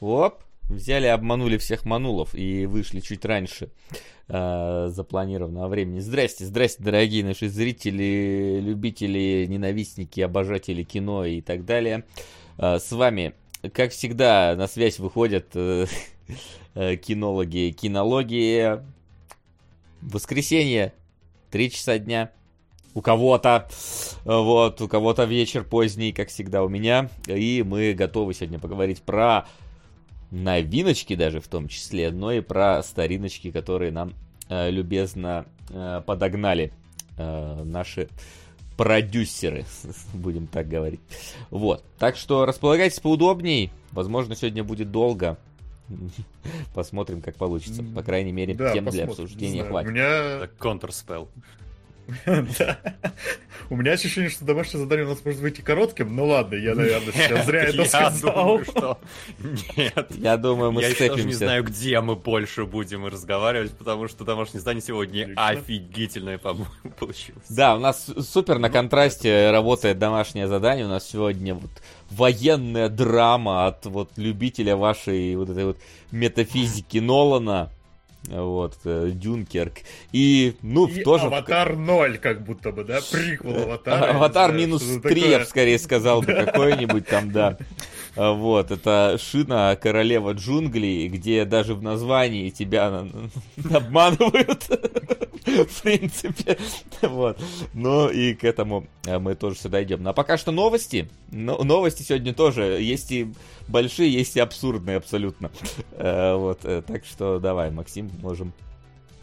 Оп, взяли, обманули всех манулов и вышли чуть раньше э, запланированного времени. Здрасте, здрасте, дорогие наши зрители, любители, ненавистники, обожатели кино и так далее. Э, с вами, как всегда, на связь выходят э, э, кинологи, кинологии. Воскресенье, 3 часа дня. У кого-то, вот, у кого-то вечер поздний, как всегда у меня. И мы готовы сегодня поговорить про новиночки даже в том числе, но и про стариночки, которые нам э, любезно э, подогнали э, наши продюсеры, будем так говорить. Вот, так что располагайтесь поудобней, возможно, сегодня будет долго, Посмотрим, как получится. По крайней мере, да, тем посмотрим. для обсуждения хватит. У меня... Counter-spell. У меня ощущение, что домашнее задание у нас может быть и коротким. Ну ладно, я, наверное, сейчас зря это сказал. Нет. Я думаю, мы сцепимся. Я не знаю, где мы больше будем разговаривать, потому что домашнее задание сегодня офигительное, по-моему, получилось. Да, у нас супер на контрасте работает домашнее задание. У нас сегодня вот военная драма от вот любителя вашей вот этой вот метафизики Нолана вот, э, Дюнкерк. И, ну, и тоже... Аватар 0, как будто бы, да? Приквел Аватара. Аватар минус 3, я бы скорее сказал бы, какой-нибудь там, да. А, вот, это шина королева джунглей, где даже в названии тебя обманывают, в принципе. Вот. Ну и к этому э, мы тоже сюда идем. Ну, а пока что новости. Но, новости сегодня тоже есть и большие, есть и абсурдные абсолютно. Э, вот, э, так что давай, Максим, можем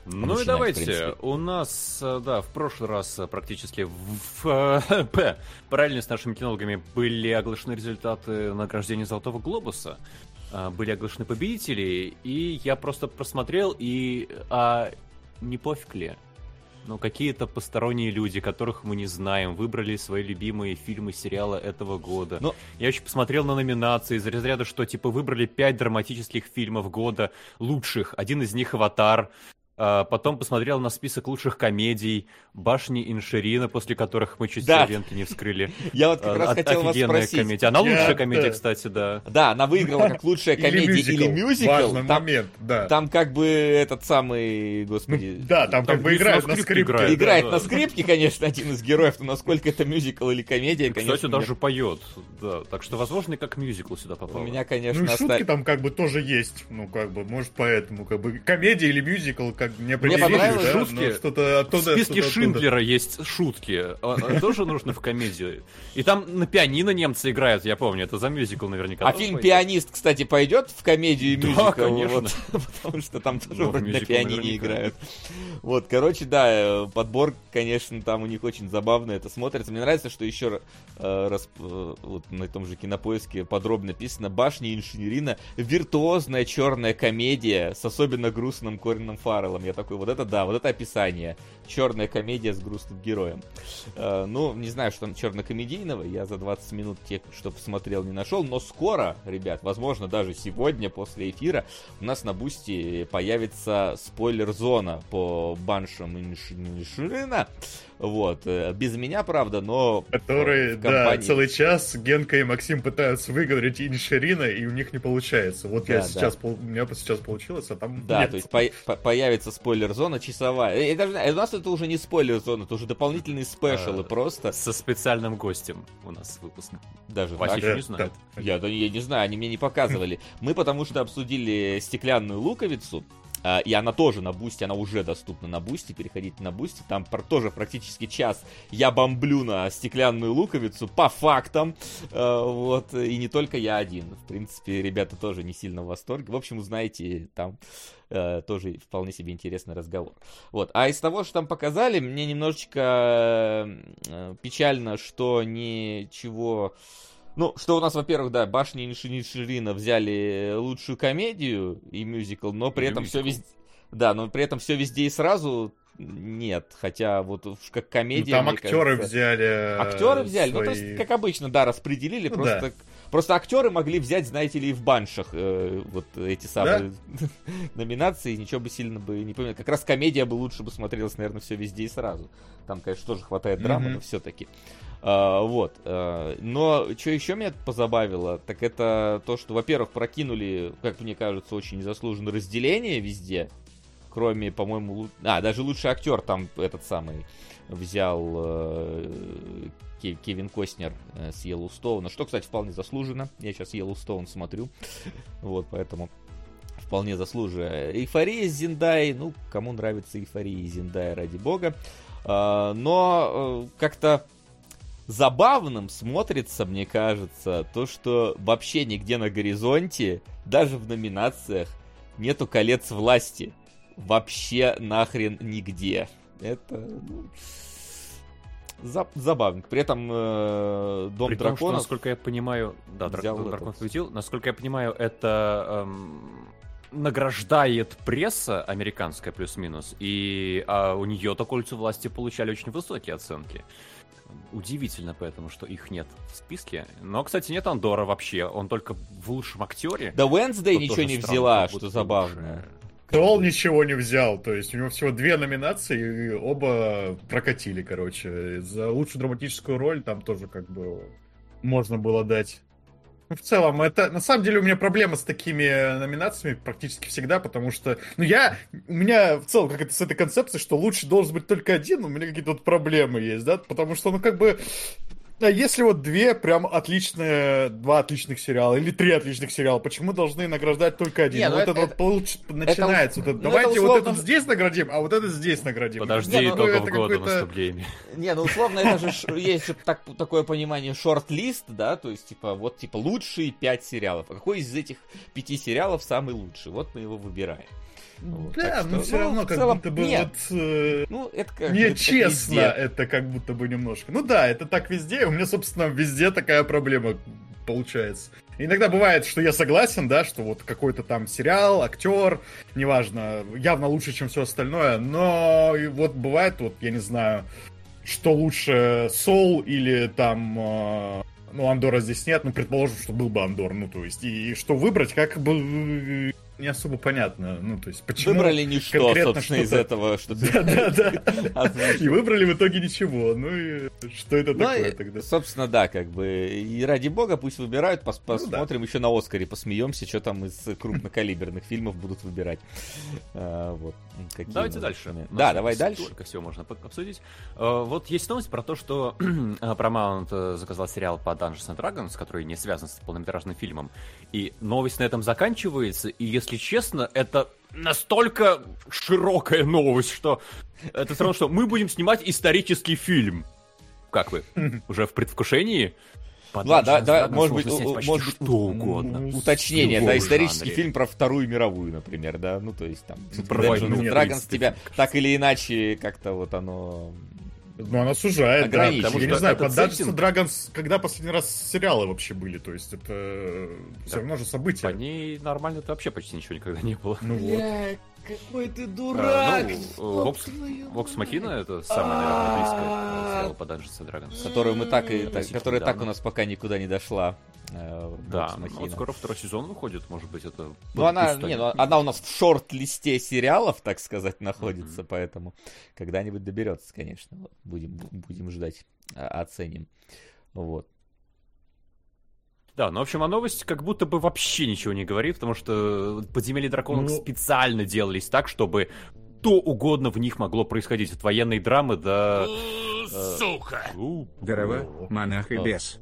ну и давайте, у нас, э, да, в прошлый раз практически в, в параллельно с нашими кинологами были оглашены результаты награждения Золотого Глобуса, были оглашены победители, и я просто просмотрел, и а, не пофиг ли, ну, какие-то посторонние люди, которых мы не знаем, выбрали свои любимые фильмы, сериалы этого года. Но... Я еще посмотрел на номинации из разряда, что, типа, выбрали пять драматических фильмов года лучших. Один из них «Аватар», потом посмотрел на список лучших комедий «Башни Инширина», после которых мы чуть да. ленты не вскрыли. Я вот как раз хотел вас спросить. комедия. Она лучшая комедия, кстати, да. Да, она выиграла как лучшая комедия или мюзикл. Важный момент, да. Там как бы этот самый, господи... Да, там как бы играет на скрипке. Играет на скрипке, конечно, один из героев, но насколько это мюзикл или комедия, конечно... Кстати, даже поет, да. Так что, возможно, и как мюзикл сюда попал. У меня, конечно, Ну шутки там как бы тоже есть, ну как бы, может поэтому, как бы комедия или мюзикл, как не Мне понравилось да? шутки. Что-то оттуда, в списке Шиндлера есть шутки. А, а тоже нужно в комедию. И там на пианино немцы играют, я помню. Это за мюзикл наверняка. А фильм «Пианист», кстати, пойдет в комедию и мюзикл? Да, конечно. потому что там тоже на пианине играют. Вот, короче, да, э, подбор, конечно, там у них очень забавно это смотрится. Мне нравится, что еще э, раз э, вот на том же кинопоиске подробно написано «Башня Инженерина. Виртуозная черная комедия с особенно грустным Корином Фарреллом». Я такой, вот это да, вот это описание. Черная комедия с грустным героем. Э, ну, не знаю, что там черно-комедийного. Я за 20 минут тех, что посмотрел, не нашел. Но скоро, ребят, возможно, даже сегодня после эфира у нас на Boosty появится спойлер-зона по баншам Инширина. Вот. Э, без меня, правда, но... Которые, компании... да, целый час Генка и Максим пытаются выговорить Инширина, и у них не получается. Вот да, я сейчас, да. у меня сейчас получилось, а там Да, нет. то есть по появится спойлер-зона часовая. И даже, у нас это уже не спойлер-зона, это уже дополнительные спешалы а, просто. Со специальным гостем у нас выпуск. Даже Вася так? еще не знает. Я, я не знаю, они мне не показывали. Мы потому что обсудили стеклянную луковицу, и она тоже на бусте, она уже доступна на бусте, переходите на бусте, там тоже практически час я бомблю на стеклянную луковицу по фактам, а, вот, и не только я один, в принципе, ребята тоже не сильно в восторге, в общем, узнаете там а, тоже вполне себе интересный разговор. Вот. А из того, что там показали, мне немножечко печально, что ничего ну, что у нас, во-первых, да, Башни Ниширина взяли лучшую комедию и мюзикл, но при и этом все везде... Да, но при этом все везде и сразу нет, хотя вот как комедия. Ну, там актеры кажется... взяли. Актеры взяли, свои... ну то есть как обычно, да, распределили ну, просто. Да Просто актеры могли взять, знаете ли, в баншах э, вот эти самые да? номинации, ничего бы сильно бы не поменял. Как раз комедия бы лучше бы смотрелась, наверное, все везде и сразу. Там, конечно, тоже хватает драмы, mm-hmm. но все-таки. А, вот. А, но что еще меня позабавило, так это то, что, во-первых, прокинули, как мне кажется, очень незаслуженное разделение везде. Кроме, по-моему, а, даже лучший актер там этот самый взял э, Кевин Костнер э, с Йеллоустоуна, что, кстати, вполне заслуженно. Я сейчас Йеллоустоун смотрю, вот, поэтому вполне заслуживая. Эйфория Зиндай, ну, кому нравится эйфория Зиндай, ради бога. А, но э, как-то забавным смотрится, мне кажется, то, что вообще нигде на горизонте, даже в номинациях, нету колец власти. Вообще нахрен нигде. Это, ну, за, забавно. При этом э, Дом При драконов... Том, что, насколько я понимаю... Да, Дом драконов победил. Насколько я понимаю, это... Эм награждает пресса американская плюс-минус, и а у нее-то кольцо власти получали очень высокие оценки. Удивительно поэтому, что их нет в списке. Но, кстати, нет Андора вообще. Он только в лучшем актере. Да Wednesday ничего не взяла, что забавно. Тролл ничего не взял, то есть у него всего две номинации, и оба прокатили, короче. За лучшую драматическую роль там тоже как бы можно было дать. В целом, это на самом деле у меня проблема с такими номинациями практически всегда, потому что, ну, я, у меня в целом как это с этой концепцией, что лучше должен быть только один, у меня какие-то вот проблемы есть, да, потому что, ну, как бы, а если вот две прям отличные, два отличных сериала или три отличных сериала, почему должны награждать только один? Не, ну, вот это, это вот получ... начинается. Это, вот, ну, давайте это условно... вот этот здесь наградим, а вот это здесь наградим. Подожди, не, ну, только в году наступления. Не, ну условно это же есть так, такое понимание шорт-лист, да, то есть типа вот типа лучшие пять сериалов. А какой из этих пяти сериалов самый лучший? Вот мы его выбираем. Вот, да, но что, все ну, равно как целом, будто бы нет. вот... Э, ну, это как Нечестно это как будто бы немножко. Ну да, это так везде. У меня, собственно, везде такая проблема получается. Иногда бывает, что я согласен, да, что вот какой-то там сериал, актер, неважно, явно лучше, чем все остальное, но вот бывает, вот, я не знаю, что лучше Soul или там э, ну, Андора здесь нет, но предположим, что был бы Андор, ну, то есть, и, и что выбрать, как бы не особо понятно. Ну, то есть, почему Выбрали ничто, собственно, из этого, что Да, да, да. И выбрали в итоге ничего. Ну и что это ну, такое тогда? Собственно, да, как бы. И ради бога пусть выбирают, ну посмотрим еще на Оскаре, посмеемся, что там из крупнокалиберных фильмов будут выбирать. А, вот. Давайте дальше. Да, давай дальше. Только всего можно обсудить. А, вот есть новость про то, что Paramount э, заказал сериал по Dungeons and Dragons, который не связан с полнометражным фильмом. И новость на этом заканчивается, и если если честно, это настолько широкая новость, что это все равно, что мы будем снимать исторический фильм. Как вы? Уже в предвкушении? Ладно, да, да, может быть, может быть, что угодно. Уточнение, да, исторический жанре. фильм про Вторую мировую, например, да, ну то есть там про Dungeons Dragons тебя так или иначе как-то вот оно ну, она сужает, да. Потому я не знаю, под Dungeons Dragons, когда последний раз сериалы вообще были, то есть это да. все равно же события. По ней нормально-то вообще почти ничего никогда не было. Ну вот. Какой ты дурак! А, ну, Вокс, Вокс Махина это самая, наверное, близкая сериал по Dungeons Dragons. Которую мы так и, которая так у нас пока никуда не дошла. Э, да, ну, вот скоро второй сезон выходит, может быть, это... Ну, она, не, ну, она у нас в шорт-листе сериалов, так сказать, находится, поэтому когда-нибудь доберется, конечно. Будем, будем ждать, а, оценим. Вот. Да, ну, в общем, а новость как будто бы вообще ничего не говорит, потому что подземелья драконов ну... специально делались так, чтобы что угодно в них могло происходить. От военной драмы до... Э, Сука! Здорово, монах и бес.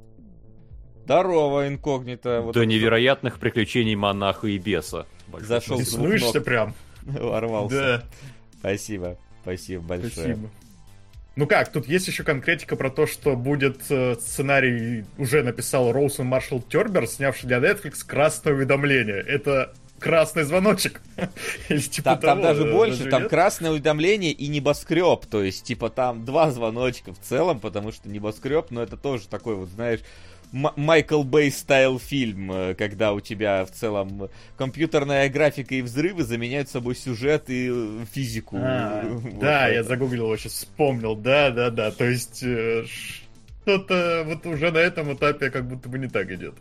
Здорово, инкогнито. Вот До невероятных приключений монаха и беса. Зашел с Слышишься прям. Ворвался. Да. Спасибо. Спасибо большое. Спасибо. Ну как, тут есть еще конкретика про то, что будет э, сценарий, уже написал Роусон Маршалл Тербер, снявший для Netflix «Красное уведомление». Это красный звоночек. Или типа там, того, там даже больше, там нет? красное уведомление и небоскреб. То есть, типа, там два звоночка в целом, потому что небоскреб, но это тоже такой вот, знаешь, Майкл Бэй стайл фильм, э, когда у тебя в целом компьютерная графика и взрывы заменяют собой сюжет и э, физику. А, вот да, это. я загуглил сейчас вспомнил, да, да, да, то есть э, что-то вот уже на этом этапе как будто бы не так идет.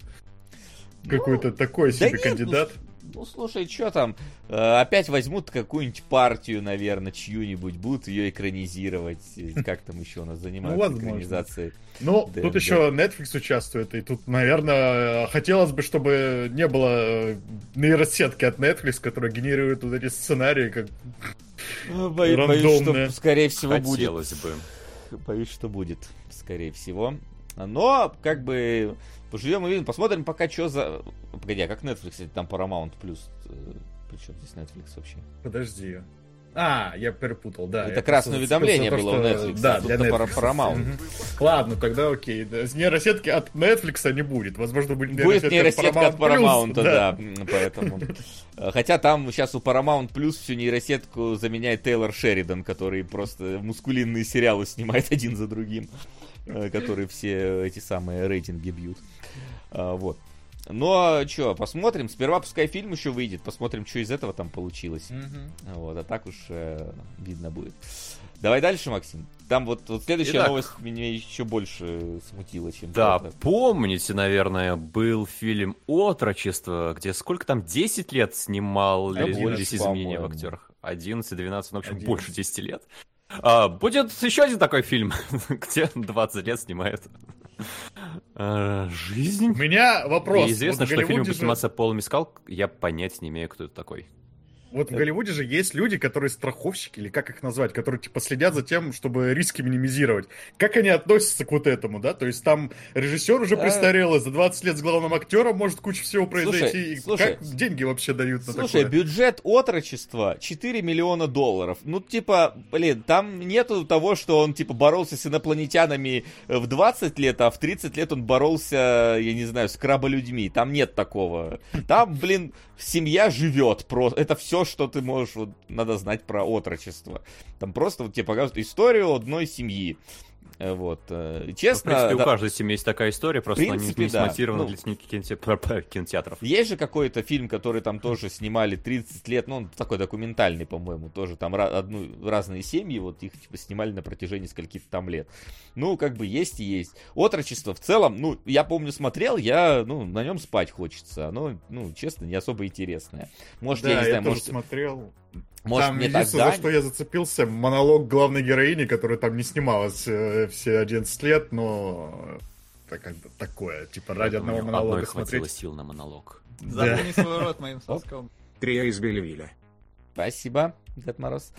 какой-то такой себе да кандидат. Нет, ну, ну, слушай, что там? Э, опять возьмут какую-нибудь партию, наверное, чью-нибудь, будут ее экранизировать. Как там еще у нас занимаются ну, экранизацией? Ну, ДНД. тут еще Netflix участвует, и тут, наверное, хотелось бы, чтобы не было нейросетки от Netflix, которая генерирует вот эти сценарии, как ну, Боюсь, боюсь, что, скорее всего, Хотелось будет. бы. Боюсь, что будет, скорее всего. Но, как бы, поживем и видим. Посмотрим пока, что за... Погоди, а как Netflix, там Paramount Plus? Э, Причем здесь Netflix вообще? Подожди. А, я перепутал, да. Это красное уведомление было что... у Netflix. Да, для Netflix. Paramount. Ладно, тогда окей. Нейросетки от Netflix не будет. Возможно, будет нейросетка, будет нейросетка от Paramount. От Paramount да. да. Поэтому. Хотя там сейчас у Paramount Plus всю нейросетку заменяет Тейлор Шеридан, который просто мускулинные сериалы снимает один за другим. Э, которые все эти самые рейтинги бьют. А, вот. Ну а что, посмотрим. Сперва пускай фильм еще выйдет, посмотрим, что из этого там получилось. Угу. Вот, а так уж э, видно будет. Давай дальше, Максим. Там вот, вот следующая Итак, новость меня еще больше смутила, чем Да, это. помните, наверное, был фильм «Отрочество», где сколько там, 10 лет снимал здесь изменения в актерах? 11-12, ну, в общем, 11. больше 10 лет. А, будет еще один такой фильм, где 20 лет снимает а, жизнь. У меня вопрос. Известно, вот что фильм будет сниматься Пол Мискал, я понять не имею, кто это такой. Вот в Голливуде же есть люди, которые страховщики, или как их назвать, которые типа следят за тем, чтобы риски минимизировать. Как они относятся к вот этому, да? То есть там режиссер уже престарел, и за 20 лет с главным актером может куча всего произойти. Слушай, слушай, как деньги вообще дают на слушай, такое? бюджет отрочества 4 миллиона долларов. Ну, типа, блин, там нету того, что он, типа, боролся с инопланетянами в 20 лет, а в 30 лет он боролся, я не знаю, с краболюдьми. Там нет такого. Там, блин, семья живет просто. Это все, что ты можешь, вот, надо знать про отрочество. Там просто вот тебе показывают историю одной семьи. Э, вот. Э, честно... Ну, в принципе, да, у каждой семьи есть такая история, просто принципе, она не, да. смонтирована ну, для кинотеатров. Есть же какой-то фильм, который там тоже снимали 30 лет, ну, он такой документальный, по-моему, тоже там одну, разные семьи, вот их типа снимали на протяжении скольких там лет. Ну, как бы есть и есть. Отрочество в целом, ну, я помню, смотрел, я, ну, на нем спать хочется. Оно, ну, честно, не особо интересное. Может, да, я не знаю, я может... смотрел. Может, там не единственное, за что я зацепился, монолог главной героини, которая там не снималась э, все 11 лет, но это как бы такое, типа ради одного монолога одной смотреть. сил на монолог. Заполни свой рот моим соском. Трия из Бельвиля. Спасибо, Дед Мороз.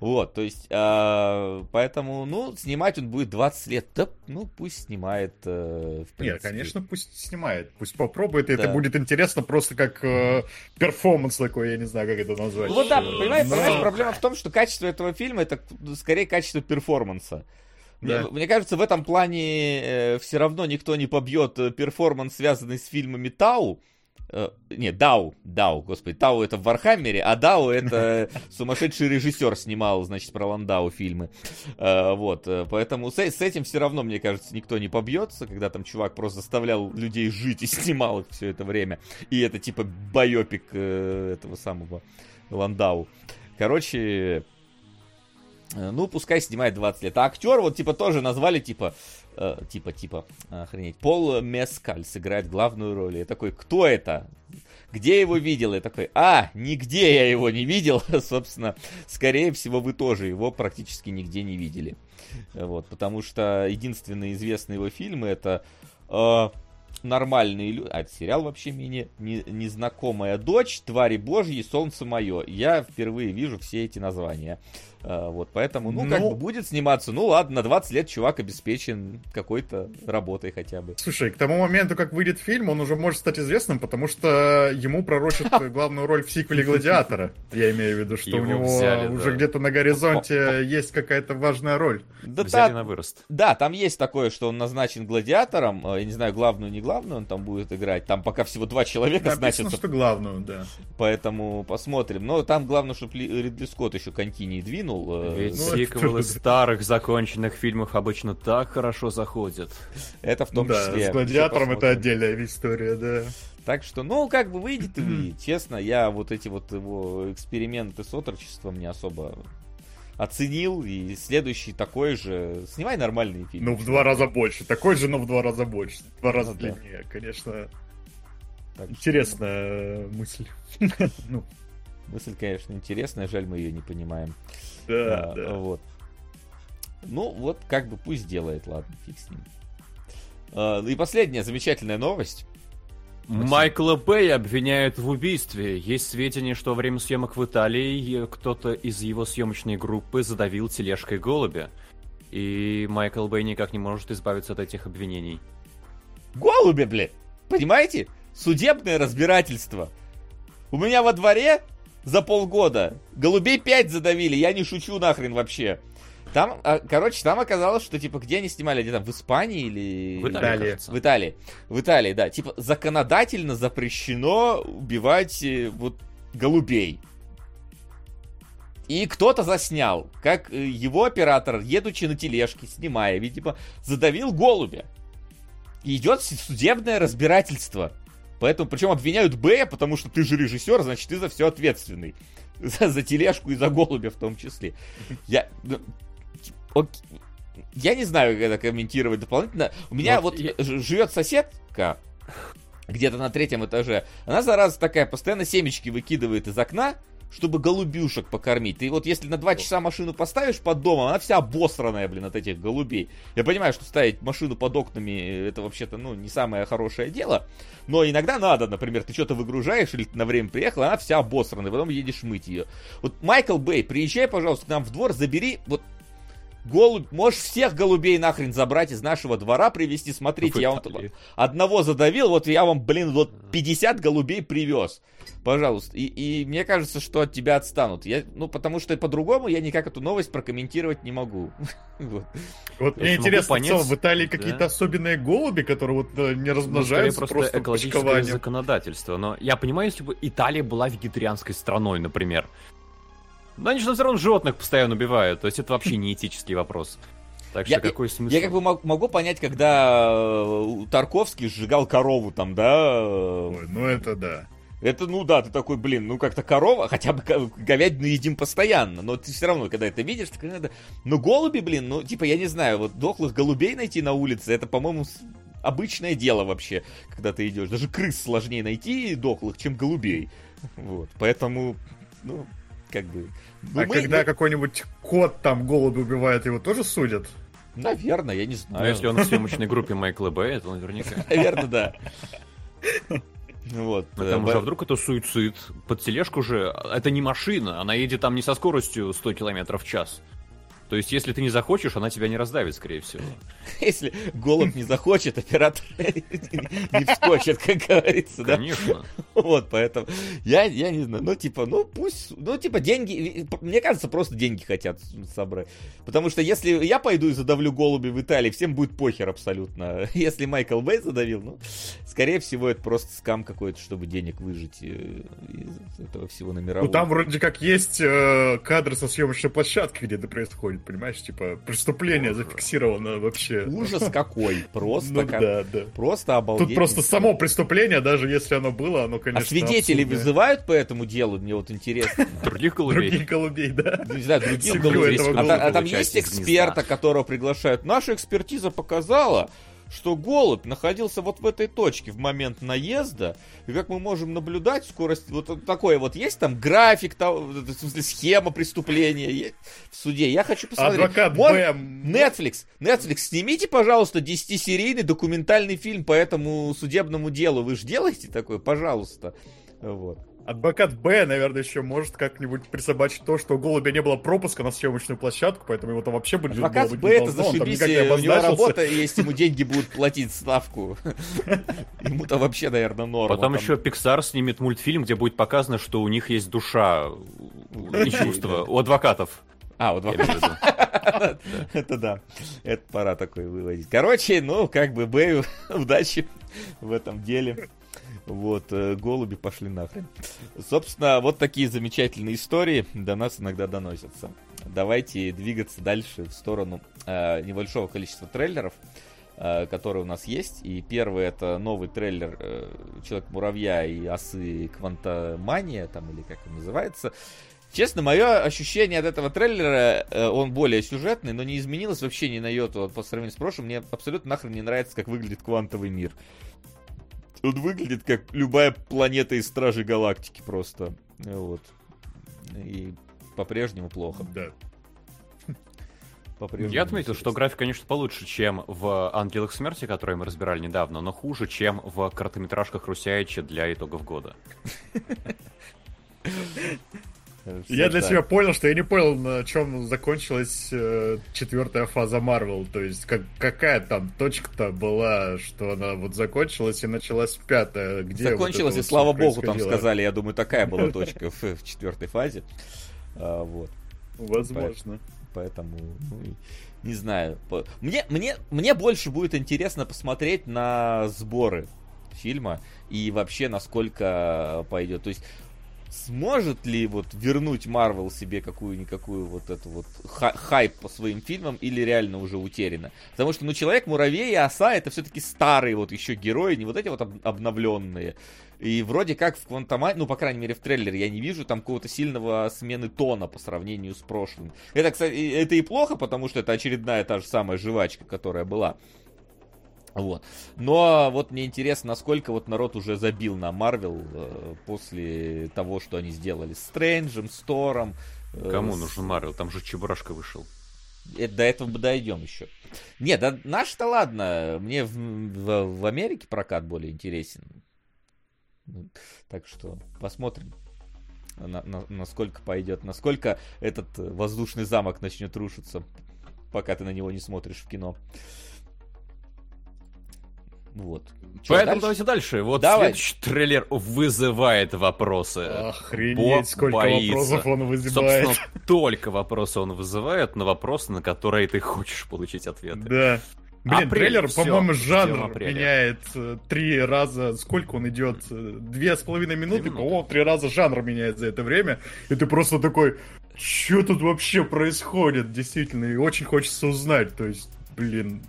Вот, то есть, э, поэтому, ну, снимать он будет 20 лет. Да, ну, пусть снимает, э, в Нет, конечно, пусть снимает. Пусть попробует, и да. это будет интересно просто как э, перформанс такой, я не знаю, как это назвать. Ну, да, понимаешь, Но... понимаешь, проблема в том, что качество этого фильма, это скорее качество перформанса. Да. Мне, мне кажется, в этом плане э, все равно никто не побьет э, перформанс, связанный с фильмами Тау, Э, не, Дау, Дау, господи, Тау это в Вархаммере, а Дау это сумасшедший режиссер снимал, значит, про Ландау фильмы. Э, вот, э, поэтому с, с этим все равно, мне кажется, никто не побьется, когда там чувак просто заставлял людей жить и снимал их все это время. И это типа байопик этого самого Ландау. Короче, ну, пускай снимает 20 лет. А актер вот, типа, тоже назвали, типа, э, типа, типа, охренеть, Пол Мескаль сыграет главную роль. Я такой, кто это? Где я его видел? Я такой, а, нигде я его не видел. Собственно, скорее всего, вы тоже его практически нигде не видели. Вот, потому что единственные известные его фильмы это э, нормальные люди. А, это сериал вообще мне не, незнакомая дочь, твари божьи, солнце мое. Я впервые вижу все эти названия. А, вот, поэтому, ну, ну, как бы будет сниматься. Ну, ладно, на 20 лет чувак обеспечен какой-то работой хотя бы. Слушай, к тому моменту, как выйдет фильм, он уже может стать известным, потому что ему пророчат главную роль в сиквеле «Гладиатора». Я имею в виду, что у него уже где-то на горизонте есть какая-то важная роль. Да, взяли на вырост. Да, там есть такое, что он назначен гладиатором. Э, я не знаю, главную, не главную он там будет играть. Там пока всего два человека Написано, значится. что главную, да. Поэтому посмотрим. Но там главное, чтобы Ридли Скотт еще континий двинул двинул. Э, Ведь ну, сиквелы это... старых законченных фильмов обычно так хорошо заходят. Это в том да, числе. С гладиатором это отдельная история, да. Так что, ну, как бы выйдет и выйдет. Честно, я вот эти вот его эксперименты с отрочеством не особо оценил, и следующий такой же. Снимай нормальный фильм. Ну, в два раза больше. Такой же, но в два раза больше. В два раза ну, длиннее, да. конечно. Так Интересная что... мысль. ну. Мысль, конечно, интересная, жаль, мы ее не понимаем. Да, а, да. Вот. Ну, вот как бы пусть делает, ладно, фиг с ним. А, и последняя замечательная новость. Майкла Бэй обвиняют в убийстве. Есть сведения, что во время съемок в Италии кто-то из его съемочной группы задавил тележкой голубя. И Майкл Бэй никак не может избавиться от этих обвинений. Голуби, блядь! Понимаете? Судебное разбирательство. У меня во дворе за полгода голубей 5 задавили, я не шучу нахрен вообще. Там, а, короче, там оказалось, что, типа, где они снимали, где там, в Испании или... В Италии. В Италии. В Италии, да. Типа, законодательно запрещено убивать э, вот голубей. И кто-то заснял, как э, его оператор, едучи на тележке, снимая, видимо, задавил голубя. И идет судебное разбирательство. Поэтому, причем обвиняют Б, потому что ты же режиссер, значит, ты за все ответственный. За, за тележку и за голубя в том числе. Я, ну, я не знаю, как это комментировать дополнительно. У меня вот, вот я... живет соседка где-то на третьем этаже. Она, зараза такая, постоянно семечки выкидывает из окна, чтобы голубюшек покормить. Ты вот если на два часа машину поставишь под домом, она вся обосранная, блин, от этих голубей. Я понимаю, что ставить машину под окнами, это вообще-то, ну, не самое хорошее дело. Но иногда надо, например, ты что-то выгружаешь или ты на время приехал, она вся обосранная, потом едешь мыть ее. Вот, Майкл Бэй, приезжай, пожалуйста, к нам в двор, забери вот Голубь, можешь всех голубей нахрен забрать из нашего двора, привезти. Смотрите, я вам одного задавил, вот я вам, блин, вот 50 голубей привез. Пожалуйста. И, и мне кажется, что от тебя отстанут. Я, ну, потому что по-другому я никак эту новость прокомментировать не могу. вот. вот мне интересно, понять, в Италии да? какие-то особенные голуби, которые вот э, не размножаются ну, просто, просто экологическое законодательство. Но я понимаю, если бы Италия была вегетарианской страной, например, но они же все равно животных постоянно убивают, то есть это вообще не этический вопрос. Так что я, какой смысл? Я как бы могу понять, когда э, Тарковский сжигал корову там, да? Ой, ну это да. Это, ну да, ты такой, блин, ну как-то корова, хотя бы говядину едим постоянно, но ты все равно, когда это видишь, ты надо... Ну голуби, блин, ну типа, я не знаю, вот дохлых голубей найти на улице, это, по-моему, обычное дело вообще, когда ты идешь. Даже крыс сложнее найти дохлых, чем голубей. Вот, поэтому, ну, как бы... Ну, а мы, когда мы... какой-нибудь кот там голубь убивает, его тоже судят? Наверное, я не знаю. Ну, если он в съемочной группе Майкла Бэя, то наверняка. Наверное, да. Вот. Потому что а вдруг это суицид. Под тележку же, это не машина, она едет там не со скоростью 100 км в час. То есть, если ты не захочешь, она тебя не раздавит, скорее всего. Если голубь не захочет, оператор не вскочит, как говорится, да? Конечно. Вот, поэтому я, я не знаю, ну, типа, ну, пусть, ну, типа, деньги, мне кажется, просто деньги хотят собрать. Потому что если я пойду и задавлю голуби в Италии, всем будет похер абсолютно. Если Майкл Бэй задавил, ну, скорее всего, это просто скам какой-то, чтобы денег выжить э, из этого всего на мировом. Ну, там вроде как есть э, кадры со съемочной площадки, где это происходит происходит, понимаешь? Типа, преступление зафиксировано вообще. Ужас какой, просто ну, как... да, да. Просто обалдеть. Тут просто само преступление, даже если оно было, оно, конечно, А свидетели абсурдное. вызывают по этому делу? Мне вот интересно. Других голубей? Других голубей, да. Не знаю, других голубей. А, а там есть эксперта, которого приглашают? Наша экспертиза показала, что голубь находился вот в этой точке в момент наезда, и как мы можем наблюдать, скорость, вот такое вот есть там график, там, в смысле, схема преступления в суде. Я хочу посмотреть. Адвокат вот, Бэм. Netflix, Netflix, снимите, пожалуйста, 10-серийный документальный фильм по этому судебному делу. Вы же делаете такое, пожалуйста. Вот. Адвокат Б, наверное, еще может как-нибудь присобачить то, что у голубя не было пропуска на съемочную площадку, поэтому его там вообще будет Адвокат было Б это зашибись, у него работа, есть ему деньги будут платить ставку. Ему-то вообще, наверное, норма. Потом еще Pixar снимет мультфильм, где будет показано, что у них есть душа и чувства у адвокатов. А, у адвокатов. Это да. Это пора такой выводить. Короче, ну, как бы Бэю удачи в этом деле. Вот, э, голуби пошли нахрен. Собственно, вот такие замечательные истории до нас иногда доносятся. Давайте двигаться дальше в сторону э, небольшого количества трейлеров, э, которые у нас есть. И первый это новый трейлер э, Человек-муравья и осы Квантомания, там или как он называется. Честно, мое ощущение от этого трейлера, э, он более сюжетный, но не изменилось вообще ни на йоту по сравнению с прошлым. Мне абсолютно нахрен не нравится, как выглядит квантовый мир Он выглядит как любая планета из Стражей Галактики просто. Вот. И по-прежнему плохо. Да. Я отметил, что график, конечно, получше, чем в «Ангелах смерти», которые мы разбирали недавно, но хуже, чем в короткометражках Русяича для итогов года. Я для себя понял, что я не понял, на чем закончилась э, четвертая фаза Марвел. То есть, как, какая там точка-то была, что она вот закончилась и началась пятая. Где закончилась, вот и слава богу, там сказали, я думаю, такая была точка в, в четвертой фазе. А, вот. Возможно. Поэтому, ну, не знаю. Мне, мне, мне больше будет интересно посмотреть на сборы фильма и вообще насколько пойдет. То есть сможет ли вот вернуть Марвел себе какую-никакую вот эту вот хайп по своим фильмам или реально уже утеряно? Потому что, ну, Человек-муравей и Оса это все-таки старые вот еще герои, не вот эти вот обновленные. И вроде как в Квантомане, ну, по крайней мере, в трейлере я не вижу там какого-то сильного смены тона по сравнению с прошлым. Это, кстати, это и плохо, потому что это очередная та же самая жвачка, которая была. Вот. Но вот мне интересно, насколько вот народ уже забил на Марвел э, после того, что они сделали с Стрэнджем, с Тором. Э, Кому с... нужен Марвел? Там же Чебурашка вышел. Это, до этого мы дойдем еще. Нет, да наш-то ладно. Мне в, в, в Америке прокат более интересен. Так что посмотрим, на, на, насколько пойдет, насколько этот воздушный замок начнет рушиться, пока ты на него не смотришь в кино. Вот. Чё, Поэтому дальше? давайте дальше. Вот Давай. следующий трейлер вызывает вопросы. Охренеть, Бо сколько боится. вопросов он вызывает. Собственно, только вопросы он вызывает, но вопросы, на которые ты хочешь получить ответы. Да. Блин, Апрель, трейлер, по-моему, жанр меняет э, три раза. Сколько он идет? Две с половиной минуты, по-моему, три раза жанр меняет за это время. И ты просто такой, что тут вообще происходит? Действительно, и очень хочется узнать. То есть, блин,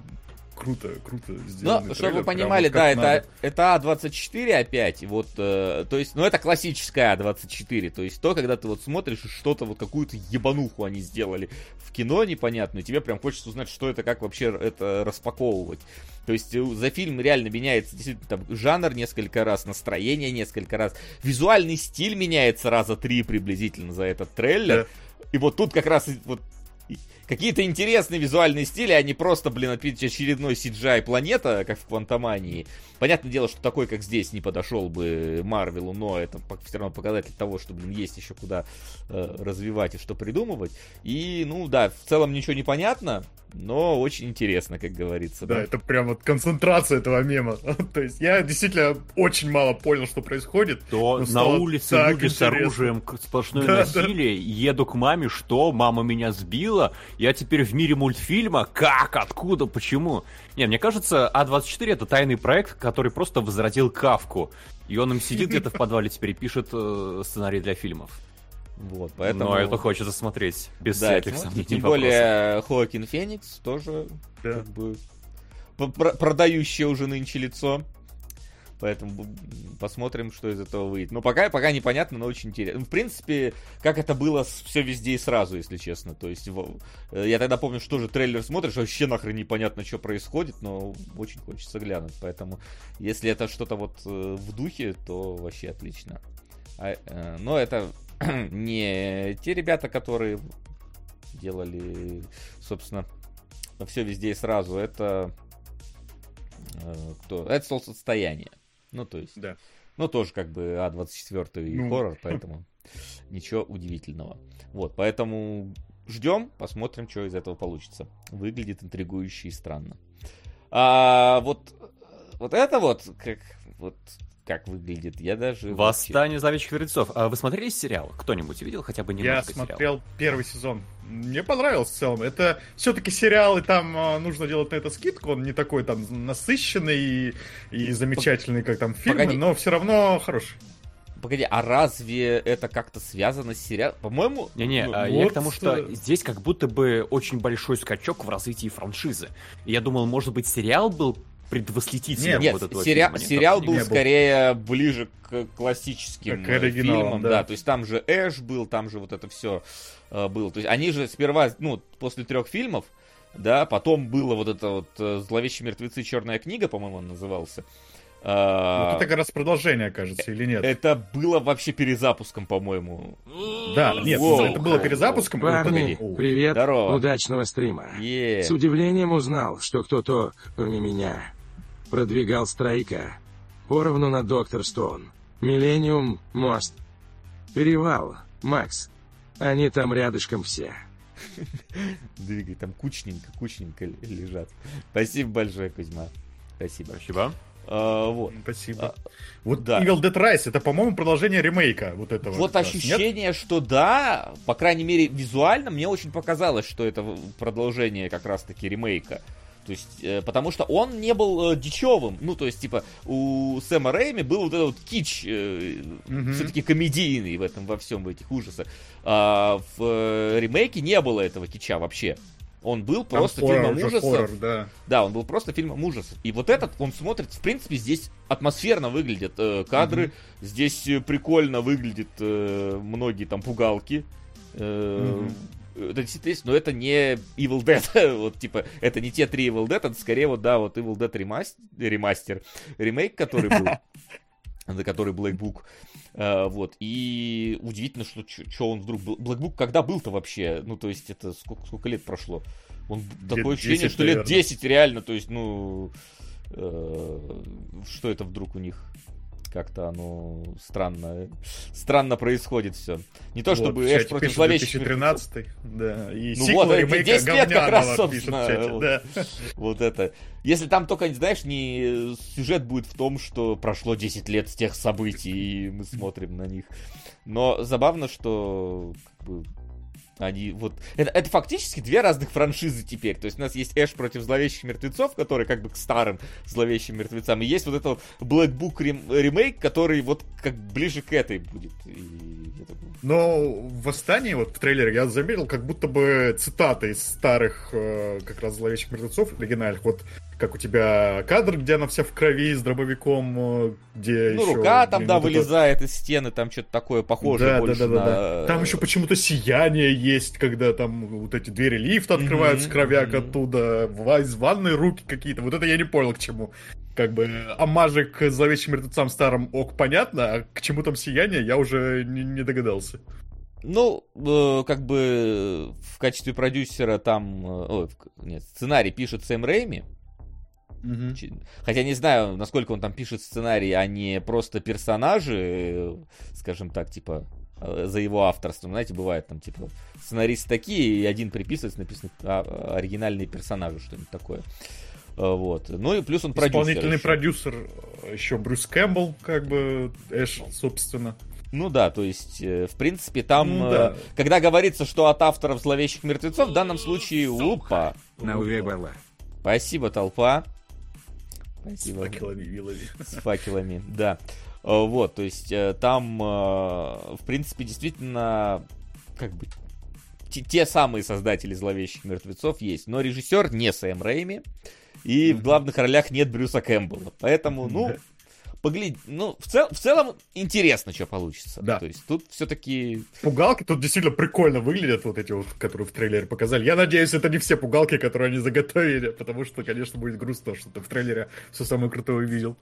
круто, круто сделано. Ну, чтобы вы понимали, да, это, это А24 опять, вот, э, то есть, ну, это классическая А24, то есть то, когда ты вот смотришь что-то, вот какую-то ебануху они сделали в кино непонятную, тебе прям хочется узнать, что это, как вообще это распаковывать. То есть э, за фильм реально меняется действительно там жанр несколько раз, настроение несколько раз, визуальный стиль меняется раза три приблизительно за этот трейлер. Да. И вот тут как раз вот какие-то интересные визуальные стили, а не просто, блин, очередной CGI планета, как в Квантомании. Понятное дело, что такой, как здесь, не подошел бы Марвелу, но это все равно показатель того, что, блин, есть еще куда э, развивать и что придумывать. И, ну да, в целом ничего не понятно, но очень интересно, как говорится. Да, да, это прям вот концентрация этого мема. То есть я действительно очень мало понял, что происходит. То на улице люди интересно. с оружием сплошное да, насилие, да. еду к маме, что? Мама меня сбила? Я теперь в мире мультфильма? Как? Откуда? Почему? Не, мне кажется, А24 это тайный проект, который просто возродил Кавку. И он им сидит где-то в подвале теперь и пишет э, ссценарий для фильмов. Вот, поэтому... Но это хочется смотреть, без да, всяких сомнений. Тем более Хоакин Феникс тоже да. как бы продающее уже нынче лицо. Поэтому посмотрим, что из этого выйдет. Но пока, пока непонятно, но очень интересно. В принципе, как это было все везде и сразу, если честно. То есть, э, я тогда помню, что же трейлер смотришь, вообще нахрен непонятно, что происходит, но очень хочется глянуть. Поэтому, если это что-то вот э, в духе, то вообще отлично. А, э, но это не те ребята, которые делали, собственно, все везде и сразу. Это кто? Это солнцестояние. Ну, то есть. Да. Ну, тоже как бы А24 и ну. хоррор, поэтому ничего удивительного. Вот, поэтому ждем, посмотрим, что из этого получится. Выглядит интригующе и странно. А вот, вот это вот, как вот как выглядит. Я даже... Восстание зловещих мертвецов. А вы смотрели сериал? Кто-нибудь видел хотя бы немножко Я смотрел сериал? первый сезон. Мне понравился в целом. Это все-таки сериал, и там а, нужно делать на это скидку. Он не такой там насыщенный и, и замечательный, как там фильмы, Погоди. но все равно хороший. Погоди, а разве это как-то связано с сериалом? По-моему... Не-не, ну, вот... я к тому, что здесь как будто бы очень большой скачок в развитии франшизы. Я думал, может быть, сериал был предвосхитителем нет, вот этого сери- фильма. Сериал был скорее ближе к классическим к фильмам, да. да. То есть там же Эш был, там же вот это все э, было. То есть они же сперва, ну, после трех фильмов, да, потом было вот это вот э, «Зловещие мертвецы. Черная книга», по-моему, он назывался. А, вот это как раз продолжение, кажется, или нет? Это было вообще перезапуском, по-моему. Да, нет, Воу. это было перезапуском. Парни, привет, Здорово. удачного стрима. Yeah. С удивлением узнал, что кто-то, кроме меня, продвигал Страйка. Поровну на Доктор Стоун. Миллениум, мост. Перевал, Макс. Они там рядышком все. Двигай, там кучненько, кучненько лежат. Спасибо большое, Кузьма. Спасибо. Спасибо. А, вот. Спасибо. А, вот да. Evil Dead Rise это, по-моему, продолжение ремейка вот этого. Вот ощущение, нет? что да, по крайней мере, визуально мне очень показалось, что это продолжение как раз-таки ремейка. То есть, э, потому что он не был э, дичевым. Ну, то есть, типа, у Сэма Рэйми был вот этот вот кич, э, mm-hmm. все-таки комедийный в этом, во всем, в этих ужасах. А в э, ремейке не было этого кича вообще. Он был Там просто фильмом ужасов. Хоррор, да. да, он был просто фильмом ужасов. И вот этот, он смотрит, в принципе, здесь атмосферно выглядят э, кадры, mm-hmm. здесь э, прикольно выглядят э, многие там пугалки. Э, mm-hmm. Это действительно есть, но это не Evil Dead. вот, типа, это не те три Evil Dead, это скорее вот, да, вот Evil Dead ремастер, ремастер ремейк, который был, за который Black Book. Uh, вот, и удивительно, что что он вдруг был. Black Book когда был-то вообще? Ну, то есть, это сколько, сколько лет прошло? Он лет такое ощущение, 10, что лет 10 реально, то есть, ну, э, что это вдруг у них как-то оно странно, странно происходит все. Не то чтобы вот, Эш против зловещих 2013 да, и ну вот, ремейка 10 лет как раз, собственно, чате, вот, да. вот это. Если там только, знаешь, не сюжет будет в том, что прошло 10 лет с тех событий, и мы смотрим на них. Но забавно, что как бы, они вот... Это, это фактически две разных франшизы теперь. То есть у нас есть Эш против зловещих мертвецов, который как бы к старым зловещим мертвецам. И есть вот этот Black Book рем... ремейк, который вот как ближе к этой будет. И Но в Восстании, вот в трейлере, я заметил, как будто бы цитаты из старых э, как раз зловещих мертвецов оригинальных. Вот как у тебя кадр, где она вся в крови с дробовиком, э, где ну, еще... рука там, да, вылезает это... из стены, там что-то такое похожее да, больше да, да, на... да, да. Там еще почему-то сияние есть, когда там вот эти двери лифта открываются, mm-hmm, кровяк mm-hmm. оттуда, из ванной руки какие-то. Вот это я не понял, к чему. Как бы амажи к зловещим мертвецам старым ок, понятно, а к чему там сияние, я уже не, не догадался. Ну, э, как бы в качестве продюсера там... Э, нет, сценарий пишет Сэм Рэйми, Угу. Хотя не знаю, насколько он там пишет сценарий, а не просто персонажи, э, скажем так, типа э, за его авторством. Знаете, бывает там, типа, сценаристы такие, и один приписывается, написано а, оригинальные персонажи, что-нибудь такое. Э, вот. Ну и плюс он продюсер. Исполнительный еще. продюсер еще Брюс Кэмпбелл, как бы Эш, собственно. Ну да, то есть, в принципе, там, ну, да. когда говорится, что от авторов зловещих мертвецов, в данном случае, упа. На была. Спасибо, толпа. Спасибо. С факелами, вилами. С факелами, да. Э, вот, то есть э, там, э, в принципе, действительно, как бы, те, самые создатели зловещих мертвецов есть, но режиссер не Сэм Рэйми, и в главных ролях нет Брюса Кэмпбелла. Поэтому, ну, погляди, ну, в, цел, в целом интересно, что получится. Да. То есть тут все-таки... Пугалки тут действительно прикольно выглядят, вот эти вот, которые в трейлере показали. Я надеюсь, это не все пугалки, которые они заготовили, потому что, конечно, будет грустно, что ты в трейлере все самое крутое увидел.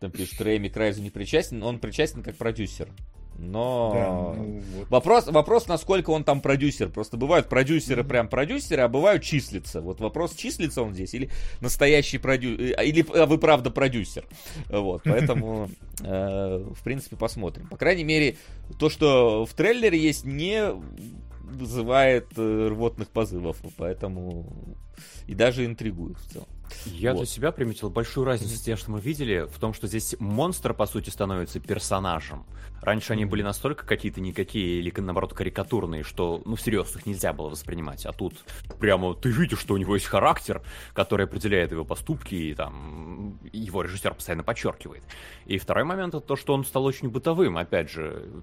Там пишут, Рэйми Крайзу не причастен, он причастен как продюсер. Но да, ну, вот. вопрос, вопрос, насколько он там продюсер. Просто бывают продюсеры, mm-hmm. прям продюсеры, а бывают числится. Вот вопрос, числится он здесь или настоящий продюсер, э, или а вы правда продюсер. Вот, поэтому, э, в принципе, посмотрим. По крайней мере, то, что в трейлере есть, не вызывает э, рвотных позывов, поэтому и даже интригует в целом. Я вот. для себя приметил большую разницу с тем, что мы видели, в том, что здесь монстр, по сути, становится персонажем. Раньше они были настолько какие-то никакие или, наоборот, карикатурные, что, ну, всерьез их нельзя было воспринимать. А тут прямо ты видишь, что у него есть характер, который определяет его поступки, и там его режиссер постоянно подчеркивает. И второй момент это то, что он стал очень бытовым. Опять же,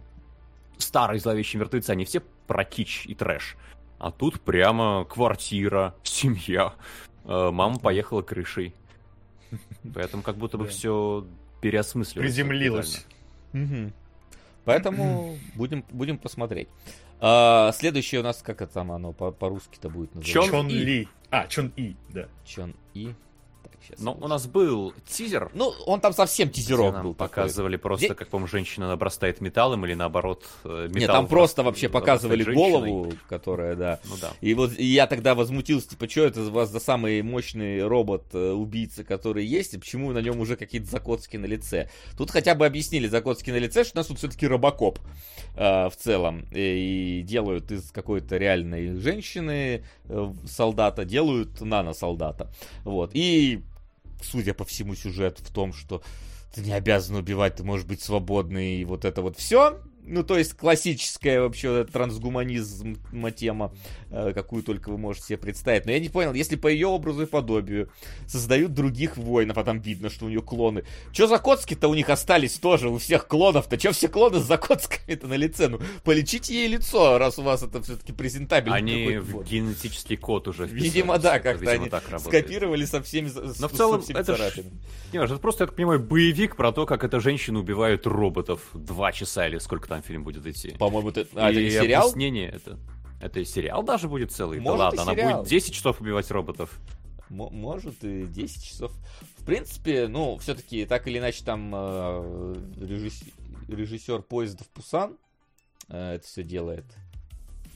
старые зловещие мертвецы, они все про кич и трэш. А тут прямо квартира, семья. Э, мама поехала крышей. Поэтому как будто бы все переосмысливается. Приземлилось. Поэтому будем, будем посмотреть. А, следующее у нас, как это там оно по- по-русски-то будет называться? Чон, Чон Ли. А, Чон И, да. Чон И. Сейчас Но у нас был тизер. Ну, он там совсем тизерок был. Показывали такой. просто, Где... как, по-моему, женщина набрастает металлом или наоборот металл. Нет, там просто вообще показывали голову, которая, да. Ну да. И вот и я тогда возмутился, типа, что это у вас за самый мощный робот-убийца, который есть, и почему на нем уже какие-то закоцки на лице. Тут хотя бы объяснили закоцки на лице, что у нас тут все-таки робокоп э, в целом. И, и делают из какой-то реальной женщины э, солдата, делают нано-солдата. Вот. И судя по всему, сюжет в том, что ты не обязан убивать, ты можешь быть свободный, и вот это вот все. Ну, то есть классическая вообще трансгуманизм тема, э, какую только вы можете себе представить. Но я не понял, если по ее образу и подобию создают других воинов, а там видно, что у нее клоны. Че Закоцки-то у них остались тоже, у всех клонов-то? Че все клоны с Закоцками-то на лице? Ну, полечите ей лицо, раз у вас это все-таки презентабельно. Они в вот. генетический код уже Видимо, да, как-то они так скопировали со всеми Но в целом, это, ж, не, это просто, я так понимаю, боевик про то, как эта женщина убивает роботов два часа или сколько там фильм будет идти. По-моему, это, а, это не сериал? объяснение это. Это и сериал даже будет целый? Может, да ладно, она будет 10 часов убивать роботов. М- может и 10 часов. В принципе, ну, все-таки так или иначе там э, режиссер, режиссер поездов Пусан э, это все делает.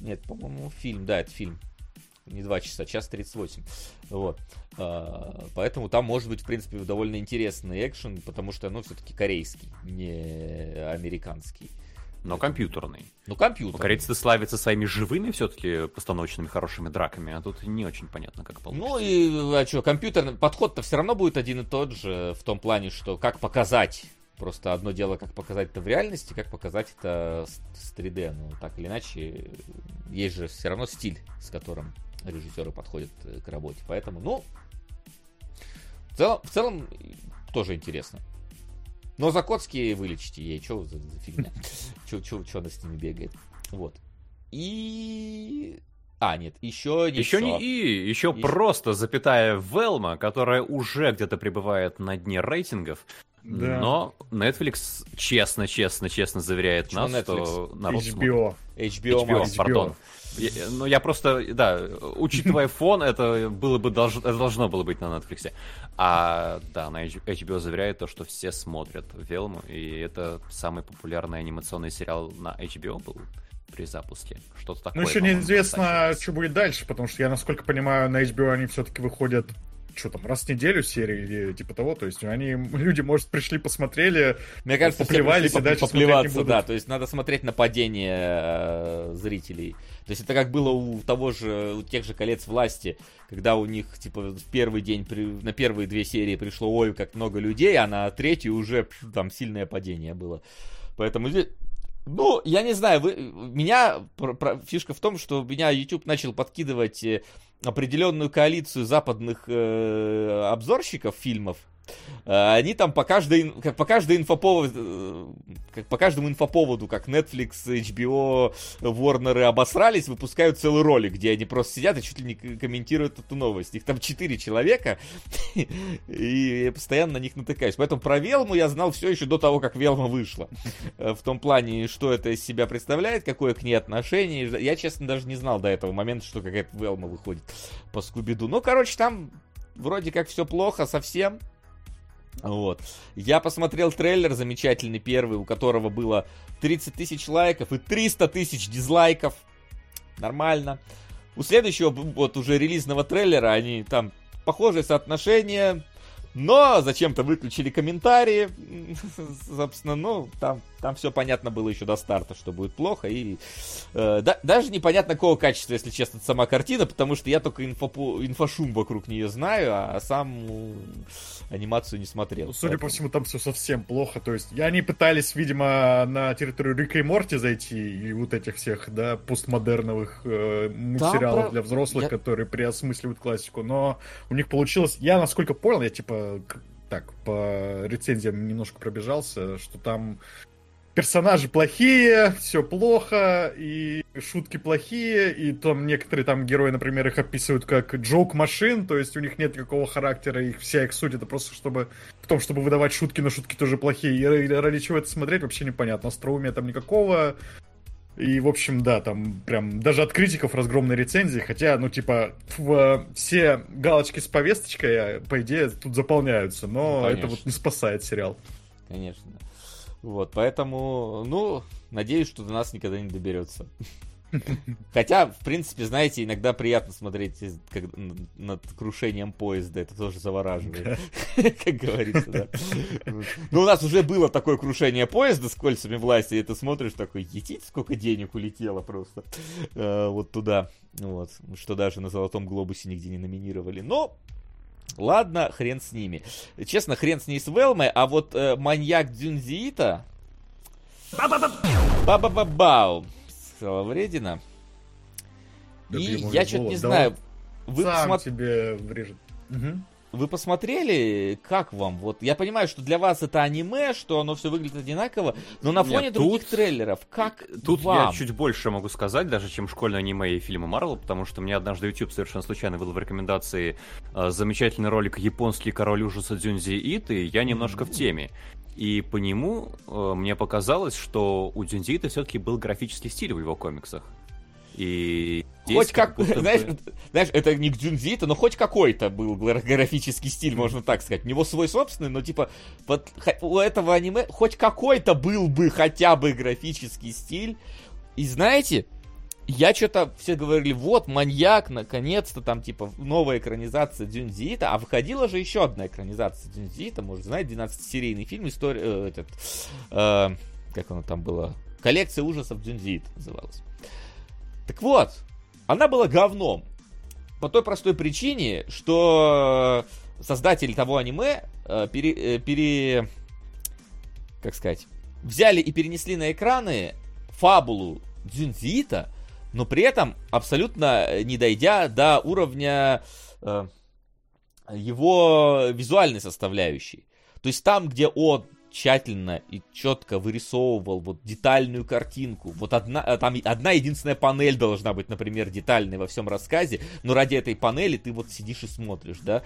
Нет, по-моему, фильм, да, это фильм. Не 2 часа, час 38. Вот. А, поэтому там может быть, в принципе, довольно интересный экшен, потому что, ну, все-таки корейский, не американский. Но компьютерный. Ну, компьютер. Корейцы славятся своими живыми все-таки постановочными хорошими драками, а тут не очень понятно, как получится. Ну и, а что, компьютерный подход-то все равно будет один и тот же, в том плане, что как показать Просто одно дело, как показать это в реальности, как показать это с 3D. Ну, так или иначе, есть же все равно стиль, с которым режиссеры подходят э, к работе. Поэтому, ну, в целом, в целом тоже интересно. Но Закотские вылечите ей, что за, за фигня? Что она с ними бегает? Вот. И... А, нет, еще не Еще не и, еще и... просто запятая Велма, которая уже где-то прибывает на дне рейтингов. Да. Но Netflix честно, честно, честно заверяет Почему нас, Netflix? что народ HBO. HBO, HBO, HBO, пардон. Я, ну, я просто, да, учитывая фон, это было бы долж, это должно было быть на Netflix. А, да, на HBO заверяет то, что все смотрят Велму, и это самый популярный анимационный сериал на HBO был при запуске. Что-то такое. Ну, еще неизвестно, что будет дальше, потому что я, насколько понимаю, на HBO они все-таки выходят что там, раз в неделю серии или типа того, то есть они, люди, может, пришли, посмотрели, Мне кажется, поплевались и дальше поплеваться, да, то есть надо смотреть на падение э, зрителей. То есть это как было у того же, у тех же колец власти, когда у них, типа, в первый день, при, на первые две серии пришло, ой, как много людей, а на третью уже там сильное падение было. Поэтому здесь ну, я не знаю, вы, меня про, про, фишка в том, что меня YouTube начал подкидывать э, определенную коалицию западных э, обзорщиков фильмов, они там по каждой, как по каждой инфоповоду, э, как по каждому инфоповоду, как Netflix, HBO, Warner обосрались, выпускают целый ролик, где они просто сидят и чуть ли не комментируют эту новость. Их там четыре человека, и я постоянно на них натыкаюсь. Поэтому про Велму я знал все еще до того, как Велма вышла. Э, в том плане, что это из себя представляет, какое к ней отношение. Я, честно, даже не знал до этого момента, что какая-то Велма выходит по Скубиду. Ну, короче, там вроде как все плохо совсем. Вот. Я посмотрел трейлер замечательный первый, у которого было 30 тысяч лайков и 300 тысяч дизлайков. Нормально. У следующего, вот уже релизного трейлера, они там похожее соотношение, но зачем-то выключили комментарии. Собственно, ну, там, там все понятно было еще до старта, что будет плохо. И э, да, даже непонятно какого качества, если честно, сама картина, потому что я только инфопу, инфошум вокруг нее знаю, а сам ну, анимацию не смотрел. Ну, судя поэтому... по всему, там все совсем плохо. То есть, они пытались, видимо, на территорию Рика и Морти зайти, и вот этих всех, да, постмодерновых э, мультсериалов да, для взрослых, я... которые переосмысливают классику. Но у них получилось, я насколько понял, я типа так, по рецензиям немножко пробежался, что там персонажи плохие, все плохо, и шутки плохие, и там некоторые там герои, например, их описывают как джок машин, то есть у них нет никакого характера, их вся их суть это просто чтобы в том, чтобы выдавать шутки, но шутки тоже плохие. И ради чего это смотреть, вообще непонятно. Остроумия там никакого, И, в общем, да, там прям даже от критиков разгромные рецензии, хотя, ну, типа, в, все галочки с повесточкой, по идее, тут заполняются, но ну, это вот не спасает сериал. Конечно. Вот, поэтому, ну, надеюсь, что до нас никогда не доберется. Хотя, в принципе, знаете, иногда приятно смотреть как, над крушением поезда. Это тоже завораживает, как говорится, да. Ну, у нас уже было такое крушение поезда с кольцами власти, и ты смотришь такой, етить, сколько денег улетело просто э, вот туда. Вот, что даже на Золотом Глобусе нигде не номинировали. Но Ладно, хрен с ними. Честно, хрен с ней с Велмой, а вот э, маньяк Дзюнзиита... Ба-ба-ба-бау сказала вредина. Да и я что-то не да знаю. Вы сам посмотр... тебе врежет. Угу. Вы посмотрели, как вам? Вот я понимаю, что для вас это аниме, что оно все выглядит одинаково, но на фоне Нет, других тут, трейлеров, как Тут вам? я чуть больше могу сказать, даже чем школьное аниме и фильмы Марвел, потому что мне однажды YouTube совершенно случайно был в рекомендации э, замечательный ролик «Японский король ужаса Дзюнзи Ит», и я немножко в теме. И по нему э, мне показалось, что у Дзюнзиита все-таки был графический стиль в его комиксах. И хоть как, как знаешь, бы... знаешь, это не Дзюнзиита, но хоть какой-то был графический стиль, можно так сказать. У него свой собственный, но типа вот у этого аниме хоть какой-то был бы хотя бы графический стиль. И знаете, я что-то все говорили, вот, маньяк, наконец-то, там, типа, новая экранизация Дзюнзиита, а выходила же еще одна экранизация Дзюнзиита, может, знаете, 12-серийный фильм, история, э, этот, э, как оно там было, коллекция ужасов Дзюнзиит называлась. Так вот, она была говном, по той простой причине, что создатели того аниме э, пере, э, пере, как сказать, взяли и перенесли на экраны фабулу Дзюнзиита, но при этом абсолютно э, не дойдя до уровня э, его визуальной составляющей. То есть там, где он тщательно и четко вырисовывал вот детальную картинку. Вот одна, э, там одна единственная панель должна быть, например, детальной во всем рассказе, но ради этой панели ты вот сидишь и смотришь, да.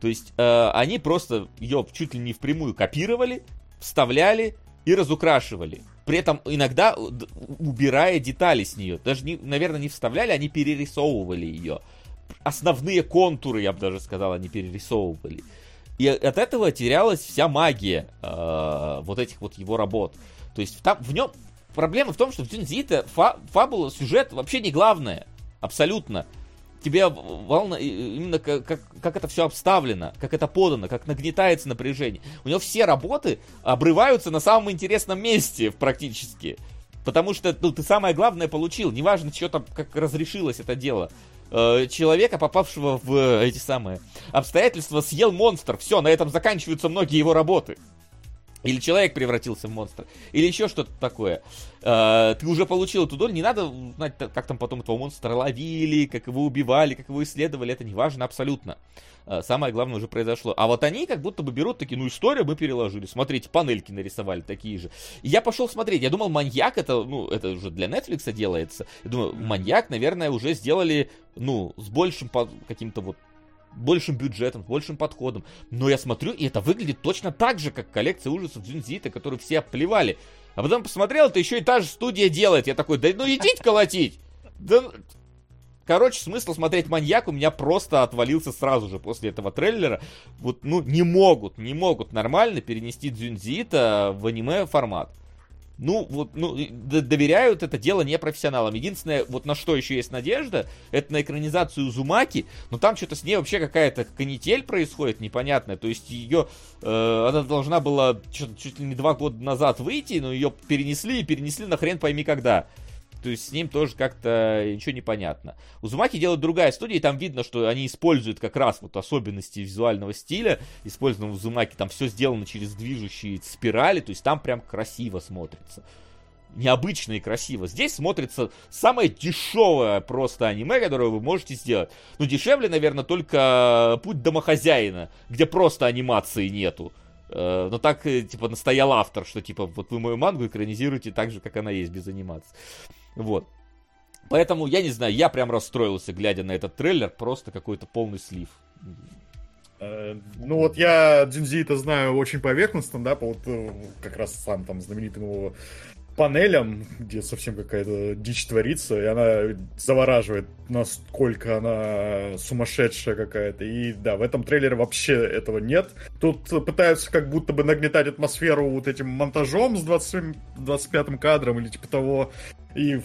То есть э, они просто ее чуть ли не впрямую копировали, вставляли и разукрашивали. При этом иногда убирая детали с нее. Даже, не, наверное, не вставляли, они перерисовывали ее. Основные контуры, я бы даже сказал, они перерисовывали. И от этого терялась вся магия э, вот этих вот его работ. То есть там в нем проблема в том, что в Дзюнзиите фа, фабула, сюжет вообще не главное. Абсолютно тебе волна, именно как, как, как это все обставлено, как это подано, как нагнетается напряжение. У него все работы обрываются на самом интересном месте практически. Потому что ну, ты самое главное получил. Неважно, что там, как разрешилось это дело. Э, человека, попавшего в эти самые обстоятельства, съел монстр. Все, на этом заканчиваются многие его работы. Или человек превратился в монстра. Или еще что-то такое. Э, ты уже получил эту долю. Не надо знать, как там потом этого монстра ловили, как его убивали, как его исследовали. Это не важно абсолютно. Э, самое главное уже произошло. А вот они как будто бы берут такие, ну, историю мы переложили. Смотрите, панельки нарисовали такие же. И я пошел смотреть. Я думал, маньяк это, ну, это уже для Netflix делается. Я думаю, маньяк, наверное, уже сделали, ну, с большим каким-то вот большим бюджетом, с большим подходом. Но я смотрю, и это выглядит точно так же, как коллекция ужасов Дзюнзита, которую все плевали. А потом посмотрел, это еще и та же студия делает. Я такой, да ну идите колотить! Да... Короче, смысл смотреть маньяк у меня просто отвалился сразу же после этого трейлера. Вот, ну, не могут, не могут нормально перенести Дзюнзита в аниме формат. Ну, вот, ну, доверяют это дело не профессионалам. Единственное, вот на что еще есть надежда, это на экранизацию Зумаки, но там что-то с ней вообще какая-то канитель происходит непонятная. То есть ее, э, она должна была чуть ли не два года назад выйти, но ее перенесли и перенесли на хрен пойми когда. То есть с ним тоже как-то ничего не понятно. Зумаки делают другая студия, и там видно, что они используют как раз вот особенности визуального стиля, использованного в Зумаке, там все сделано через движущие спирали, то есть там прям красиво смотрится. Необычно и красиво. Здесь смотрится самое дешевое просто аниме, которое вы можете сделать. Ну, дешевле, наверное, только Путь домохозяина, где просто анимации нету. Э, но так, э, типа, настоял автор, что, типа, вот вы мою мангу экранизируете так же, как она есть, без анимации. Вот. Поэтому, я не знаю, я прям расстроился, глядя на этот трейлер, просто какой-то полный слив. Э, ну вот я Дзюнзи это знаю очень поверхностно, да, по вот как раз сам там знаменитым его панелям, где совсем какая-то дичь творится, и она завораживает, насколько она сумасшедшая какая-то. И да, в этом трейлере вообще этого нет. Тут пытаются как будто бы нагнетать атмосферу вот этим монтажом с 20, 25 кадром или типа того. И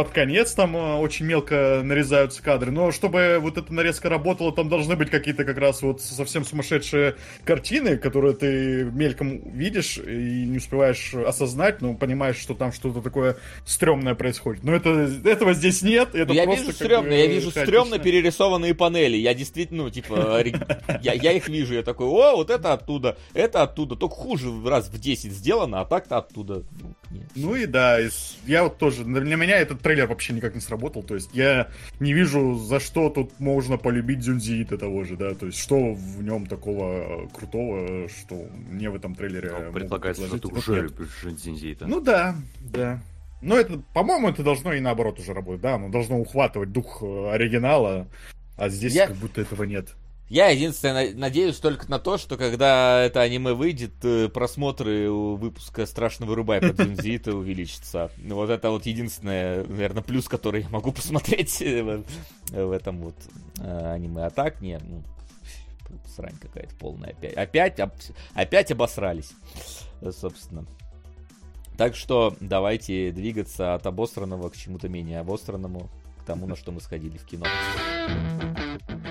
под конец там э, очень мелко нарезаются кадры. Но чтобы вот эта нарезка работала, там должны быть какие-то как раз вот совсем сумасшедшие картины, которые ты мельком видишь и не успеваешь осознать, но понимаешь, что там что-то такое стрёмное происходит. Но это, этого здесь нет. Это я вижу стрёмно, я вижу стрёмно перерисованные панели. Я действительно, ну, типа, я, я их вижу, я такой, о, вот это оттуда, это оттуда. Только хуже раз в 10 сделано, а так-то оттуда. Ну, ну и да, я вот тоже, для меня этот трейлер вообще никак не сработал. То есть я не вижу, за что тут можно полюбить Дзюнзиита того же, да. То есть что в нем такого крутого, что мне в этом трейлере... Ну, предполагается, что ты уже любишь Дзюнзиита. Ну да, да. Но это, по-моему, это должно и наоборот уже работать, да, оно должно ухватывать дух э, оригинала, а здесь я... как будто этого нет. Я единственное надеюсь только на то, что когда это аниме выйдет, э, просмотры у выпуска «Страшно вырубай» под Зензита увеличатся. Вот это вот единственное, наверное, плюс, который я могу посмотреть в, в этом вот э, аниме. А так, не, ну, срань какая-то полная опять. Опять, об, опять обосрались, собственно. Так что давайте двигаться от обосранного к чему-то менее обосранному, к тому, на что мы сходили в кино.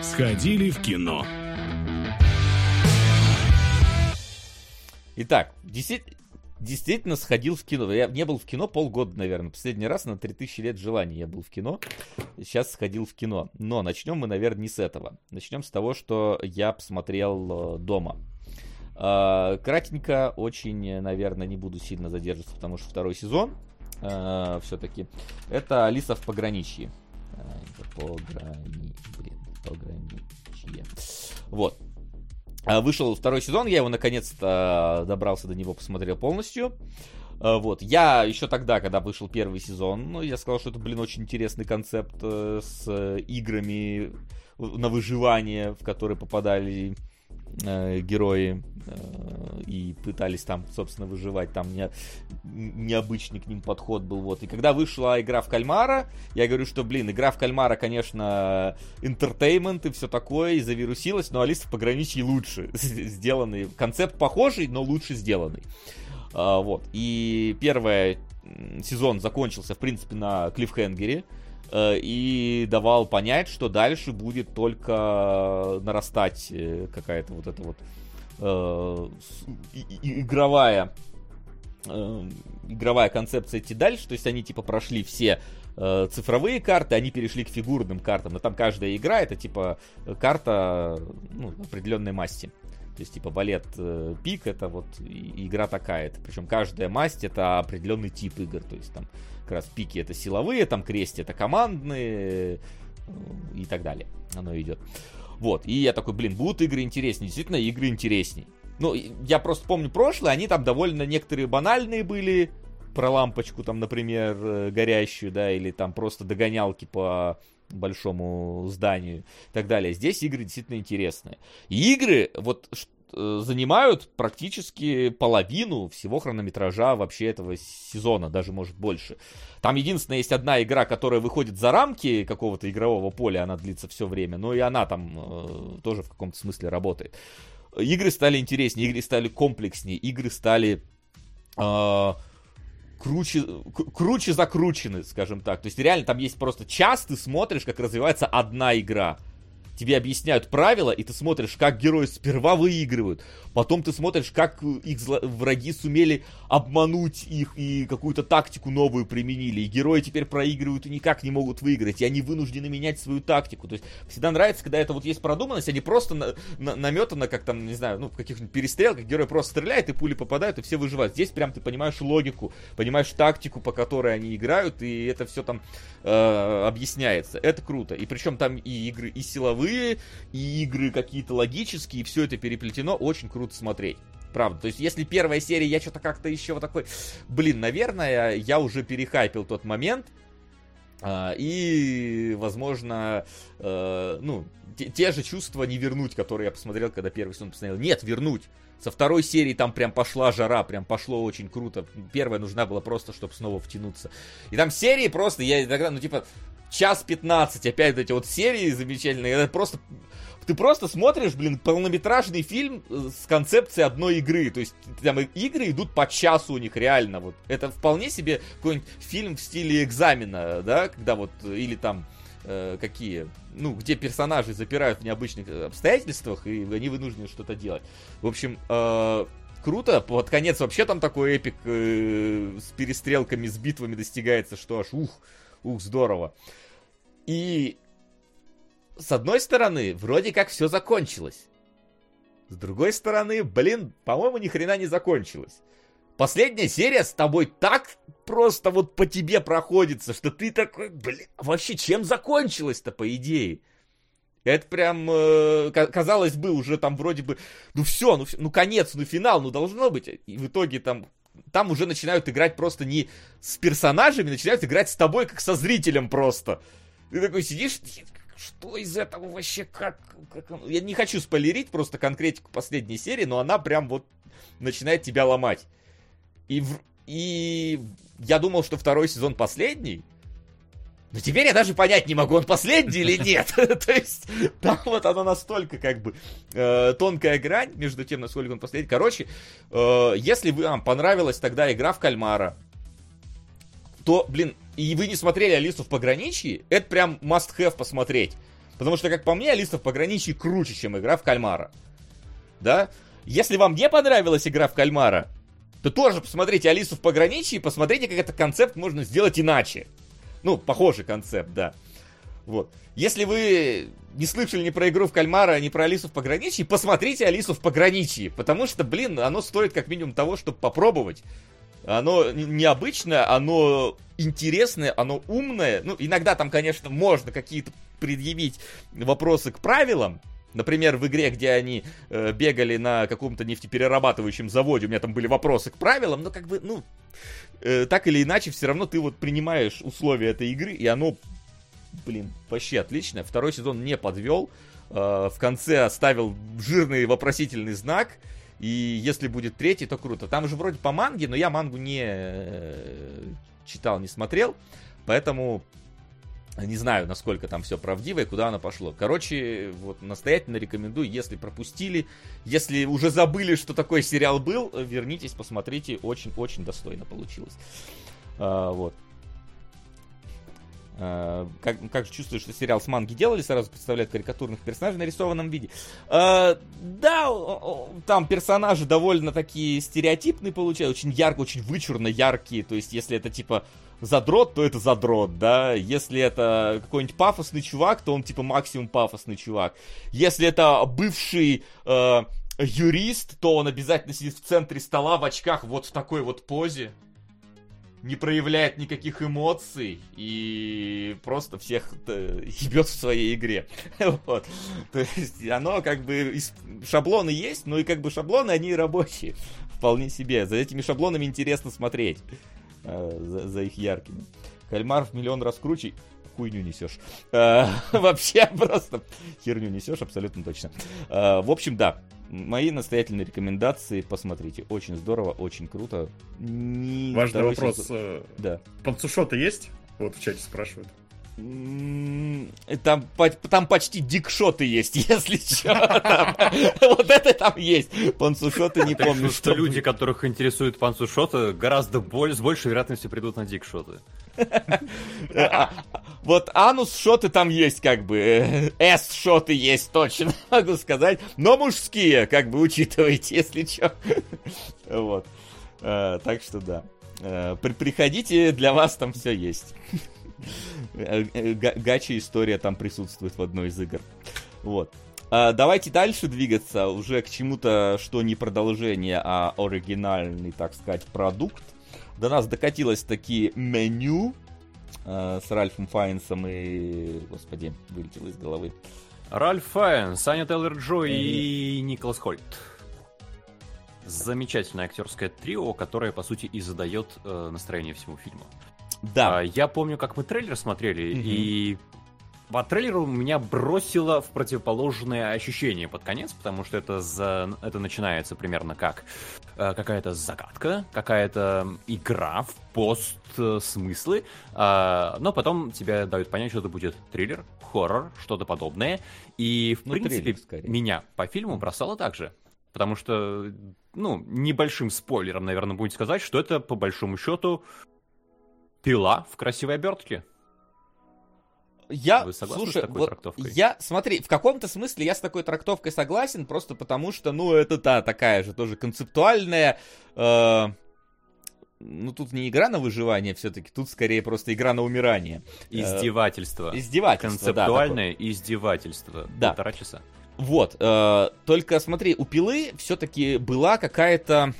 Сходили в кино. Итак, действительно, действительно сходил в кино. Я не был в кино полгода, наверное. Последний раз на 3000 лет желаний я был в кино. Сейчас сходил в кино. Но начнем мы, наверное, не с этого. Начнем с того, что я посмотрел э, дома. Э, кратенько, очень, наверное, не буду сильно задерживаться, потому что второй сезон э, все-таки. Это Алиса в пограничье. Пограни... Блин пограничье. Вот. А, вышел второй сезон, я его наконец-то добрался до него, посмотрел полностью. Вот, я еще тогда, когда вышел первый сезон, ну, я сказал, что это, блин, очень интересный концепт э, с играми на выживание, в которые попадали э, герои э, и пытались там, собственно, выживать. Там не, необычный к ним подход был. Вот. И когда вышла игра в кальмара, я говорю, что, блин, игра в кальмара, конечно, интертеймент и все такое, и завирусилась, но Алиса в пограничье лучше сделанный. Концепт похожий, но лучше сделанный. А, вот. И первый сезон закончился, в принципе, на клиффхенгере. Э, и давал понять, что дальше будет только нарастать э, какая-то вот эта вот э, игровая игровая концепция идти дальше, то есть они типа прошли все цифровые карты, они перешли к фигурным картам, но там каждая игра это типа карта ну, определенной масти. То есть, типа, балет э, пик это вот игра такая. -то. Причем каждая масть это определенный тип игр. То есть, там как раз пики это силовые, там крести это командные э, и так далее. Оно идет. Вот, и я такой, блин, будут игры интереснее. Действительно, игры интересней. Ну, я просто помню прошлое, они там довольно некоторые банальные были. Про лампочку там, например, э, горящую, да, или там просто догонялки по большому зданию и так далее. Здесь игры действительно интересные. И игры, вот Э, занимают практически половину всего хронометража вообще этого сезона, даже может больше. Там единственное есть одна игра, которая выходит за рамки какого-то игрового поля, она длится все время, но и она там э, тоже в каком-то смысле работает. Игры стали интереснее, игры стали комплекснее, игры стали э, круче, круче закручены, скажем так. То есть реально там есть просто час ты смотришь, как развивается одна игра тебе объясняют правила, и ты смотришь, как герои сперва выигрывают, потом ты смотришь, как их враги сумели обмануть их и какую-то тактику новую применили, и герои теперь проигрывают и никак не могут выиграть, и они вынуждены менять свою тактику. То есть всегда нравится, когда это вот есть продуманность, они просто на, на, наметано, как там, не знаю, ну, в каких-нибудь перестрелках герой просто стреляет, и пули попадают, и все выживают. Здесь прям ты понимаешь логику, понимаешь тактику, по которой они играют, и это все там э, объясняется. Это круто. И причем там и игры и силовые, игровые, и игры какие-то логические, и все это переплетено, очень круто смотреть. Правда, то есть если первая серия я что-то как-то еще вот такой, блин, наверное, я уже перехайпил тот момент, А, и, возможно, э, ну, те, же чувства не вернуть, которые я посмотрел, когда первый сезон посмотрел. Нет, вернуть. Со второй серии там прям пошла жара, прям пошло очень круто. Первая нужна была просто, чтобы снова втянуться. И там серии просто, я иногда, ну типа, час 15, опять эти вот серии замечательные, это просто ты просто смотришь, блин, полнометражный фильм э, с концепцией одной игры. То есть там игры идут по часу у них реально. Вот это вполне себе какой-нибудь фильм в стиле экзамена, да, когда вот или там э, какие, ну, где персонажи запирают в необычных э, обстоятельствах, и они вынуждены что-то делать. В общем, э, круто. Под конец вообще там такой эпик э, с перестрелками, с битвами достигается, что аж ух, ух, здорово. И с одной стороны, вроде как все закончилось. С другой стороны, блин, по-моему, ни хрена не закончилось. Последняя серия с тобой так просто вот по тебе проходится, что ты такой, блин, вообще чем закончилось-то, по идее? Это прям, э, казалось бы, уже там вроде бы, ну все, ну, ну конец, ну финал, ну должно быть. И в итоге там, там уже начинают играть просто не с персонажами, начинают играть с тобой, как со зрителем просто. Ты такой сидишь, что из этого вообще, как, как... Я не хочу спойлерить просто конкретику последней серии, но она прям вот начинает тебя ломать. И, в... и я думал, что второй сезон последний, но теперь я даже понять не могу, он последний или нет. То есть, там вот оно настолько как бы э, тонкая грань между тем, насколько он последний. Короче, э, если вам понравилась тогда игра в кальмара, то, блин, и вы не смотрели Алису в пограничье, это прям must have посмотреть. Потому что, как по мне, Алиса в пограничье круче, чем игра в кальмара. Да? Если вам не понравилась игра в кальмара, то тоже посмотрите Алису в пограничье и посмотрите, как этот концепт можно сделать иначе. Ну, похожий концепт, да. Вот. Если вы не слышали ни про игру в кальмара, ни про Алису в пограничье, посмотрите Алису в пограничье. Потому что, блин, оно стоит как минимум того, чтобы попробовать. Оно необычное, оно интересное, оно умное. Ну, иногда там, конечно, можно какие-то предъявить вопросы к правилам. Например, в игре, где они э, бегали на каком-то нефтеперерабатывающем заводе, у меня там были вопросы к правилам, но как бы, ну, э, так или иначе, все равно ты вот принимаешь условия этой игры, и оно, блин, вообще отлично. Второй сезон не подвел. Э, в конце оставил жирный вопросительный знак. И если будет третий, то круто. Там же вроде по манге, но я мангу не э, читал, не смотрел. Поэтому не знаю, насколько там все правдиво и куда оно пошло. Короче, вот настоятельно рекомендую, если пропустили, если уже забыли, что такой сериал был, вернитесь, посмотрите, очень-очень достойно получилось. А, вот. А, как, как же чувствуешь, что сериал с манги делали, сразу представляют карикатурных персонажей в нарисованном виде. А, да, там персонажи довольно такие стереотипные получаются, очень ярко, очень вычурно яркие. То есть, если это типа задрот, то это задрот, да. Если это какой-нибудь пафосный чувак, то он типа максимум пафосный чувак. Если это бывший э, юрист, то он обязательно сидит в центре стола в очках вот в такой вот позе. Не проявляет никаких эмоций и просто всех э, ебет в своей игре. вот. То есть оно как бы шаблоны есть, но и как бы шаблоны они рабочие. Вполне себе. За этими шаблонами интересно смотреть. Э, за, за их яркими. Кальмар в миллион раз круче, хуйню несешь. Э, вообще просто херню несешь, абсолютно точно. Э, в общем, да, мои настоятельные рекомендации, посмотрите. Очень здорово, очень круто. Не Важный вопрос. Сезон... Да. Панцушота есть? Вот в чате спрашивают. Там, там почти дикшоты есть, если что. Вот это там есть. Пансушоты не помню. Что люди, которых интересует пансушоты, гораздо с большей вероятностью придут на дикшоты. А, вот анус-шоты там есть, как бы. S-шоты есть, точно могу сказать. Но мужские, как бы, учитывайте, если что. Вот. Э, так что да. Э, приходите, для вас там все есть. Э, э, гача история там присутствует в одной из игр. Вот. А, давайте дальше двигаться уже к чему-то, что не продолжение, а оригинальный, так сказать, продукт. До нас докатилось такие меню э, с Ральфом Файнсом и... Господи, вылетело из головы. Ральф Файнс, Аня Тейлор-Джо и Николас Хольт. Замечательное актерское трио, которое, по сути, и задает э, настроение всему фильму. Да. А, я помню, как мы трейлер смотрели, угу. и по трейлеру меня бросило в противоположное ощущение под конец, потому что это, за... это начинается примерно как э, какая-то загадка, какая-то игра в пост-смыслы, э, но потом тебе дают понять, что это будет триллер, хоррор, что-то подобное. И, в ну, принципе, триллер, меня по фильму бросало так же. Потому что, ну, небольшим спойлером, наверное, будет сказать, что это, по большому счету, пила в красивой обертке. Я, Вы слушай, с такой вот трактовкой? Я, смотри, в каком-то смысле я с такой трактовкой согласен, просто потому что, ну, это та такая же тоже концептуальная, э, ну, тут не игра на выживание все-таки, тут скорее просто игра на умирание. Издевательство. Э, издевательство, Концептуальное да, издевательство. Да. Полтора часа. Вот, э, только смотри, у пилы все-таки была какая-то...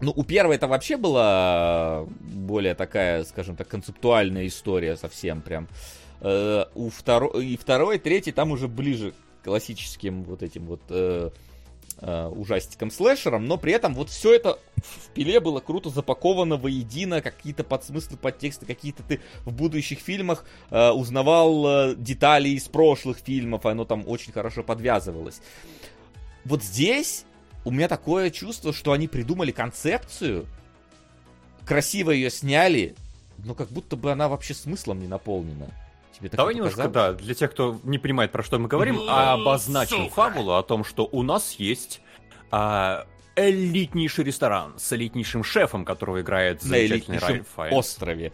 Ну, у первой это вообще была более такая, скажем так, концептуальная история совсем прям. Э, у второй, и второй, третий там уже ближе к классическим вот этим вот э, э, ужастикам слэшерам, но при этом вот все это в пиле было круто запаковано воедино, какие-то подсмыслы, подтексты, какие-то ты в будущих фильмах э, узнавал э, детали из прошлых фильмов, оно там очень хорошо подвязывалось. Вот здесь у меня такое чувство, что они придумали концепцию, красиво ее сняли, но как будто бы она вообще смыслом не наполнена. Тебе Давай немножко, да, для тех, кто не понимает, про что мы говорим, а обозначим Сука. фабулу о том, что у нас есть а, элитнейший ресторан с элитнейшим шефом, которого играет замечательный Райан Файнс. острове.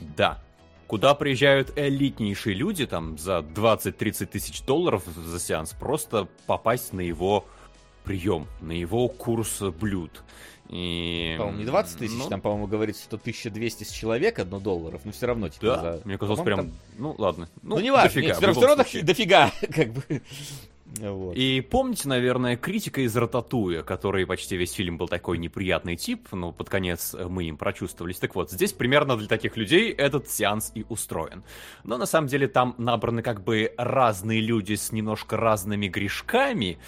Да. Куда приезжают элитнейшие люди, там, за 20-30 тысяч долларов за сеанс, просто попасть на его прием, на его курс блюд. И... По-моему, не 20 тысяч, ну... там, по-моему, говорится, что 1200 с человека, одно долларов, но все равно, типа, да, за... мне казалось, прям, там... ну, ладно. Ну, ну не важно, дофига, нет, все, все равно дофига, как бы. Вот. И помните, наверное, критика из Рататуя, который почти весь фильм был такой неприятный тип, но под конец мы им прочувствовались. Так вот, здесь примерно для таких людей этот сеанс и устроен. Но на самом деле там набраны как бы разные люди с немножко разными грешками,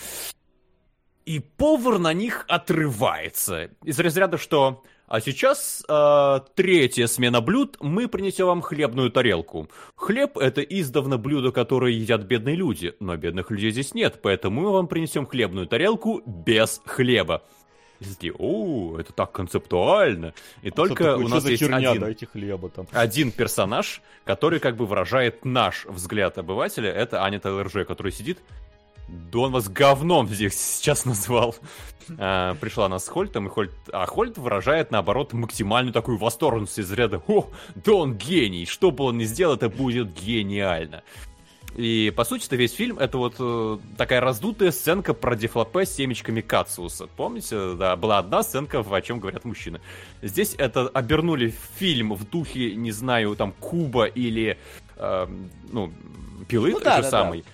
и повар на них отрывается. Из разряда, что а сейчас э, третья смена блюд, мы принесем вам хлебную тарелку. Хлеб это издавна блюдо, которое едят бедные люди, но бедных людей здесь нет, поэтому мы вам принесем хлебную тарелку без хлеба. И о, это так концептуально. И а только такое, у нас есть херня, один, дайте хлеба там. один персонаж, который как бы выражает наш взгляд обывателя. Это Аня Тейлор-Джой, который сидит да он вас говном здесь сейчас назвал. А, пришла она с Хольтом, и Хольт... А Хольт выражает, наоборот, максимальную такую восторженность из ряда «О, да он гений! Что бы он ни сделал, это будет гениально!» И, по сути, это весь фильм — это вот э, такая раздутая сценка про дефлопе с семечками Кациуса. Помните? Да, была одна сценка, о чем говорят мужчины. Здесь это обернули фильм в духе, не знаю, там, Куба или, э, ну, Пилы, ну, да, же да, самой. Да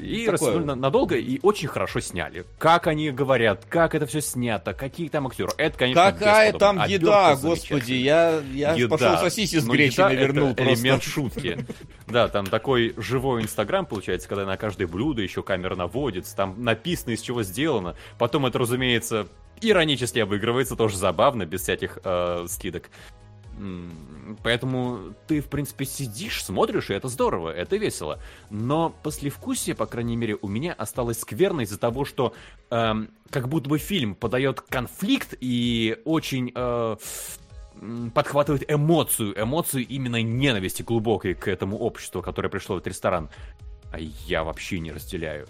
и Такое... надолго и очень хорошо сняли. Как они говорят, как это все снято, какие там актеры. Это, конечно, Какая там еда, господи, я, я еда. пошел сосиси с гречей вернул просто. элемент шутки. Да, там такой живой инстаграм получается, когда на каждое блюдо еще камера наводится, там написано, из чего сделано. Потом это, разумеется, иронически обыгрывается, тоже забавно, без всяких э, скидок. Поэтому ты, в принципе, сидишь, смотришь, и это здорово, это весело. Но послевкусие, по крайней мере, у меня осталось скверно из-за того, что эм, как будто бы фильм подает конфликт и очень э, подхватывает эмоцию, эмоцию именно ненависти глубокой к этому обществу, которое пришло в этот ресторан. А я вообще не разделяю.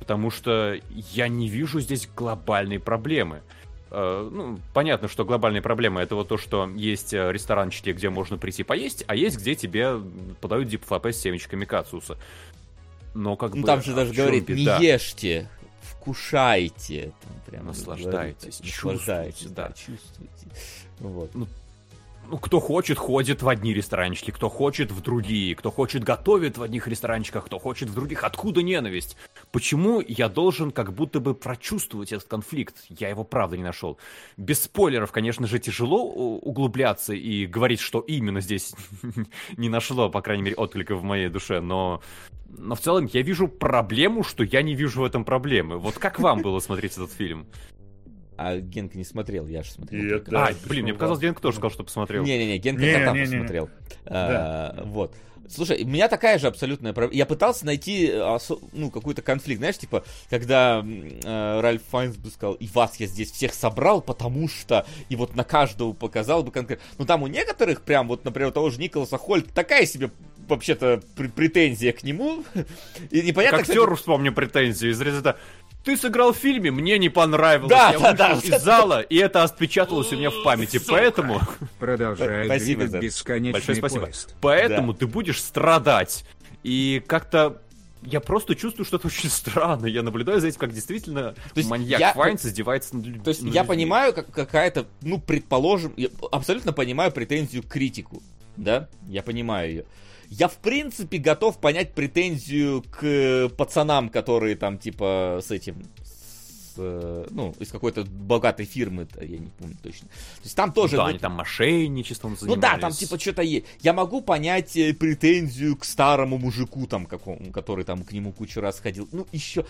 Потому что я не вижу здесь глобальной проблемы. Э, ну, понятно, что глобальная проблема это вот то, что есть э, ресторанчики, где можно прийти поесть, а есть, где тебе подают дипфлопе с семечками кацуса. Но как ну, бы... Там же даже говорит, беда? не ешьте, вкушайте. Там прям наслаждайтесь, говорит, наслаждайтесь, да. да. чувствуйте. Вот. Ну, ну, кто хочет, ходит в одни ресторанчики, кто хочет в другие, кто хочет готовит в одних ресторанчиках, кто хочет в других. Откуда ненависть? Почему я должен как будто бы прочувствовать этот конфликт? Я его правда не нашел. Без спойлеров, конечно же, тяжело углубляться и говорить, что именно здесь не нашло, по крайней мере, отклика в моей душе, но но в целом я вижу проблему, что я не вижу в этом проблемы. Вот как вам было смотреть этот фильм? А Генка не смотрел, я же смотрел. Это... А, блин, мне показалось, Генка тоже сказал, что посмотрел. Не-не-не, Генка не, кота не, посмотрел. Не, не. А, Вот. Слушай, у меня такая же абсолютная проблема. Я пытался найти э, ну, какой-то конфликт, знаешь, типа, когда э, Ральф Файнс бы сказал, и вас я здесь всех собрал, потому что, и вот на каждого показал бы конкретно. Ну, там у некоторых, прям, вот, например, у того же Николаса Хольт такая себе вообще-то претензия к нему. И непонятно, Как актеру кстати... вспомню претензию из результата ты сыграл в фильме, мне не понравилось. Да, я да, да. из зала, и это отпечаталось у меня в памяти. Сука. Поэтому... Продолжай спасибо двигать бесконечный Большое спасибо. Поезд. Поэтому да. ты будешь страдать. И как-то я просто чувствую, что это очень странно. Я наблюдаю за этим, как действительно то есть маньяк я, Файнс издевается над людьми. То есть я людьми. понимаю, как какая-то, ну, предположим, я абсолютно понимаю претензию к критику, да, я понимаю ее. Я, в принципе, готов понять претензию к пацанам, которые там, типа, с этим, э, ну, из какой-то богатой фирмы, я не помню точно. То есть там тоже... Да, они там мошенничеством занимались. Ну да, там типа что-то есть. Я могу понять э, претензию к старому мужику, там, какому, который там к нему кучу раз ходил. Ну, еще...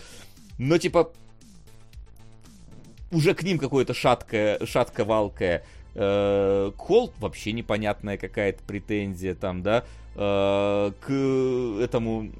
Но типа... Уже к ним какое-то шаткое, шатко-валкое. Э, Холт вообще непонятная какая-то претензия там, да. Э, к этому,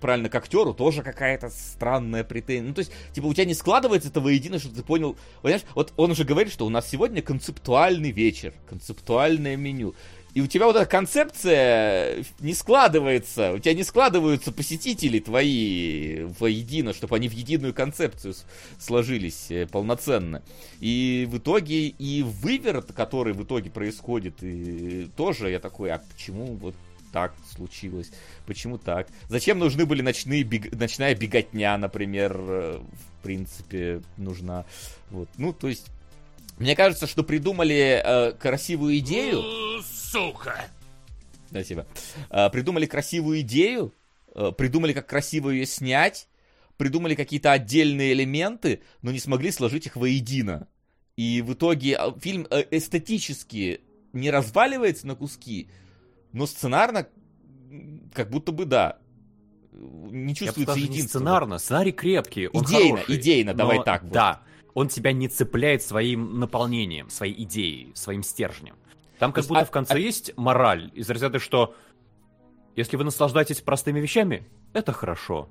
правильно, к актеру тоже какая-то странная претензия. Ну, то есть, типа, у тебя не складывается это воедино, что ты понял. Понимаешь, вот он уже говорит, что у нас сегодня концептуальный вечер, концептуальное меню. И у тебя вот эта концепция не складывается, у тебя не складываются посетители твои воедино, чтобы они в единую концепцию сложились э, полноценно. И в итоге и выверт, который в итоге происходит, и тоже я такой, а почему вот так случилось? Почему так? Зачем нужны были ночные бег... ночная беготня, например, э, в принципе, нужна. Вот. Ну, то есть, мне кажется, что придумали э, красивую идею. Сука! Спасибо. Э, придумали красивую идею, э, придумали, как красиво ее снять, придумали какие-то отдельные элементы, но не смогли сложить их воедино. И в итоге э, фильм э, эстетически не разваливается на куски, но сценарно, как будто бы да. Не чувствуется Я единства. Не сценарно, сценарий крепкий, он Идейно, хороший, идейно, давай так. Вот. Да, он тебя не цепляет своим наполнением, своей идеей, своим стержнем. Там как будто а, в конце а... есть мораль из разряда, что если вы наслаждаетесь простыми вещами, это хорошо.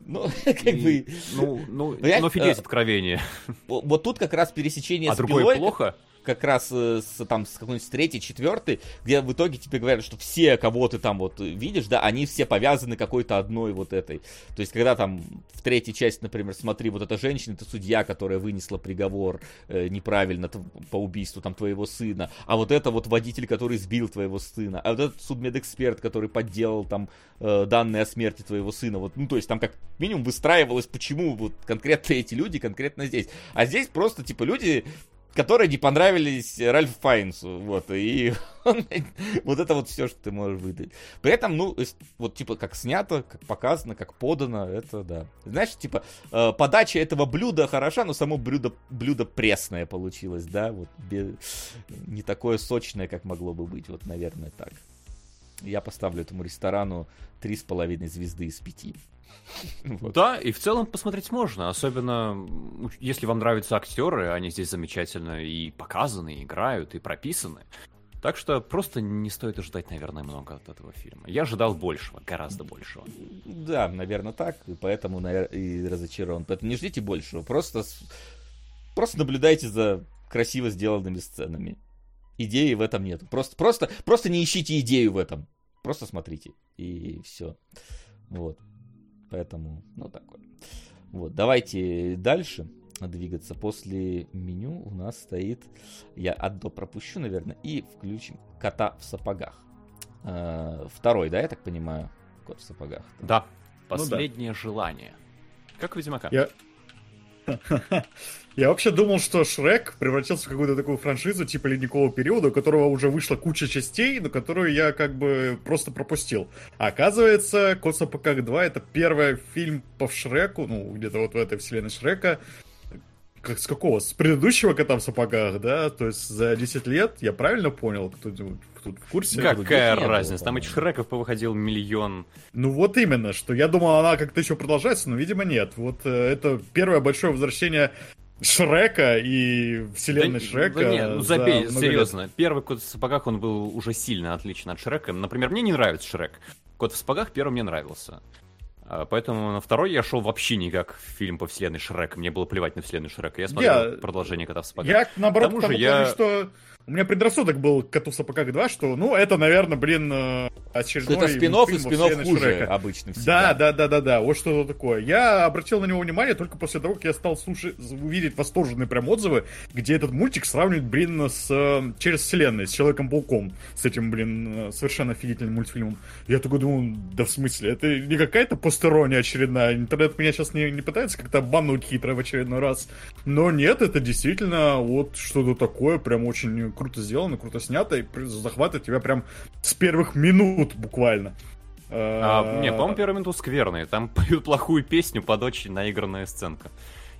Ну, как и, бы... Ну, ну, но фигеть э, откровение. Вот тут как раз пересечение а с другое плохо? Как раз э, с, там, с какой-нибудь третьей, четвертой, где в итоге тебе говорят, что все, кого ты там вот видишь, да, они все повязаны какой-то одной вот этой. То есть, когда там в третьей части, например, смотри, вот эта женщина, это судья, которая вынесла приговор э, неправильно по убийству там твоего сына, а вот это вот водитель, который сбил твоего сына, а вот этот судмедэксперт, который подделал там э, данные о смерти твоего сына, вот, ну, то есть, там как минимум выстраивалось, почему вот конкретно эти люди конкретно здесь. А здесь просто, типа, люди которые не понравились Ральфу Файнсу. Вот, и вот это вот все, что ты можешь выдать. При этом, ну, вот типа как снято, как показано, как подано, это да. Знаешь, типа э, подача этого блюда хороша, но само блюдо, блюдо пресное получилось, да, вот не такое сочное, как могло бы быть, вот, наверное, так. Я поставлю этому ресторану три с половиной звезды из пяти. Вот. Да, и в целом посмотреть можно, особенно если вам нравятся актеры, они здесь замечательно и показаны, и играют, и прописаны. Так что просто не стоит ожидать, наверное, много от этого фильма. Я ожидал большего, гораздо большего. Да, наверное, так, и поэтому и разочарован. Поэтому не ждите большего, просто, просто наблюдайте за красиво сделанными сценами. Идеи в этом нет. Просто, просто, просто не ищите идею в этом. Просто смотрите, и все. Вот. Поэтому, ну, такое. Вот, давайте дальше двигаться. После меню у нас стоит, я одно пропущу, наверное, и включим кота в сапогах. Э, второй, да, я так понимаю, кот в сапогах. Да, последнее ну, да. желание. Как Ведьмака. Я, я вообще думал, что Шрек превратился в какую-то такую франшизу типа ледникового периода, у которого уже вышла куча частей, но которую я как бы просто пропустил. А оказывается, сапогах 2 это первый фильм по Шреку, ну, где-то вот в этой вселенной Шрека, как, с какого? С предыдущего кота в сапогах, да? То есть за 10 лет, я правильно понял, кто-нибудь тут в курсе? Какая разница? Там этих Шреков повыходил миллион. Ну вот именно, что я думал, она как-то еще продолжается, но, видимо, нет. Вот э, это первое большое возвращение Шрека и вселенной да, Шрека. Да нет, ну забей, серьезно. Лет. Первый кот в сапогах, он был уже сильно отличен от Шрека. Например, мне не нравится Шрек. Кот в сапогах первый мне нравился. А, поэтому на второй я шел вообще никак в фильм по вселенной Шрека. Мне было плевать на вселенную Шрека. Я смотрел я... продолжение кота в сапогах. Я, наоборот, к тому, я... что у меня предрассудок был к «Коту в сапогах 2», что, ну, это, наверное, блин, э, очередной Это спин и спин хуже Шрека. обычно всегда. Да, да, да, да, да, вот что-то такое. Я обратил на него внимание только после того, как я стал слушать, увидеть восторженные прям отзывы, где этот мультик сравнивают, блин, с э, «Через вселенной», с Человеком-пауком, с этим, блин, э, совершенно офигительным мультфильмом. Я такой думаю, да в смысле, это не какая-то постерония очередная, интернет меня сейчас не, не пытается как-то обмануть хитро в очередной раз, но нет, это действительно вот что-то такое, прям очень круто сделано, круто снято, и захватывает тебя прям с первых минут буквально. А, не, по-моему, первые минуты скверные. Там поют плохую песню под очень наигранная сценка.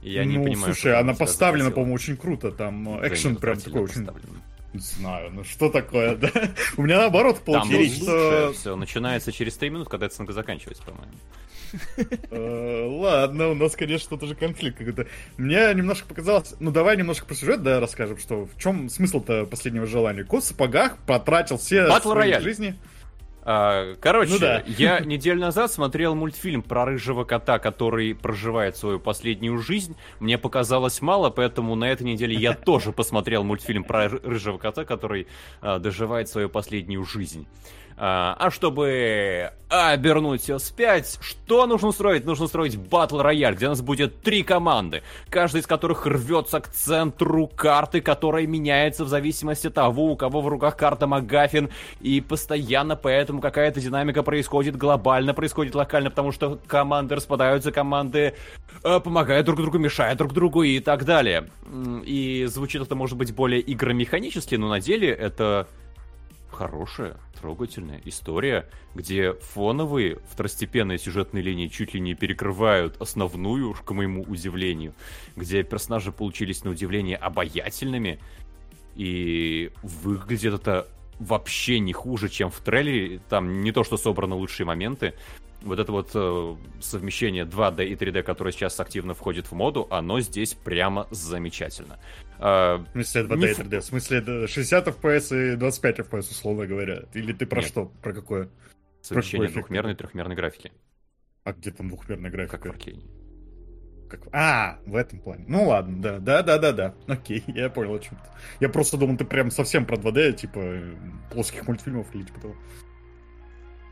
И я ну, не понимаю. Слушай, она поставлена, по-моему, очень круто. Там да, экшен прям такой очень. Не знаю, ну что такое, да? У меня наоборот получилось, что... Все, начинается через 3 минуты, когда эта заканчивается, по-моему. Э, ладно, у нас, конечно, тоже конфликт какой-то. Мне немножко показалось... Ну, давай немножко про сюжет, да, расскажем, что в чем смысл-то последнего желания. Кот в сапогах потратил все свои жизни... А, короче, ну, да. я неделю назад смотрел мультфильм про рыжего кота, который проживает свою последнюю жизнь. Мне показалось мало, поэтому на этой неделе я тоже посмотрел мультфильм про рыжего кота, который а, доживает свою последнюю жизнь. А, а чтобы обернуть все вспять, что нужно устроить? Нужно устроить батл рояль, где у нас будет три команды, каждая из которых рвется к центру карты, которая меняется в зависимости от того, у кого в руках карта Магафин, и постоянно поэтому какая-то динамика происходит глобально, происходит локально, потому что команды распадаются, команды э, помогают друг другу, мешают друг другу и так далее. И звучит это, может быть, более игромеханически, но на деле это хорошая, трогательная история, где фоновые второстепенные сюжетные линии чуть ли не перекрывают основную, к моему удивлению, где персонажи получились на удивление обаятельными, и выглядит это вообще не хуже, чем в трейлере. Там не то, что собраны лучшие моменты. Вот это вот э, совмещение 2D и 3D, которое сейчас активно входит в моду, оно здесь прямо замечательно. А, в смысле 2D и 3D? В смысле 60 FPS и 25 FPS, условно говоря? Или ты про Нет. что? Про какое? Совмещение про двухмерной и трехмерной графики. А где там двухмерная графика? Как в Аркейне. Как... А, в этом плане. Ну ладно, да, да, да, да, да. Окей, я понял о чем-то. Я просто думал, ты прям совсем про 2D, типа плоских мультфильмов или типа того.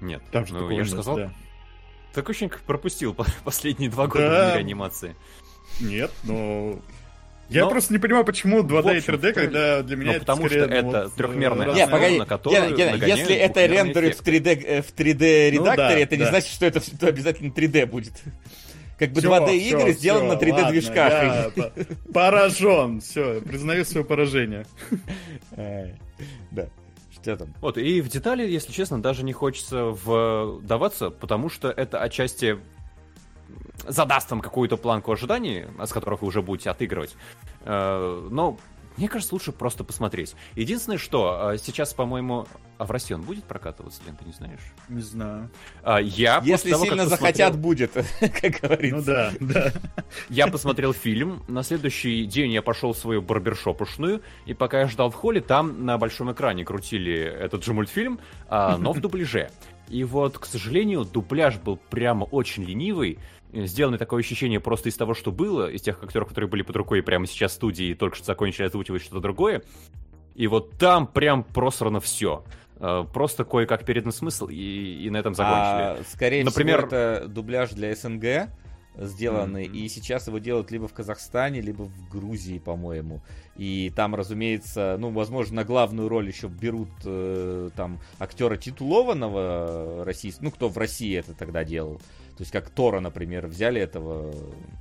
Нет, там же ну, я же сказал. Да. Так очень пропустил последние два года да. в мире анимации. Нет, но я Но... просто не понимаю, почему 2D общем, и 3D, когда для меня ну, это потому скорее, что ну, это вот, трехмерная не, погоди, на которую Гена, Гена, если это рендерит в 3D, э, в 3D редакторе, ну, да, это да. не значит, что это все обязательно 3D будет. Как бы 2D игры сделаны на 3D движках. Поражен, все, признаю свое поражение. Да. Там? Вот, и в детали, если честно, даже не хочется вдаваться, потому что это отчасти задаст вам какую-то планку ожиданий, с которых вы уже будете отыгрывать. Э, но мне кажется, лучше просто посмотреть. Единственное, что э, сейчас, по-моему, а в России он будет прокатываться, Лен, ты не знаешь? Не знаю. А, я Если того, сильно захотят, посмотрел... будет, как говорится. Ну да, да. Я посмотрел фильм, на следующий день я пошел в свою барбершопушную, и пока я ждал в холле, там на большом экране крутили этот же мультфильм, а, но в дубляже. И вот, к сожалению, дубляж был прямо очень ленивый, сделано такое ощущение просто из того, что было, из тех актеров, которые были под рукой прямо сейчас в студии и только что закончили озвучивать что-то другое. И вот там прям просрано все. Э, просто кое-как передан смысл, и, и на этом закончили. А, скорее Например... всего, это дубляж для СНГ сделанный, mm-hmm. и сейчас его делают либо в Казахстане, либо в Грузии, по-моему. И там, разумеется, ну, возможно, на главную роль еще берут э, там актера титулованного российского, ну, кто в России это тогда делал. То есть как Тора, например, взяли этого...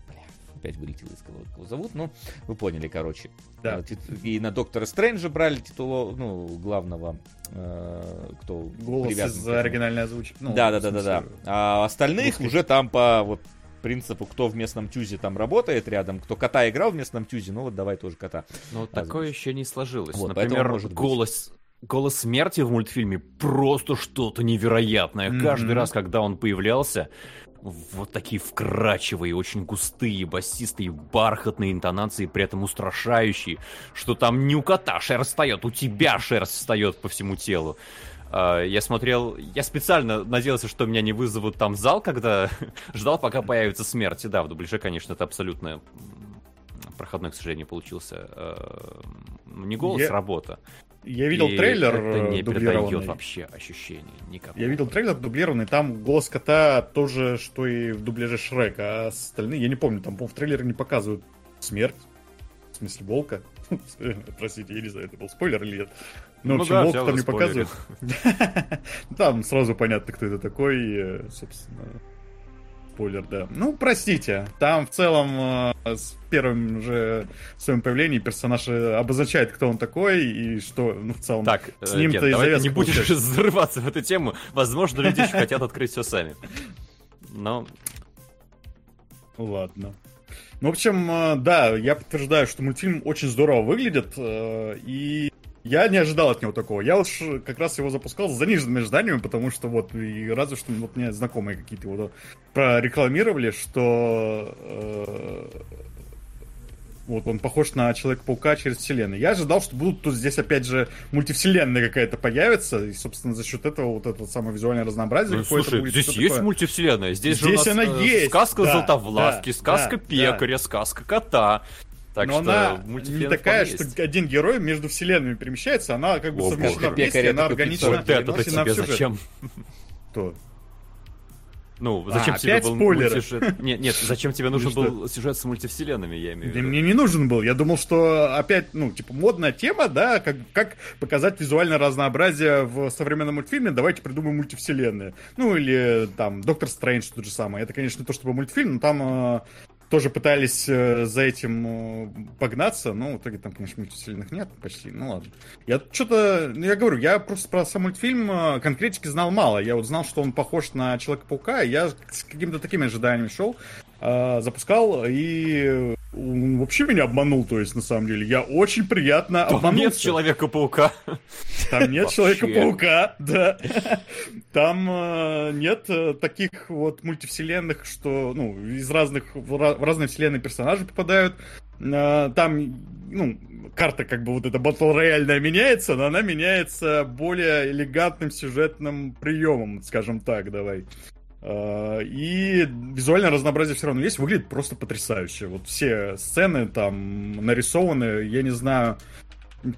Бля, опять вылетел из головы, его зовут, ну, вы поняли, короче. Да. Э, и на Доктора Стрэнджа брали титуло, ну, главного, э, кто Голос привязан из оригинальной озвучки. Ну, да, да, да, да, да. А остальных уже там по вот принципу, кто в местном тюзе там работает рядом, кто кота играл в местном тюзе, ну вот давай тоже кота. Ну, такое еще не сложилось. Вот, Например, может голос, голос смерти в мультфильме просто что-то невероятное. Mm-hmm. Каждый раз, когда он появлялся, вот такие вкрачивые, очень густые, басистые, бархатные интонации, при этом устрашающие, что там не у кота шерсть встает, у тебя шерсть встает по всему телу. А, я смотрел, я специально надеялся, что меня не вызовут там в зал, когда ждал, пока появится смерть. И да, в дубляже, конечно, это абсолютно проходной, к сожалению, получился. А, не голос, я... работа. Я видел и трейлер это не передает вообще ощущений никакого. Я видел трейлер дублированный, там голос кота тоже, что и в дубляже Шрека, а остальные, я не помню, там, в трейлере не показывают смерть, в смысле волка. Простите, я не знаю, это был спойлер или нет. Ну, в общем, да, волк там не показывают. Там сразу понятно, кто это такой, э, собственно. Спойлер, да. Ну, простите, там в целом э, с первым же своим появлением персонаж э, обозначает, кто он такой и что, ну, в целом, так, с ним-то и давай не будешь взрываться в эту тему. Возможно, люди еще хотят открыть все сами. Но... Ладно. Ну, в общем, да, я подтверждаю, что мультфильм очень здорово выглядит, и я не ожидал от него такого. Я уж как раз его запускал с заниженными ожиданиями, потому что вот, и разве что вот мне знакомые какие-то вот прорекламировали, что э, вот он похож на Человека-паука через вселенную. Я ожидал, что будут тут здесь опять же мультивселенная какая-то появится, и, собственно, за счет этого вот это самое визуальное разнообразие ну, какое-то слушай, будет. Здесь есть такое. мультивселенная, здесь, здесь же у нас она э, есть. сказка да, Золотовласки, да, сказка да, Пекаря, да. сказка Кота. Так Но что она не такая, что есть. один герой между вселенными перемещается, она как бы О, совмещена вместе, она органично вот это тебе зачем? Кто? Ну, зачем а, тебе был мультисюжет? Нет, нет, зачем тебе нужен был сюжет с мультивселенными, я имею в виду. мне не нужен был. Я думал, что опять, ну, типа, модная тема, да, как, как показать визуальное разнообразие в современном мультфильме, давайте придумаем мультивселенные. Ну, или там Доктор Стрэндж тот же самый. Это, конечно, не то чтобы мультфильм, но там э, тоже пытались э, за этим э, погнаться, но в итоге там, конечно, мультивселенных нет почти, ну ладно. Я что-то, ну я говорю, я просто про сам мультфильм э, конкретики знал мало. Я вот знал, что он похож на Человека-паука, я с какими-то такими ожиданиями шел, запускал, и он вообще меня обманул, то есть, на самом деле. Я очень приятно Там обманулся. нет Человека-паука. Там нет Человека-паука, да. Там э, нет э, таких вот мультивселенных, что, ну, из разных, в разные вселенные персонажи попадают. Э, там, ну, карта как бы вот эта батл рояльная меняется, но она меняется более элегантным сюжетным приемом, скажем так, давай. А, и визуальное разнообразие все равно есть, выглядит просто потрясающе. Вот все сцены там нарисованы, я не знаю,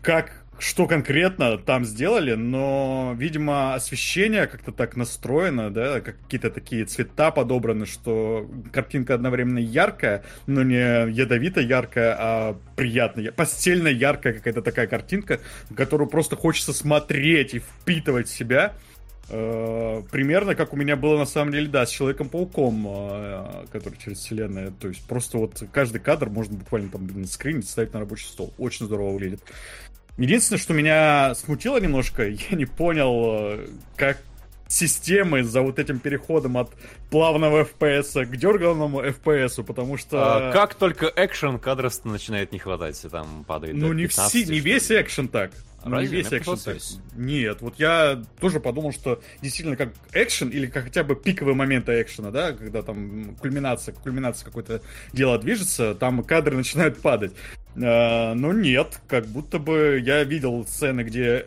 как, что конкретно там сделали, но, видимо, освещение как-то так настроено, да, как какие-то такие цвета подобраны, что картинка одновременно яркая, но не ядовито яркая, а приятная, постельно яркая какая-то такая картинка, которую просто хочется смотреть и впитывать в себя. Э, примерно как у меня было на самом деле, да, с Человеком-пауком, э, который через вселенную. То есть просто вот каждый кадр можно буквально там, блин, скринить, ставить на рабочий стол. Очень здорово выглядит. Единственное, что меня смутило немножко, я не понял, э, как системы за вот этим переходом от плавного FPS к дерганному FPS, потому что... А, как только экшен кадров начинает не хватать, и там падает Ну, не, все, не весь экшен так. Разве? Не весь экшен так. Нет, вот я тоже подумал, что действительно как экшен или как хотя бы пиковые моменты экшена, да, когда там кульминация, кульминация какое-то дело движется, там кадры начинают падать. А, но нет, как будто бы я видел сцены, где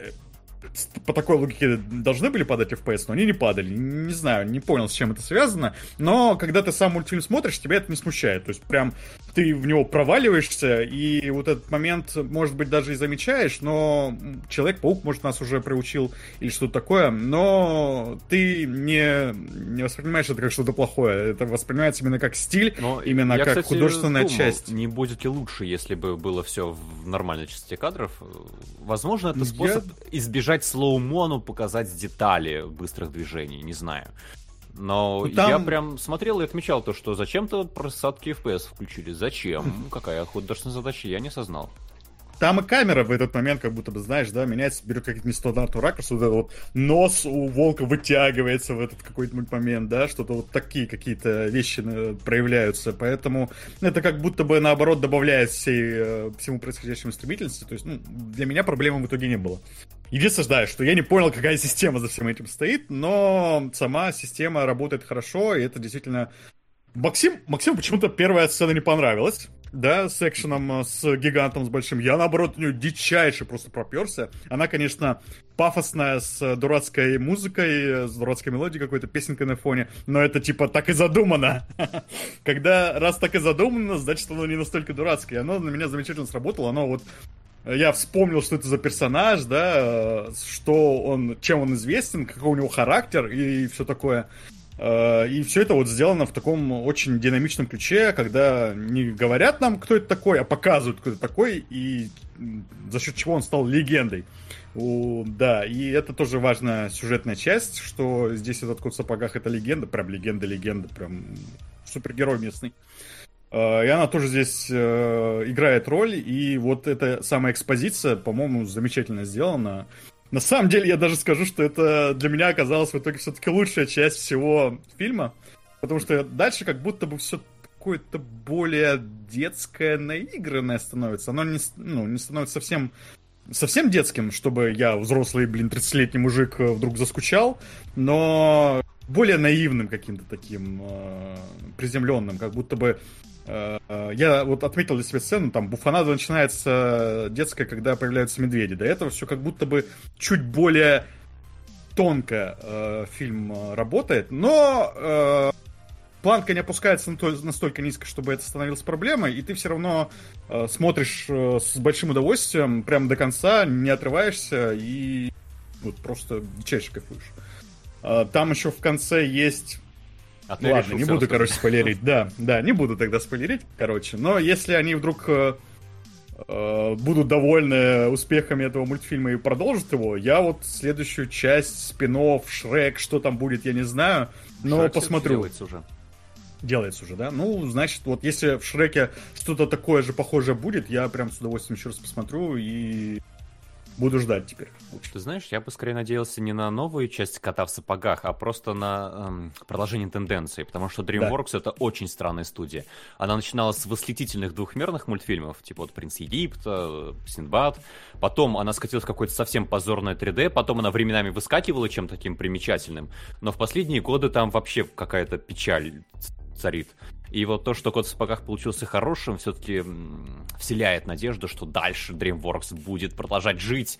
по такой логике должны были падать FPS, но они не падали. Не знаю, не понял, с чем это связано. Но когда ты сам мультфильм смотришь, тебя это не смущает. То есть прям ты в него проваливаешься, и вот этот момент, может быть, даже и замечаешь, но Человек-паук, может, нас уже приучил или что-то такое, но ты не, не воспринимаешь это как что-то плохое. Это воспринимается именно как стиль, но именно я, как кстати, художественная думал, часть. Не будет ли лучше, если бы было все в нормальной частоте кадров? Возможно, это способ я... избежать слоумону, показать детали быстрых движений, не знаю. Но ну, там... я прям смотрел и отмечал то, что зачем-то просадки FPS включили. Зачем? Какая художественная задача, я не осознал. Там и камера в этот момент, как будто бы, знаешь, да, меняется, берет какой-то нестандартный ракурс, вот этот вот нос у волка вытягивается в этот какой-то момент, да, что-то вот такие какие-то вещи э, проявляются, поэтому это как будто бы, наоборот, добавляет всей, э, всему происходящему стремительности, то есть, ну, для меня проблемы в итоге не было. Единственное, да, что я не понял, какая система за всем этим стоит, но сама система работает хорошо, и это действительно... Максим, Максим почему-то первая сцена не понравилась да, с экшеном, э, с гигантом, с большим. Я, наоборот, у нее дичайше просто проперся. Она, конечно, пафосная, с дурацкой музыкой, с дурацкой мелодией какой-то, песенкой на фоне, но это, типа, так и задумано. Когда раз так и задумано, значит, оно не настолько дурацкое. Оно на меня замечательно сработало, оно вот я вспомнил, что это за персонаж, да, что он, чем он известен, какой у него характер и все такое. Э, и все это вот сделано в таком очень динамичном ключе, когда не говорят нам, кто это такой, а показывают, кто это такой, и за счет чего он стал легендой. У, да, и это тоже важная сюжетная часть, что здесь этот кот в сапогах это легенда, прям легенда-легенда, прям супергерой местный. И она тоже здесь э, играет роль, и вот эта самая экспозиция, по-моему, замечательно сделана. На самом деле, я даже скажу, что это для меня оказалось в итоге все-таки лучшая часть всего фильма. Потому что дальше как будто бы все какое-то более детское, наигранное становится. Оно не, ну, не становится совсем совсем детским, чтобы я, взрослый, блин, 30-летний мужик, э, вдруг заскучал, но более наивным каким-то таким э, приземленным, как будто бы Э, я вот отметил для себя сцену, там буфанада начинается детская, когда появляются медведи. До этого все как будто бы чуть более тонко э, фильм э, работает, но э, планка не опускается настолько низко, чтобы это становилось проблемой, и ты все равно э, смотришь э, с большим удовольствием, прямо до конца, не отрываешься и вот просто дичайше кайфуешь. Э, там еще в конце есть а ладно, не буду, короче, спойлерить. Да, да, не буду тогда спойлерить, короче. Но если они вдруг э, э, будут довольны успехами этого мультфильма и продолжат его, я вот следующую часть спинов, Шрек, что там будет, я не знаю, но Шрек посмотрю. Делается уже. Делается уже, да? Ну, значит, вот если в Шреке что-то такое же похожее будет, я прям с удовольствием еще раз посмотрю и Буду ждать теперь. Ты знаешь, я бы скорее надеялся не на новую часть кота в сапогах, а просто на эм, продолжение тенденции, потому что DreamWorks да. это очень странная студия. Она начинала с восхитительных двухмерных мультфильмов, типа вот Принц Египта, Синдбад, потом она скатилась в какое-то совсем позорное 3D, потом она временами выскакивала чем-то таким примечательным, но в последние годы там вообще какая-то печаль царит. И вот то, что Кот в сапогах получился хорошим, все-таки вселяет надежду, что дальше DreamWorks будет продолжать жить,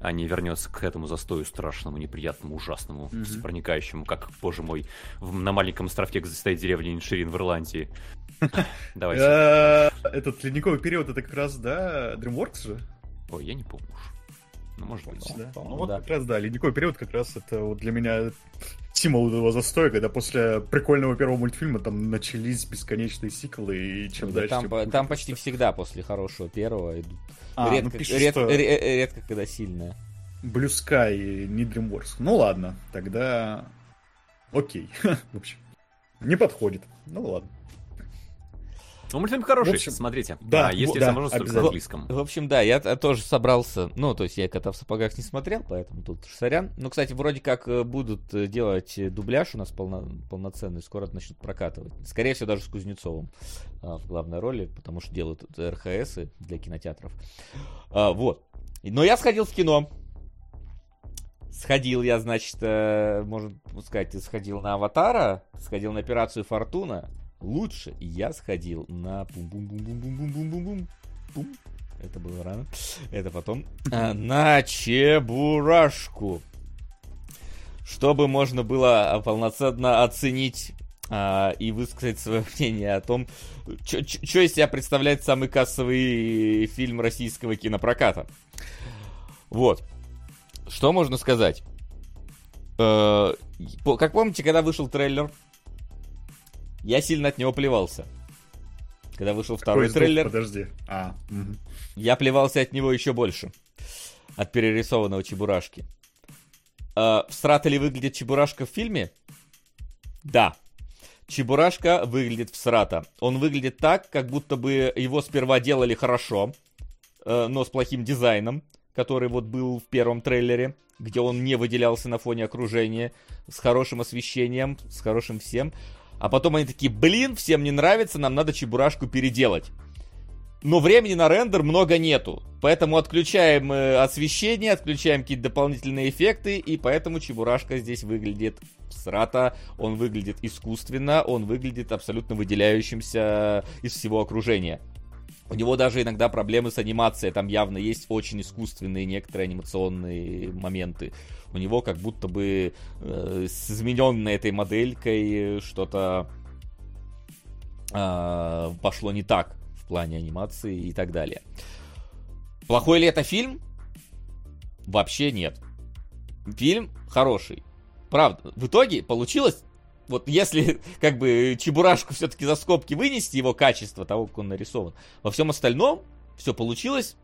а не вернется к этому застою страшному, неприятному, ужасному, mm-hmm. проникающему, как, боже мой, на маленьком островке, где стоит деревня Инширин в Ирландии. Давайте. Э, этот ледниковый период, это как раз, да, DreamWorks же? Ой, я не помню уж. Ну, может быть. Да. Ну, вот как раз, да, ледниковый период как раз это вот для меня символ этого застоя, когда после прикольного первого мультфильма там начались бесконечные сиквелы, и чем да, дальше... Там, тем... там почти всегда после хорошего первого идут. А, редко, ну, пишут, редко, что... редко, когда сильное. Blue Sky, не DreamWorks. Ну ладно, тогда окей. В общем, не подходит. Ну ладно. Ну, мультфильм хороший, общем, смотрите. Да, а, если да, возможность только на английском. В общем, да, я тоже собрался, ну, то есть я кота в сапогах не смотрел, поэтому тут сорян. Ну, кстати, вроде как э, будут э, делать дубляж у нас полно, полноценный, скоро начнут прокатывать. Скорее всего, даже с Кузнецовым а, в главной роли, потому что делают РХС для кинотеатров. А, вот. Но я сходил в кино. Сходил я, значит, э, можно сказать, сходил на Аватара, сходил на операцию Фортуна, Лучше я сходил на бум-бум-бум-бум-бум-бум-бум-бум. Бум. Это было рано. Это потом. А, на чебурашку. Чтобы можно было полноценно оценить а, и высказать свое мнение о том, что из себя представляет самый кассовый фильм российского кинопроката. Вот. Что можно сказать? Э, как помните, когда вышел трейлер я сильно от него плевался. Когда вышел второй Какой трейлер. Подожди. А. Угу. Я плевался от него еще больше. От перерисованного Чебурашки. Э, всрато ли выглядит Чебурашка в фильме? Да. Чебурашка выглядит всрато. Он выглядит так, как будто бы его сперва делали хорошо, э, но с плохим дизайном, который вот был в первом трейлере, где он не выделялся на фоне окружения, с хорошим освещением, с хорошим всем. А потом они такие, блин, всем не нравится, нам надо Чебурашку переделать. но времени на рендер много нету. Поэтому отключаем э, освещение, отключаем какие-то дополнительные эффекты, и поэтому Чебурашка здесь выглядит срата, он выглядит искусственно, он выглядит абсолютно выделяющимся из всего окружения. У него даже иногда проблемы с анимацией, там явно есть очень искусственные некоторые анимационные моменты. У него как будто бы э, с измененной этой моделькой что-то э, пошло не так в плане анимации и так далее. Плохой ли это фильм? Вообще нет. Фильм хороший. Правда, в итоге получилось вот если как бы Чебурашку все-таки за скобки вынести его качество того, как он нарисован, во всем остальном все получилось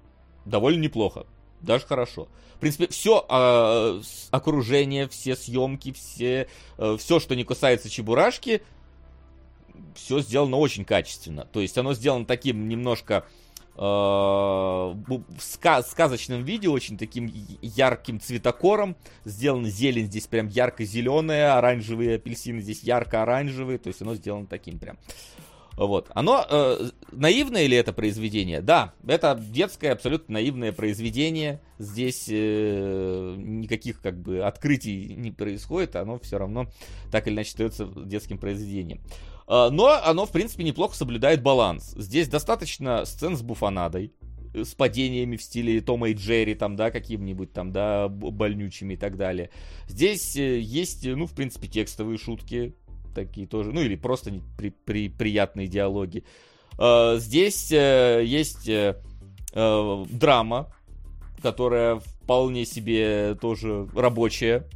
довольно неплохо. Даже хорошо. В принципе, все э, а, окружение, все съемки, все, э, все, что не касается Чебурашки, все сделано очень качественно. То есть оно сделано таким немножко сказочном виде, очень таким ярким цветокором. Сделана зелень здесь прям ярко-зеленая, оранжевые апельсины здесь ярко-оранжевые. То есть оно сделано таким прям. Вот. Оно э, наивное ли это произведение? Да, это детское, абсолютно наивное произведение. Здесь э, никаких как бы открытий не происходит, оно все равно так или иначе остается детским произведением. А, но оно, в принципе, неплохо соблюдает баланс. Здесь достаточно сцен с буфанадой, э, с падениями в стиле Тома и Джерри, там, да, каким-нибудь там, да, больнючими и так далее. Здесь э, есть, ну, в принципе, текстовые шутки, такие тоже, ну, или просто при, при, приятные диалоги. А, здесь э, есть драма, которая вполне себе тоже рабочая,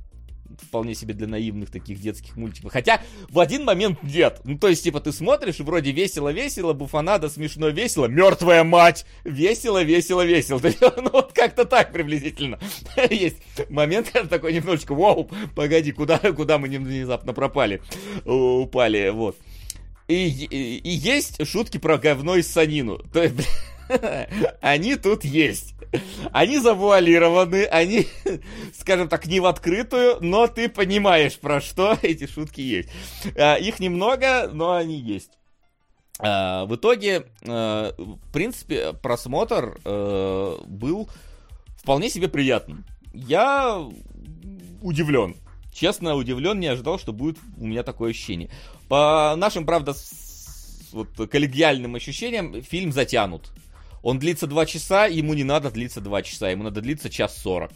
вполне себе для наивных таких детских мультиков. Хотя в один момент нет. Ну, то есть, типа, ты смотришь, и вроде весело-весело, буфанада смешно весело, мертвая мать, весело, весело, весело. Ну, вот как-то так приблизительно. Есть момент, когда такой немножечко, вау, погоди, куда, куда мы внезапно пропали, упали, вот. И, и, и есть шутки про говно и санину. То есть, они тут есть. Они завуалированы, они, скажем так, не в открытую, но ты понимаешь, про что эти шутки есть. А, их немного, но они есть. А, в итоге, а, в принципе, просмотр был вполне себе приятным. Я удивлен. Честно, удивлен, не ожидал, что будет у меня такое ощущение. По нашим, правда, вот коллегиальным ощущениям, фильм затянут. Он длится 2 часа, ему не надо длиться 2 часа, ему надо длиться час 40.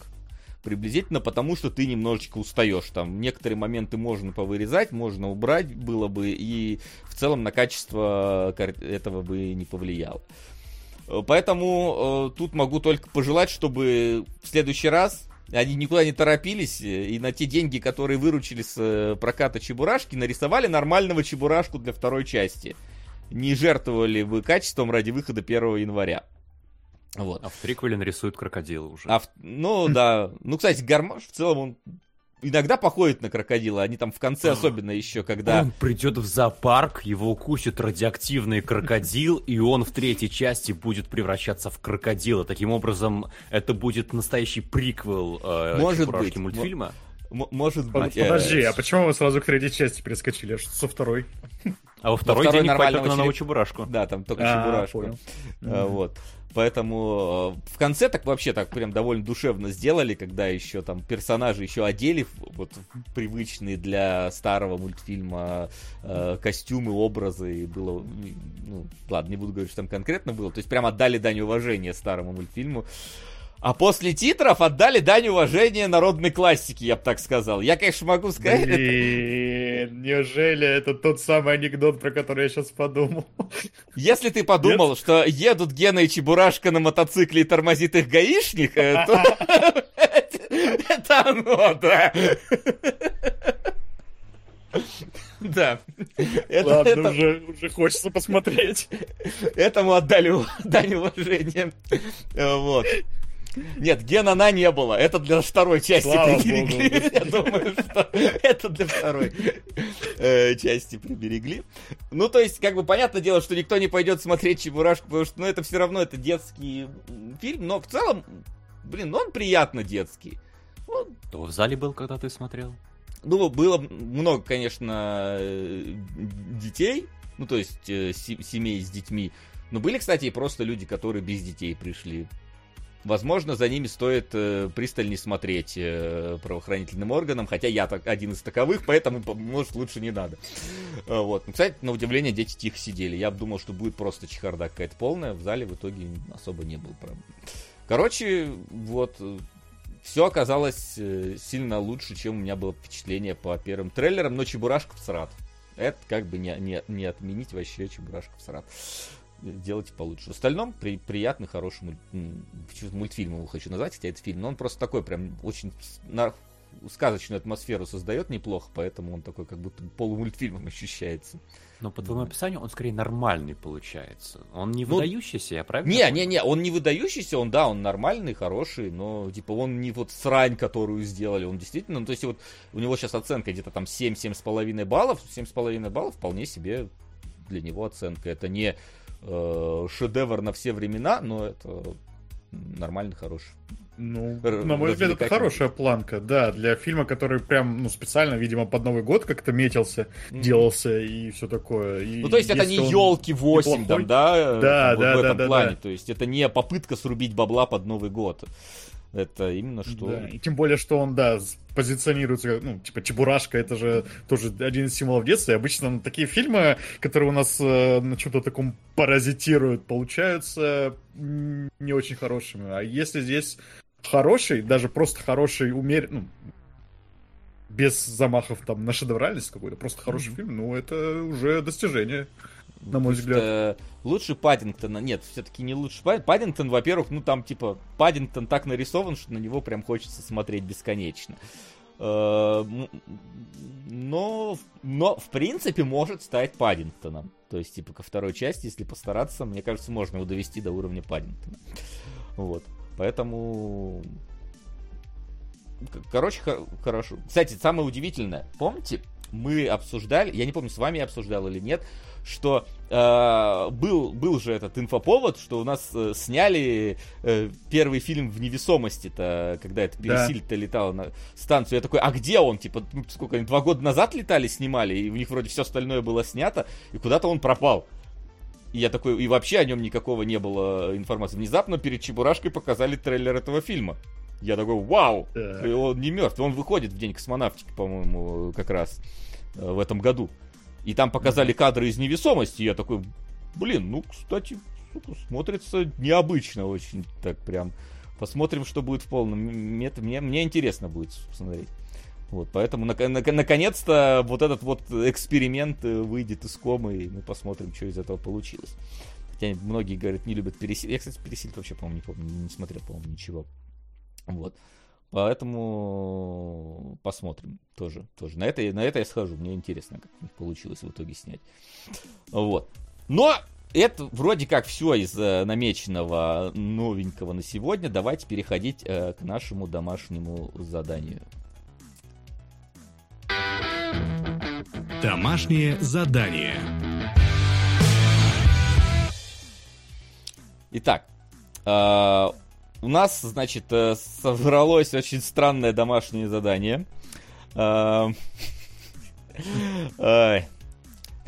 Приблизительно потому, что ты немножечко устаешь. Там некоторые моменты можно повырезать, можно убрать было бы, и в целом на качество этого бы не повлияло. Поэтому э, тут могу только пожелать, чтобы в следующий раз они никуда не торопились, и на те деньги, которые выручили с э, проката Чебурашки, нарисовали нормального Чебурашку для второй части не жертвовали бы качеством ради выхода 1 января. Вот. А в приквеле нарисуют крокодила уже. А в... Ну да. Ну, кстати, Гармаш в целом он иногда походит на крокодила, они там в конце особенно еще, когда... Он придет в зоопарк, его укусит радиоактивный крокодил, и он в третьей части будет превращаться в крокодила. Таким образом, это будет настоящий приквел э, Может быть. мультфильма. Может быть. Подожди, э... а почему вы сразу к третьей части перескочили? А что со второй? А во второй, во второй день только на новую чебурашку. Да, там только а, чебурашку. А, вот. Поэтому э, в конце так вообще так прям довольно душевно сделали, когда еще там персонажи еще одели вот привычные для старого мультфильма э, костюмы, образы, и было, ну, ладно, не буду говорить, что там конкретно было, то есть прям отдали дань уважения старому мультфильму. А после титров отдали дань уважения народной классике, я бы так сказал. Я, конечно, могу сказать... Блин, это... неужели это тот самый анекдот, про который я сейчас подумал? Если ты подумал, Нет? что едут Гена и Чебурашка на мотоцикле и тормозит их гаишник, э, то... Это оно, да. Да. Это, Ладно, это... Уже, уже хочется посмотреть. Этому отдали дань уважения. Вот. Нет, Генана не было. Это для второй части Слава приберегли. Я думаю, что это для второй э, части приберегли. Ну, то есть, как бы, понятное дело, что никто не пойдет смотреть Чебурашку, потому что, ну, это все равно, это детский фильм, но в целом, блин, он приятно детский. Он... В зале был, когда ты смотрел? Ну, было много, конечно, детей, ну, то есть, э, семей с детьми, Ну, были, кстати, и просто люди, которые без детей пришли. Возможно, за ними стоит э, пристальнее смотреть э, правоохранительным органам, хотя я так, один из таковых, поэтому, может, лучше не надо. Э, вот. Ну, кстати, на удивление, дети тихо сидели. Я думал, что будет просто чехарда какая-то полная. В зале в итоге особо не было проблем. Короче, вот, все оказалось э, сильно лучше, чем у меня было впечатление по первым трейлерам, но Чебурашков срат. Это как бы не, не, не отменить вообще Чебурашков срат делайте получше. В остальном при, приятный, хороший муль, мультфильм его хочу назвать, хотя это фильм, но он просто такой прям очень на, сказочную атмосферу создает неплохо, поэтому он такой как будто полумультфильмом ощущается. Но по твоему описанию он скорее нормальный получается. Он не ну, выдающийся, я правильно? Не, не, не, он не выдающийся, он, да, он нормальный, хороший, но, типа, он не вот срань, которую сделали, он действительно, ну, то есть, вот, у него сейчас оценка где-то там 7-7,5 баллов, 7,5 баллов вполне себе для него оценка. Это не э, шедевр на все времена, но это нормальный, хороший. Ну, на мой взгляд, это хорошая планка, да, для фильма, который прям, ну, специально, видимо, под Новый год как-то метился, mm-hmm. делался и все такое. И ну, то есть это не елки 8, там, да, да, там, да, вот да, в этом да, плане, да. то есть это не попытка срубить бабла под Новый год. Это именно что... Да, и тем более, что он, да, позиционируется как, ну, типа, Чебурашка, это же тоже один из символов детства, и обычно ну, такие фильмы, которые у нас э, на чем-то таком паразитируют, получаются не очень хорошими. А если здесь хороший, даже просто хороший, умер... ну, без замахов там на шедевральность какой-то, просто хороший mm-hmm. фильм, ну, это уже достижение на мой взгляд. Э, лучше Паддингтона. Нет, все-таки не лучше Паддингтон. Во-первых, ну там типа Паддингтон так нарисован, что на него прям хочется смотреть бесконечно. Э, но, но, в принципе, может стать Паддингтоном. То есть, типа, ко второй части, если постараться, мне кажется, можно его довести до уровня Паддингтона. Вот. Поэтому... Короче, хорошо. Кстати, самое удивительное. Помните, мы обсуждали, я не помню, с вами я обсуждал или нет, что э, был, был же этот инфоповод, что у нас э, сняли э, первый фильм в невесомости-то, когда это пересиль-то да. летал на станцию. Я такой, а где он? Типа, ну, сколько они, два года назад летали, снимали, и у них вроде все остальное было снято, и куда-то он пропал. И я такой, и вообще о нем никакого не было информации. Внезапно перед Чебурашкой показали трейлер этого фильма. Я такой, вау! Так. Он не мертв, он выходит в день космонавтики, по-моему, как раз э, в этом году. И там показали кадры из невесомости. И я такой, блин, ну, кстати, сука, смотрится необычно очень. Так прям. Посмотрим, что будет в полном. Мне, мне, мне интересно будет посмотреть. Вот, поэтому на, на, наконец-то вот этот вот эксперимент э, выйдет из комы, и мы посмотрим, что из этого получилось. Хотя многие говорят, не любят пересиль. Я, кстати, пересиль вообще, по-моему, не помню, не смотрел, по-моему, ничего. Вот. Поэтому посмотрим тоже. тоже. На, это, на это я схожу. Мне интересно, как у них получилось в итоге снять. Вот. Но это вроде как все из э, намеченного новенького на сегодня. Давайте переходить э, к нашему домашнему заданию. Домашнее задание. Итак, э, у нас, значит, э, собралось очень странное домашнее задание.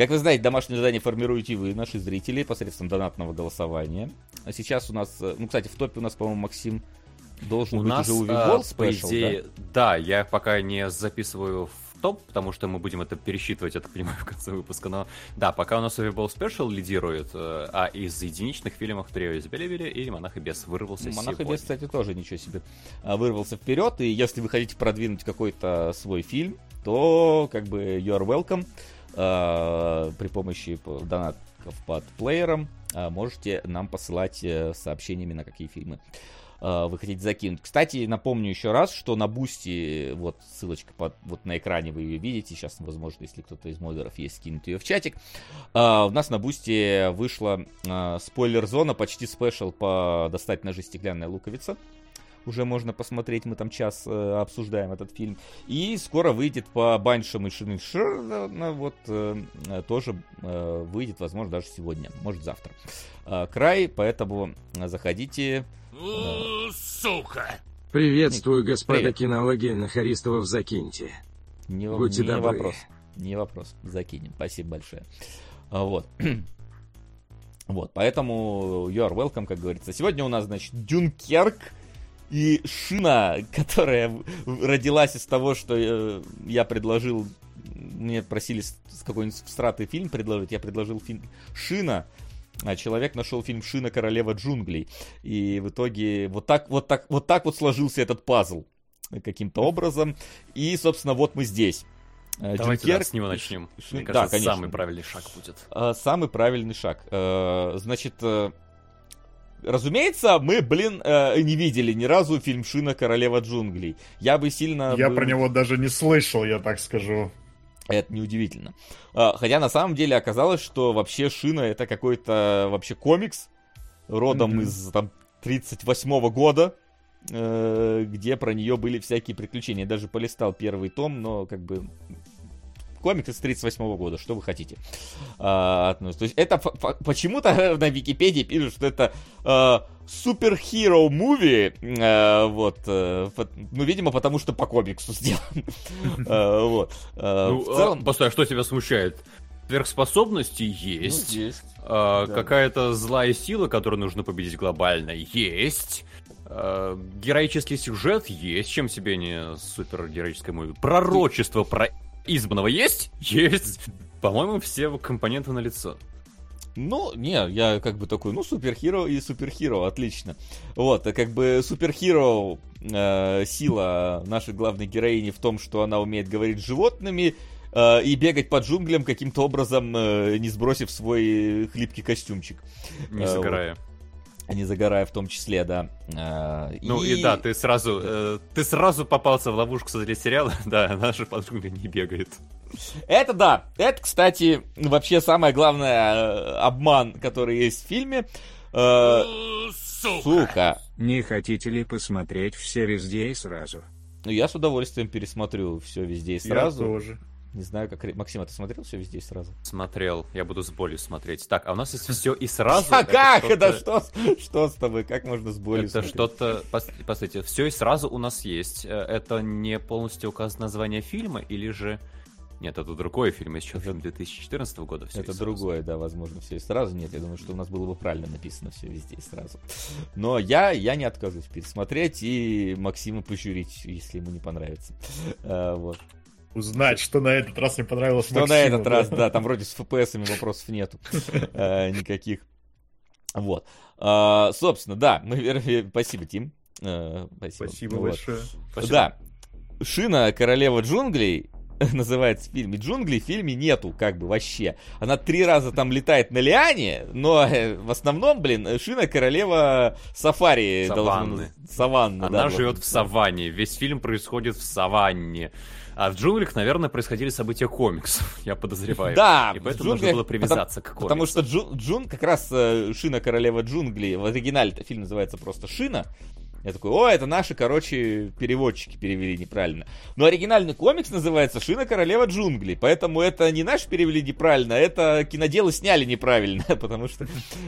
Как вы знаете, домашнее задание формируете вы, наши зрители, посредством донатного голосования. А сейчас у нас, э, ну, кстати, в топе у нас, по-моему, Максим должен у быть нас, уже увидел а, по идее, да? да, я пока не записываю топ, потому что мы будем это пересчитывать, я так понимаю, в конце выпуска. Но да, пока у нас Overball Special лидирует, э, а из единичных фильмов трио из Белевили и Монах и Бес вырвался Монах сегодня. и Бес, кстати, тоже ничего себе а, вырвался вперед. И если вы хотите продвинуть какой-то свой фильм, то как бы you're welcome. А, при помощи донатков под плеером можете нам посылать э, сообщениями на какие фильмы Э, вы хотите закинуть. Кстати, напомню еще раз, что на Boosty, вот ссылочка под, вот на экране вы ее видите, сейчас, возможно, если кто-то из модеров есть, скинет ее в чатик. Э, у нас на Boosty вышла э, спойлер-зона, почти special по «Достать ножи стеклянная луковица». Уже можно посмотреть, мы там час э, обсуждаем этот фильм. И скоро выйдет по Баншам и Шиншир, вот э, тоже э, выйдет, возможно, даже сегодня, может завтра. Э, край, поэтому заходите, Сука! Приветствую, господа Привет. кинологи на Харистова закиньте. Не, Будьте не добры. вопрос. Не вопрос. Закинем. Спасибо большое. А, вот. Вот, поэтому you are welcome, как говорится. Сегодня у нас, значит, Дюнкерк и Шина, которая родилась из того, что э, я предложил, мне просили какой-нибудь стратый фильм предложить, я предложил фильм Шина, человек нашел фильм Шина Королева джунглей. И в итоге вот так вот так вот так вот сложился этот пазл каким-то образом. И, собственно, вот мы здесь. Э, Давайте Дюнкерк... да, с него начнем. Мне кажется, да, конечно. самый правильный шаг будет. Э, самый правильный шаг. Э, значит, разумеется, мы, блин, не видели ни разу фильм Шина Королева джунглей. Я бы сильно... Я бы... про него даже не слышал, я так скажу. Это неудивительно. Хотя на самом деле оказалось, что вообще Шина это какой-то вообще комикс родом mm-hmm. из там 38 года, где про нее были всякие приключения. Я даже полистал первый том, но как бы комикс из 38 года, что вы хотите а, относится. То есть это почему-то на Википедии пишут, что это а, суперхеро муви, а, вот, а, ну, видимо, потому что по комиксу сделан. а, вот. А, ну, в целом... а, постой, а что тебя смущает? Сверхспособности есть. Ну, есть. А, да. Какая-то злая сила, которую нужно победить глобально, есть. Uh, героический сюжет есть, чем себе не супергероическое муви. Пророчество про избранного есть? Есть. По-моему, все компоненты на лицо. Ну, не, я как бы такой, ну, суперхиро и суперхиро, отлично. Вот, а как бы суперхиро э, сила нашей главной героини в том, что она умеет говорить с животными э, и бегать по джунглям каким-то образом, э, не сбросив свой хлипкий костюмчик. Не загорая. Вот не загорая в том числе, да. А, ну и... и да, ты сразу, э, ты сразу попался в ловушку смотреть сериал, да, наша подруга не бегает. Это да, это, кстати, вообще самое главное э, обман, который есть в фильме. Э, сука. сука. Не хотите ли посмотреть все везде и сразу? Ну, я с удовольствием пересмотрю все везде и сразу. Я тоже. Не знаю, как... Максим, а ты смотрел все везде и сразу? Смотрел. Я буду с болью смотреть. Так, а у нас есть все и сразу. А как? Это что? Что с тобой? Как можно с болью Это что-то... Посмотрите, все и сразу у нас есть. Э, это не полностью указано название фильма или же... Нет, это другой фильм, еще фильм 2014 года. Все это другое, да, возможно, все и сразу. Нет, я думаю, что у нас было бы правильно написано все везде и сразу. Но я, я не откажусь пересмотреть и Максима пожурить, если ему не понравится. А, вот узнать, что на этот раз мне понравилось Что Максиму, на этот да. раз, да, там вроде с FPS вопросов нету э, никаких. Вот. А, собственно, да, мы, спасибо, Тим. Э, спасибо. Спасибо большое. Да. Шина Королева джунглей называется в фильме. Джунглей в фильме нету, как бы, вообще. Она три раза там летает на лиане, но э, в основном, блин, Шина королева сафари. Саванны. Должна... Саванна, Она да, живет в саванне. Весь фильм происходит в саванне. А в джунглях, наверное, происходили события комиксов, я подозреваю. Да, и поэтому нужно было привязаться потому, к комиксу. Потому что Джун, Джун как раз э, Шина Королева джунглей, в оригинале фильм называется просто Шина. Я такой, о, это наши, короче, переводчики перевели неправильно. Но оригинальный комикс называется «Шина Королева джунглей», поэтому это не наши перевели неправильно, это киноделы сняли неправильно, потому что,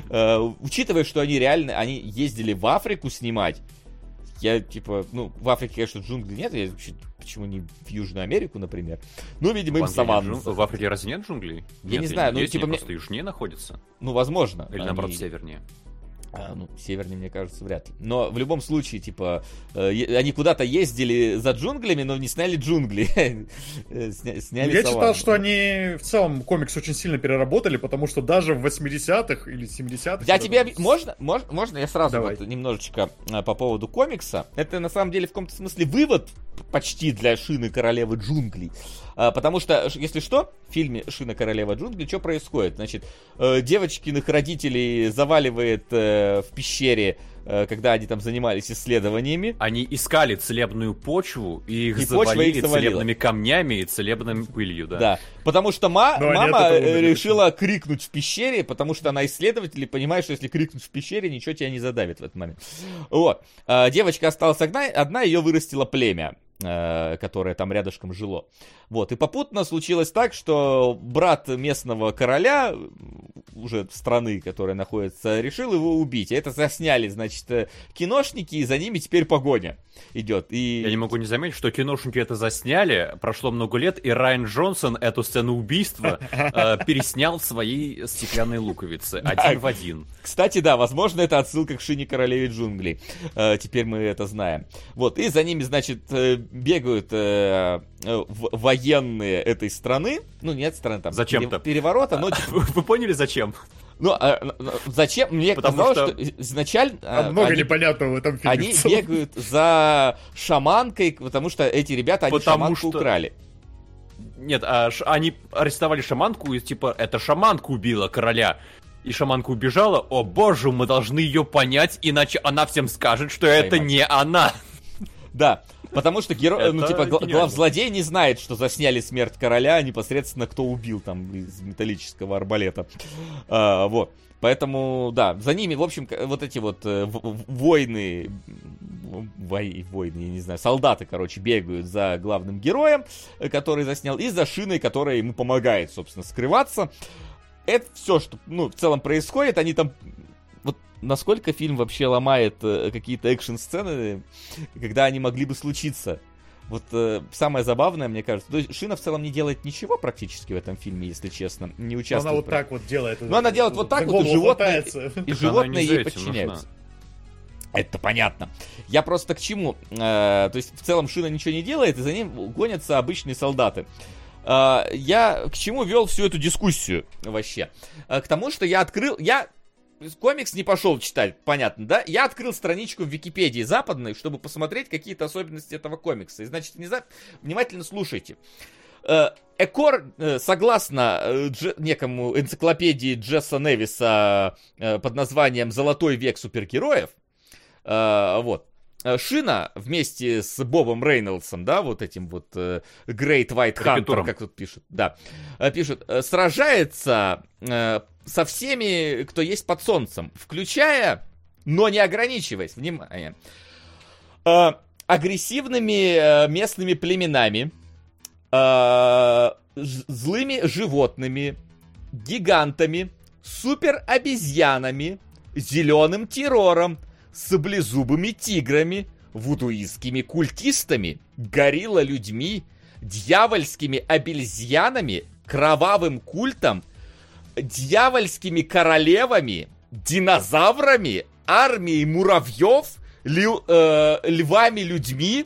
э, учитывая, что они реально, они ездили в Африку снимать, я, типа, ну, в Африке, конечно, джунглей нет, я почему не в Южную Америку, например. Ну, видимо, им саванну. В Африке разве нет джунглей? Я нет, не знаю, ну, типа... Мне... просто южнее находится. Ну, возможно. Или, наоборот, севернее. А, ну, севернее, мне кажется, вряд ли. Но в любом случае, типа, э, они куда-то ездили за джунглями, но не сняли джунгли. Э, сня, сняли Я саванну. читал, что они в целом комикс очень сильно переработали, потому что даже в 80-х или 70-х... Я тебе... Об... Можно, можно, можно я сразу вот немножечко а, по поводу комикса? Это, на самом деле, в каком-то смысле вывод почти для Шины Королевы Джунглей. А, потому что, если что, в фильме «Шина королева джунглей» что происходит? Значит, э, девочкиных родителей заваливает э, в пещере э, когда они там занимались исследованиями. Они искали целебную почву, и их и завалили их целебными камнями и целебной пылью, да. Да, потому что ма- мама решила крикнуть в пещере, потому что она исследователь и понимает, что если крикнуть в пещере, ничего тебя не задавит в этот момент. Вот. А, девочка осталась одна, одна ее вырастила племя. Э, которое там рядышком жило. Вот, и попутно случилось так, что брат местного короля уже страны, которая находится, решил его убить. Это засняли, значит, э, киношники, и за ними теперь погоня идет. И... Я не могу не заметить, что киношники это засняли, прошло много лет, и Райан Джонсон эту сцену убийства э, переснял в своей стеклянной луковице, один в один. Кстати, да, возможно, это отсылка к Шине Королеве джунглей. Э, теперь мы это знаем. Вот, и за ними, значит, э, бегают э, военные этой страны. Ну, нет страны там. Зачем-то. Переворота, но... Вы поняли, зачем? Ну, а, зачем? Мне Потому казалось, что, что изначально... А много они, непонятного в этом фильме. Они бегают за шаманкой, потому что эти ребята, они потому шаманку что... украли. Нет, а, ш, они арестовали шаманку, и типа, это шаманка убила короля. И шаманка убежала, о боже, мы должны ее понять, иначе она всем скажет, что Поймать. это не она. Да, Потому что герой, ну, типа, главзлодей не знает, что засняли смерть короля, непосредственно кто убил там из металлического арбалета. А, вот. Поэтому, да, за ними, в общем, вот эти вот э, войны, вой, войны, я не знаю, солдаты, короче, бегают за главным героем, э, который заснял, и за шиной, которая ему помогает, собственно, скрываться. Это все, что, ну, в целом происходит. Они там насколько фильм вообще ломает э, какие-то экшн-сцены, когда они могли бы случиться. Вот э, самое забавное, мне кажется, то есть Шина в целом не делает ничего практически в этом фильме, если честно, не участвует. Но она вот так вот делает. Ну, она делает вот так вот, и животные, и животные ей подчиняются. Это понятно. Я просто к чему? Э, то есть в целом Шина ничего не делает, и за ним гонятся обычные солдаты. Э, я к чему вел всю эту дискуссию вообще? Э, к тому, что я открыл... Я комикс не пошел читать, понятно, да? Я открыл страничку в Википедии западной, чтобы посмотреть какие-то особенности этого комикса. И, значит, внезап... внимательно слушайте. Э, Экор, э, согласно э, дж... некому энциклопедии Джесса Невиса под названием «Золотой век супергероев», вот, Шина вместе с Бобом Рейнольдсом, да, вот этим вот Great White Hunter, как тут пишут, да, пишут, сражается со всеми, кто есть под солнцем, включая, но не ограничиваясь, внимание, э, агрессивными э, местными племенами, э, злыми животными, гигантами, супер-обезьянами, зеленым террором, саблезубыми тиграми, вудуистскими культистами, горилла-людьми, дьявольскими обезьянами, кровавым культом дьявольскими королевами, динозаврами, армией муравьев, ли, э, львами-людьми,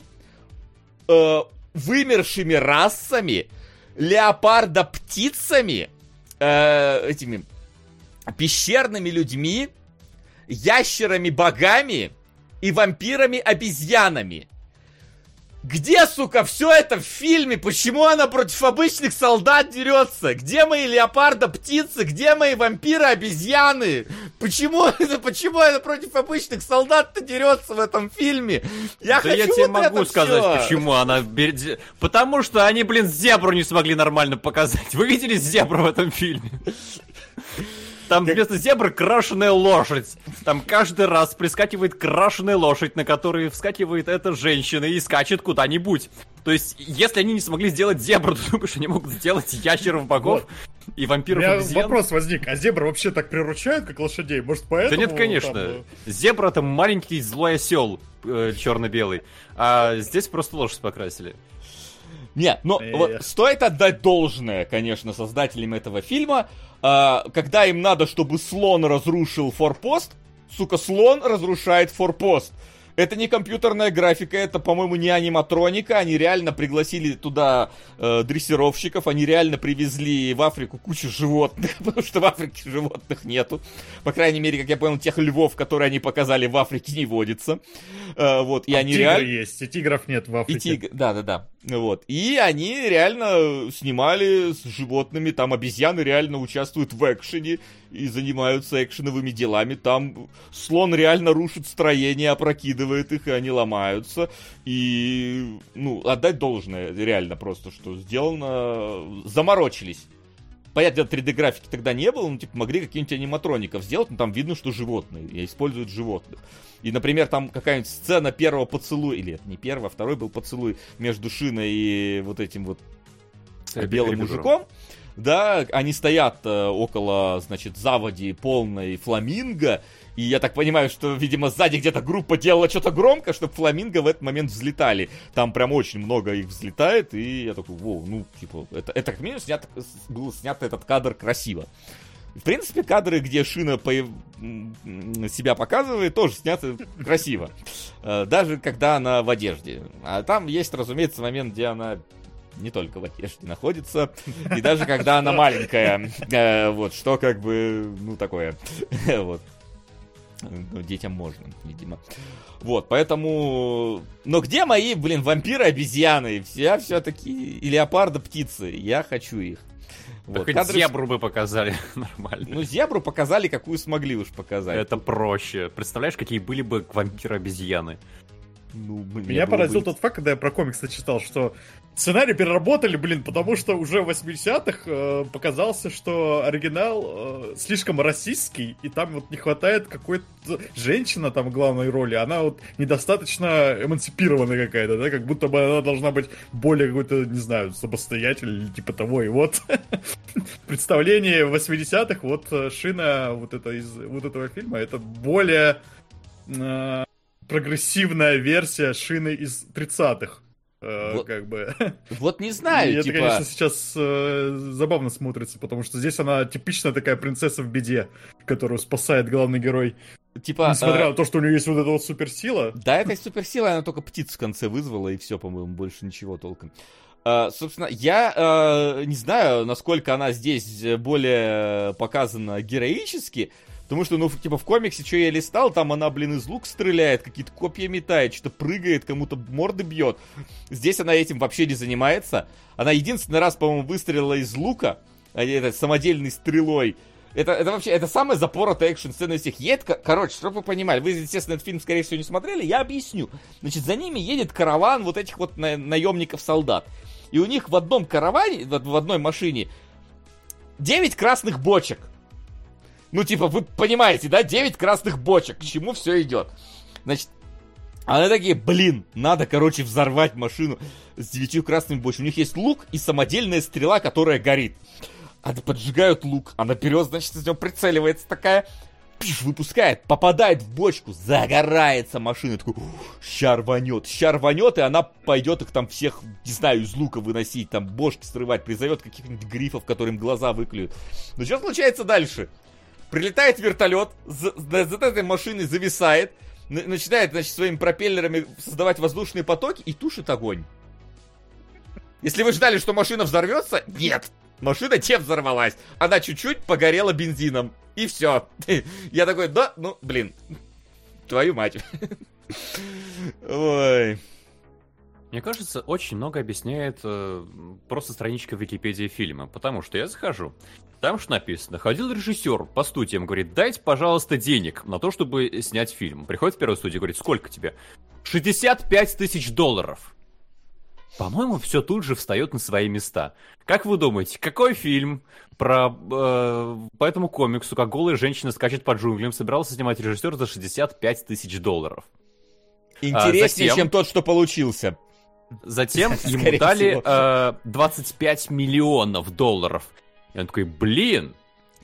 э, вымершими расами, леопарда-птицами, э, этими пещерными людьми, ящерами-богами и вампирами-обезьянами. Где, сука, все это в фильме? Почему она против обычных солдат дерется? Где мои леопарда птицы? Где мои вампиры обезьяны? Почему это, почему она против обычных солдат-то дерется в этом фильме? Я да хочу я тебе вот могу сказать, все. почему она... Потому что они, блин, зебру не смогли нормально показать. Вы видели зебру в этом фильме? Там вместо зебры крашеная лошадь. Там каждый раз прискакивает крашеная лошадь, на которой вскакивает эта женщина и скачет куда-нибудь. То есть, если они не смогли сделать зебру, то думаешь, они могут сделать ящеров богов вот. и вампиров У меня вопрос возник, а зебры вообще так приручают, как лошадей? Может, поэтому... Да нет, конечно. Там... Э, Зебра это маленький злой осел э, черно-белый, а здесь просто лошадь покрасили. Нет, но вот, стоит отдать должное, конечно, создателям этого фильма. Э, когда им надо, чтобы слон разрушил форпост, сука, слон разрушает форпост. Это не компьютерная графика, это, по-моему, не аниматроника. Они реально пригласили туда э, дрессировщиков, они реально привезли в Африку кучу животных, потому что в Африке животных нету. По крайней мере, как я понял, тех львов, которые они показали в Африке, не водится. Э, вот, и а они реально... есть, и тигров нет в Африке. И тиг... Да, да, да. Вот. И они реально снимали с животными, там обезьяны реально участвуют в экшене и занимаются экшеновыми делами. Там слон реально рушит строение, опрокидывает их, и они ломаются. И, ну, отдать должное реально просто, что сделано... Заморочились. Понятно, 3D-графики тогда не было, ну, типа, могли какие-нибудь аниматроников сделать, но там видно, что животные, и используют животных. И, например, там какая-нибудь сцена первого поцелуя, или это не первый, а второй был поцелуй между Шиной и вот этим вот белым мужиком. да, они стоят э, около, значит, заводи полной фламинго, и я так понимаю, что, видимо, сзади где-то группа делала что-то громко, чтобы фламинго в этот момент взлетали. Там прям очень много их взлетает, и я такой, воу, ну, типа, это, это как минимум снят, был снят этот кадр красиво. В принципе, кадры, где Шина по... себя показывает, тоже сняты красиво. Э, даже когда она в одежде. А там есть, разумеется, момент, где она не только в одежде находится, и даже когда она маленькая. Э, вот, что как бы, ну, такое. Вот. Ну, детям можно, видимо. Вот, поэтому... Но где мои, блин, вампиры-обезьяны? Я все-таки... И леопарды-птицы. Я хочу их. Вот. хоть Кадры... зебру бы показали нормально. Ну, зебру показали, какую смогли уж показать. Это проще. Представляешь, какие были бы вампиры-обезьяны? Ну, блин, Меня поразил быть... тот факт, когда я про комиксы читал, что Сценарий переработали, блин, потому что уже в 80-х э, показался, что оригинал э, слишком расистский, и там вот не хватает какой-то... Женщина там в главной роли, она вот недостаточно эмансипированная какая-то, да, как будто бы она должна быть более какой-то, не знаю, самостоятельной типа того, и вот представление 80-х, вот э, шина вот, это из вот этого фильма, это более э, прогрессивная версия шины из 30-х. Э, вот, как бы. Вот не знаю, И типа... это, конечно, сейчас э, забавно смотрится, потому что здесь она типичная такая принцесса в беде, которую спасает главный герой. Типа, Несмотря э... на то, что у нее есть вот эта вот суперсила. Да, эта суперсила, она только птиц в конце вызвала, и все, по-моему, больше ничего толком. Uh, собственно, я uh, не знаю, насколько она здесь более показана героически, Потому что, ну, типа, в комиксе, что я листал, там она, блин, из лук стреляет, какие-то копья метает, что-то прыгает, кому-то морды бьет. Здесь она этим вообще не занимается. Она единственный раз, по-моему, выстрелила из лука, а это, самодельной стрелой. Это, это вообще, это самая запоротая экшн-сцена из всех. Едет, короче, чтобы вы понимали, вы, естественно, этот фильм, скорее всего, не смотрели, я объясню. Значит, за ними едет караван вот этих вот на, наемников-солдат. И у них в одном караване, в, в одной машине, 9 красных бочек. Ну, типа, вы понимаете, да? 9 красных бочек. К чему все идет? Значит, они такие, блин, надо, короче, взорвать машину с девятью красными бочками. У них есть лук и самодельная стрела, которая горит. Они поджигают лук, она берет, значит, из него прицеливается такая, пиш, выпускает, попадает в бочку, загорается машина, такой, ща рванет, ща рванет, и она пойдет их там всех, не знаю, из лука выносить, там бошки срывать, призовет каких-нибудь грифов, которым глаза выклюют. Но что случается дальше? Прилетает вертолет, за, за, этой машиной зависает, начинает, значит, своими пропеллерами создавать воздушные потоки и тушит огонь. Если вы ждали, что машина взорвется, нет. Машина те взорвалась. Она чуть-чуть погорела бензином. И все. Я такой, да, ну, блин. Твою мать. Ой. Мне кажется, очень много объясняет э, просто страничка в Википедии фильма, потому что я захожу, там что написано, ходил режиссер по студиям, говорит, дайте, пожалуйста, денег на то, чтобы снять фильм. Приходит в первую студию, говорит, сколько тебе? 65 тысяч долларов. По-моему, все тут же встает на свои места. Как вы думаете, какой фильм про э, по этому комиксу, как голая женщина скачет по джунглям, собирался снимать режиссер за 65 тысяч долларов? Интереснее, а затем... чем тот, что получился. Затем ему дали э, 25 миллионов долларов. И он такой, блин,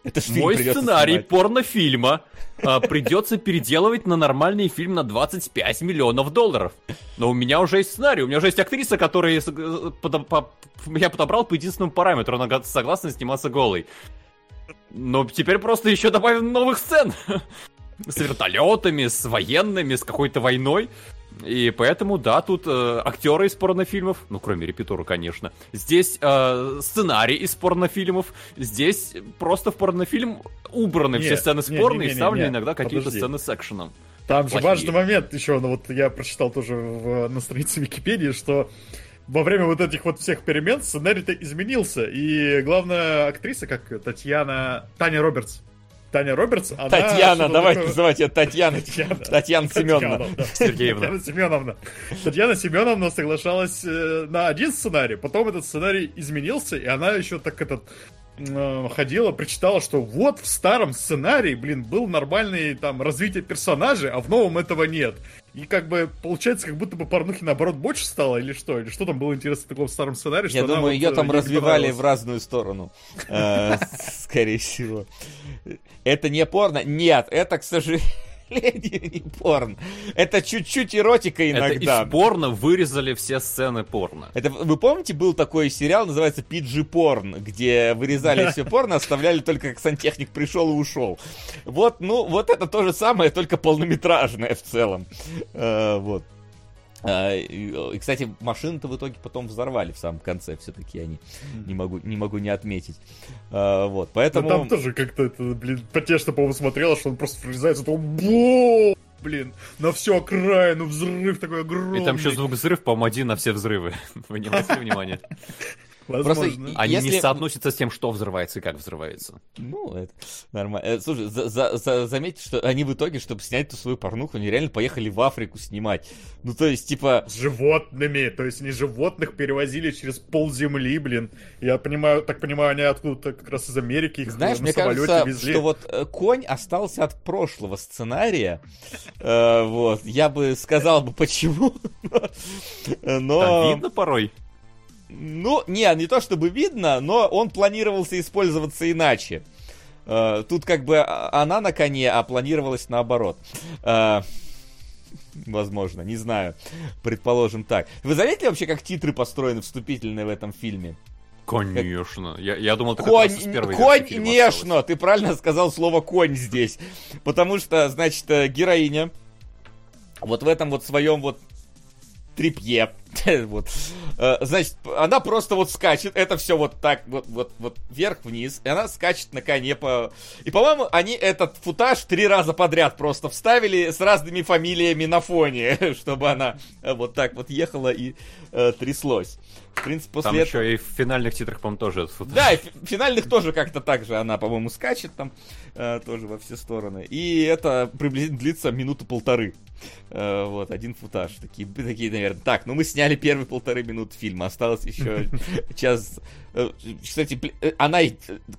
это мой сценарий снимать. порнофильма а, придется переделывать на нормальный фильм на 25 миллионов долларов. Но у меня уже есть сценарий, у меня уже есть актриса, которая э, под, по, я подобрал по единственному параметру, она согласна сниматься голой. Но теперь просто еще добавим новых сцен. С вертолетами, с военными, с какой-то войной. И поэтому, да, тут э, актеры из порнофильмов, ну, кроме репетора, конечно. Здесь э, сценарий из порнофильмов. Здесь просто в порнофильм убраны нет, все сцены с порно и вставлены иногда какие-то сцены с экшеном. Там Плохие. же важный момент еще, ну вот я прочитал тоже в, на странице Википедии, что во время вот этих вот всех перемен сценарий-то изменился. И главная актриса, как Татьяна... Таня Робертс, Таня Робертс, она... Татьяна, давайте такое... называть ее Татьяна. Татьяна, Татьяна Семеновна. Сергеевна. Татьяна Семеновна. Татьяна Семеновна соглашалась э, на один сценарий, потом этот сценарий изменился, и она еще так этот э, ходила, прочитала, что вот в старом сценарии, блин, был нормальный там развитие персонажей, а в новом этого нет. И как бы получается, как будто бы порнухи наоборот больше стало, или что? Или что там было интересно в таком старом сценарии? Я думаю, вот, ее там развивали в разную сторону. Э, скорее всего. Это не порно? Нет, это, к сожалению не порно. Это чуть-чуть эротика иногда. Это из порно вырезали все сцены порно. Это, вы помните, был такой сериал, называется PG Порн, где вырезали все порно, оставляли только как сантехник пришел и ушел. Вот, ну, вот это то же самое, только полнометражное в целом. Uh, вот. А, и, кстати, машины-то в итоге потом взорвали в самом конце, все-таки они не могу, не могу не отметить. А, вот, поэтому... Но там тоже как-то, это, блин, потешно, по-моему, смотрела, что он просто врезается, то бу блин, на всю окраину взрыв такой огромный. И там еще звук взрыв, по-моему, один на все взрывы. Вы не обратили внимания? Возможно. Просто, Они если... не соотносятся с тем, что взрывается и как взрывается. Ну, это нормально. Э, слушай, за, за, за, заметьте, что они в итоге, чтобы снять эту свою порнуху, они реально поехали в Африку снимать. Ну, то есть, типа... С животными. То есть, они животных перевозили через пол земли, блин. Я понимаю, так понимаю, они откуда-то как раз из Америки их Знаешь, мне кажется, везли. что вот э, конь остался от прошлого сценария. Э, вот. Я бы сказал бы, почему. Но... видно порой. Ну, не, не то чтобы видно, но он планировался использоваться иначе. Uh, тут как бы она на коне, а планировалось наоборот. Uh, возможно, не знаю. Предположим так. Вы заметили вообще, как титры построены вступительные в этом фильме? Конечно. Как... Я, я думал, ты конь, конь, конечно, ты правильно сказал слово конь здесь. Потому что, значит, э, героиня вот в этом вот своем вот трипье. вот. Э, значит, она просто вот скачет, это все вот так, вот, вот, вот вверх-вниз, и она скачет на коне по... И, по-моему, они этот футаж три раза подряд просто вставили с разными фамилиями на фоне, чтобы она вот так вот ехала и э, тряслось. В принципе, после там этого... еще и в финальных титрах, по-моему, тоже этот футаж. Да, и в финальных тоже как-то так же она, по-моему, скачет там э, тоже во все стороны. И это приблизительно длится минуту полторы. Э, вот, один футаж. Такие, такие, наверное. Так, ну мы сняли первые полторы минуты фильма. Осталось еще час. Э, кстати, э, она,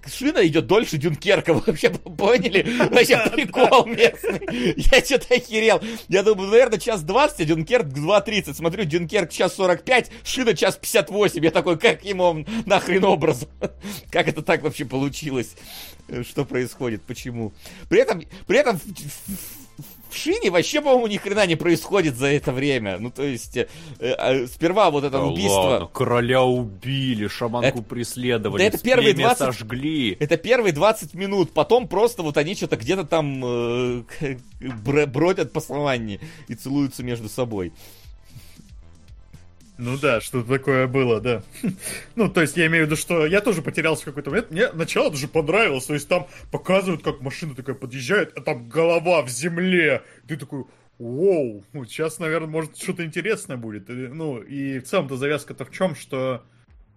шина идет дольше Дюнкерка. Вы вообще поняли? Вообще прикол местный. Я что-то охерел. Я думаю, наверное, час 20, а Дюнкерк 2.30. Смотрю, Дюнкерк час 45, шина час 58. Я такой, как ему нахрен образом? Как это так вообще получилось? Что происходит? Почему? При этом, при этом в Шине вообще, по-моему, ни хрена не происходит за это время. Ну, то есть, э, э, сперва вот это да убийство... Ладно, короля убили, шаманку это... преследовали, да это первые 20... сожгли. Это первые 20 минут, потом просто вот они что-то где-то там э, бродят по саванне и целуются между собой. Ну да, что-то такое было, да. ну, то есть я имею в виду, что я тоже потерялся в какой-то момент. Мне начало даже понравилось. То есть там показывают, как машина такая подъезжает, а там голова в земле. Ты такой, Воу, ну, сейчас, наверное, может что-то интересное будет. Ну, и в целом-то завязка-то в чем, что...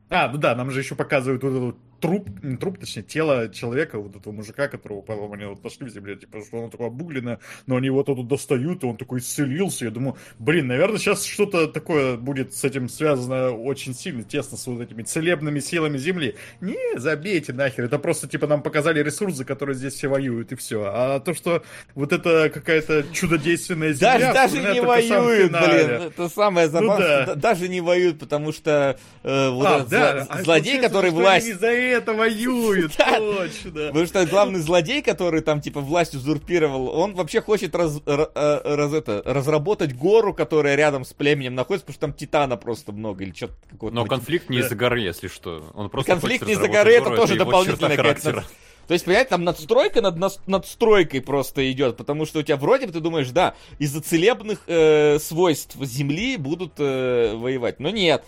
А, ну да, нам же еще показывают вот эту труп, не труп, точнее, тело человека, вот этого мужика, которого, по-моему, они вот нашли в земле, типа, что оно такое обугленное, но они его тут достают, и он такой исцелился. Я думаю, блин, наверное, сейчас что-то такое будет с этим связано очень сильно, тесно с вот этими целебными силами Земли. Не, забейте нахер, это просто, типа, нам показали ресурс, за который здесь все воюют, и все. А то, что вот это какая-то чудодейственная Земля... Даже, даже не воюют, блин, это самое забавное. Ну, да. Даже не воюют, потому что э, вот а, этот да. а злодей, который власть это воюют, точно. Потому что главный злодей, который там типа власть узурпировал, он вообще хочет раз, э, раз, это, разработать гору, которая рядом с племенем находится, потому что там титана просто много или что-то какого-то. Но конфликт не из-за горы, если что. Он просто конфликт не из-за горы, это тоже дополнительная какая-то то есть, понимаете, там надстройка над надстройкой просто идет, потому что у тебя вроде бы ты думаешь, да, из-за целебных э, свойств Земли будут э, воевать. Но нет.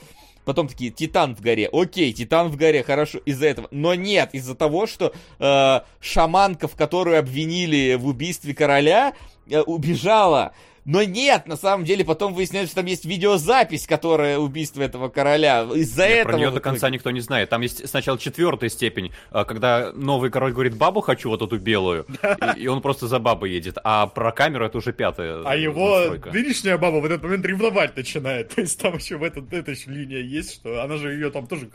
Потом такие, Титан в горе. Окей, Титан в горе, хорошо, из-за этого. Но нет, из-за того, что э, шаманка, в которую обвинили в убийстве короля, э, убежала. Но нет, на самом деле потом выясняется, что там есть видеозапись, которая убийство этого короля. Из-за нет, этого... Про нее до конца никто не знает. Там есть сначала четвертая степень, а, когда новый король говорит, бабу хочу, вот эту белую, и, он просто за бабой едет. А про камеру это уже пятая А его нынешняя баба в этот момент ревновать начинает. То есть там еще в этот, эта еще линия есть, что она же ее там тоже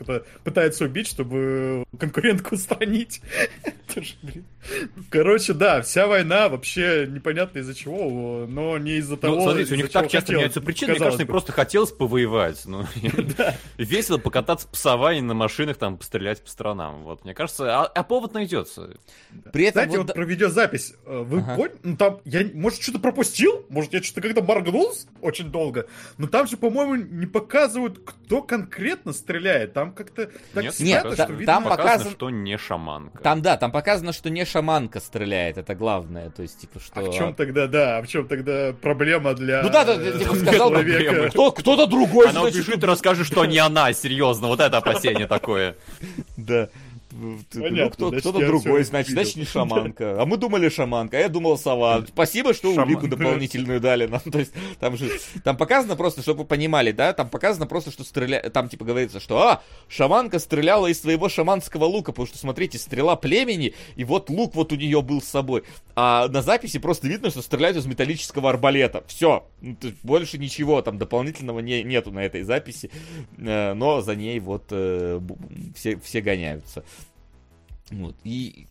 пытается убить, чтобы конкурентку устранить. Короче, да, вся война вообще непонятно из-за чего, но не из-за ну, того... смотрите, у них так часто меняются причины, мне кажется, им просто хотелось повоевать. Ну, весело покататься по саванне на машинах, там, пострелять по сторонам. Вот, мне кажется, а, а повод найдется. При этом Кстати, вот про видеозапись. Э, вы поняли? Ну, там, я, может, что-то пропустил? Может, я что-то как-то моргнул очень долго? Но там же, по-моему, не показывают, кто конкретно стреляет. Там как-то так Нет, снято, что, видимо, там показано, что не шаманка. Там, да, там показано, что не шаманка стреляет, это главное. То есть, типа, что... А в чем тогда, да, а в чем тогда проблема для Ну да, ты типа, сказал, кто, кто-то другой. Она убежит и расскажет, что не она, серьезно, вот это опасение такое. Да. Понятно, ну, кто, кто-то другой, значит, значит, не шаманка. А мы думали шаманка, а я думал сова. Спасибо, что Шаман... улику дополнительную дали нам. То есть, там же, там показано просто, чтобы вы понимали, да, там показано просто, что стреля... там типа говорится, что, а, шаманка стреляла из своего шаманского лука, потому что, смотрите, стрела племени, и вот лук вот у нее был с собой. А на записи просто видно, что стреляют из металлического арбалета. Все, ну, больше ничего там дополнительного не, нету на этой записи, э, но за ней вот э, все, все гоняются. Вот, и...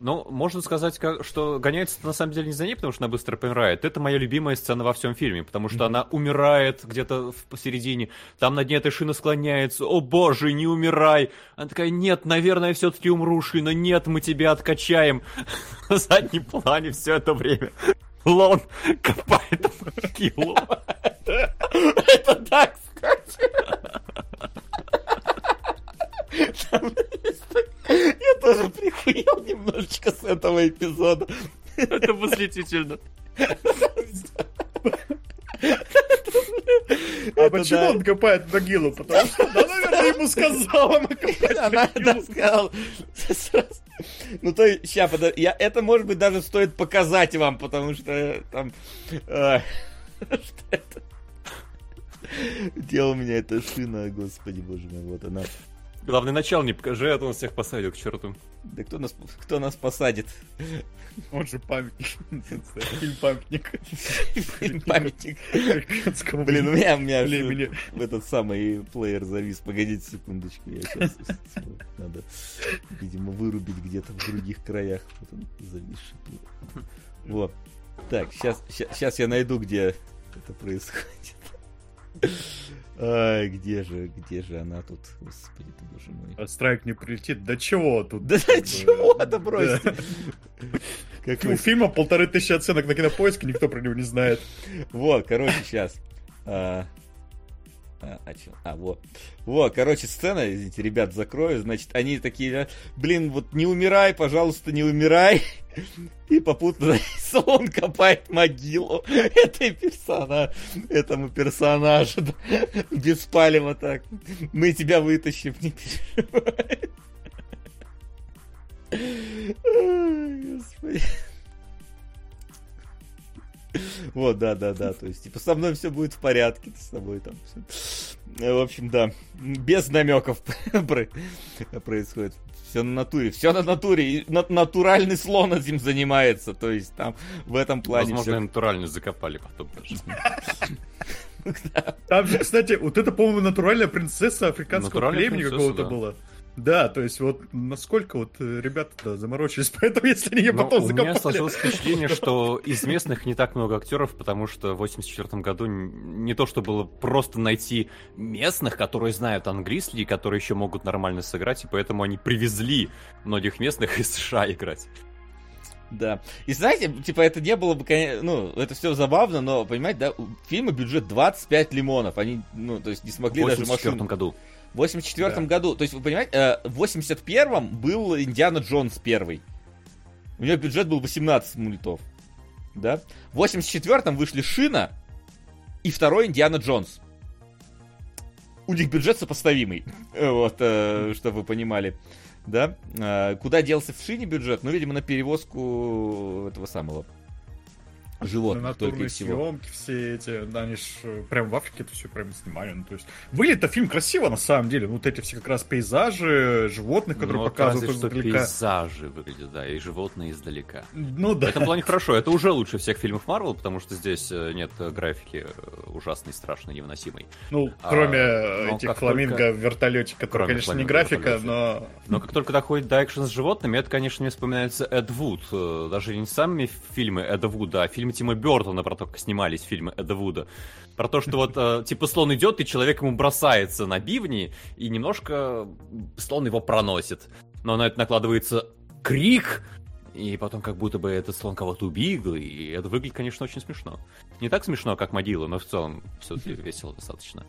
Ну, можно сказать, что гоняется на самом деле не за ней, потому что она быстро помирает. Это моя любимая сцена во всем фильме, потому что mm-hmm. она умирает где-то в посередине, там на дне этой шины склоняется, о боже, не умирай! Она такая, нет, наверное, все-таки умру, шина, нет, мы тебя откачаем. На заднем плане все это время. Лон копает могилу. Это так, Я тоже прихуел немножечко с этого эпизода. Это восхитительно. А почему он копает могилу? Потому что она, наверное, ему сказала накопать Она сказала. Ну, то есть, сейчас, я, это, может быть, даже стоит показать вам, потому что там... Что это? Где у меня эта шина, господи, боже мой, вот она. Главный начал не покажи, а то он всех посадит к черту. Да кто нас, кто нас посадит? Он же памятник. Фильм памятник. Фильм памятник. Блин, у меня, у меня племени. этот самый плеер завис. Погодите секундочку, я сейчас надо, видимо, вырубить где-то в других краях. Вот он зависший. Вот. Так, сейчас, сейчас я найду, где это происходит. Ай, где же, где же она тут? Господи ты, боже мой. А страйк не прилетит? Да чего тут? Да до чего? Да бросьте. Как у фильма полторы тысячи оценок на кинопоиске, никто про него не знает. Вот, короче, сейчас. А, а, а, вот. Вот, короче, сцена, извините, ребят, закрою. Значит, они такие, блин, вот не умирай, пожалуйста, не умирай. И попутно слон копает могилу этой персона, этому персонажу. Без палева так. Мы тебя вытащим, не переживай. Господи. Вот, да, да, да. То есть, типа, со мной все будет в порядке, с тобой там все. Э, в общем, да. Без намеков происходит. Все на натуре. Все на натуре. И натуральный слон этим занимается. То есть, там в этом плане. Возможно, все... натурально закопали потом даже. Там же, кстати, вот это, по-моему, натуральная принцесса африканского племени какого-то была. Да, то есть вот насколько вот э, ребята заморочились, поэтому если они ее Но потом у закопали... У меня сложилось впечатление, что из местных не так много актеров, потому что в 84 году не то, что было просто найти местных, которые знают английский, которые еще могут нормально сыграть, и поэтому они привезли многих местных из США играть. Да. И знаете, типа, это не было бы, конечно, ну, это все забавно, но, понимаете, да, у фильма бюджет 25 лимонов. Они, ну, то есть не смогли даже машину... В году. В 84 да. году, то есть, вы понимаете, э, в 81-м был Индиана Джонс первый. У него бюджет был 18 мультов. Да? В 84-м вышли Шина и второй Индиана Джонс. У них бюджет сопоставимый. вот, э, чтобы вы понимали. Да? Э, куда делся в Шине бюджет? Ну, видимо, на перевозку этого самого животных только и всего. съемки все эти, да, они ж э, прям в Африке это все прям снимали, ну, то есть выглядит фильм красиво на самом деле, вот эти все как раз пейзажи, животных, которые ну, показывают разве издалека. пейзажи выглядят, да, и животные издалека. Ну да. В этом плане хорошо, это уже лучше всех фильмов Марвел, потому что здесь э, нет графики ужасный, страшный, невыносимый. Ну, а, кроме а, этих фламинго только... в вертолете, который, конечно, не графика, но... Но как только доходит до экшена с животными, это, конечно, мне вспоминается Эд Вуд. Э, даже не сами фильмы Эда Вуда, а фильмы Тима Бертона про то, как снимались фильмы Эда Вуда. Про то, что вот, э, типа, слон идет, и человек ему бросается на бивни, и немножко слон его проносит. Но на это накладывается крик, и потом как будто бы этот слон кого-то убил, и это выглядит, конечно, очень смешно. Не так смешно, как могила, но в целом все-таки весело достаточно.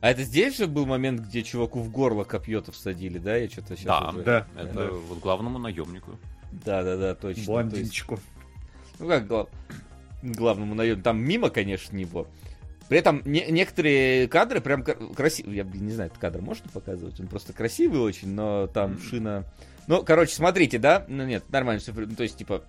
А это здесь же был момент, где чуваку в горло копье-то всадили, да? Я что-то сейчас Да, уже... да. Это да. вот главному наемнику. Да, да, да, точно. Блондинчику. Есть... Ну как глав... главному наемнику? Там мимо, конечно, него. При этом не, некоторые кадры прям красивые. Я не знаю, этот кадр можно показывать? Он просто красивый очень, но там шина ну, короче, смотрите, да? Ну, нет, нормально. Ну, то есть, типа,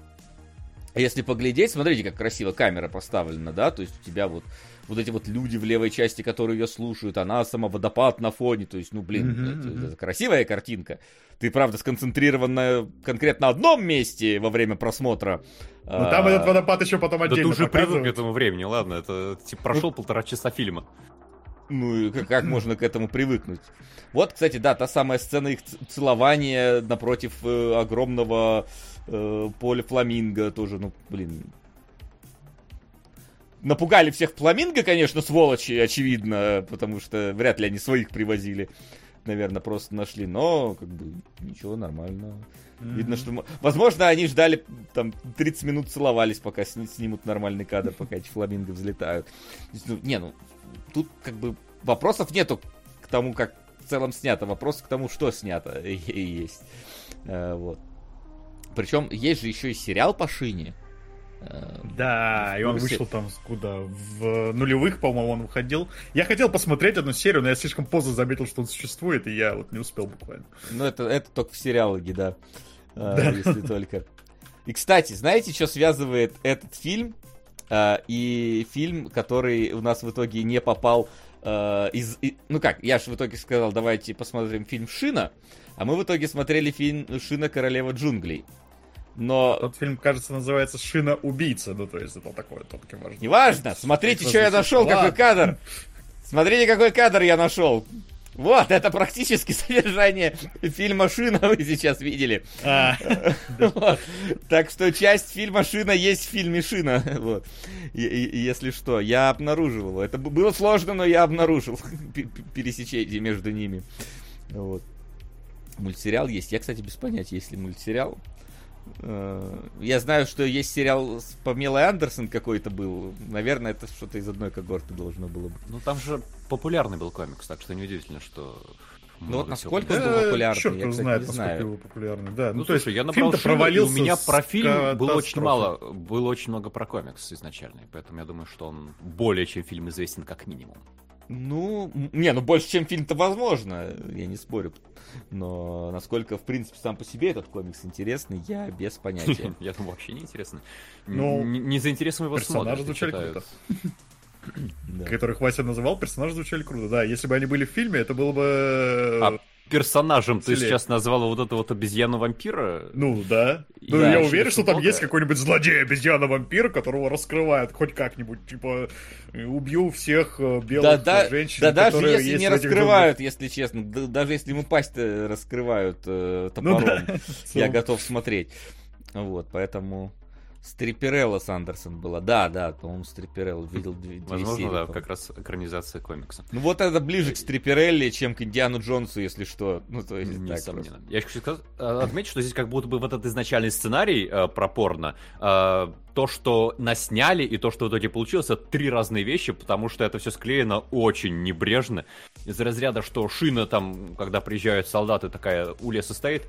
если поглядеть, смотрите, как красиво камера поставлена, да? То есть, у тебя вот вот эти вот люди в левой части, которые ее слушают, она сама водопад на фоне, то есть, ну, блин, mm-hmm, это, это красивая картинка. Ты, правда, сконцентрирован на конкретно одном месте во время просмотра. Ну, там а... этот водопад еще потом отдельно Да ты уже привык к этому времени, ладно, это, типа, прошел ну... полтора часа фильма. Ну и как, как можно к этому привыкнуть? Вот, кстати, да, та самая сцена их целования напротив э, огромного э, поля фламинго тоже, ну, блин. Напугали всех фламинго, конечно, сволочи, очевидно, потому что вряд ли они своих привозили. Наверное, просто нашли, но как бы ничего, нормально. Mm-hmm. Видно, что... Возможно, они ждали там 30 минут целовались, пока снимут нормальный кадр, пока эти фламинго взлетают. Ну, не, ну, тут как бы вопросов нету к тому, как в целом снято. Вопрос к тому, что снято и есть. Э, вот. Причем есть же еще и сериал по шине. Э, да, и он вышел там куда? В нулевых, по-моему, он выходил. Я хотел посмотреть одну серию, но я слишком поздно заметил, что он существует, и я вот не успел буквально. Ну, это, это только в сериалоге, да. Э, да. Если только. И, кстати, знаете, что связывает этот фильм Uh, и фильм, который у нас в итоге не попал из... Ну как, я же в итоге сказал, давайте посмотрим фильм «Шина», а мы в итоге смотрели фильм «Шина. Королева джунглей». Но... Тот фильм, кажется, называется «Шина. Убийца», ну то есть это такое топки важно. Неважно, смотрите, что я нашел, какой кадр. Смотрите, какой кадр я нашел. Вот, это практически содержание фильма «Шина» вы сейчас видели. А. вот. Так что часть фильма «Шина» есть в фильме «Шина». Вот. И, и, если что, я обнаружил его. Это было сложно, но я обнаружил пересечение между ними. Вот. Мультсериал есть. Я, кстати, без понятия, есть ли мультсериал. Э, я знаю, что есть сериал с Памелой Андерсон какой-то был. Наверное, это что-то из одной когорты должно было быть. Ну, там же популярный был комикс, так что неудивительно, что ну вот насколько он был популярный, Черт я, знает, не знаю. его популярный, да. Ну, ну слушай, есть, я набрал провалился у меня про фильм было очень мало, было очень много про комикс изначально, поэтому я думаю, что он более чем фильм известен как минимум. Ну, не, ну больше, чем фильм-то возможно, я не спорю. Но насколько, в принципе, сам по себе этот комикс интересный, я без понятия. Я думаю, вообще не интересно. Ну, не за интересом его смотрят. звучали круто. Которых Вася называл, персонажи звучали круто. Да, если бы они были в фильме, это было бы... Персонажем ты сейчас назвала вот эту вот обезьяну-вампира? Ну, да. Ну, я уверен, что там есть какой-нибудь злодей обезьяна-вампир, которого раскрывают хоть как-нибудь. Типа, убью всех э, белых да, женщин, Да даже если не раскрывают, если честно. Даже если ему пасть раскрывают э, топором, ну я готов смотреть. Вот, поэтому... Стриперелла Сандерсон была. Да, да, по-моему, Стриперелла видел две, две Возможно, серии, да, как раз экранизация комикса. Ну вот это ближе к Стриперелле, чем к Индиану Джонсу, если что. Ну, то есть, Несомненно. Я хочу сказать, а, отметить, что здесь как будто бы вот этот изначальный сценарий э, про порно, э, то, что насняли, и то, что в итоге получилось, это три разные вещи, потому что это все склеено очень небрежно. Из разряда, что шина там, когда приезжают солдаты, такая у леса стоит,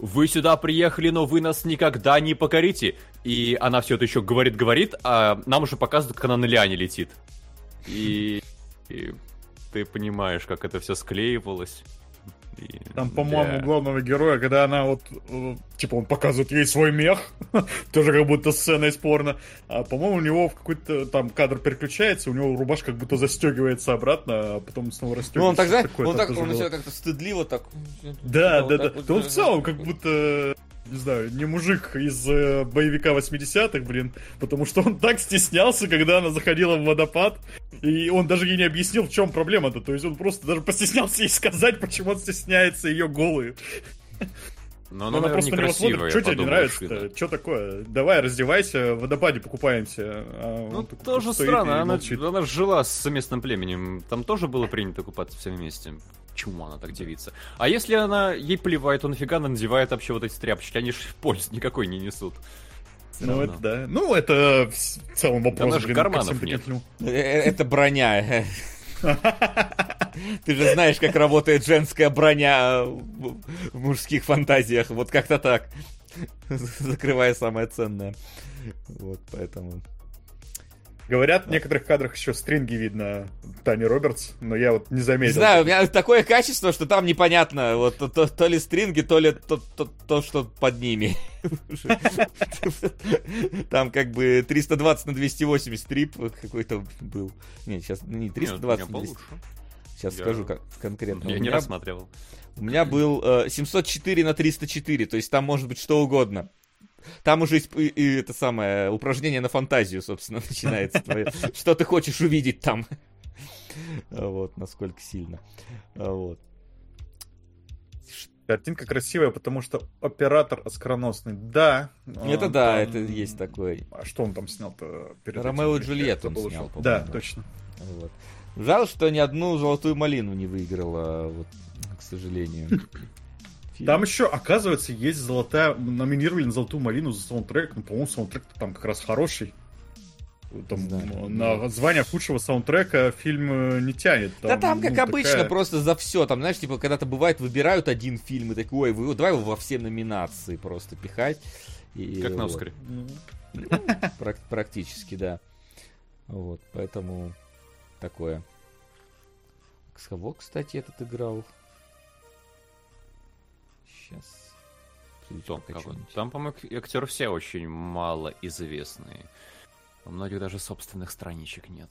вы сюда приехали, но вы нас никогда не покорите. И она все это еще говорит-говорит, а нам уже показывают, как она на лиане летит. И, и ты понимаешь, как это все склеивалось. И, Там, по-моему, да. главного героя, когда она вот, э, типа, он показывает ей свой мех, тоже как будто сцена из порно, а, по-моему, у него в какой-то там кадр переключается, у него рубашка как будто застегивается обратно, а потом снова расстегивается. Ну, он тогда, он так, он себя как-то стыдливо так... Да, да, да. Да он в целом как будто не знаю, не мужик из э, боевика 80-х, блин, потому что он так стеснялся, когда она заходила в водопад, и он даже ей не объяснил, в чем проблема-то, то есть он просто даже постеснялся ей сказать, почему он стесняется ее голую. Но она, она просто на него смотрит, что тебе не нравится Что такое? Давай, раздевайся, в водопаде покупаемся. А ну, тоже странно, она, она жила с местным племенем, там тоже было принято купаться все вместе. Почему она так девица? А если она ей плевает, то нафига она надевает вообще вот эти тряпочки? Они же пользы никакой не несут. Ну, это да. Ну, это в целом вопрос. Там же карманов нет. Э, э, это броня. Ты же знаешь, как работает женская броня в мужских фантазиях. Вот как-то так. Закрывая самое ценное. Вот, поэтому... Говорят, в некоторых кадрах еще стринги видно Тани Робертс, но я вот не заметил. Не знаю, у меня такое качество, что там непонятно, вот то, то, то ли стринги, то ли то, то, то, что под ними. Там как бы 320 на 280 трип какой-то был. Не, сейчас не 320 на 200. Сейчас скажу как конкретно. Я не рассматривал. У меня был 704 на 304, то есть там может быть что угодно. Там уже и, и это самое упражнение на фантазию, собственно, начинается твое. Что ты хочешь увидеть там? Вот, насколько сильно. Вот. Картинка красивая, потому что оператор оскароносный. Да. Это да, это есть такой. А что он там снял-то? Ромео и Джульетту он снял, Да, точно. Вот. Жаль, что ни одну золотую малину не выиграла, вот, к сожалению фильм. Там еще, оказывается, есть золотая... Номинировали на золотую малину за саундтрек. Ну, по-моему, саундтрек там как раз хороший. Там, да, на да. звание худшего саундтрека фильм э, не тянет. Там, да там, как ну, обычно, такая... просто за все. Там, знаешь, типа, когда-то бывает, выбирают один фильм и такой, ой, вы, давай его во все номинации просто пихать. И, как на Оскаре. Ну, практически, да. Вот, поэтому такое. Кого, кстати, этот играл? Сейчас. Том, Там, по-моему, актеры все очень мало известные. У многих даже собственных страничек нет.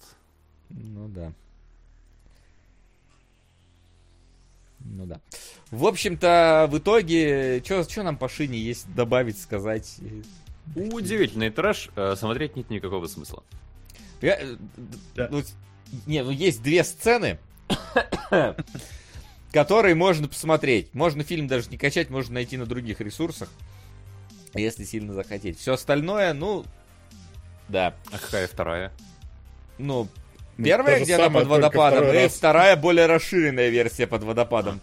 Ну да. Ну да. В общем-то, в итоге, что нам по шине есть добавить, сказать? Удивительный трэш, э, смотреть нет никакого смысла. Я, э, да. ну, не, ну есть две сцены, который можно посмотреть. Можно фильм даже не качать, можно найти на других ресурсах, если сильно захотеть. Все остальное, ну, да. А какая вторая? Ну, ну первая где-то под водопадом, и раз. вторая более расширенная версия под водопадом.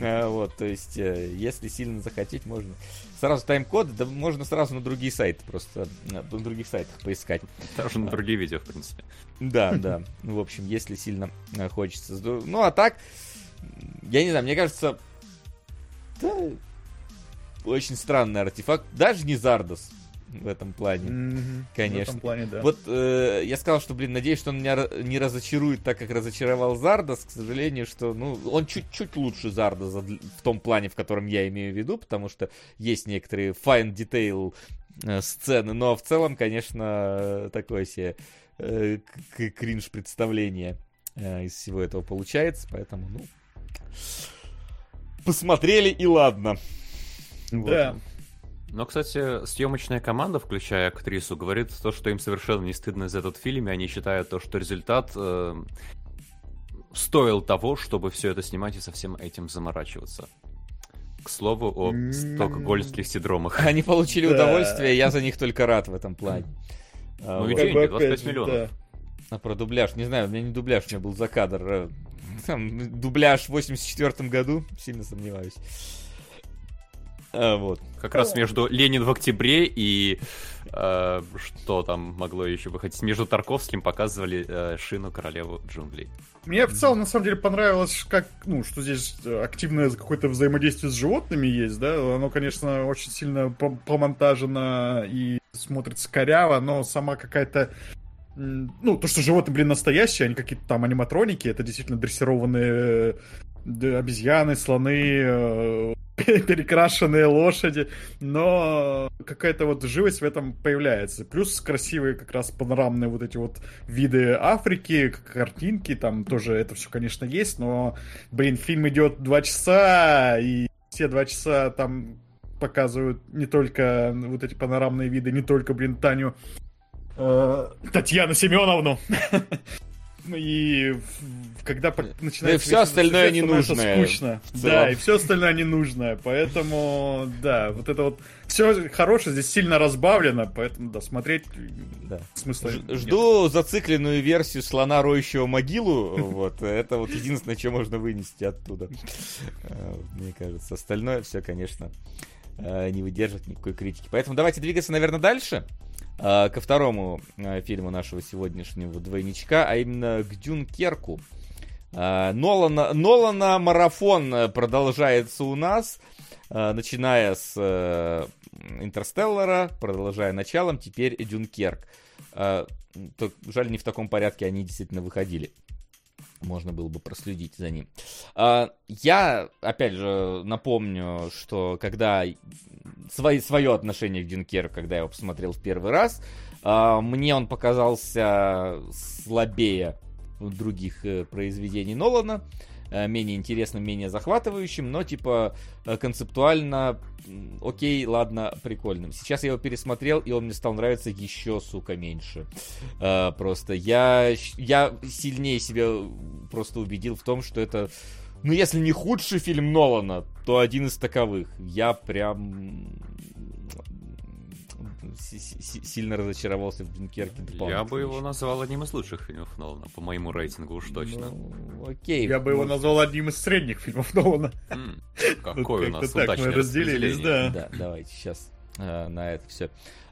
А. Вот, то есть, э, если сильно захотеть, можно сразу тайм-код, да можно сразу на другие сайты просто, на других сайтах поискать. Даже на другие видео, в принципе. Да, да. В общем, если сильно э, хочется. Ну, а так, я не знаю, мне кажется, да, очень странный артефакт. Даже не Зардос в этом плане, mm-hmm. конечно. В этом плане, да. Вот э, я сказал, что, блин, надеюсь, что он меня не разочарует так, как разочаровал Зардос. К сожалению, что, ну, он чуть-чуть лучше Зардоса в том плане, в котором я имею в виду, потому что есть некоторые fine detail э, сцены, но в целом, конечно, такое себе э, кринж представление э, из всего этого получается, поэтому, ну, Посмотрели и ладно. Вот. Да. Но, кстати, съемочная команда, включая актрису, говорит то, что им совершенно не стыдно за этот фильм, и они считают то, что результат э, стоил того, чтобы все это снимать и со всем этим заморачиваться. К слову о стокгольмских синдромах. Они получили удовольствие, я за них только рад в этом плане. Ну и деньги, 25 миллионов. А про дубляж, не знаю, у меня не дубляж, у меня был за кадр. Э, там, дубляж в 84 году, сильно сомневаюсь. А, вот. Как раз между Ленин в октябре и э, что там могло еще выходить? Между Тарковским показывали э, Шину Королеву джунглей. Мне в целом, на самом деле, понравилось, как, ну, что здесь активное какое-то взаимодействие с животными есть, да. Оно, конечно, очень сильно помонтажено и смотрится коряво, но сама какая-то ну, то, что животные, блин, настоящие, они какие-то там аниматроники, это действительно дрессированные э, обезьяны, слоны, э, перекрашенные лошади, но какая-то вот живость в этом появляется. Плюс красивые как раз панорамные вот эти вот виды Африки, картинки, там тоже это все, конечно, есть, но, блин, фильм идет два часа, и все два часа там показывают не только вот эти панорамные виды, не только, блин, Таню Татьяну Семеновну. И когда начинается... И все остальное ненужное. Скучно. Да, и все остальное ненужное. Поэтому, да, вот это вот... Все хорошее здесь сильно разбавлено, поэтому, да, смотреть да. смысла Жду нет. зацикленную версию слона, роющего могилу. Вот, это вот единственное, что можно вынести оттуда. Э, мне кажется. Остальное все, конечно, э, не выдержит никакой критики. Поэтому давайте двигаться, наверное, дальше. А, ко второму а, фильму нашего сегодняшнего двойничка, а именно к Дюнкерку. А, Нолана, Нолана марафон продолжается у нас, начиная с э, Интерстеллара, продолжая началом, теперь Дюнкерк. Жаль, не в таком порядке они действительно выходили можно было бы проследить за ним. Я, опять же, напомню, что когда свои, свое отношение к Дюнкеру, когда я его посмотрел в первый раз, мне он показался слабее других э, произведений Нолана, э, менее интересным, менее захватывающим, но типа э, концептуально окей, ладно, прикольным. Сейчас я его пересмотрел, и он мне стал нравиться еще, сука, меньше. Uh, просто я, я сильнее себя просто убедил в том, что это, ну, если не худший фильм Нолана, то один из таковых. Я прям сильно разочаровался в Дюнкерке. Я бы его назвал одним из лучших фильмов Нолана, по моему рейтингу уж точно. Ну, окей. Я бы его назвал одним из средних фильмов Нолана. Какой у нас так мы разделились, да. Да, давайте сейчас э, на это все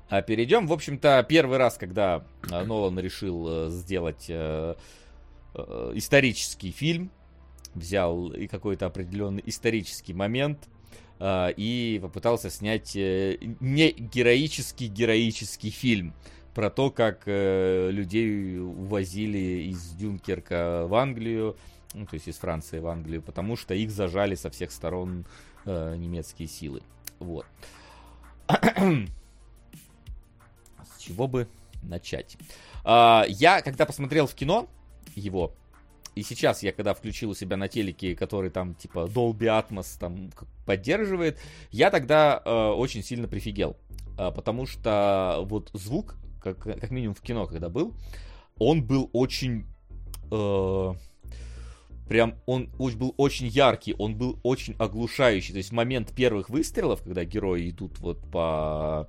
а, перейдем. В общем-то, первый раз, когда э, Нолан решил э, сделать исторический фильм, взял и какой-то определенный исторический момент, а, и попытался снять э, не героический героический фильм про то, как э, людей увозили из Дюнкерка в Англию, ну, то есть из Франции в Англию, потому что их зажали со всех сторон э, немецкие силы. Вот. С чего бы начать? А, я, когда посмотрел в кино его, и сейчас я, когда включил у себя на телеке, который там типа Dolby Atmos там поддерживает, я тогда э, очень сильно прифигел. Э, потому что вот звук, как, как минимум в кино, когда был, он был очень... Э, прям он был очень яркий, он был очень оглушающий. То есть момент первых выстрелов, когда герои идут вот по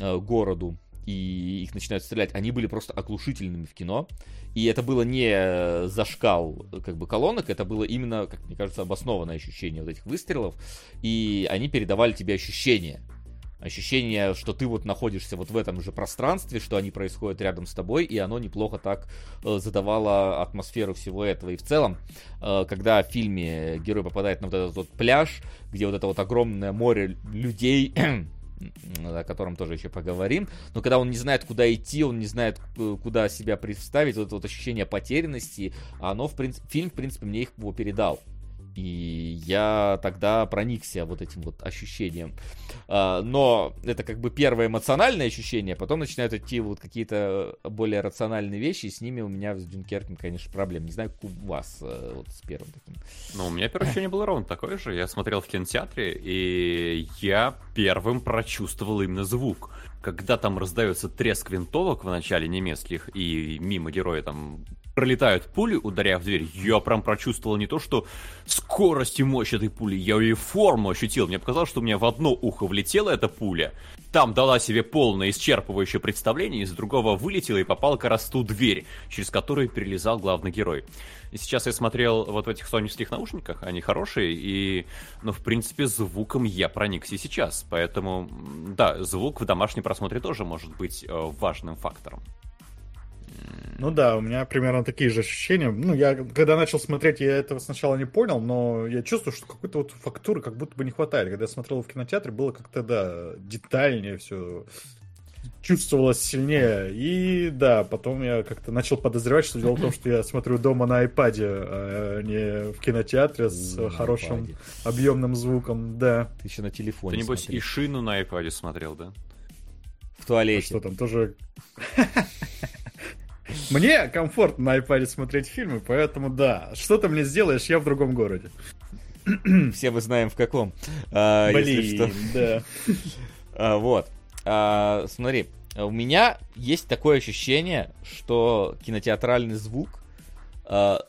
э, городу, и их начинают стрелять, они были просто оглушительными в кино. И это было не зашкал как бы колонок, это было именно, как мне кажется, обоснованное ощущение вот этих выстрелов. И они передавали тебе ощущение. Ощущение, что ты вот находишься вот в этом же пространстве, что они происходят рядом с тобой, и оно неплохо так э, задавало атмосферу всего этого. И в целом, э, когда в фильме герой попадает на вот этот вот пляж, где вот это вот огромное море людей о котором тоже еще поговорим. Но когда он не знает, куда идти, он не знает, куда себя представить, вот это вот ощущение потерянности, оно, в принципе, фильм, в принципе, мне их его передал. И я тогда проникся вот этим вот ощущением. А, но это как бы первое эмоциональное ощущение, потом начинают идти вот какие-то более рациональные вещи, и с ними у меня с Дюнкерком, конечно, проблем. Не знаю, как у вас э, вот с первым таким. Ну, у меня первое ощущение было ровно такое же. Я смотрел в кинотеатре, и я первым прочувствовал именно звук когда там раздается треск винтовок в начале немецких, и мимо героя там пролетают пули, ударяя в дверь, я прям прочувствовал не то, что скорость и мощь этой пули, я ее форму ощутил. Мне показалось, что у меня в одно ухо влетела эта пуля, там дала себе полное исчерпывающее представление, из другого вылетела и попала как раз в дверь, через которую перелезал главный герой. И сейчас я смотрел вот в этих соневских наушниках, они хорошие, и, ну, в принципе, звуком я проникся сейчас. Поэтому, да, звук в домашнем просмотре тоже может быть э, важным фактором. Ну да, у меня примерно такие же ощущения. Ну, я когда начал смотреть, я этого сначала не понял, но я чувствую, что какой-то вот фактуры как будто бы не хватает. Когда я смотрел в кинотеатре, было как-то, да, детальнее все чувствовалось сильнее. И да, потом я как-то начал подозревать, что дело в том, что я смотрю дома на iPad, а не в кинотеатре с на хорошим iPad. объемным звуком. Да. Ты еще на телефоне. Ты, небось, смотрел. и шину на iPad смотрел, да? В туалете. А что там тоже... Мне комфортно на iPad смотреть фильмы, поэтому да. Что ты мне сделаешь, я в другом городе. Все мы знаем в каком. А, Блин, да. А, вот. А, смотри, у меня есть такое ощущение, что кинотеатральный звук, а,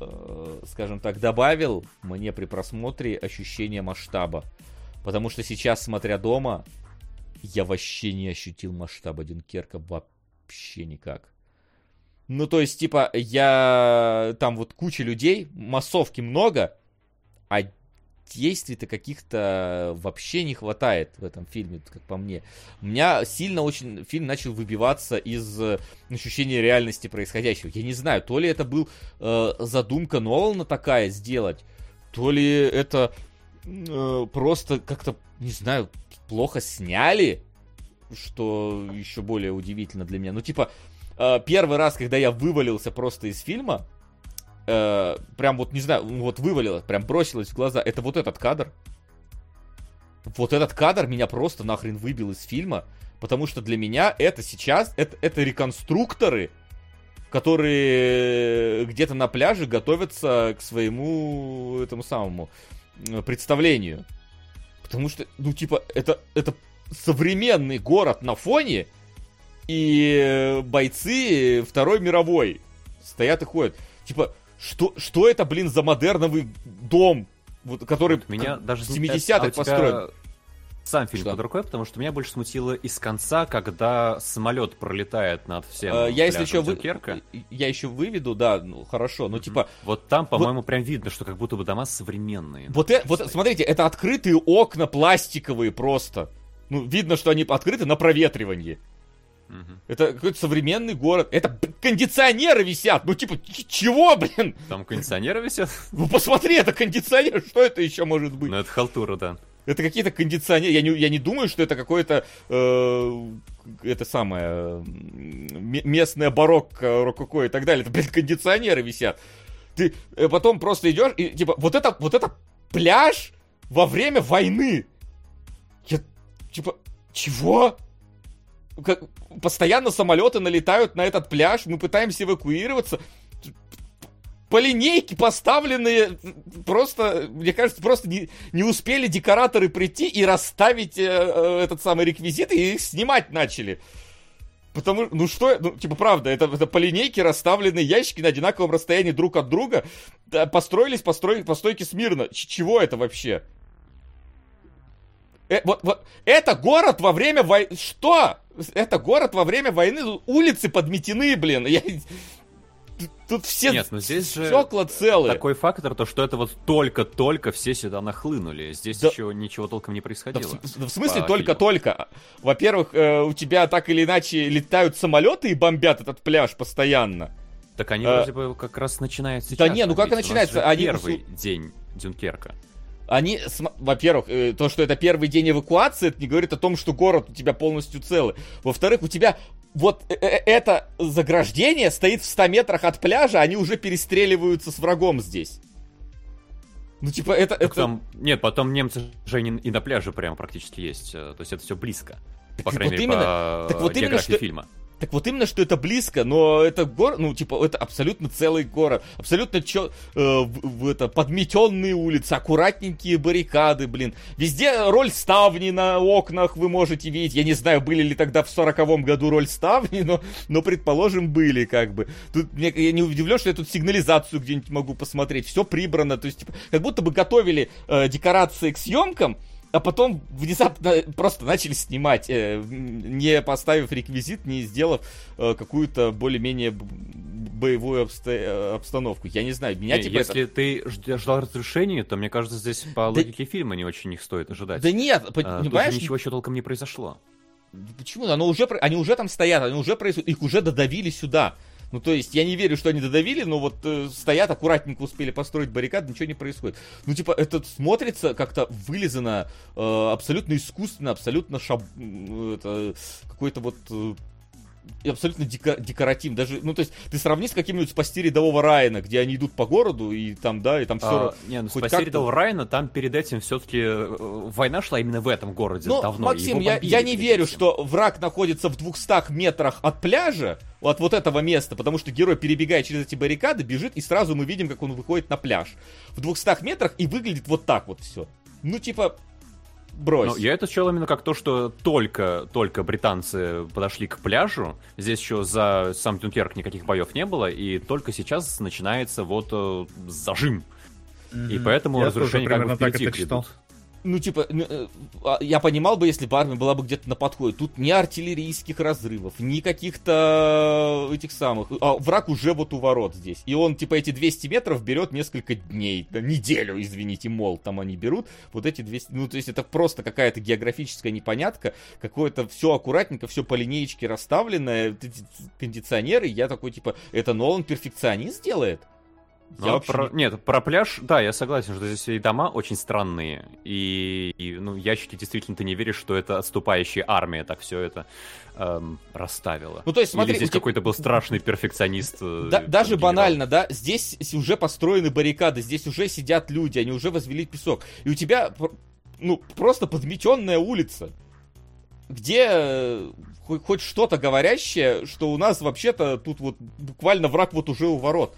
а, скажем так, добавил мне при просмотре ощущение масштаба. Потому что сейчас, смотря дома, я вообще не ощутил масштаба Дюнкерка вообще никак. Ну, то есть, типа, я... Там вот куча людей, массовки много, а действий-то каких-то вообще не хватает в этом фильме, как по мне. У меня сильно очень фильм начал выбиваться из э, ощущения реальности происходящего. Я не знаю, то ли это был э, задумка Нолана такая сделать, то ли это э, просто как-то, не знаю, плохо сняли, что еще более удивительно для меня. Ну, типа, первый раз, когда я вывалился просто из фильма, э, прям вот, не знаю, вот вывалилось, прям бросилось в глаза, это вот этот кадр. Вот этот кадр меня просто нахрен выбил из фильма, потому что для меня это сейчас, это, это реконструкторы, которые где-то на пляже готовятся к своему этому самому э, представлению. Потому что, ну, типа, это, это современный город на фоне, и бойцы Второй мировой стоят и ходят. Типа, что, что это, блин, за модерновый дом, вот, который вот меня даже 70-х а построен? Сам фильм что? под рукой, потому что меня больше смутило из конца, когда самолет пролетает над всем. А, я если еще вы... я еще выведу, да, ну хорошо, mm-hmm. типа. Вот там, по-моему, вот... прям видно, что как будто бы дома современные. Вот, э, вот смотрите, это открытые окна пластиковые просто. Ну видно, что они открыты на проветривании. Угу. Это какой-то современный город. Это кондиционеры висят. Ну, типа, чего, блин? Там кондиционеры висят? Ну, посмотри, это кондиционер. Что это еще может быть? Ну, это халтура, да. Это какие-то кондиционеры. Я не, я не думаю, что это какое-то э, это самое местное барокко, рококо и так далее. Это, блин, кондиционеры висят. Ты э, потом просто идешь и типа вот это вот это пляж во время войны. Я типа чего? Как, постоянно самолеты налетают на этот пляж, мы пытаемся эвакуироваться. По линейке поставленные, просто, мне кажется, просто не, не успели декораторы прийти и расставить э, э, этот самый реквизит, и их снимать начали. Потому ну что, ну, типа, правда, это, это по линейке расставленные ящики на одинаковом расстоянии друг от друга, построились по, строй, по стойке смирно. Ч- чего это вообще? Э, вот, вот, это город во время войны... Что? Это город во время войны. Улицы подметены, блин. Я... Тут все Нет, ну здесь же стекла целые. Такой фактор, то что это вот только-только все сюда нахлынули. Здесь да... еще ничего толком не происходило. Да, в, в смысле только-только? Во-первых, э, у тебя так или иначе летают самолеты и бомбят этот пляж постоянно. Так они а... вроде бы как раз начинают сейчас. Да не, ну как начинается? Они... Первый день Дюнкерка они, во-первых, э, то, что это первый день эвакуации, это не говорит о том, что город у тебя полностью целый. Во-вторых, у тебя вот э, э, это заграждение стоит в 100 метрах от пляжа, они уже перестреливаются с врагом здесь. Ну, типа, это... это... Там... Нет, потом немцы же и на пляже прямо практически есть. То есть это все близко. Так по крайней вот мере, именно, по так вот именно, что... фильма. Так вот именно, что это близко, но это город, ну, типа, это абсолютно целый город. Абсолютно чё, э, в, в, это, подметенные улицы, аккуратненькие баррикады, блин. Везде роль ставни на окнах вы можете видеть. Я не знаю, были ли тогда в сороковом году роль ставни, но, но предположим, были, как бы. Тут мне, я не удивлен, что я тут сигнализацию где-нибудь могу посмотреть. Все прибрано, то есть, типа, как будто бы готовили э, декорации к съемкам, а потом внезапно просто начали снимать, э, не поставив реквизит, не сделав э, какую-то более-менее боевую обсто... Э, обстановку. Я не знаю, меня не, типа Если это... ты ждал разрешения, то, мне кажется, здесь по да... логике фильма не очень их стоит ожидать. Да нет, а, понимаешь? ничего еще толком не произошло. Почему? Оно уже, они уже там стоят, они уже происходят, их уже додавили сюда. Ну, то есть, я не верю, что они додавили, но вот э, стоят, аккуратненько успели построить баррикады, ничего не происходит. Ну, типа, это смотрится как-то вылизано, э, абсолютно искусственно, абсолютно шаб... это, какой-то вот... Абсолютно деко- декоративно. Даже, ну, то есть, ты сравни с каким-нибудь «Спасти рядового Райана», где они идут по городу, и там, да, и там все... А, не, ну, «Спасти рядового Райана», там перед этим все-таки э, война шла именно в этом городе ну, давно. Максим, я, я не верю, этим. что враг находится в 200 метрах от пляжа, от вот этого места, потому что герой, перебегая через эти баррикады, бежит, и сразу мы видим, как он выходит на пляж. В 200 метрах, и выглядит вот так вот все. Ну, типа, брось. Ну, я это счел именно как то, что только, только британцы подошли к пляжу. Здесь еще за сам Дюнкерк никаких боев не было, и только сейчас начинается вот э, зажим. Mm-hmm. И поэтому я разрушение как бы впереди грядут ну, типа, э, а, я понимал бы, если бы армия была бы где-то на подходе. Тут ни артиллерийских разрывов, ни каких-то этих самых... А враг уже вот у ворот здесь. И он, типа, эти 200 метров берет несколько дней, да, неделю, извините, мол, там они берут. Вот эти 200... Ну, то есть это просто какая-то географическая непонятка. Какое-то все аккуратненько, все по линеечке расставленное. Кондиционеры. Я такой, типа, это Нолан перфекционист делает? Я вообще... про... Нет, про пляж, да, я согласен, что здесь и дома очень странные. И, и ну, ящики действительно ты не веришь, что это отступающая армия так все это эм, расставила. Ну, то есть, смотри, Или здесь тебя... какой-то был страшный перфекционист. Э, да, даже генерал. банально, да, здесь уже построены баррикады, здесь уже сидят люди, они уже возвели песок. И у тебя, ну, просто подметенная улица где э, хоть что-то говорящее, что у нас вообще-то тут вот буквально враг вот уже у ворот.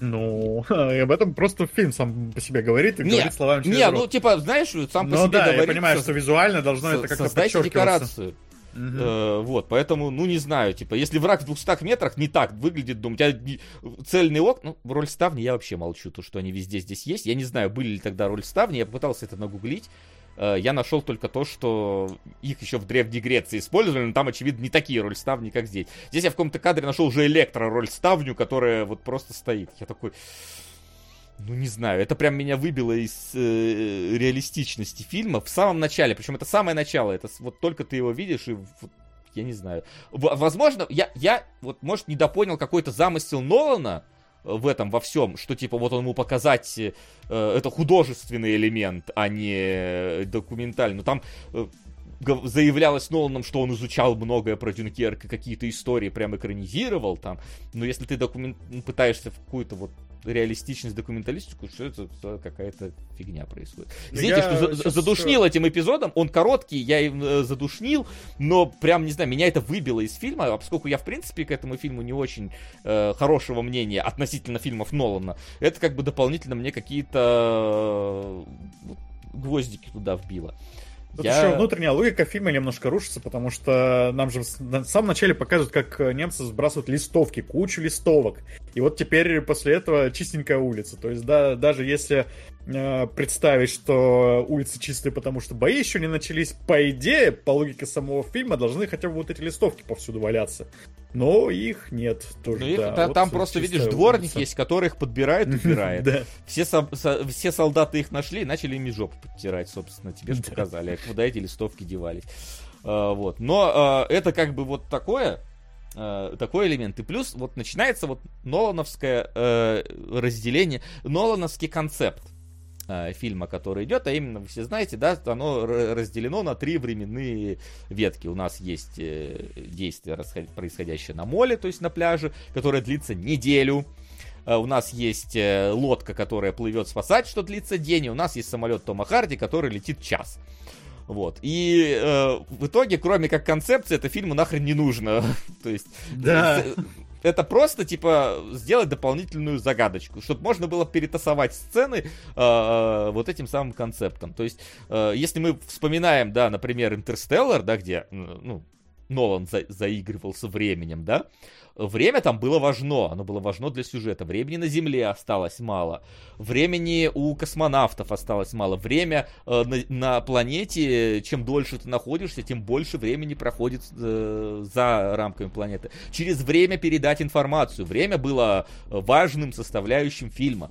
Ну, об этом просто фильм сам по себе говорит и не, говорит словами через Не, рот. ну, типа, знаешь, сам по ну, себе да, говорит... я понимаю, что визуально должно это как-то Создайте декорацию. Угу. Э, вот, поэтому, ну, не знаю, типа, если враг в 200 метрах не так выглядит дом, у тебя цельный окна, ну, роль ставни я вообще молчу, то, что они везде здесь есть. Я не знаю, были ли тогда роль ставни, я попытался это нагуглить. Э, я нашел только то, что их еще в Древней Греции использовали, но там, очевидно, не такие рольставни, как здесь. Здесь я в каком-то кадре нашел уже электро-рольставню, которая вот просто стоит. Я такой... Ну, не знаю, это прям меня выбило из э, реалистичности фильма в самом начале. Причем это самое начало, это вот только ты его видишь и вот, я не знаю. Возможно, я, я вот, может, недопонял какой-то замысел Нолана, в этом во всем, что типа вот он ему показать э, это художественный элемент, а не документальный. Но там э, заявлялось Ноланом, что он изучал многое про Дюнкерк и какие-то истории прям экранизировал там. Но если ты документ... пытаешься в какую-то вот реалистичность, документалистику, что это какая-то фигня происходит. Извините, я что за, задушнил этим эпизодом, он короткий, я им э, задушнил, но прям, не знаю, меня это выбило из фильма, а поскольку я, в принципе, к этому фильму не очень э, хорошего мнения относительно фильмов Нолана, это как бы дополнительно мне какие-то э, гвоздики туда вбило. Тут я... еще внутренняя логика фильма немножко рушится, потому что нам же в самом начале показывают, как немцы сбрасывают листовки, кучу листовок. И вот теперь после этого чистенькая улица. То есть, да, даже если э, представить, что улицы чистые, потому что бои еще не начались, по идее, по логике самого фильма, должны хотя бы вот эти листовки повсюду валяться. Но их нет тоже. Их, да, вот там просто, видишь, дворник улица. есть, который их подбирает убирает. да. все, со, все солдаты их нашли и начали ими жопу подтирать, собственно. Тебе же показали, куда эти листовки девались. А, вот. Но а, это как бы вот такое, а, такой элемент. И плюс вот начинается вот Нолановское э, разделение, Нолановский концепт э, фильма, который идет, а именно, вы все знаете, да, оно разделено на три временные ветки. У нас есть э, действие, происходящее на моле, то есть на пляже, которое длится неделю. Э, у нас есть э, лодка, которая плывет спасать, что длится день, и у нас есть самолет Тома Харди, который летит час. Вот. И э, в итоге, кроме как концепции, это фильму нахрен не нужно. То есть... Да. Это просто, типа, сделать дополнительную загадочку, чтобы можно было перетасовать сцены э, э, вот этим самым концептом. То есть, э, если мы вспоминаем, да, например, Интерстеллар, да, где, ну, Нолан за заигрывал со временем, да, время там было важно, оно было важно для сюжета. Времени на Земле осталось мало, времени у космонавтов осталось мало, время э, на, на планете, чем дольше ты находишься, тем больше времени проходит э, за рамками планеты. Через время передать информацию. Время было важным составляющим фильма.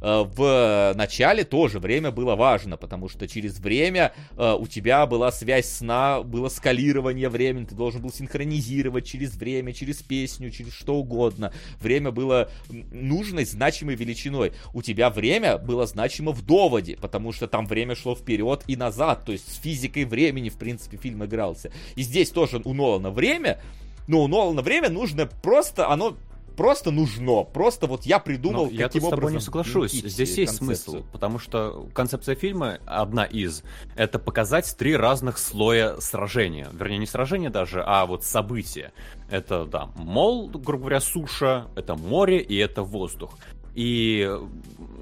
Э, в начале тоже время было важно, потому что через время э, у тебя была связь сна, было скалирование времени, ты должен был синхронизировать через время, через песню, через что угодно. Время было нужной, значимой величиной. У тебя время было значимо в доводе, потому что там время шло вперед и назад, то есть с физикой времени, в принципе, фильм игрался. И здесь тоже у Нолана время, но у Нолана время нужно просто, оно просто нужно. Просто вот я придумал, Но каким я тут с тобой не соглашусь. Здесь есть смысл, потому что концепция фильма, одна из, это показать три разных слоя сражения. Вернее, не сражения даже, а вот события. Это, да, мол, грубо говоря, суша, это море и это воздух. И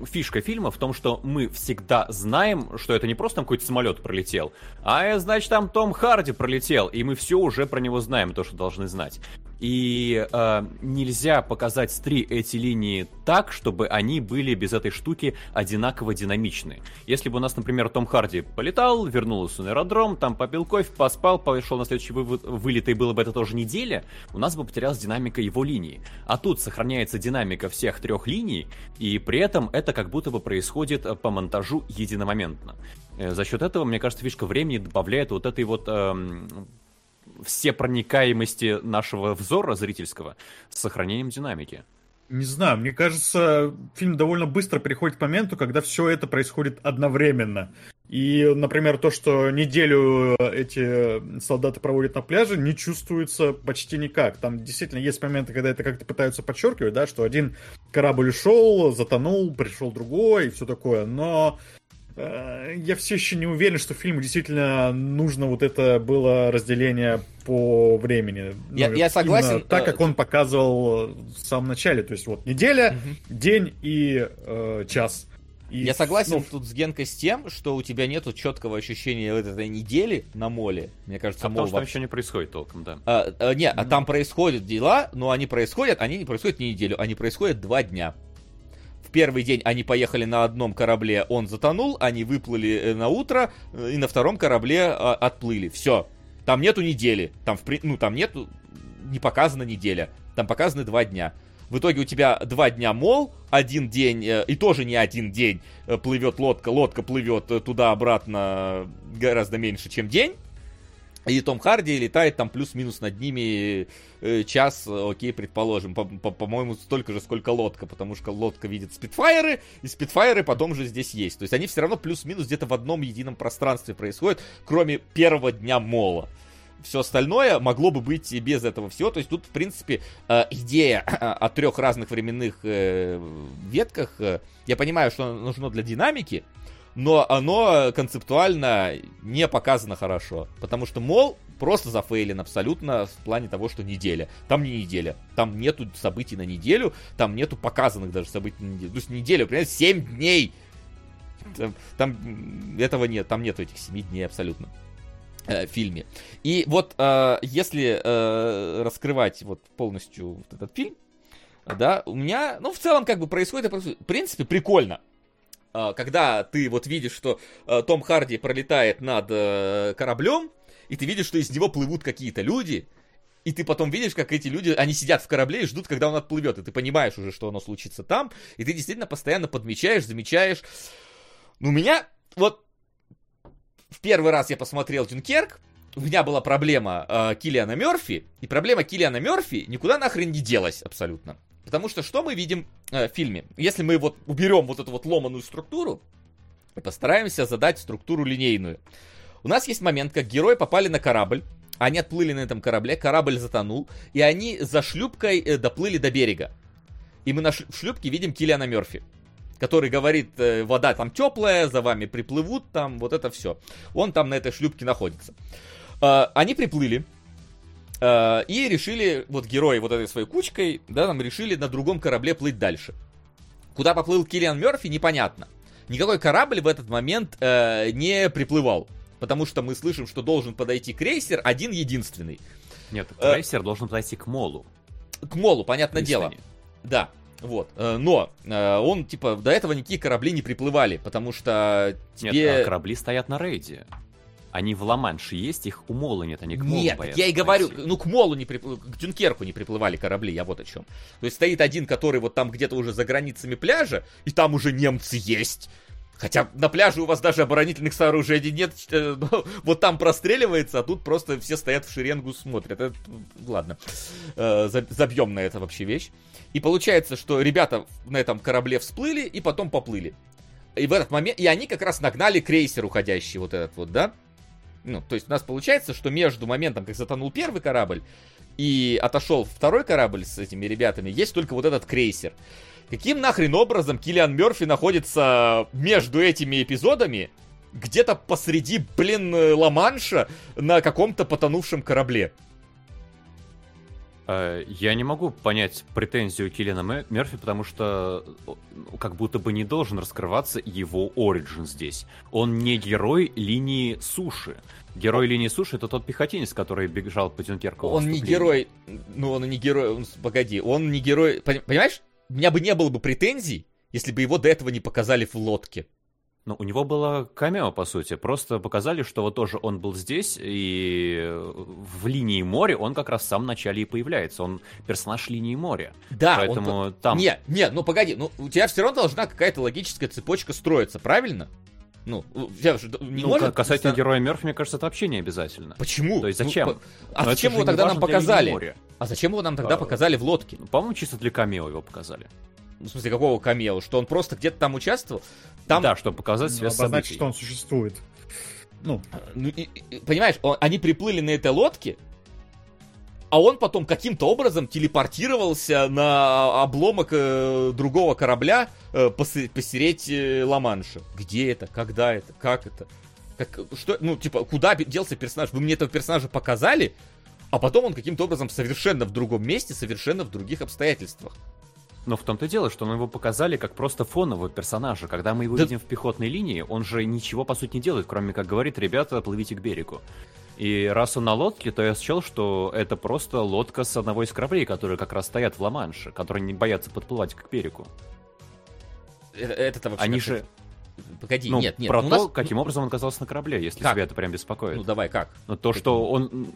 фишка фильма в том, что мы всегда знаем, что это не просто там какой-то самолет пролетел, а значит там Том Харди пролетел, и мы все уже про него знаем, то, что должны знать. И э, нельзя показать три эти линии так, чтобы они были без этой штуки одинаково динамичны. Если бы у нас, например, Том Харди полетал, вернулся на аэродром, там попил кофе, поспал, пошел на следующий вы вылет, и было бы это тоже неделя, у нас бы потерялась динамика его линии. А тут сохраняется динамика всех трех линий, и при этом это как будто бы происходит по монтажу единомоментно. Э, за счет этого, мне кажется, фишка времени добавляет вот этой вот эм, все проникаемости нашего взора зрительского с сохранением динамики. Не знаю, мне кажется, фильм довольно быстро переходит к моменту, когда все это происходит одновременно. И, например, то, что неделю эти солдаты проводят на пляже, не чувствуется почти никак. Там действительно есть моменты, когда это как-то пытаются подчеркивать, да, что один корабль ушел, затонул, пришел другой и все такое. Но Э, я все еще не уверен, что фильму действительно нужно вот это было разделение по времени. Я, ну, я согласен. Так, как он показывал в самом начале. То есть вот неделя, угу. день и э, час. И, я согласен ну, тут с Генкой с тем, что у тебя нету четкого ощущения вот этой недели на моле. Мне кажется, а мол, потому что там еще не происходит толком, да. А, а, не, а там происходят дела, но они происходят, они не происходят не неделю, они происходят два дня первый день они поехали на одном корабле, он затонул, они выплыли э, на утро, э, и на втором корабле а, отплыли. Все. Там нету недели. Там, в, ну, там нету, не показана неделя. Там показаны два дня. В итоге у тебя два дня мол, один день, э, и тоже не один день плывет лодка, лодка плывет туда-обратно гораздо меньше, чем день. И Том Харди летает там плюс-минус над ними э, час, окей, предположим. По-моему, столько же, сколько лодка, потому что лодка видит спидфайеры, и спидфайеры потом же здесь есть. То есть они все равно плюс-минус где-то в одном едином пространстве происходят, кроме первого дня мола. Все остальное могло бы быть и без этого всего. То есть тут, в принципе, э, идея о трех разных временных э, ветках, я понимаю, что нужно для динамики, но оно концептуально не показано хорошо. Потому что, мол, просто зафейлен абсолютно в плане того, что неделя. Там не неделя. Там нету событий на неделю, там нету показанных даже событий на неделю. То есть неделя, понимаете, 7 дней. Там, там этого нет, там нету этих 7 дней абсолютно э, фильме. И вот э, если э, раскрывать вот полностью вот этот фильм, да, у меня, ну, в целом, как бы происходит, в принципе, прикольно. А, когда ты вот видишь, что а, Том Харди пролетает над э, кораблем, и ты видишь, что из него плывут какие-то люди, и ты потом видишь, как эти люди, они сидят в корабле и ждут, когда он отплывет, и ты понимаешь уже, что оно случится там, и ты действительно постоянно подмечаешь, замечаешь. Ну, у меня вот в первый раз я посмотрел Дюнкерк, у меня была проблема э, Киллиана Мерфи, и проблема Киллиана Мерфи никуда нахрен не делась абсолютно. Потому что что мы видим э, в фильме? Если мы вот уберем вот эту вот ломаную структуру и постараемся задать структуру линейную. У нас есть момент, как герои попали на корабль, они отплыли на этом корабле, корабль затонул, и они за шлюпкой э, доплыли до берега. И мы на ш- шлюпке видим Киллиана Мерфи, который говорит, э, вода там теплая, за вами приплывут, там вот это все. Он там на этой шлюпке находится. Э, они приплыли, и решили, вот герои вот этой своей кучкой, да, там решили на другом корабле плыть дальше. Куда поплыл Киллиан Мерфи, непонятно. Никакой корабль в этот момент э, не приплывал. Потому что мы слышим, что должен подойти крейсер один единственный. Нет, э, крейсер э, должен подойти к молу. К молу, понятное дело. Да, вот. Э, но он, типа, до этого никакие корабли не приплывали, потому что тебе... Нет, а корабли стоят на рейде. Они в Ла-Манше есть, их у Мола нет, они к Молу Нет, я и говорю, пойти. ну к Молу не припл... к Дюнкерку не приплывали корабли, я вот о чем. То есть стоит один, который вот там где-то уже за границами пляжа, и там уже немцы есть. Хотя на пляже у вас даже оборонительных сооружений нет, э, вот там простреливается, а тут просто все стоят в шеренгу, смотрят. Это, ладно, э, забьем на это вообще вещь. И получается, что ребята на этом корабле всплыли и потом поплыли. И в этот момент, и они как раз нагнали крейсер уходящий вот этот вот, да? Ну, то есть у нас получается, что между моментом, как затонул первый корабль, и отошел второй корабль с этими ребятами, есть только вот этот крейсер. Каким нахрен образом Киллиан Мерфи находится между этими эпизодами, где-то посреди, блин, Ла-Манша на каком-то потонувшем корабле? Э, я не могу понять претензию Киллиана Мерфи, потому что как будто бы не должен раскрываться его оригин здесь. Он не герой линии суши. Герой линии суши это тот пехотинец, который бежал по Дюнкерку. Он не герой, ну он не герой, он, погоди, он не герой, понимаешь? у меня бы не было бы претензий, если бы его до этого не показали в лодке. Ну, у него было камео, по сути. Просто показали, что вот тоже он был здесь, и в линии моря он как раз в самом начале и появляется. Он персонаж линии моря. Да, Поэтому он... там... Не, не, ну погоди, ну у тебя все равно должна какая-то логическая цепочка строиться, правильно? Ну, я же не ну, может... Касательно ста... героя Мерфи, мне кажется, это вообще не обязательно. Почему? То есть зачем? Ну, а Но зачем его тогда нам показали? А зачем его нам тогда а... показали в лодке? Ну, по-моему, чисто для камео его показали. Ну, в смысле, какого камео? Что он просто где-то там участвовал? Там... Да, чтобы показать связь обозначить, что он существует. Ну, ну и, и, понимаешь, он, они приплыли на этой лодке, а он потом каким-то образом телепортировался на обломок э, другого корабля э, посереть э, Ла-Манша. Где это? Когда это? Как это? Как, что, ну, типа, куда делся персонаж? Вы мне этого персонажа показали, а потом он каким-то образом совершенно в другом месте, совершенно в других обстоятельствах. Но в том-то дело, что мы его показали как просто фонового персонажа. Когда мы его да... видим в пехотной линии, он же ничего, по сути, не делает, кроме как говорит, ребята, плывите к берегу. И раз он на лодке, то я счел, что это просто лодка с одного из кораблей, которые как раз стоят в Ла-Манше, которые не боятся подплывать к берегу. Это, это вообще Они же... Погоди, ну, нет, нет. Про ну, то, нас... каким образом он оказался на корабле, если как? тебя это прям беспокоит. Ну давай, как? Ну то, что он...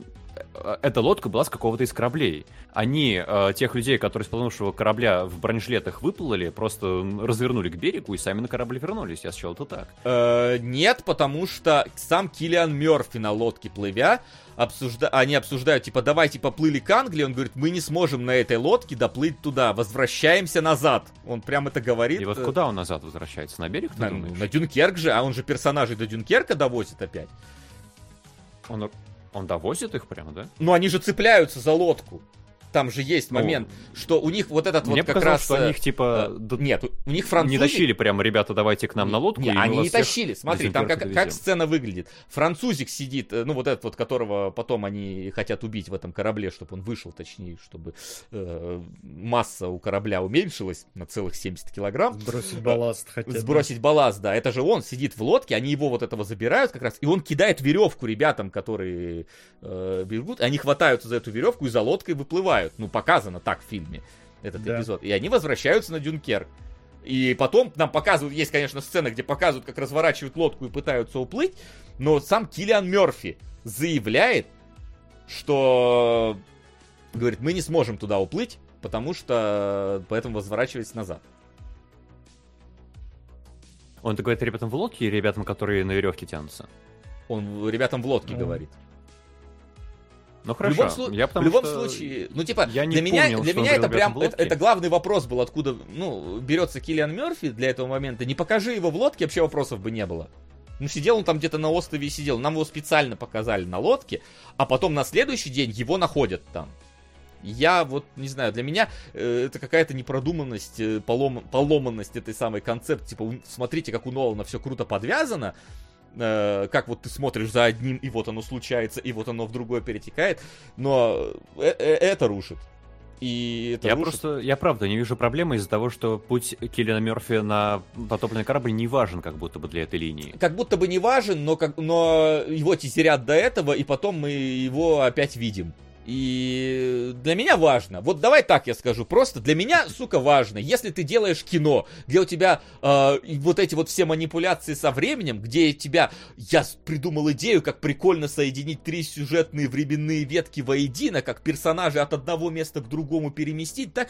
Э, эта лодка была с какого-то из кораблей. Они э, тех людей, которые с планувшего корабля в бронежилетах выплыли, просто развернули к берегу и сами на корабль вернулись. Я счел это так. Э, нет, потому что сам Киллиан Мерфи на лодке плывя, обсужда... они обсуждают, типа, давайте поплыли к Англии. Он говорит, мы не сможем на этой лодке доплыть туда, возвращаемся назад. Он прям это говорит. И вот куда он назад возвращается? На берег, на, на Дюнкерк же, а он же персонажей до Дюнкерка довозит опять. Он, он довозит их прямо, да? Ну, они же цепляются за лодку там же есть ну, момент, что у них вот этот мне вот как раз... что у них типа... Э, нет, у них французы... Не тащили прямо, ребята, давайте к нам на лодку. Не, они не тащили, смотри, там как, как сцена выглядит. Французик сидит, э, ну вот этот вот, которого потом они хотят убить в этом корабле, чтобы он вышел, точнее, чтобы э, масса у корабля уменьшилась на целых 70 килограмм. Сбросить балласт хотят. Сбросить балласт, да. Это же он сидит в лодке, они его вот этого забирают как раз, и он кидает веревку ребятам, которые э, бегут, они хватаются за эту веревку и за лодкой выплывают убивают. Ну, показано так в фильме этот да. эпизод. И они возвращаются на Дюнкерк. И потом нам показывают, есть, конечно, сцена, где показывают, как разворачивают лодку и пытаются уплыть, но сам Киллиан Мерфи заявляет, что говорит, мы не сможем туда уплыть, потому что поэтому возвращайтесь назад. Он это говорит ребятам в лодке и ребятам, которые на веревке тянутся? Он ребятам в лодке mm. говорит. Ну хорошо. В любом, я в любом что... случае, ну типа, я для меня, для меня это прям, это, это главный вопрос был, откуда, ну, берется Киллиан Мерфи для этого момента. Не покажи его в лодке, вообще вопросов бы не было. Ну, сидел он там где-то на острове и сидел. Нам его специально показали на лодке, а потом на следующий день его находят там. Я вот, не знаю, для меня э, это какая-то непродуманность, э, полом, поломанность этой самой концепции. Типа, смотрите, как у Нолана все круто подвязано, э, как вот ты смотришь за одним, и вот оно случается, и вот оно в другое перетекает, но э -э это рушит. И это я рушит. просто, я правда не вижу проблемы из-за того, что путь Киллиана Мерфи на потопленный корабль не важен, как будто бы для этой линии. Как будто бы не важен, но, как, но его тизерят до этого, и потом мы его опять видим. И для меня важно, вот давай так я скажу, просто для меня, сука, важно, если ты делаешь кино, где у тебя э, вот эти вот все манипуляции со временем, где тебя, я придумал идею, как прикольно соединить три сюжетные временные ветки воедино, как персонажи от одного места к другому переместить, так,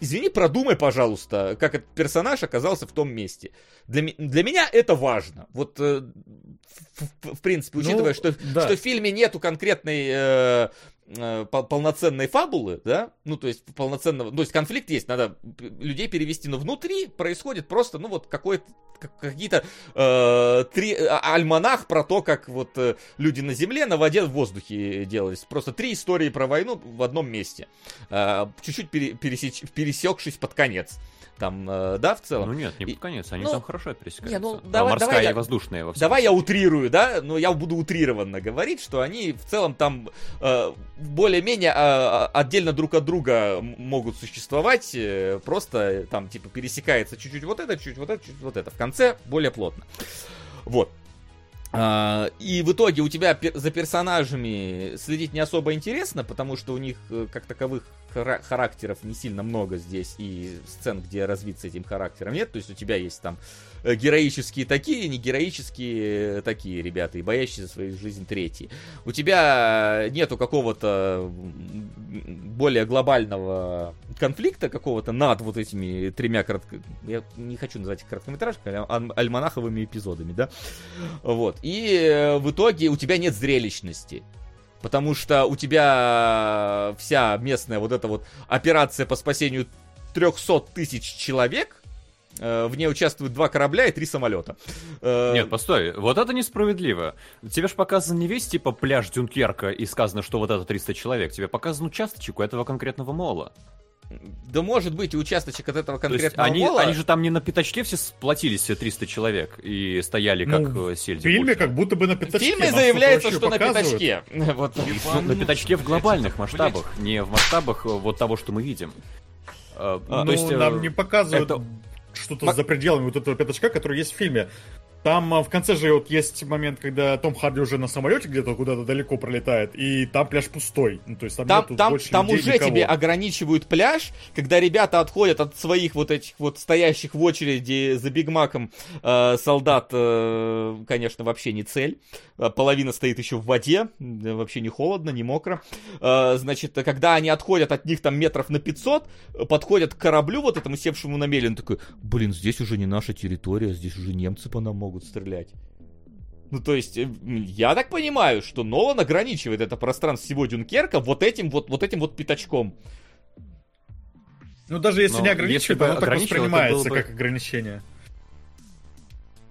извини, продумай, пожалуйста, как этот персонаж оказался в том месте. Для, для меня это важно. Вот, э, в, в, в принципе, учитывая, ну, что, да. что в фильме нету конкретной э, Э, полноценной фабулы, да, ну, то есть полноценного, то есть конфликт есть, надо людей перевести, но внутри происходит просто, ну, вот какой-то какие-то э, три а, альманах про то, как вот э, люди на земле, на воде, в воздухе делались. Просто три истории про войну в одном месте. Э, чуть-чуть пере, пересеч, пересекшись под конец там, э, да, в целом. Ну нет, не под конец, они ну, там хорошо пересекаются. Не, ну, давай, морская давай и воздушная. Во давай я утрирую, да, но я буду утрированно говорить, что они в целом там э, более-менее э, отдельно друг от друга могут существовать, э, просто там типа пересекается чуть-чуть вот это, чуть-чуть вот это, чуть-чуть вот это. В конце более плотно. Вот. А, и в итоге у тебя за персонажами следить не особо интересно, потому что у них э, как таковых характеров не сильно много здесь, и сцен, где развиться этим характером нет. То есть у тебя есть там героические такие, не героические э, такие ребята, и боящие за свою жизнь третьи. У тебя нету какого-то более глобального конфликта какого-то над вот этими тремя коротко... Я не хочу называть их короткометражками, а альманаховыми эпизодами, да? Вот. И э, в итоге у тебя нет зрелищности. Потому что у тебя вся местная вот эта вот операция по спасению 300 тысяч человек, Э, в ней участвуют два корабля и три самолета. Э, Нет, постой, вот это несправедливо. Тебе же показан не весь типа пляж Дюнкерка и сказано, что вот это 300 человек. Тебе показан участочек у этого конкретного мола. Да может быть и участочек от этого конкретного они, мола. Они же там не на пятачке все сплотились, все 300 человек, и стояли как ну, э, сельди. В фильме как будто бы на пятачке. В фильме заявляется, что на пятачке. Вот. На пятачке в глобальных масштабах, не в масштабах вот того, что мы видим. А, ну, то есть, нам не показывают это что-то Мак... за пределами вот этого пятачка, который есть в фильме. Там а, в конце же вот есть момент, когда Том Харди уже на самолете где-то куда-то далеко пролетает, и там пляж пустой. Ну, то есть там, там, там, там уже никого. тебе ограничивают пляж, когда ребята отходят от своих вот этих вот стоящих в очереди за Биг Маком э, солдат, э, конечно, вообще не цель. Э, половина стоит еще в воде, вообще не холодно, не мокро. Э, значит, когда они отходят от них там метров на 500, подходят к кораблю вот этому севшему на мели, он такой, блин, здесь уже не наша территория, здесь уже немцы по нам могут стрелять. Ну, то есть, э, я так понимаю, что Нолан ограничивает это пространство всего Дюнкерка вот этим вот, вот этим вот пятачком. Ну, даже если Но не ограничивает, если оно так воспринимается бы... как ограничение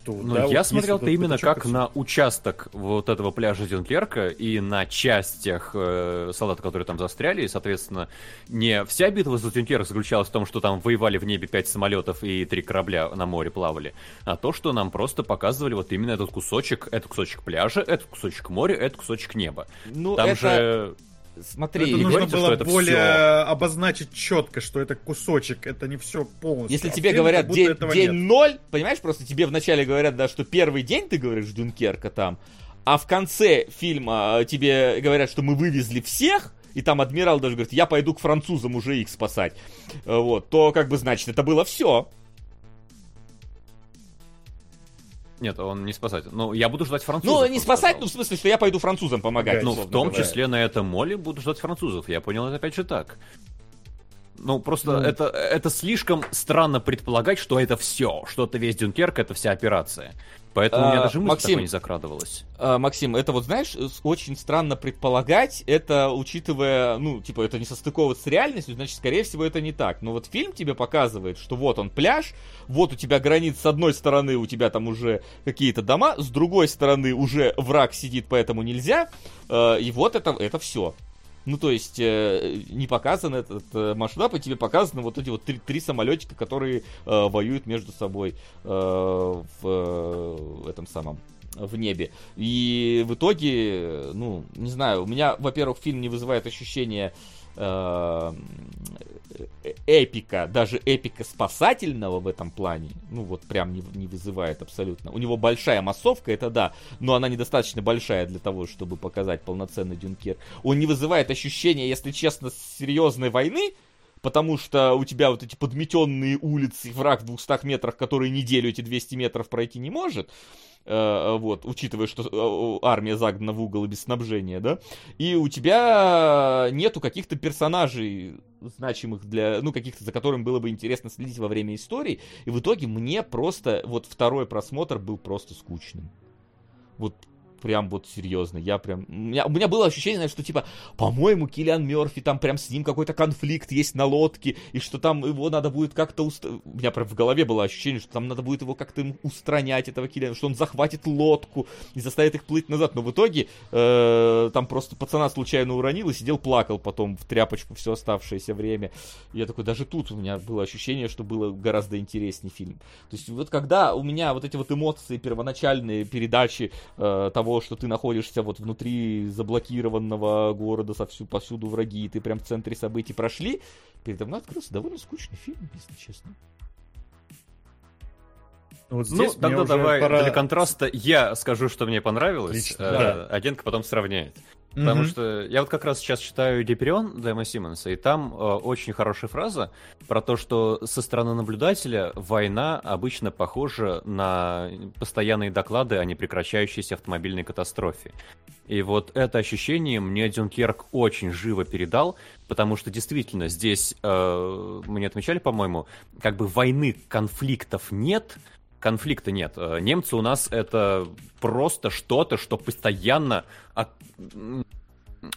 что... Ну, да, я вот смотрел-то именно как на участок вот этого пляжа Дюнкерка и на частях э, солдат, которые там застряли, и, соответственно, не вся битва за Дюнкерк заключалась в том, что там воевали в небе пять самолетов и три корабля на море плавали, а то, что нам просто показывали вот именно этот кусочек, этот кусочек пляжа, этот кусочек моря, этот кусочек неба. Ну, там это... же Смотри, это нужно говорите, было более все... обозначить четко, что это кусочек, это не все полностью. Если а тебе говорят день, день ноль, понимаешь, просто тебе вначале говорят, да, что первый день ты говоришь Дюнкерка там, а в конце фильма а, тебе говорят, что мы вывезли всех, и там адмирал даже говорит, я пойду к французам уже их спасать, вот, то как бы значит это было все. Нет, он не спасать. Ну, я буду ждать французов. Ну, не спасать, ну, в смысле, что я пойду французам помогать. Ну, в том говоря. числе на этом моле буду ждать французов. Я понял это опять же так. Ну, просто ну. Это, это слишком странно предполагать, что это все, что это весь Дюнкерк, это вся операция. Поэтому а, у меня а, даже мысль Максим, не закрадывалась. А, Максим, это вот, знаешь, очень странно предполагать, это учитывая, ну, типа, это не состыковывается с реальностью, значит, скорее всего, это не так. Но вот фильм тебе показывает, что вот он пляж, вот у тебя границ с одной стороны, у тебя там уже какие-то дома, с другой стороны уже враг сидит, поэтому нельзя, э, и вот это, это все. Ну, то есть, э, не показан этот э, масштаб, и тебе показаны вот эти вот три, три самолетика, которые э, воюют между собой э, в э, этом самом в небе. И в итоге, ну, не знаю, у меня, во-первых, фильм не вызывает ощущения э, эпика, даже эпика спасательного в этом плане, ну вот прям не, не вызывает абсолютно. У него большая массовка, это да, но она недостаточно большая для того, чтобы показать полноценный Дюнкер. Он не вызывает ощущения, если честно, серьезной войны, потому что у тебя вот эти подметенные улицы, враг в 200 метрах, который неделю эти 200 метров пройти не может, э, вот, учитывая, что э, армия загнана в угол и без снабжения, да, и у тебя нету каких-то персонажей значимых для, ну, каких-то, за которым было бы интересно следить во время истории, и в итоге мне просто, вот второй просмотр был просто скучным. Вот прям вот серьезно, я прям... У меня, у меня было ощущение, что типа, по-моему, Киллиан Мерфи, там прям с ним какой-то конфликт есть на лодке, и что там его надо будет как-то... Уст... У меня прям в голове было ощущение, что там надо будет его как-то устранять, этого Киллиана, что он захватит лодку и заставит их плыть назад. Но в итоге э, там просто пацана случайно уронил и сидел плакал потом в тряпочку все оставшееся время. И я такой, даже тут у меня было ощущение, что было гораздо интереснее фильм. То есть вот когда у меня вот эти вот эмоции первоначальные передачи э, того, того, что ты находишься вот внутри заблокированного города, совсю, повсюду враги, и ты прям в центре событий прошли, передо мной открылся довольно скучный фильм, если честно. Вот ну, здесь ну, тогда давай пора... для контраста я скажу, что мне понравилось, Лично, а, да. агентка потом сравняет. Потому mm-hmm. что я вот как раз сейчас читаю Гиперион Дэма Симмонса, и там э, очень хорошая фраза про то, что со стороны наблюдателя война обычно похожа на постоянные доклады о непрекращающейся автомобильной катастрофе. И вот это ощущение мне Дюнкерк очень живо передал, потому что действительно здесь, э, мы не отмечали, по-моему, как бы войны, конфликтов нет, конфликта нет. Э, немцы у нас это просто что-то, что постоянно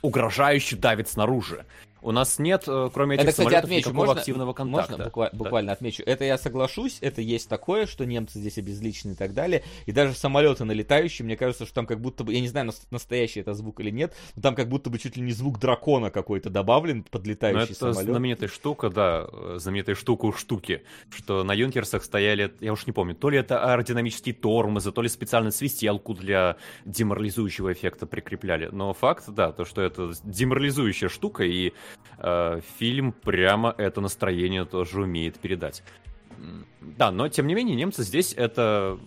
угрожающе давит снаружи. У нас нет, э, кроме этих это, кстати, самолетов, отмечу, никакого можно, активного контакта. Можно буквально, да. отмечу? Это я соглашусь, это есть такое, что немцы здесь обезличены и так далее. И даже самолеты налетающие, мне кажется, что там как будто бы, я не знаю, настоящий это звук или нет, но там как будто бы чуть ли не звук дракона какой-то добавлен под летающий но это самолет. знаменитая штука, да, знаменитая штука у штуки, что на юнкерсах стояли, я уж не помню, то ли это аэродинамические тормозы, то ли специально свистелку для деморализующего эффекта прикрепляли. Но факт, да, то, что это деморализующая штука, и э, фильм прямо это настроение тоже умеет передать. Да, но тем не менее немцы здесь это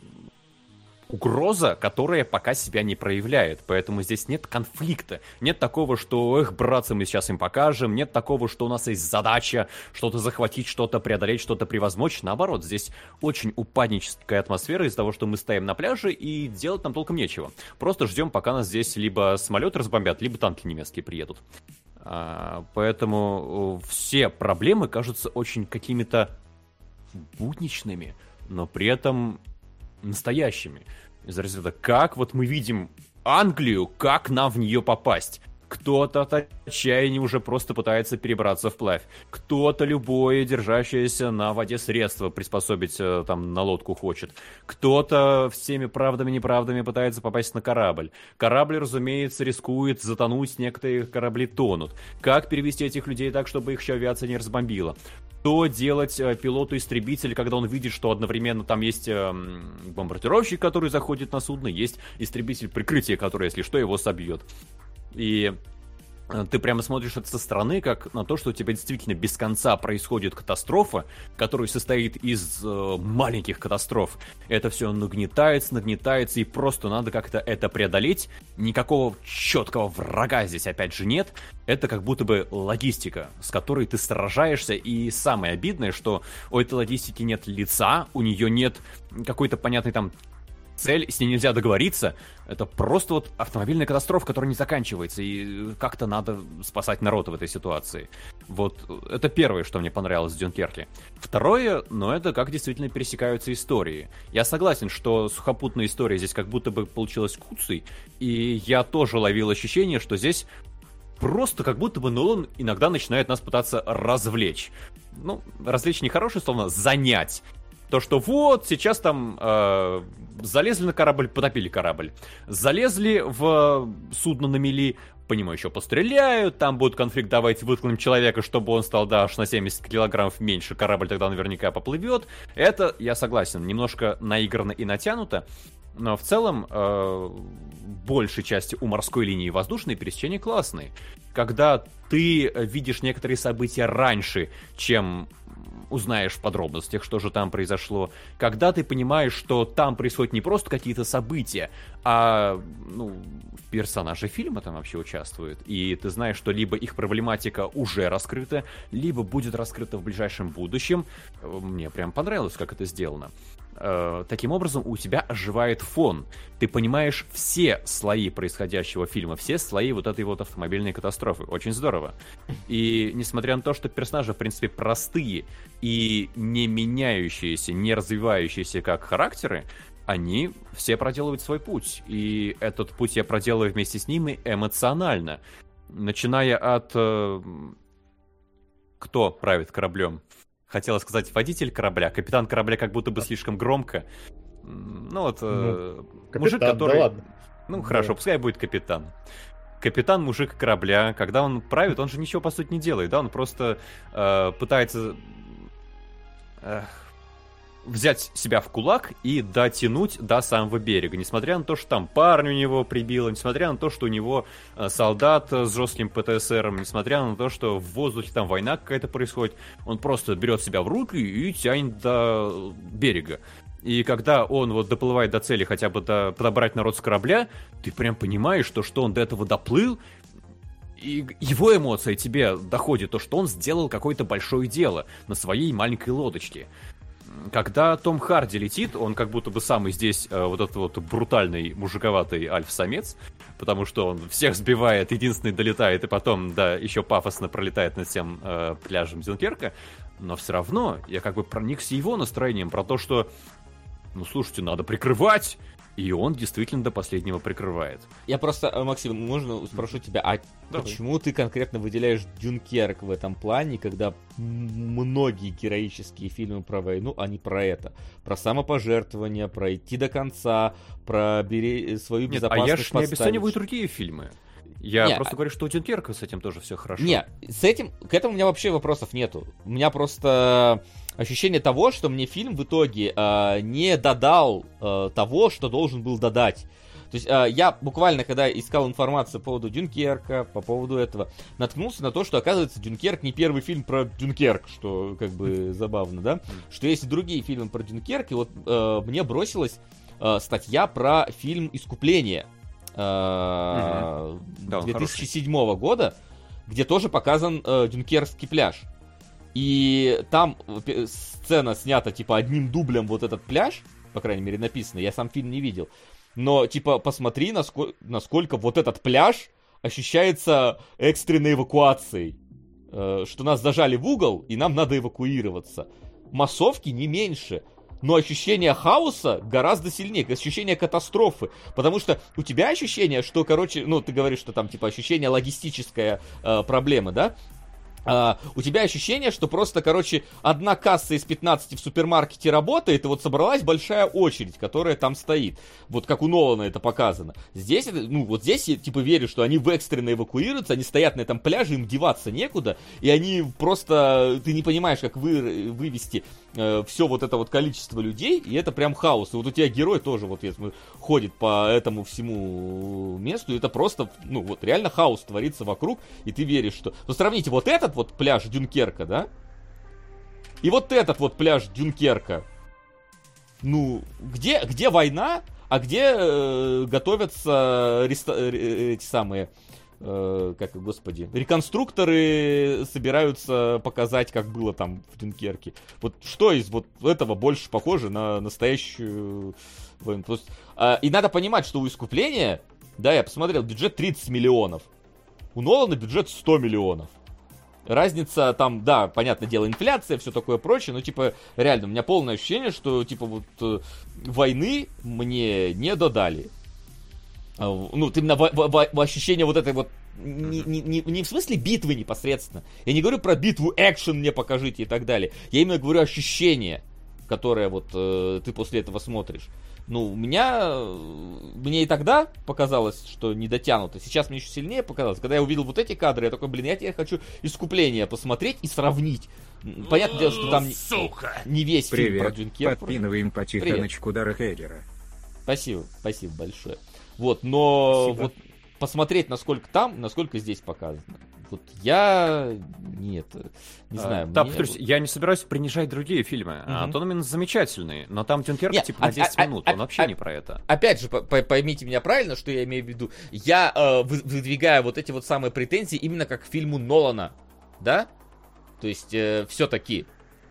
угроза, которая пока себя не проявляет. Поэтому здесь нет конфликта. Нет такого, что, эх, братцы, мы сейчас им покажем. Нет такого, что у нас есть задача что-то захватить, что-то преодолеть, что-то превозмочь. Наоборот, здесь очень упадническая атмосфера из-за того, что мы стоим на пляже и делать нам толком нечего. Просто ждем, пока нас здесь либо самолеты разбомбят, либо танки немецкие приедут. А, поэтому все проблемы кажутся очень какими-то будничными, но при этом настоящими. Из разряда, как вот мы видим Англию, как нам в нее попасть? Кто-то от отчаяния уже просто пытается перебраться вплавь. Кто-то любое держащееся на воде средство приспособить э, там на лодку хочет. Кто-то всеми правдами и неправдами пытается попасть на корабль. Корабль, разумеется, рискует затонуть, некоторые корабли тонут. Как перевести этих людей так, чтобы их еще авиация не разбомбила? что делать э, пилоту-истребитель, когда он видит, что одновременно там есть э, бомбардировщик, который заходит на судно, есть истребитель прикрытия, который, если что, его собьет. И э, ты прямо смотришь это со стороны, как на то, что у тебя действительно без конца происходит катастрофа, которая состоит из э, маленьких катастроф. Это все нагнетается, нагнетается, и просто надо как-то это преодолеть. Никакого четкого врага здесь опять же нет. Это как будто бы логистика, с которой ты сражаешься, и самое обидное, что у этой логистики нет лица, у нее нет какой-то понятной там цель, с ней нельзя договориться. Это просто вот автомобильная катастрофа, которая не заканчивается, и как-то надо спасать народ в этой ситуации. Вот это первое, что мне понравилось в Дюнкерке. Второе, ну это как действительно пересекаются истории. Я согласен, что сухопутная история здесь как будто бы получилась куцей, и я тоже ловил ощущение, что здесь просто как будто бы Нолан иногда начинает нас пытаться развлечь. Ну, развлечь не хорошее словно, занять. То, что вот, сейчас там э, залезли на корабль, потопили корабль. Залезли в судно на мели, по нему еще постреляют, там будет конфликт, давайте выткнем человека, чтобы он стал, да, аж на 70 килограммов меньше, корабль тогда наверняка поплывет. Это, я согласен, немножко наиграно и натянуто, но в целом, э, большей части у морской линии воздушной пересечения классные. Когда ты видишь некоторые события раньше, чем узнаешь в подробностях, что же там произошло, когда ты понимаешь, что там происходят не просто какие-то события, а ну, персонажи фильма там вообще участвуют, и ты знаешь, что либо их проблематика уже раскрыта, либо будет раскрыта в ближайшем будущем. Мне прям понравилось, как это сделано. Э, таким образом у тебя оживает фон. Ты понимаешь все слои происходящего фильма, все слои вот этой вот автомобильной катастрофы. Очень здорово. И несмотря на то, что персонажи, в принципе, простые и не меняющиеся, не развивающиеся как характеры, они все проделывают свой путь. И этот путь я проделываю вместе с ними эмоционально. Начиная от... Э, кто правит кораблем? Хотела сказать водитель корабля, капитан корабля как будто бы слишком громко. Ну вот, э, ну, капитан, мужик, который... Да ладно. Ну хорошо, да. пускай будет капитан. Капитан мужик корабля, когда он правит, он же ничего по сути не делает, да, он просто э, пытается э, взять себя в кулак и дотянуть до самого берега. Несмотря на то, что там парню у него прибило, несмотря на то, что у него э, солдат с жестким ПТСРом, несмотря на то, что в воздухе там война какая-то происходит, он просто берет себя в руки и тянет до берега. И когда он вот доплывает до цели хотя бы до, подобрать народ с корабля, ты прям понимаешь, что, что он до этого доплыл, и его эмоция тебе доходит то, что он сделал какое-то большое дело на своей маленькой лодочке когда Том Харди летит, он как будто бы самый здесь э, вот этот вот брутальный мужиковатый альф-самец, потому что он всех сбивает, единственный долетает, и потом, да, еще пафосно пролетает над всем э, пляжем Дюнкерка. Но все равно я как бы проникся его настроением про то, что ну слушайте, надо прикрывать, и он действительно до последнего прикрывает. Я просто, э, Максим, можно спрошу тебя, а Давай. почему ты конкретно выделяешь Дюнкерк в этом плане, когда многие героические фильмы про войну, они про это? Про самопожертвование, про идти до конца, про бери свою безопасность Нет, а я же не обесцениваю другие фильмы. Я не, просто говорю, что у Дюнкерка с этим тоже все хорошо. Не, с этим, к этому у меня вообще вопросов нету. У меня просто ощущение того, что мне фильм в итоге э, не додал э, того, что должен был додать. То есть э, я буквально, когда искал информацию по поводу Дюнкерка, по поводу этого, наткнулся на то, что, оказывается, Дюнкерк не первый фильм про Дюнкерк, что как бы забавно, да? Что есть и другие фильмы про Дюнкерк, и вот э, мне бросилась э, статья про фильм «Искупление» э, угу. 2007 да, года, где тоже показан э, Дюнкерский пляж. И там сцена снята, типа, одним дублем вот этот пляж, по крайней мере, написано, я сам фильм не видел. Но, типа, посмотри, насколько, насколько вот этот пляж ощущается экстренной эвакуацией. Э, что нас зажали в угол, и нам надо эвакуироваться. Массовки не меньше. Но ощущение хаоса гораздо сильнее, ощущение катастрофы. Потому что у тебя ощущение, что, короче, ну, ты говоришь, что там, типа, ощущение логистическая э, проблема, да? Uh, у тебя ощущение, что просто, короче, одна касса из 15 в супермаркете работает, и вот собралась большая очередь, которая там стоит. Вот как у Нолана это показано. Здесь, ну, вот здесь я, типа, верю, что они в экстренно эвакуируются, они стоят на этом пляже, им деваться некуда, и они просто, ты не понимаешь, как вы, вывести э, все вот это вот количество людей, и это прям хаос. И вот у тебя герой тоже, вот, если ходит по этому всему месту, и это просто, ну, вот реально хаос творится вокруг, и ты веришь, что... Ну, сравните вот этот вот пляж Дюнкерка, да? И вот этот вот пляж Дюнкерка. Ну, где, где война, а где э, готовятся реста- э, эти самые, э, как, господи, реконструкторы собираются показать, как было там в Дюнкерке. Вот что из вот этого больше похоже на настоящую войну? То есть, э, и надо понимать, что у искупления, да, я посмотрел, бюджет 30 миллионов. У Нолана бюджет 100 миллионов. Разница там, да, понятное дело, инфляция, все такое прочее, но, типа, реально, у меня полное ощущение, что, типа, вот э, войны мне не додали. А, ну, именно в, в, в, ощущение вот этой вот не, не, не в смысле битвы непосредственно. Я не говорю про битву, экшен мне покажите и так далее. Я именно говорю ощущение, которое вот э, ты после этого смотришь. Ну, у меня, мне и тогда показалось, что не дотянуто. Сейчас мне еще сильнее показалось. Когда я увидел вот эти кадры, я такой, блин, я теперь хочу искупление посмотреть и сравнить. Понятное дело, что там Сука. не весь Привет. фильм про Дюнкерк. Подпинываем потихонечку Дара Хейгера. Спасибо, спасибо большое. Вот, но спасибо. вот посмотреть, насколько там, насколько здесь показано. Вот я нет, не а, знаю. Да, мне... повторюсь, я не собираюсь принижать другие фильмы. Угу. Антон замечательный, но там Дюнкерк нет, типа на 10 а, а, минут, а, он вообще а, не про это. Опять же, поймите меня правильно, что я имею в виду. Я э, выдвигаю вот эти вот самые претензии именно как к фильму Нолана, да? То есть э, все-таки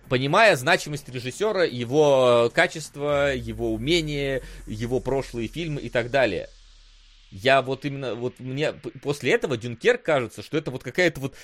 понимая значимость режиссера, его качество, его умение, его прошлые фильмы и так далее я вот именно, вот мне после этого Дюнкерк кажется, что это вот какая-то вот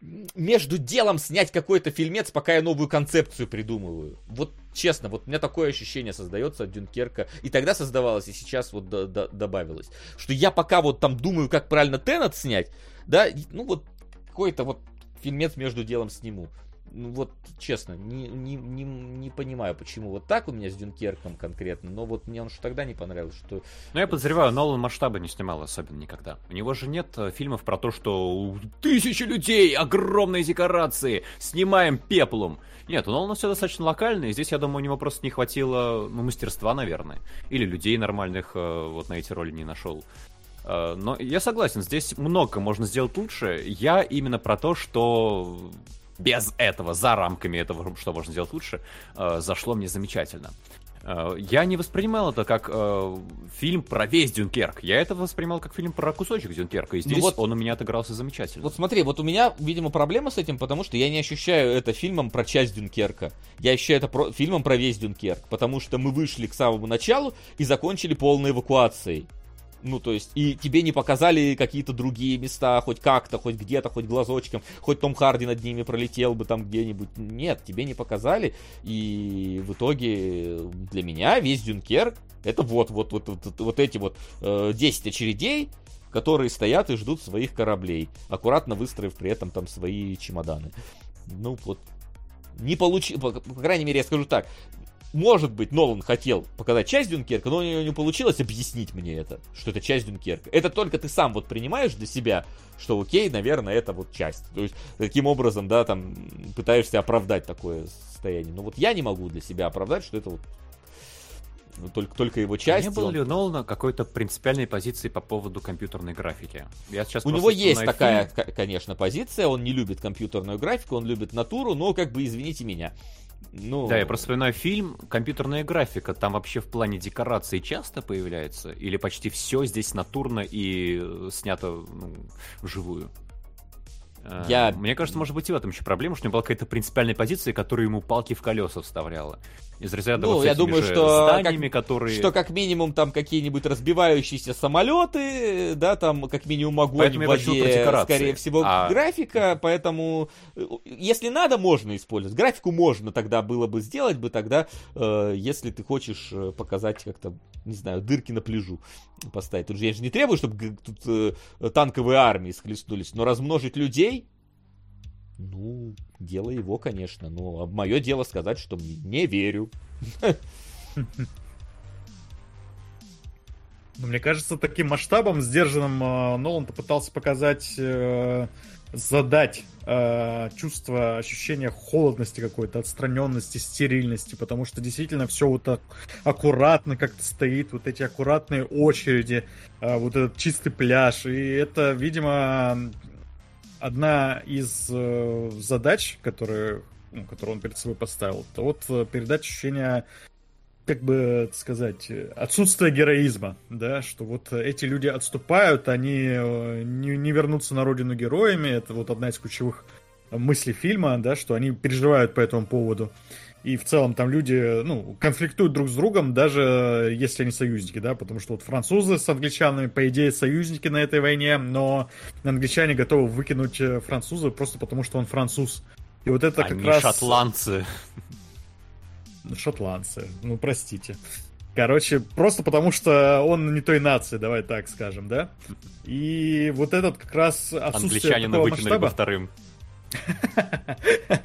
между делом снять какой-то фильмец, пока я новую концепцию придумываю. Вот честно, вот у меня такое ощущение создается от Дюнкерка. И тогда создавалось, и сейчас вот до, до, добавилось. Что я пока вот там думаю, как правильно Теннет снять, да, ну вот какой-то вот фильмец между делом сниму ну вот честно, не, не, не, не понимаю, почему вот так у меня с Дюнкерком конкретно, но вот мне он что тогда не понравилось, что... Ну я подозреваю, Нолан масштаба не снимал особенно никогда. У него же нет э, фильмов про то, что тысячи людей, огромные декорации, снимаем пеплом. Нет, у Нолана все достаточно локально, и здесь, я думаю, у него просто не хватило ну, мастерства, наверное. Или людей нормальных э, вот на эти роли не нашел. Э, но я согласен, здесь много можно сделать лучше. Я именно про то, что без этого, за рамками этого, что можно сделать лучше, э, зашло мне замечательно. Э, я не воспринимал это как э, фильм про весь Дюнкерк. Я это воспринимал как фильм про кусочек Дюнкерка. И здесь ну вот, он у меня отыгрался замечательно. Вот смотри, вот у меня, видимо, проблема с этим, потому что я не ощущаю это фильмом про часть Дюнкерка. Я ощущаю это про, фильмом про весь Дюнкерк. Потому что мы вышли к самому началу и закончили полной эвакуацией. Ну, то есть, и тебе не показали какие-то другие места, хоть как-то, хоть где-то, хоть глазочком, хоть Том Харди над ними пролетел бы там где-нибудь. Нет, тебе не показали. И в итоге для меня весь Дюнкерк это вот, вот, вот, вот, вот эти вот э, 10 очередей, которые стоят и ждут своих кораблей, аккуратно выстроив при этом там свои чемоданы. Ну, вот не получилось, по, по крайней мере, я скажу так, может быть, Нолан хотел показать часть Дюнкерка, но у него не получилось объяснить мне это, что это часть Дюнкерка. Это только ты сам вот принимаешь для себя, что окей, наверное, это вот часть. То есть, таким образом, да, там, пытаешься оправдать такое состояние. Но вот я не могу для себя оправдать, что это вот ну, только, только его часть. Не было он... ли у Нолана какой-то принципиальной позиции по поводу компьютерной графики? Я сейчас у него есть такая, фильм... конечно, позиция. Он не любит компьютерную графику, он любит натуру, но как бы извините меня. Ну... Да, я просто вспоминаю фильм «Компьютерная графика». Там вообще в плане декорации часто появляется? Или почти все здесь натурно и э, снято ну, вживую? Э, я... Мне кажется, может быть и в этом еще проблема, что у него была какая-то принципиальная позиция, которая ему палки в колеса вставляла из разряда ну, вот я думаю, что зданиями, как, которые... Что как минимум там какие-нибудь разбивающиеся самолеты, да, там как минимум огонь в воде, скорее всего, а... графика, поэтому э, если надо, можно использовать. Графику можно тогда было бы сделать бы тогда, э, если ты хочешь э, показать как-то, не знаю, дырки на пляжу поставить. Тут же я же не требую, чтобы тут э, танковые армии схлестнулись, но размножить людей ну, дело его, конечно. Но мое дело сказать, что не верю. Ну, мне кажется, таким масштабом, сдержанным, э, Нолан пытался показать, э, задать э, чувство, ощущение холодности какой-то, отстраненности, стерильности, потому что действительно все вот так аккуратно как-то стоит, вот эти аккуратные очереди, э, вот этот чистый пляж, и это, видимо, одна из э, задач, которые, ну, которую он перед собой поставил, это вот э, передать ощущение, как бы сказать, отсутствие героизма, да, что вот эти люди отступают, они э, не, не вернутся на родину героями, это вот одна из ключевых мыслей фильма, да, что они переживают по этому поводу. И в целом там люди, ну, конфликтуют друг с другом, даже если они союзники, да, потому что вот французы с англичанами, по идее, союзники на этой войне, но англичане готовы выкинуть э, француза просто потому, что он француз. И вот это они как раз... шотландцы. Шотландцы, ну, простите. Короче, просто потому что он не той нации, давай так скажем, да? И вот этот как раз отсутствие Англичанина такого масштаба... вторым.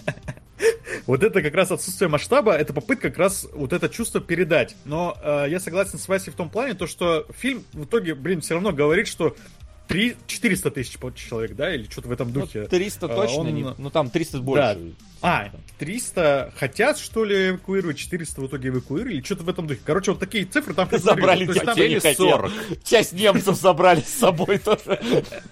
Вот это как раз отсутствие масштаба, это попытка как раз вот это чувство передать. Но э, я согласен с Васей в том плане, то что фильм в итоге, блин, все равно говорит, что 3, 400 тысяч человек, да, или что-то в этом ну, духе. Ну, 300 точно, он... не, ну там 300 больше. Да. А, 300 хотят, что ли, эвакуировать, 400 в итоге эвакуировали, что-то в этом духе. Короче, вот такие цифры там Забрали, хотели там... 40. Часть немцев забрали с собой тоже.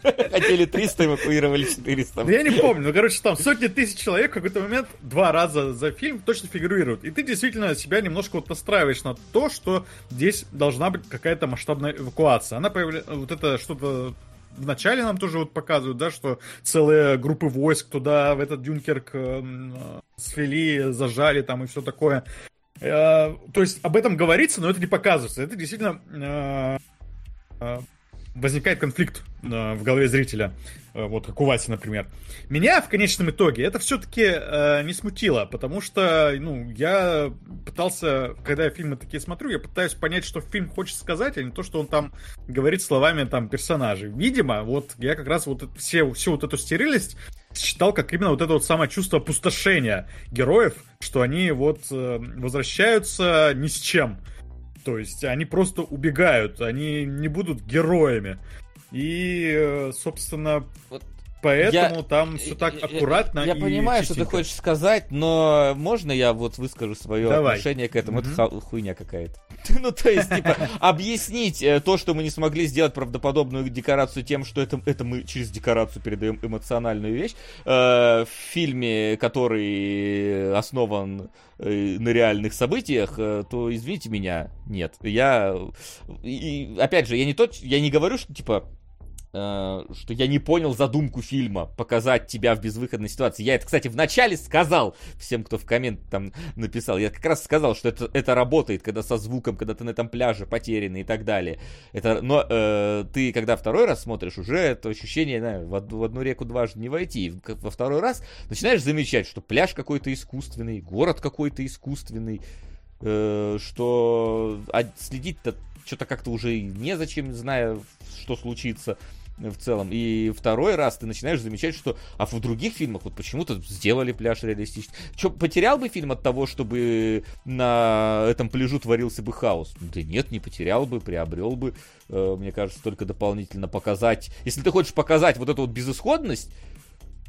Хотели 300, эвакуировали 400. Я не помню, ну, короче, там сотни тысяч человек в какой-то момент два раза за фильм точно фигурируют. И ты действительно себя немножко вот настраиваешь на то, что здесь должна быть какая-то масштабная эвакуация. Она появляется, вот это что-то в начале нам тоже вот показывают, да, что целые группы войск туда, в этот Дюнкерк э, свели, зажали там и все такое. Э, то есть об этом говорится, но это не показывается. Это действительно э, э, возникает конфликт э, в голове зрителя, э, вот как у Васи, например. Меня в конечном итоге это все-таки э, не смутило, потому что, ну, я пытался, когда я фильмы такие смотрю, я пытаюсь понять, что фильм хочет сказать, а не то, что он там говорит словами там персонажей. Видимо, вот я как раз вот все, всю вот эту стерильность считал как именно вот это вот самое чувство опустошения героев, что они вот э, возвращаются ни с чем то есть они просто убегают, они не будут героями. И, э, собственно, вот Поэтому я, там все так аккуратно. Я, я понимаю, чистенько. что ты хочешь сказать, но можно я вот выскажу свое Давай. отношение к этому? Mm-hmm. Это хуйня какая-то. ну, то есть, типа, объяснить э, то, что мы не смогли сделать правдоподобную декорацию тем, что это, это мы через декорацию передаем эмоциональную вещь, э, в фильме, который основан э, на реальных событиях, то извините меня, нет. Я, и, опять же, я не тот, я не говорю, что, типа, что я не понял задумку фильма показать тебя в безвыходной ситуации. Я это, кстати, в начале сказал всем, кто в коммент там написал. Я как раз сказал, что это, это работает, когда со звуком, когда ты на этом пляже потерянный и так далее. Это, но э, ты, когда второй раз смотришь, уже это ощущение, знаю, в, одну, в одну реку дважды не войти. Во второй раз начинаешь замечать, что пляж какой-то искусственный, город какой-то искусственный, э, что а следить-то что-то как-то уже незачем, зная, что случится в целом. И второй раз ты начинаешь замечать, что а в других фильмах вот почему-то сделали пляж реалистичный. Че, потерял бы фильм от того, чтобы на этом пляжу творился бы хаос? Да нет, не потерял бы, приобрел бы. Э, мне кажется, только дополнительно показать. Если ты хочешь показать вот эту вот безысходность,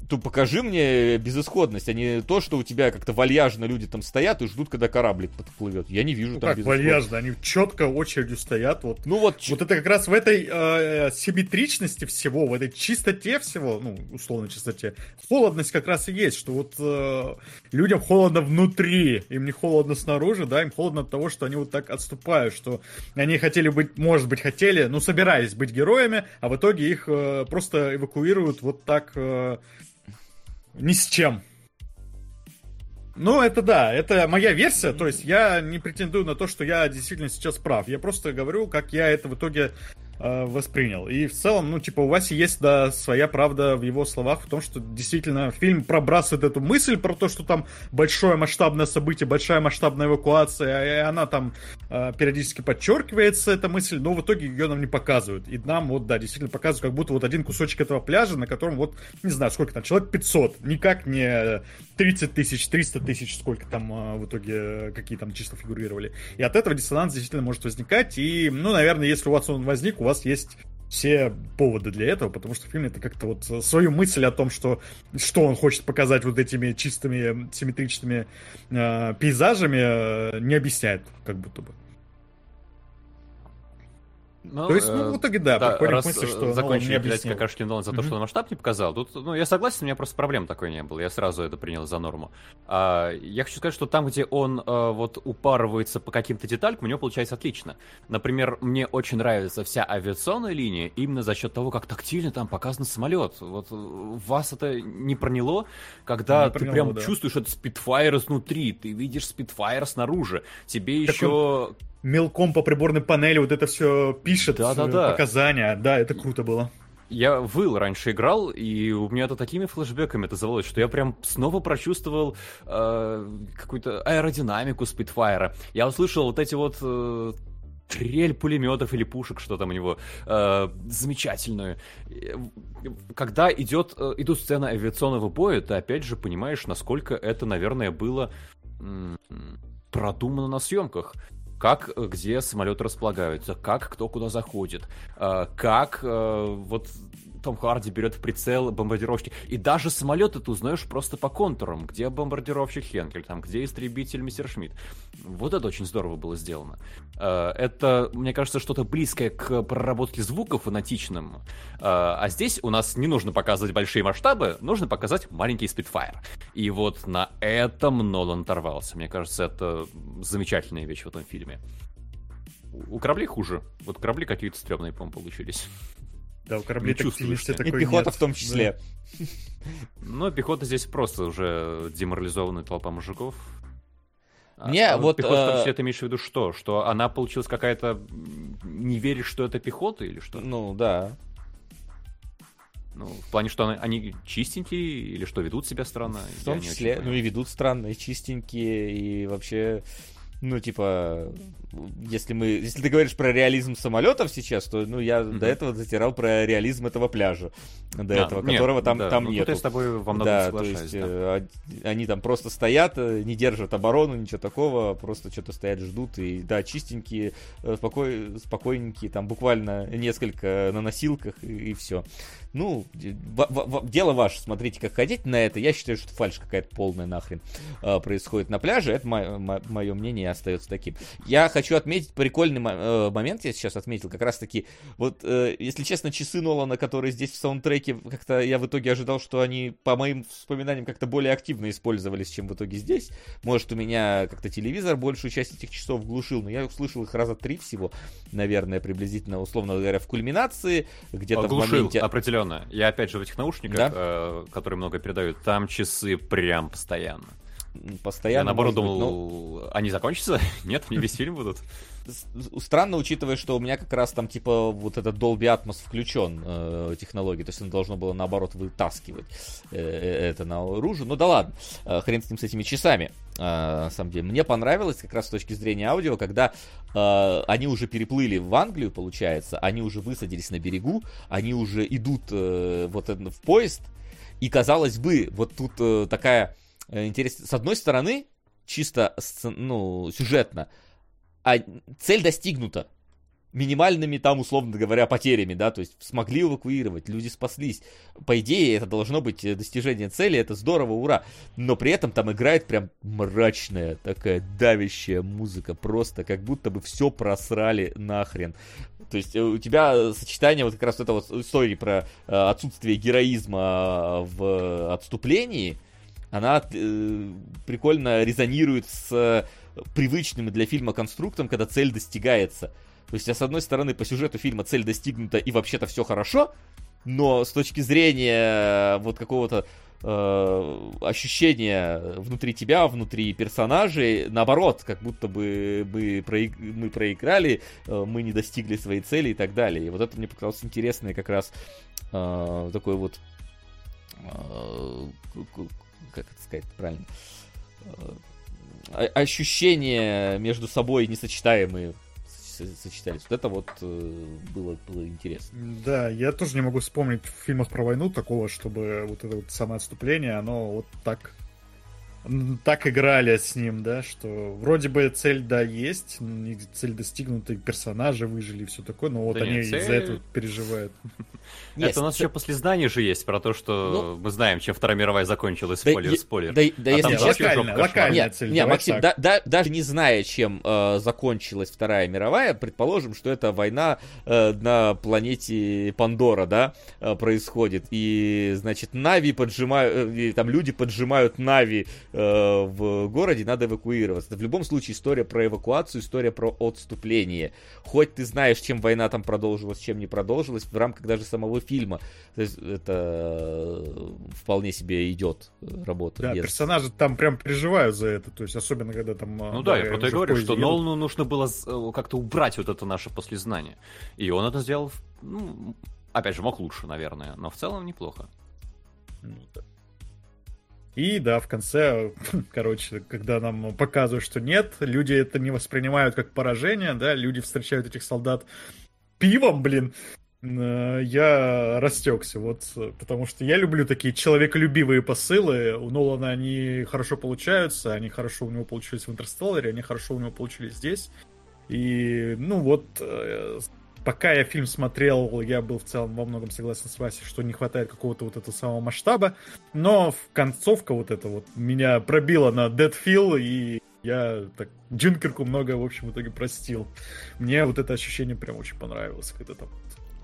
то покажи мне безысходность, а не то, что у тебя как-то вальяжно люди там стоят и ждут, когда кораблик подплывет. Я не вижу ну, там как вальяжно, они четко очередью стоят. Вот, ну вот, вот это как раз в этой э, симметричности всего, в этой чистоте всего, ну, условно чистоте, холодность как раз и есть, что вот э, людям холодно внутри, им не холодно снаружи, да, им холодно от того, что они вот так отступают, что они хотели быть, может быть, хотели, ну, собирались быть героями, а в итоге их э, просто эвакуируют вот так... Э, ни с чем. Ну, это да, это моя версия, то есть я не претендую на то, что я действительно сейчас прав. Я просто говорю, как я это в итоге э, воспринял. И в целом, ну, типа, у Васи есть, да, своя правда в его словах в том, что действительно фильм пробрасывает эту мысль про то, что там большое масштабное событие, большая масштабная эвакуация, и она там э, периодически подчеркивается, эта мысль, но в итоге ее нам не показывают. И нам вот, да, действительно показывают, как будто вот один кусочек этого пляжа, на котором вот, не знаю, сколько там, человек 500, никак не 30 тысяч, 300 тысяч, сколько там э, в итоге, какие там числа фигурировали. И от этого диссонанс действительно может возникать, и, ну, наверное, если у вас он возник, у вас есть все поводы для этого, потому что фильм это как-то вот свою мысль о том, что, что он хочет показать вот этими чистыми симметричными э, пейзажами, э, не объясняет, как будто бы. Ну, То есть, ну, в итоге, да, да раз мысли, что закончили ну, блядь, какашки Нолан за то, mm-hmm. что он масштаб не показал, тут, ну, я согласен, у меня просто проблем такой не было, я сразу это принял за норму. А, я хочу сказать, что там, где он а, вот упарывается по каким-то деталькам, у него получается отлично. Например, мне очень нравится вся авиационная линия именно за счет того, как тактильно там показан самолет. Вот вас это не проняло, когда не ты прям да. чувствуешь этот спидфайр изнутри, ты видишь спидфайр снаружи, тебе так еще... Он мелком по приборной панели вот это все пишет, да, да, да. показания. Да, это круто было. Я выл раньше играл, и у меня это такими флешбеками это завелось, что я прям снова прочувствовал э, какую-то аэродинамику Спитфайра. Я услышал вот эти вот э, трель пулеметов или пушек, что там у него, э, замечательную. Когда идет, э, идут сцены авиационного боя, ты опять же понимаешь, насколько это, наверное, было м- продумано на съемках как, где самолеты располагаются, как кто куда заходит, как вот том Харди берет в прицел бомбардировщики. И даже самолеты ты узнаешь просто по контурам, где бомбардировщик Хенкель, там, где истребитель Мессершмитт. Вот это очень здорово было сделано. Э, это, мне кажется, что-то близкое к проработке звуков фанатичным. Э, а здесь у нас не нужно показывать большие масштабы, нужно показать маленький спидфайр. И вот на этом Нолан оторвался. Мне кажется, это замечательная вещь в этом фильме. У кораблей хуже. Вот корабли какие-то стрёмные, по-моему, получились. Да, у кораблей тактильности такой И пехота нет. в том числе. Да. Ну, пехота здесь просто уже деморализованная толпа мужиков. Не, а, вот... Пехота, э, ты имеешь в виду что? Что она получилась какая-то... Не веришь, что это пехота или что? Ну, да. Ну, в плане, что они чистенькие или что, ведут себя странно? В том числе, ну и ведут странно, и чистенькие, и вообще ну, типа, если мы, если ты говоришь про реализм самолетов сейчас, то, ну, я mm-hmm. до этого затирал про реализм этого пляжа, до а, этого, нет, которого там, да, там ну, нет. Я с тобой во многом да. То есть, да. э, они там просто стоят, э, не держат оборону, ничего такого, просто что-то стоят, ждут, и, да, чистенькие, э, спокой, спокойненькие, там буквально несколько на носилках, и, и все. Ну, в, в, дело ваше, смотрите, как ходить на это. Я считаю, что фальш какая-то полная нахрен э, происходит на пляже. Это мое мнение остается таким. Я хочу отметить прикольный э, момент, я сейчас отметил, как раз таки, вот, э, если честно, часы Нолана, которые здесь в саундтреке, как-то я в итоге ожидал, что они, по моим воспоминаниям, как-то более активно использовались, чем в итоге здесь. Может, у меня как-то телевизор большую часть этих часов глушил, но я услышал их раза три всего, наверное, приблизительно, условно говоря, в кульминации, где-то в моменте... определенно. Я, опять же, в этих наушниках, да? э, которые много передают, там часы прям постоянно постоянно. Я наоборот думал, ну... они закончатся? Нет, не весь фильм будут. Странно, учитывая, что у меня как раз там типа вот этот Dolby Atmos включен э, технологии, то есть оно должно было наоборот вытаскивать э, э это наружу. Ну да ладно, э, хрен с ним с этими часами. Э, на самом деле, мне понравилось как раз с точки зрения аудио, когда э, они уже переплыли в Англию, получается, они уже высадились на берегу, они уже идут э, вот в поезд, и казалось бы, вот тут э, такая Э, интересно. С одной стороны, чисто ну, сюжетно, а цель достигнута. Минимальными там, условно говоря, потерями, да, то есть смогли эвакуировать, люди спаслись. По идее, это должно быть э, достижение цели, это здорово, ура. Но при этом там играет прям мрачная, такая давящая музыка, просто как будто бы все просрали нахрен. То есть э, у тебя сочетание вот как раз этого истории про отсутствие героизма в отступлении – она э, прикольно резонирует с э, привычным для фильма конструктом, когда цель достигается. То есть, а с одной стороны, по сюжету фильма цель достигнута и вообще-то все хорошо, но с точки зрения э, вот какого-то э, ощущения внутри тебя, внутри персонажей, наоборот, как будто бы мы, проиг... мы проиграли, э, мы не достигли своей цели и так далее. И вот это мне показалось интересное как раз э, такой вот э, как это сказать правильно, э, ощущения между собой несочетаемые сочетались. Вот это вот э, было, было интересно. Да, я тоже не могу вспомнить в фильмах про войну такого, чтобы вот это вот самое отступление, оно вот так так играли с ним, да, что вроде бы цель, да, есть, цель достигнута, персонажи выжили и все такое, но вот да они из-за этого переживают. Нет, это у нас еще после знаний же есть про то, что ну, мы знаем, чем Вторая мировая закончилась, спойлер, да, спойлер. Да, да, а если честно, локальная, локальная цель. Нет, Максим, да, да, даже не зная, чем э, закончилась Вторая мировая, предположим, что это война э, на планете Пандора, да, э, происходит, и, значит, Нави поджимают, э, там люди поджимают Нави в городе, надо эвакуироваться. Это в любом случае история про эвакуацию, история про отступление. Хоть ты знаешь, чем война там продолжилась, чем не продолжилась, в рамках даже самого фильма. То есть это э, вполне себе идет работа. Да, без... персонажи там прям переживают за это, то есть особенно когда там... Ну да, да я про то и говорю, что Нолану нужно было как-то убрать вот это наше послезнание. И он это сделал, ну, опять же, мог лучше, наверное, но в целом неплохо. Ну, да. И да, в конце, короче, когда нам показывают, что нет, люди это не воспринимают как поражение, да, люди встречают этих солдат пивом, блин, э, я растекся, вот, потому что я люблю такие человеколюбивые посылы, у Нолана они хорошо получаются, они хорошо у него получились в Интерстелларе, они хорошо у него получились здесь, И, ну вот, э, пока я фильм смотрел, я был в целом во многом согласен с Васей, что не хватает какого-то вот этого самого масштаба. Но в концовка вот эта вот меня пробила на Feel, и я так Дюнкерку много, в общем, в итоге простил. Мне вот это ощущение прям очень понравилось, когда там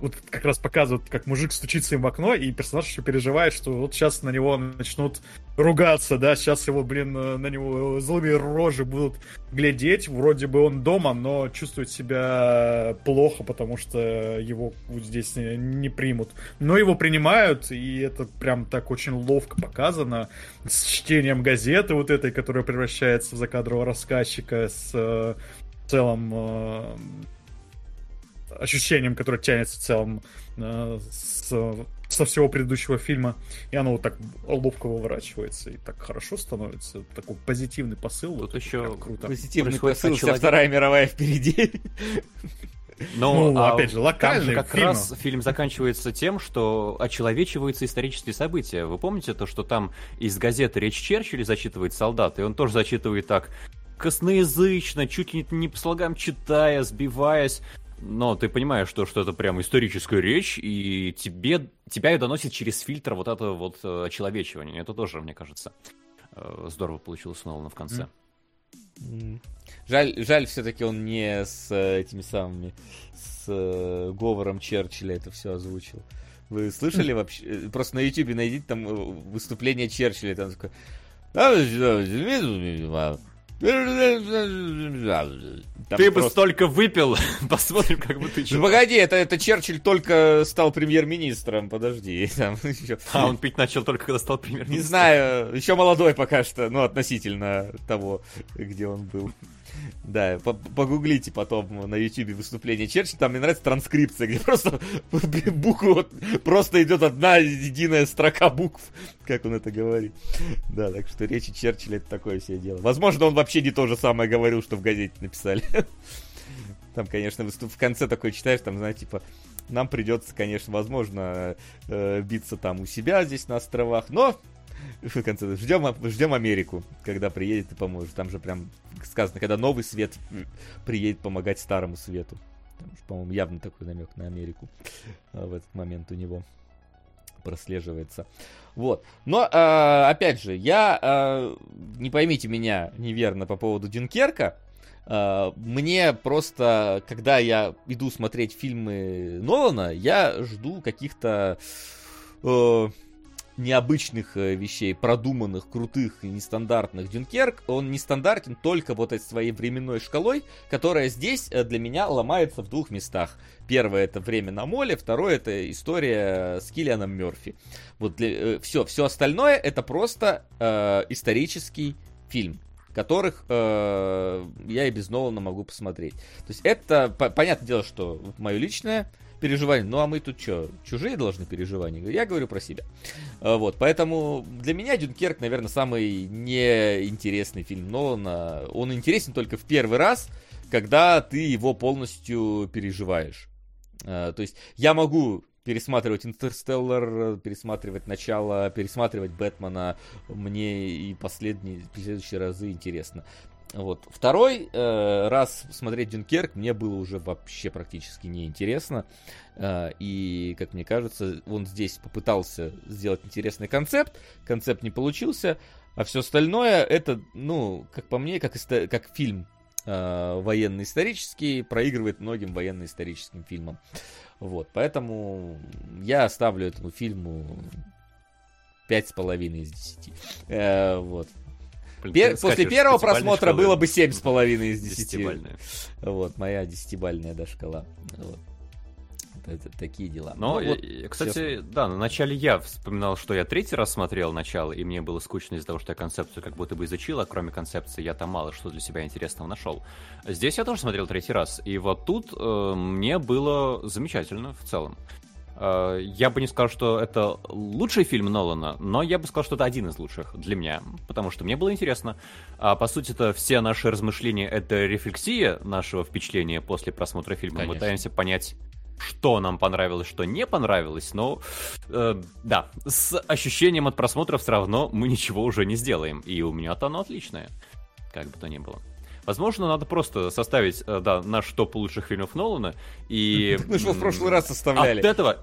вот как раз показывают, как мужик стучится им в окно, и персонаж еще переживает, что вот сейчас на него начнут ругаться, да, сейчас его, блин, на него злыми рожи будут глядеть, вроде бы он дома, но чувствует себя плохо, потому что его вот здесь не примут. Но его принимают, и это прям так очень ловко показано, с чтением газеты вот этой, которая превращается в закадрового рассказчика, с э, в целом э, ощущением, которое тянется в целом э, с, со всего предыдущего фильма. И оно вот так ловко выворачивается и так хорошо становится. Такой позитивный посыл. Тут вот, еще круто. Позитивный посыл, вся Вторая мировая впереди. Но, ну, а опять же, локальный как фильм. раз фильм заканчивается тем, что очеловечиваются исторические события. Вы помните то, что там из газеты речь Черчилля зачитывает солдат, и он тоже зачитывает так косноязычно, чуть ли не по слогам читая, сбиваясь но ты понимаешь, что, что это прям историческая речь, и тебе, тебя ее доносит через фильтр вот этого вот э, человечивания. Это тоже, мне кажется, э, здорово получилось снова в конце. Жаль, жаль все-таки он не с э, этими самыми, с говором Черчилля это все озвучил. Вы слышали вообще? Просто на YouTube найдите там выступление Черчилля, там такое... Там ты бы столько выпил, посмотрим, как бы ты... Ну погоди, это, это Черчилль только стал премьер-министром, подожди. Там еще... А, он пить начал только когда стал премьер-министром. Не знаю, еще молодой пока что, ну, относительно того, где он был. Да, погуглите потом на YouTube выступление Черчилля, там мне нравится транскрипция, где просто буквы, просто идет одна единая строка букв, как он это говорит. Да, так что речи Черчилля это такое все дело. Возможно, он вообще не то же самое говорил, что в газете написали. Там, конечно, в конце такое читаешь, там, знаете, типа, нам придется, конечно, возможно, э, биться там у себя здесь на островах, но в конце ждем, ждем Америку, когда приедет и поможет. Там же прям сказано, когда новый свет приедет помогать старому свету. Там, по-моему, явно такой намек на Америку а, в этот момент у него прослеживается. Вот. Но, э, опять же, я, э, не поймите меня неверно по поводу Дюнкерка, э, мне просто, когда я иду смотреть фильмы Нолана, я жду каких-то э, необычных э, вещей, продуманных, крутых и нестандартных Дюнкерк, он нестандартен только вот этой своей временной шкалой, которая здесь э, для меня ломается в двух местах. Первое это время на моле, второе это история с Киллианом Мерфи. Вот для, э, все, все остальное это просто э, исторический фильм которых э, я и без Нолана могу посмотреть. То есть это, по, понятное дело, что мое личное переживания. Ну а мы тут что, чужие должны переживания? Я говорю про себя. А, вот, поэтому для меня Дюнкерк, наверное, самый неинтересный фильм Нолана. Он интересен только в первый раз, когда ты его полностью переживаешь. А, то есть я могу пересматривать Интерстеллар, пересматривать начало, пересматривать Бэтмена. Мне и последние, следующие разы интересно. Вот. Второй э, раз смотреть Дюнкерк мне было уже вообще практически неинтересно. Э, и, как мне кажется, он здесь попытался сделать интересный концепт. Концепт не получился. А все остальное, это, ну, как по мне, как, исто- как фильм э, военно-исторический, проигрывает многим военно-историческим фильмам. Вот, поэтому я оставлю этому фильму пять с половиной из десяти. Э, вот. Пер... После первого просмотра было бы 7,5 из 10. Вот, моя десятибальная да, шкала. Вот. Это, такие дела. Но, ну, вот, кстати, все... да, на начале я вспоминал, что я третий раз смотрел начало, и мне было скучно из-за того, что я концепцию как будто бы изучил, а кроме концепции я там мало что для себя интересного нашел. Здесь я тоже смотрел третий раз, и вот тут э, мне было замечательно в целом. Э, я бы не сказал, что это лучший фильм Нолана, но я бы сказал, что это один из лучших для меня, потому что мне было интересно. А по сути это все наши размышления — это рефлексия нашего впечатления после просмотра фильма. Конечно. Мы пытаемся понять, что нам понравилось, что не понравилось, но э, да, с ощущением от просмотра все равно мы ничего уже не сделаем, и у меня-то оно отличное, как бы то ни было. Возможно, надо просто составить, э, да, наш топ лучших фильмов Нолана, и... Мы же в прошлый раз составляли. От этого...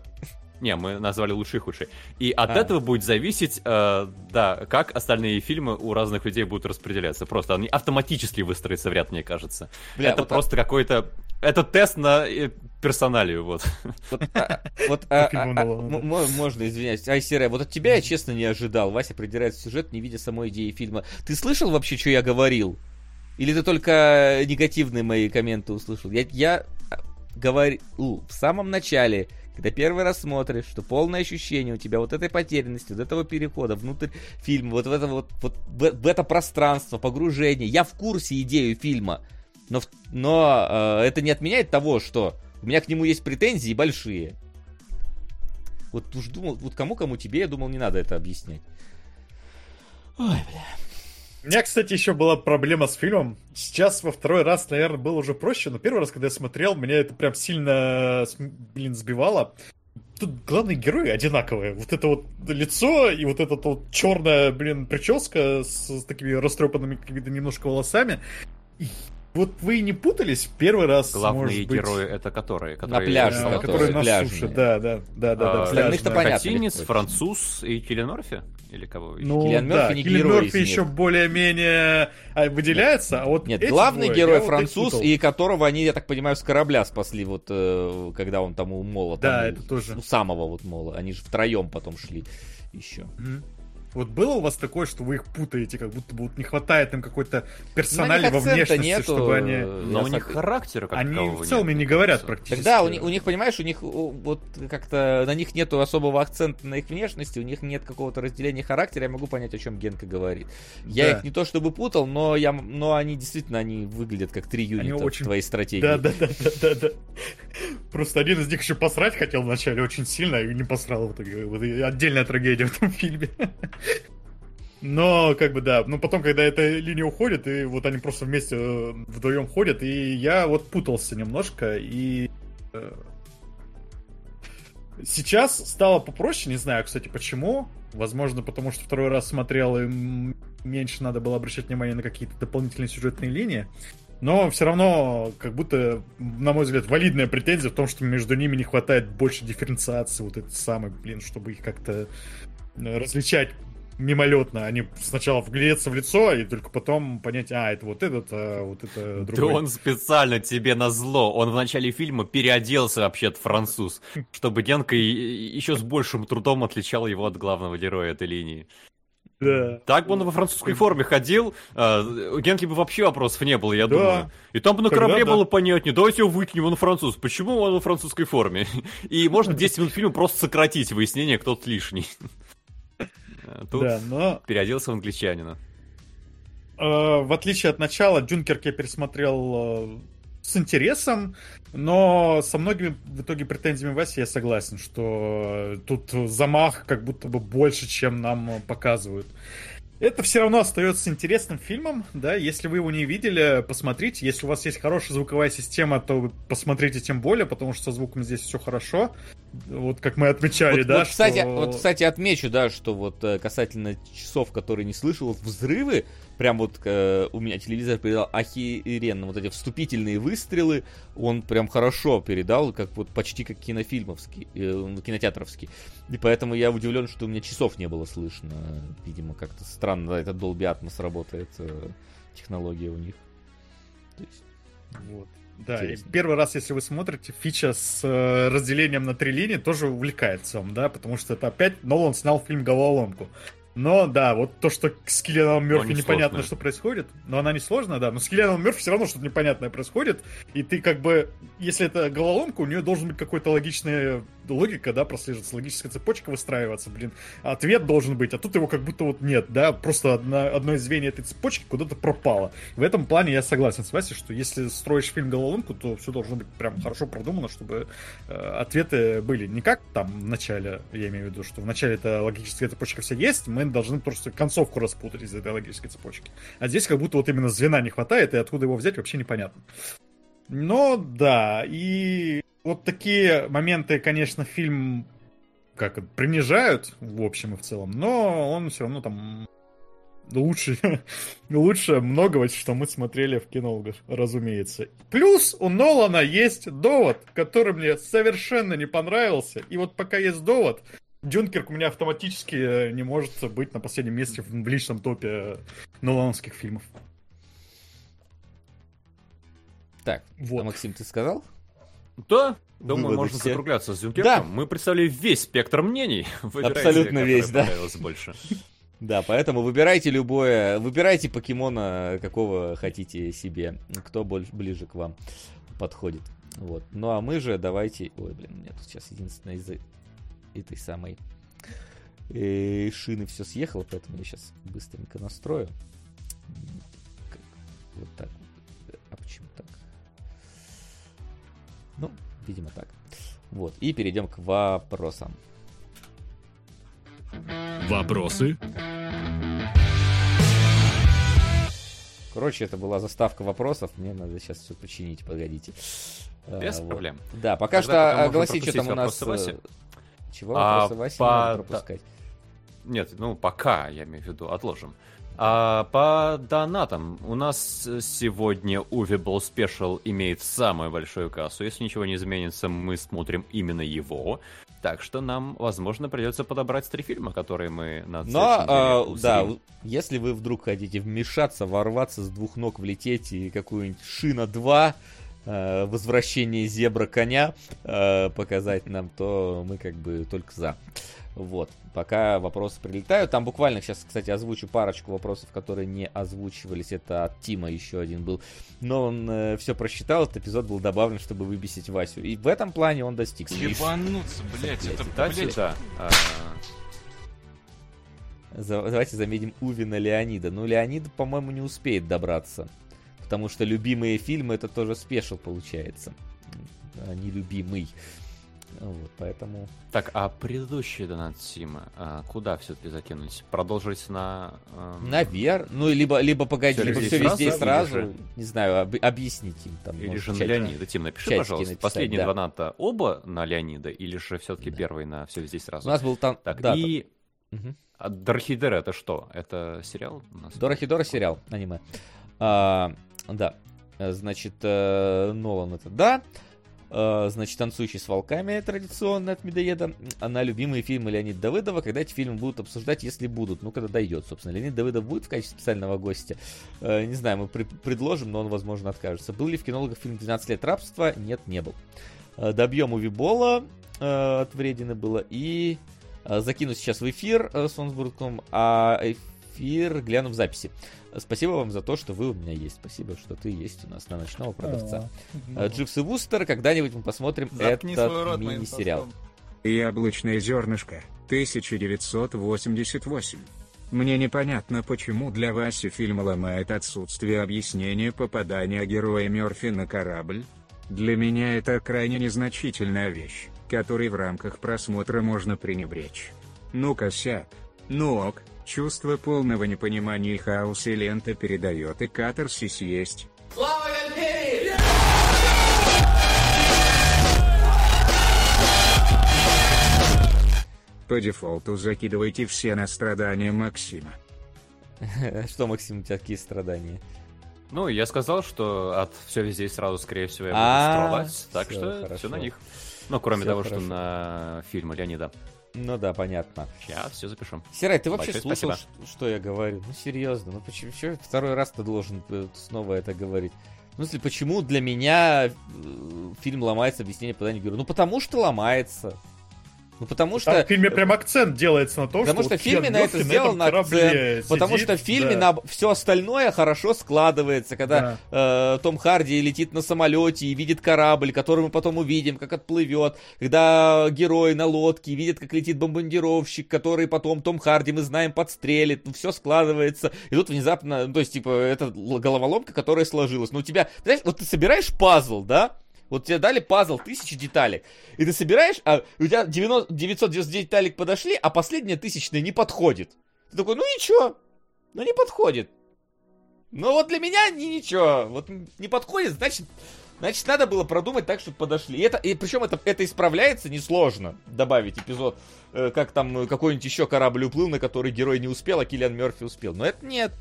Не, мы назвали лучшие и худшие. И от а. этого будет зависеть, э, да, как остальные фильмы у разных людей будут распределяться. Просто они автоматически выстроятся в ряд, мне кажется. Бля, это вот просто так. какой-то... Это тест на э, персоналию, вот. Вот, а, вот а, а, а, можно, извиняюсь, Айсере, вот от тебя я честно не ожидал. Вася придирается сюжет, не видя самой идеи фильма. Ты слышал вообще, что я говорил? Или ты только негативные мои комменты услышал? Я, я говорил в самом начале, когда первый раз смотришь, что полное ощущение у тебя вот этой потерянности, вот этого перехода внутрь фильма, вот в это вот, вот в, в это пространство, погружение. Я в курсе идею фильма, но, но э, это не отменяет того, что у меня к нему есть претензии большие. Вот уж думал, вот кому-кому тебе, я думал, не надо это объяснять. Ой, бля. У меня, кстати, еще была проблема с фильмом. Сейчас во второй раз, наверное, было уже проще, но первый раз, когда я смотрел, меня это прям сильно, блин, сбивало. Тут главные герои одинаковые. Вот это вот лицо и вот эта вот черная, блин, прическа с, с такими растрепанными какими-то немножко волосами. Вот вы не путались первый раз, Главные герои быть... это которые? которые? На пляже. Да, которые на суше, да, да, да, да. А, Остальных-то понятно. Катинец, француз и Киллиан Мерфи? Или кого еще? Ну, Киллиан да, Киллиан Мерфи еще более-менее а, выделяется, а вот Нет, главный двое, герой француз, вот и которого они, я так понимаю, с корабля спасли, вот э, когда он там у Мола. Да, там, это у, тоже. У самого вот Мола. Они же втроем потом шли еще. Mm-hmm. Вот было у вас такое, что вы их путаете, как будто бы вот не хватает им какой-то персонального внешности, нету, чтобы они... Но у них характера как Они в целом нет, не говорят практически. Тогда у них, у них, понимаешь, у них вот как-то на них нету особого акцента на их внешности, у них нет какого-то разделения характера, я могу понять, о чем Генка говорит. Я да. их не то чтобы путал, но, я, но они действительно они выглядят как три юнита они очень... в твоей стратегии. Да, да, да, да, да, да. Просто один из них еще посрать хотел вначале очень сильно, и не посрал в итоге. Вот отдельная трагедия в этом фильме. Но, как бы, да, ну потом, когда эта линия уходит, и вот они просто вместе э, вдвоем ходят, и я вот путался немножко, и э, сейчас стало попроще, не знаю, кстати, почему. Возможно, потому что второй раз смотрел, и меньше надо было обращать внимание на какие-то дополнительные сюжетные линии. Но все равно, как будто, на мой взгляд, валидная претензия в том, что между ними не хватает больше дифференциации, вот это самое, блин, чтобы их как-то э, различать мимолетно. Они сначала вглядеться в лицо, и только потом понять, а, это вот этот, а вот это другой. Да он специально тебе на зло. Он в начале фильма переоделся вообще-то француз, чтобы Генка еще с большим трудом отличал его от главного героя этой линии. Да. Так бы он во французской форме ходил, uh, у Генки бы вообще вопросов не было, я да. думаю. И там бы на корабле Когда, было да. понятнее, давайте его выкинем, он француз. Почему он во французской форме? И можно 10 минут фильма просто сократить выяснение, кто тут лишний. Тут да, но... переоделся в англичанина. Э, в отличие от начала, Дюнкерк я пересмотрел э, с интересом, но со многими в итоге претензиями Васи я согласен, что тут замах как будто бы больше, чем нам показывают. Это все равно остается интересным фильмом, да, если вы его не видели, посмотрите, если у вас есть хорошая звуковая система, то посмотрите тем более, потому что со звуком здесь все хорошо, вот как мы отмечали, вот, да, вот, кстати, что... вот, кстати, отмечу, да, что вот э, касательно часов, которые не слышал, вот взрывы, прям вот э, у меня телевизор передал охеренно, вот эти вступительные выстрелы, он прям хорошо передал, как вот почти как кинофильмовский, э, кинотеатровский. И поэтому я удивлен, что у меня часов не было слышно. Видимо, как-то странно, да, это Dolby Atmos работает, э, технология у них. То есть, вот. Да, и первый раз, если вы смотрите, фича с э, разделением на три линии тоже увлекает сам, да, потому что это опять Нолан снял фильм «Головоломку». Но да, вот то, что с Киллианом Мерфи непонятно, что происходит, но она не сложная, да, но с Киллианом Мерфи все равно что-то непонятное происходит, и ты как бы, если это головоломка, у нее должен быть какой-то логичная логика, да, прослеживаться, логическая цепочка выстраиваться, блин, ответ должен быть, а тут его как будто вот нет, да, просто одна, одно из звеньев этой цепочки куда-то пропало. В этом плане я согласен с Васей, что если строишь фильм головоломку, то все должно быть прям хорошо продумано, чтобы э, ответы были не как там в начале, я имею в виду, что в начале это логическая цепочка вся есть, мы должны просто концовку распутать из этой логической цепочки. А здесь как будто вот именно звена не хватает, и откуда его взять вообще непонятно. Но да, и вот такие моменты, конечно, фильм как принижают в общем и в целом, но он все равно там лучше, лучше многого, что мы смотрели в кино, разумеется. Плюс у Нолана есть довод, который мне совершенно не понравился. И вот пока есть довод, Дюнкерк у меня автоматически э, не может быть на последнем месте в личном топе э, Нолановских фильмов. Так, вот. А Максим, ты сказал? Да, думаю, можно все. закругляться с Дюнкерком. Да. Мы представили весь спектр мнений. Выбирайте, Абсолютно весь, да. больше. Да, поэтому выбирайте любое, выбирайте покемона, какого хотите себе, кто больше, ближе к вам подходит. Вот. Ну а мы же давайте... Ой, блин, у меня тут сейчас единственное из-за этой самой э, шины все съехало, поэтому я сейчас быстренько настрою. Вот так. А почему так? Ну, видимо так. Вот, и перейдем к вопросам. Вопросы? Короче, это была заставка вопросов. Мне надо сейчас все починить, погодите. Без а, проблем. Вот. Да, пока Тогда что огласи, что там у нас... Васи. Э, чего? А, вопросы Васи по... пропускать. Нет, ну пока, я имею в виду, отложим. А по донатам у нас сегодня Увибл Special имеет самую большую кассу. Если ничего не изменится, мы смотрим именно его. Так что нам, возможно, придется подобрать три фильма, которые мы на Но, а, да, если вы вдруг хотите вмешаться, ворваться с двух ног, влететь и какую-нибудь Шина 2, э, возвращение зебра коня э, показать нам, то мы как бы только за. Вот, пока вопросы прилетают. Там буквально сейчас, кстати, озвучу парочку вопросов, которые не озвучивались. Это от Тима еще один был. Но он э, все просчитал, этот эпизод был добавлен, чтобы выбесить Васю. И в этом плане он достиг. Ебануться, блядь, это, блядь. Да, а... Давайте заметим Увина Леонида. Ну, Леонид, по-моему, не успеет добраться. Потому что любимые фильмы это тоже спешл получается. А не любимый. Вот, поэтому... Так, а предыдущие донат Сима а, куда все-таки закинулись? Продолжились на... Эм... Навер, ну, либо, либо погоди, все либо все везде сразу, сразу не знаю, об, объяснить им там. Или же на Леонида. Тим, напиши, пожалуйста, написать, последние да. доната оба на Леонида, или же все-таки да. первый на все везде сразу? У нас был там... Так, да, и... Угу. А Дорхидер это что? Это сериал? Дорохидора сериал, аниме. А, да. Значит, э, Нолан это да. Э, значит, «Танцующий с волками» традиционно от Медоеда, на любимые фильмы Леонида Давыдова, когда эти фильмы будут обсуждать, если будут, ну, когда дойдет, собственно. Леонид Давыдов будет в качестве специального гостя? Э, не знаю, мы предложим, но он, возможно, откажется. Был ли в кинологах фильм «12 лет рабства»? Нет, не был. Э, добьем Увибола от Вредины было, и закину сейчас в эфир с Онсбургом, а эфир гляну в записи. Спасибо вам за то, что вы у меня есть. Спасибо, что ты есть у нас на ночного продавца. О, Дживс и Вустер, когда-нибудь мы посмотрим Заткни этот мини-сериал. Яблочное зернышко, 1988. Мне непонятно, почему для Васи фильм ломает отсутствие объяснения попадания героя Мерфи на корабль. Для меня это крайне незначительная вещь, которой в рамках просмотра можно пренебречь. Ну косяк. Ну ок, Чувство полного непонимания и хаоса лента передает, и катарсис есть. Слава империи! По дефолту закидывайте все на страдания Максима. Что, Максим, у тебя какие страдания? Ну, я сказал, что от все везде сразу, скорее всего, я буду а, так что все на них. Ну, кроме того, что на фильм Леонида. Ну да, понятно. Сейчас все запишем. Серай, ты вообще Большое слушал, спасибо. что я говорю? Ну серьезно, ну почему что второй раз ты должен э, снова это говорить? Ну, если почему для меня э, фильм ломается объяснение попадания героя? Ну, потому что ломается. Ну, потому что... Там в фильме прям акцент делается на том, потому что... Потому что в фильме на это сделан акцент. Сидит, потому что в фильме да. на все остальное хорошо складывается. Когда да. э, Том Харди летит на самолете и видит корабль, который мы потом увидим, как отплывет. Когда герой на лодке видит, как летит бомбардировщик, который потом Том Харди, мы знаем, подстрелит. Ну, все складывается. И тут внезапно, ну, то есть, типа, это головоломка, которая сложилась. Но у тебя, знаешь, вот ты собираешь пазл, да? Вот тебе дали пазл, тысячи деталей. И ты собираешь, а у тебя 90, 999 деталек подошли, а последняя тысячная не подходит. Ты такой, ну ничего, ну не подходит. Ну вот для меня не ничего. Вот не подходит, значит, Значит, надо было продумать так, чтобы подошли. И, это, и причем это, это исправляется несложно. Добавить эпизод, э, как там э, какой-нибудь еще корабль уплыл, на который герой не успел, а Киллиан Мерфи успел. Но это нет.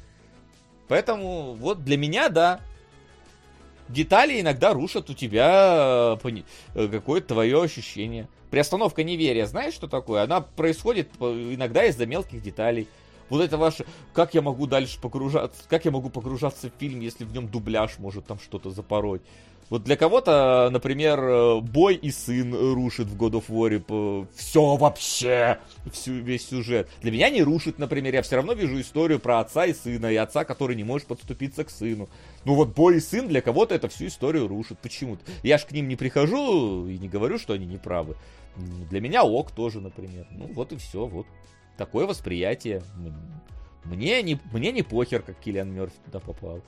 Поэтому вот для меня, да, детали иногда рушат у тебя э, э, какое-то твое ощущение. Приостановка неверия, знаешь, что такое? Она происходит иногда из-за мелких деталей. Вот это ваше, как я могу дальше погружаться, как я могу погружаться в фильм, если в нем дубляж может там что-то запороть. Вот для кого-то, например, э, бой и сын рушит в God of War все вообще, всю, весь сюжет. Для меня не рушит, например, я все равно вижу историю про отца и сына, и отца, который не может подступиться к сыну. Ну вот бой и сын для кого-то это всю историю рушит. Почему-то. Я ж к ним не прихожу и не говорю, что они не правы. Для меня ок тоже, например. Ну вот и все, вот такое восприятие. Мне не, мне не похер, как Киллиан Мерфи туда попал.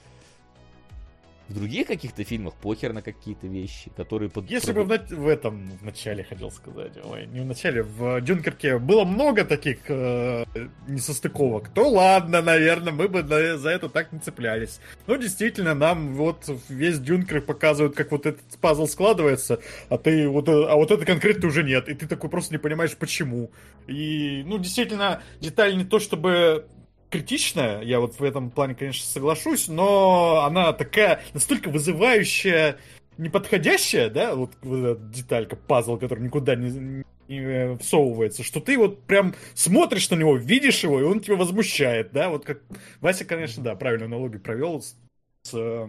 В других каких-то фильмах похер на какие-то вещи, которые... Под... Если бы в, в этом в начале, хотел сказать, ой, не в начале, в Дюнкерке было много таких э, несостыковок, то ладно, наверное, мы бы за это так не цеплялись. Но действительно, нам вот весь Дюнкерк показывают, как вот этот пазл складывается, а ты вот, а вот это конкретно уже нет, и ты такой просто не понимаешь, почему. И, ну, действительно, деталь не то, чтобы критичная, я вот в этом плане, конечно, соглашусь, но она такая настолько вызывающая, неподходящая, да, вот, вот эта деталька, пазл, который никуда не, не э, всовывается, что ты вот прям смотришь на него, видишь его, и он тебя возмущает, да, вот как Вася, конечно, да, правильную аналогию провел, с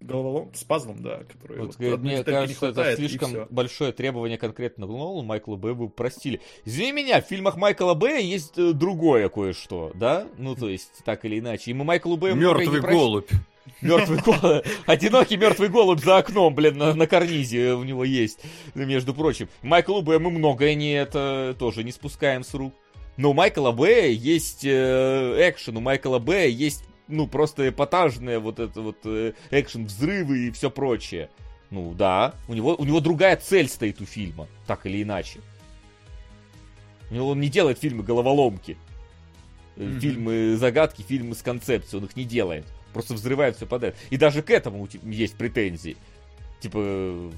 головолом, с пазлом, да, который вот, вот, мне кажется, хватает, это слишком большое требование конкретно Нолану, Майкла Б бы простили. Извини меня, в фильмах Майкла Б есть э, другое кое-что, да? Ну, то есть, так или иначе. И мы Майклу Б... Мертвый голубь. Мертвый голубь. Одинокий мертвый голубь за окном, блин, на, на карнизе у него есть, между прочим. Майклу Б мы многое не это тоже не спускаем с рук. Но у Майкла Б есть э, экшен, у Майкла Б есть ну, просто эпатажные вот это вот э, экшен, взрывы и все прочее. Ну, да, у него, у него другая цель стоит у фильма, так или иначе. У него он не делает фильмы головоломки. Mm-hmm. Фильмы загадки, фильмы с концепцией, он их не делает. Просто взрывает все подряд. И даже к этому есть претензии. Типа,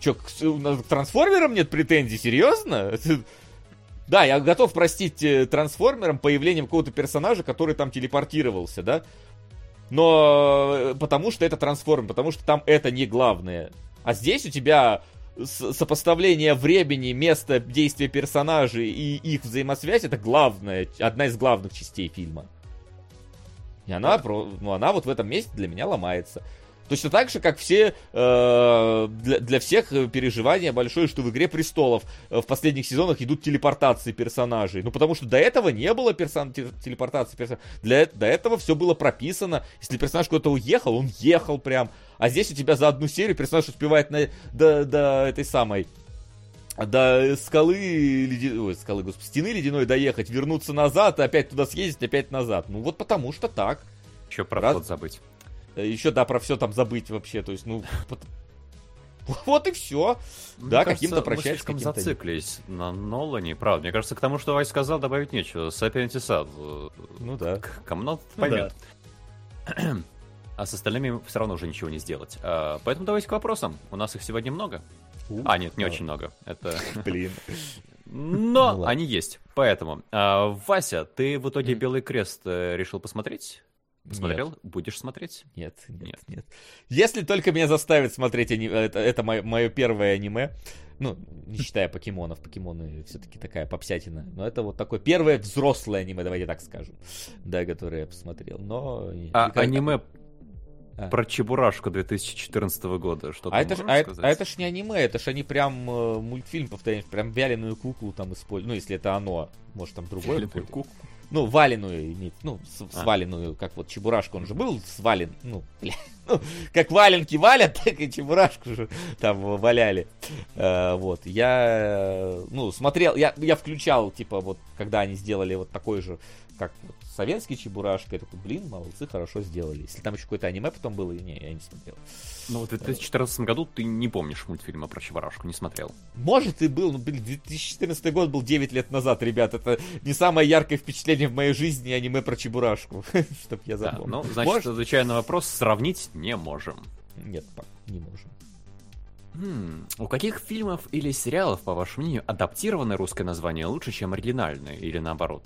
что, к, к трансформерам нет претензий? Серьезно? Да, я готов простить э, трансформерам появлением какого-то персонажа, который там телепортировался, да? Но э, потому что это трансформер, потому что там это не главное. А здесь у тебя сопоставление времени, места действия персонажей и их взаимосвязь это главная, одна из главных частей фильма. И она, ну, она вот в этом месте для меня ломается. Точно так же, как все, э, для, для всех переживания большое, что в «Игре престолов» э, в последних сезонах идут телепортации персонажей. Ну, потому что до этого не было персон... телепортации персонажей. Для, до этого все было прописано. Если персонаж куда-то уехал, он ехал прям. А здесь у тебя за одну серию персонаж успевает на, до, до этой самой до скалы, леди... Ой, скалы, господи, стены ледяной доехать, вернуться назад, опять туда съездить, опять назад. Ну вот потому что так. Еще про Раз... забыть. Э, еще, да, про все там забыть вообще. То есть, ну, вот и все. Мне да, каким-то прощать. Мы слишком зациклились на Нолане. Правда, мне кажется, к тому, что Вайс сказал, добавить нечего. Сапиенти сад. Ну да. Кому надо поймет. Ну, да. А с остальными все равно уже ничего не сделать. А, поэтому давайте к вопросам. У нас их сегодня много. У, а, нет, не да. очень много. Это... Блин. Но ну, они есть. Поэтому. А, Вася, ты в итоге Белый Крест э, решил посмотреть? Смотрел? Нет. Будешь смотреть? Нет, нет, нет, нет. Если только меня заставят смотреть аниме, это, это мое, мое первое аниме. Ну, не считая покемонов. Покемоны все-таки такая попсятина. Но это вот такое первое взрослое аниме, давайте так скажем. Да, которое я посмотрел. Но... А никогда... аниме а. Про Чебурашку 2014 года. Что а, это ж, а, это, а это ж не аниме, это ж они прям э, мультфильм повторяют, прям вяленую куклу там используют. Ну, если это оно, может там другое. Куклу ну, валеную ну, а. сваленную, как вот Чебурашка, он же был свален, ну, бля, ну, как валенки валят, так и Чебурашку же там валяли. А, вот, я, ну, смотрел, я, я включал, типа, вот, когда они сделали вот такой же, как вот, советский Чебурашка, я такой, блин, молодцы, хорошо сделали. Если там еще какое-то аниме потом было, не, я не смотрел. Ну, в 2014 году ты не помнишь мультфильма про Чебурашку, не смотрел. Может и был, но, блин, 2014 год был 9 лет назад, ребят, это не самое яркое впечатление в моей жизни аниме про Чебурашку, чтоб я запомнил. Да, ну, значит, Может? отвечая на вопрос, сравнить не можем. Нет, не можем. Хм, у каких фильмов или сериалов, по вашему мнению, адаптированное русское название лучше, чем оригинальное, или наоборот?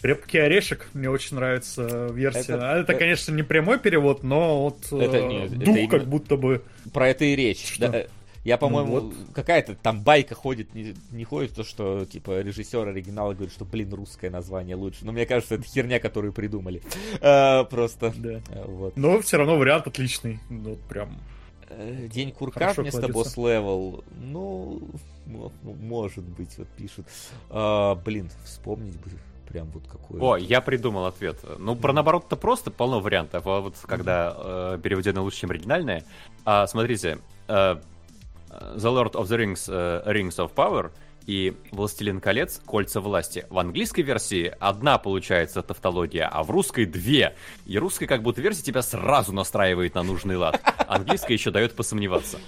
Крепкий орешек, мне очень нравится версия. Это, а это, это, конечно, не прямой перевод, но вот это, нет, дух это как будто бы... Про это и речь. Что? Да, я, ну по-моему, ну, вот. какая-то там байка ходит, не, не ходит, то, что, типа, режиссер оригинала говорит, что, блин, русское название лучше. Но мне кажется, это херня, которую придумали. А, просто. Да. Вот. Но все равно вариант отличный. Ну, прям... Э, День курка вместо Boss Level. Ну, может быть, вот пишут. А, блин, вспомнить бы прям вот какой. О, я придумал ответ. Ну, про наоборот-то просто полно вариантов. А вот когда э, переведено лучше, чем оригинальное. А, смотрите, э, The Lord of the Rings, э, Rings of Power и Властелин колец Кольца власти. В английской версии одна получается тавтология, а в русской две. И русская как будто версия тебя сразу настраивает на нужный лад. Английская еще дает посомневаться.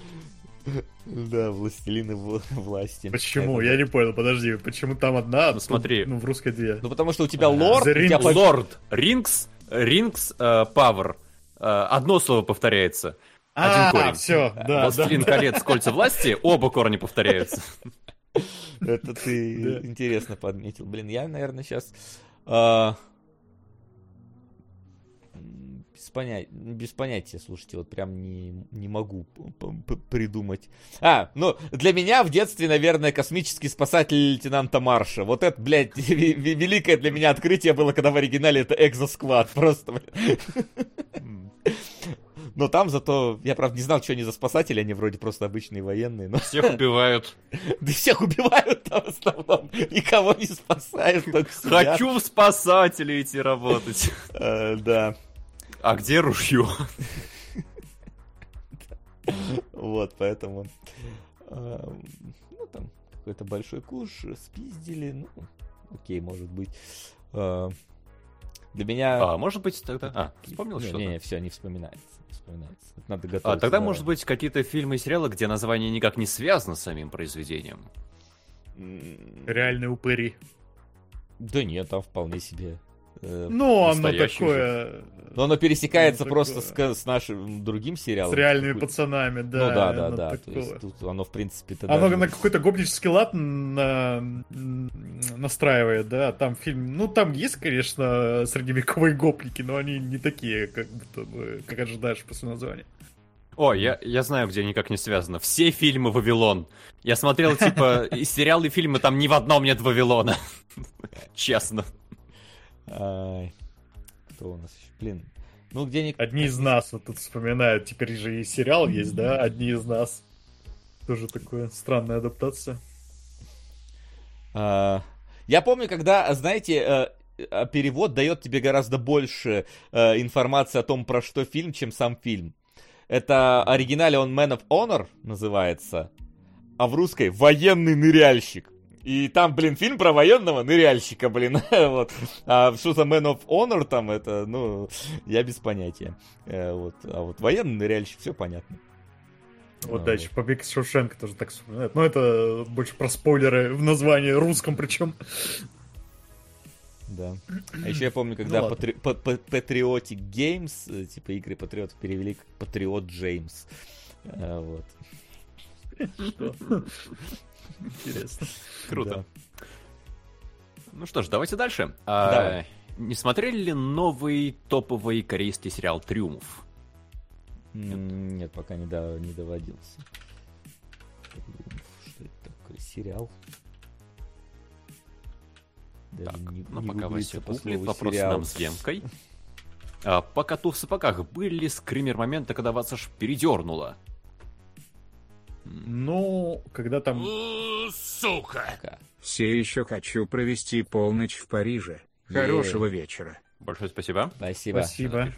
Да, властелины власти. Почему? Я не понял, подожди, почему там одна, а ну смотри. ну в русской две? Ну потому что у тебя лорд, у тебя лорд, рингс, рингс, павер. Одно слово повторяется. Один а, корень. все, да. Властелин колец, кольца власти, оба корня повторяются. Это ты интересно подметил. Блин, я, наверное, сейчас... Без, понятия, без понятия, слушайте, вот прям не, не могу придумать. А, ну, для меня в детстве, наверное, космический спасатель лейтенанта Марша. Вот это, блядь, великое для меня открытие было, когда в оригинале это Экзосквад. Просто, блядь. Но там зато, я правда не знал, что они за спасатели, они вроде просто обычные военные. Но... Всех убивают. Да всех убивают там в основном. Никого не спасают, Хочу в спасатели идти работать. Э, да. А где ружье? Вот, поэтому... Ну, там какой-то большой куш, спиздили, ну, окей, может быть. Э, для меня... А, может быть, тогда... А, вспомнил что-то? Не, не, все, не вспоминается вспоминается. Надо готовиться. А тогда, может быть, какие-то фильмы и сериалы, где название никак не связано с самим произведением? Реальные упыри. Да нет, там вполне себе Э, ну, оно такое... Но оно пересекается оно просто с, с нашим другим сериалом. С реальными пацанами, да. Ну да, да, да. То есть, тут оно, в принципе, Оно даже... на какой-то гопнический лад на... настраивает, да. Там фильм... Ну, там есть, конечно, средневековые гопники, но они не такие, как будто бы, как ожидаешь после названия. О, я, я знаю, где никак не связано. Все фильмы «Вавилон». Я смотрел, типа, и сериалы, и фильмы, там ни в одном нет «Вавилона». Честно. Кто у нас еще? Блин. Ну, где-нибудь... Одни из нас вот тут вспоминают. Теперь же и сериал есть, да? Одни из нас. Тоже такая странная адаптация. А, я помню, когда, знаете, э, э, перевод дает тебе гораздо больше э, информации о том, про что фильм, чем сам фильм. Это оригинале он Man of Honor называется, а в русской «Военный ныряльщик». И там, блин, фильм про военного ныряльщика, блин. вот. А что за Man of Honor там, это, ну, я без понятия. Э, вот. А вот военный ныряльщик, все понятно. Вот, а, да, вот. еще побег из Шоушенка тоже так вспоминает. Но это больше про спойлеры в названии русском причем. Да. А еще я помню, когда ну, Патри... Patriotic Games, э, типа игры Патриот перевели как Патриот Джеймс. Э, вот. Интересно. Круто. Да. Ну что ж, давайте дальше. А, не смотрели ли новый топовый корейский сериал «Триумф»? Нет, Нет пока не, до, не доводился. Что это такое? Сериал? Даже так, не, ну не пока Вася гуглит, вопрос сериал. нам с Ленкой. А, по коту в сапогах были ли скример моменты, когда вас аж передернуло? Ну, когда там... Сука! Все еще хочу провести полночь в Париже. Хорошего вечера. Большое спасибо. Спасибо. Спасибо.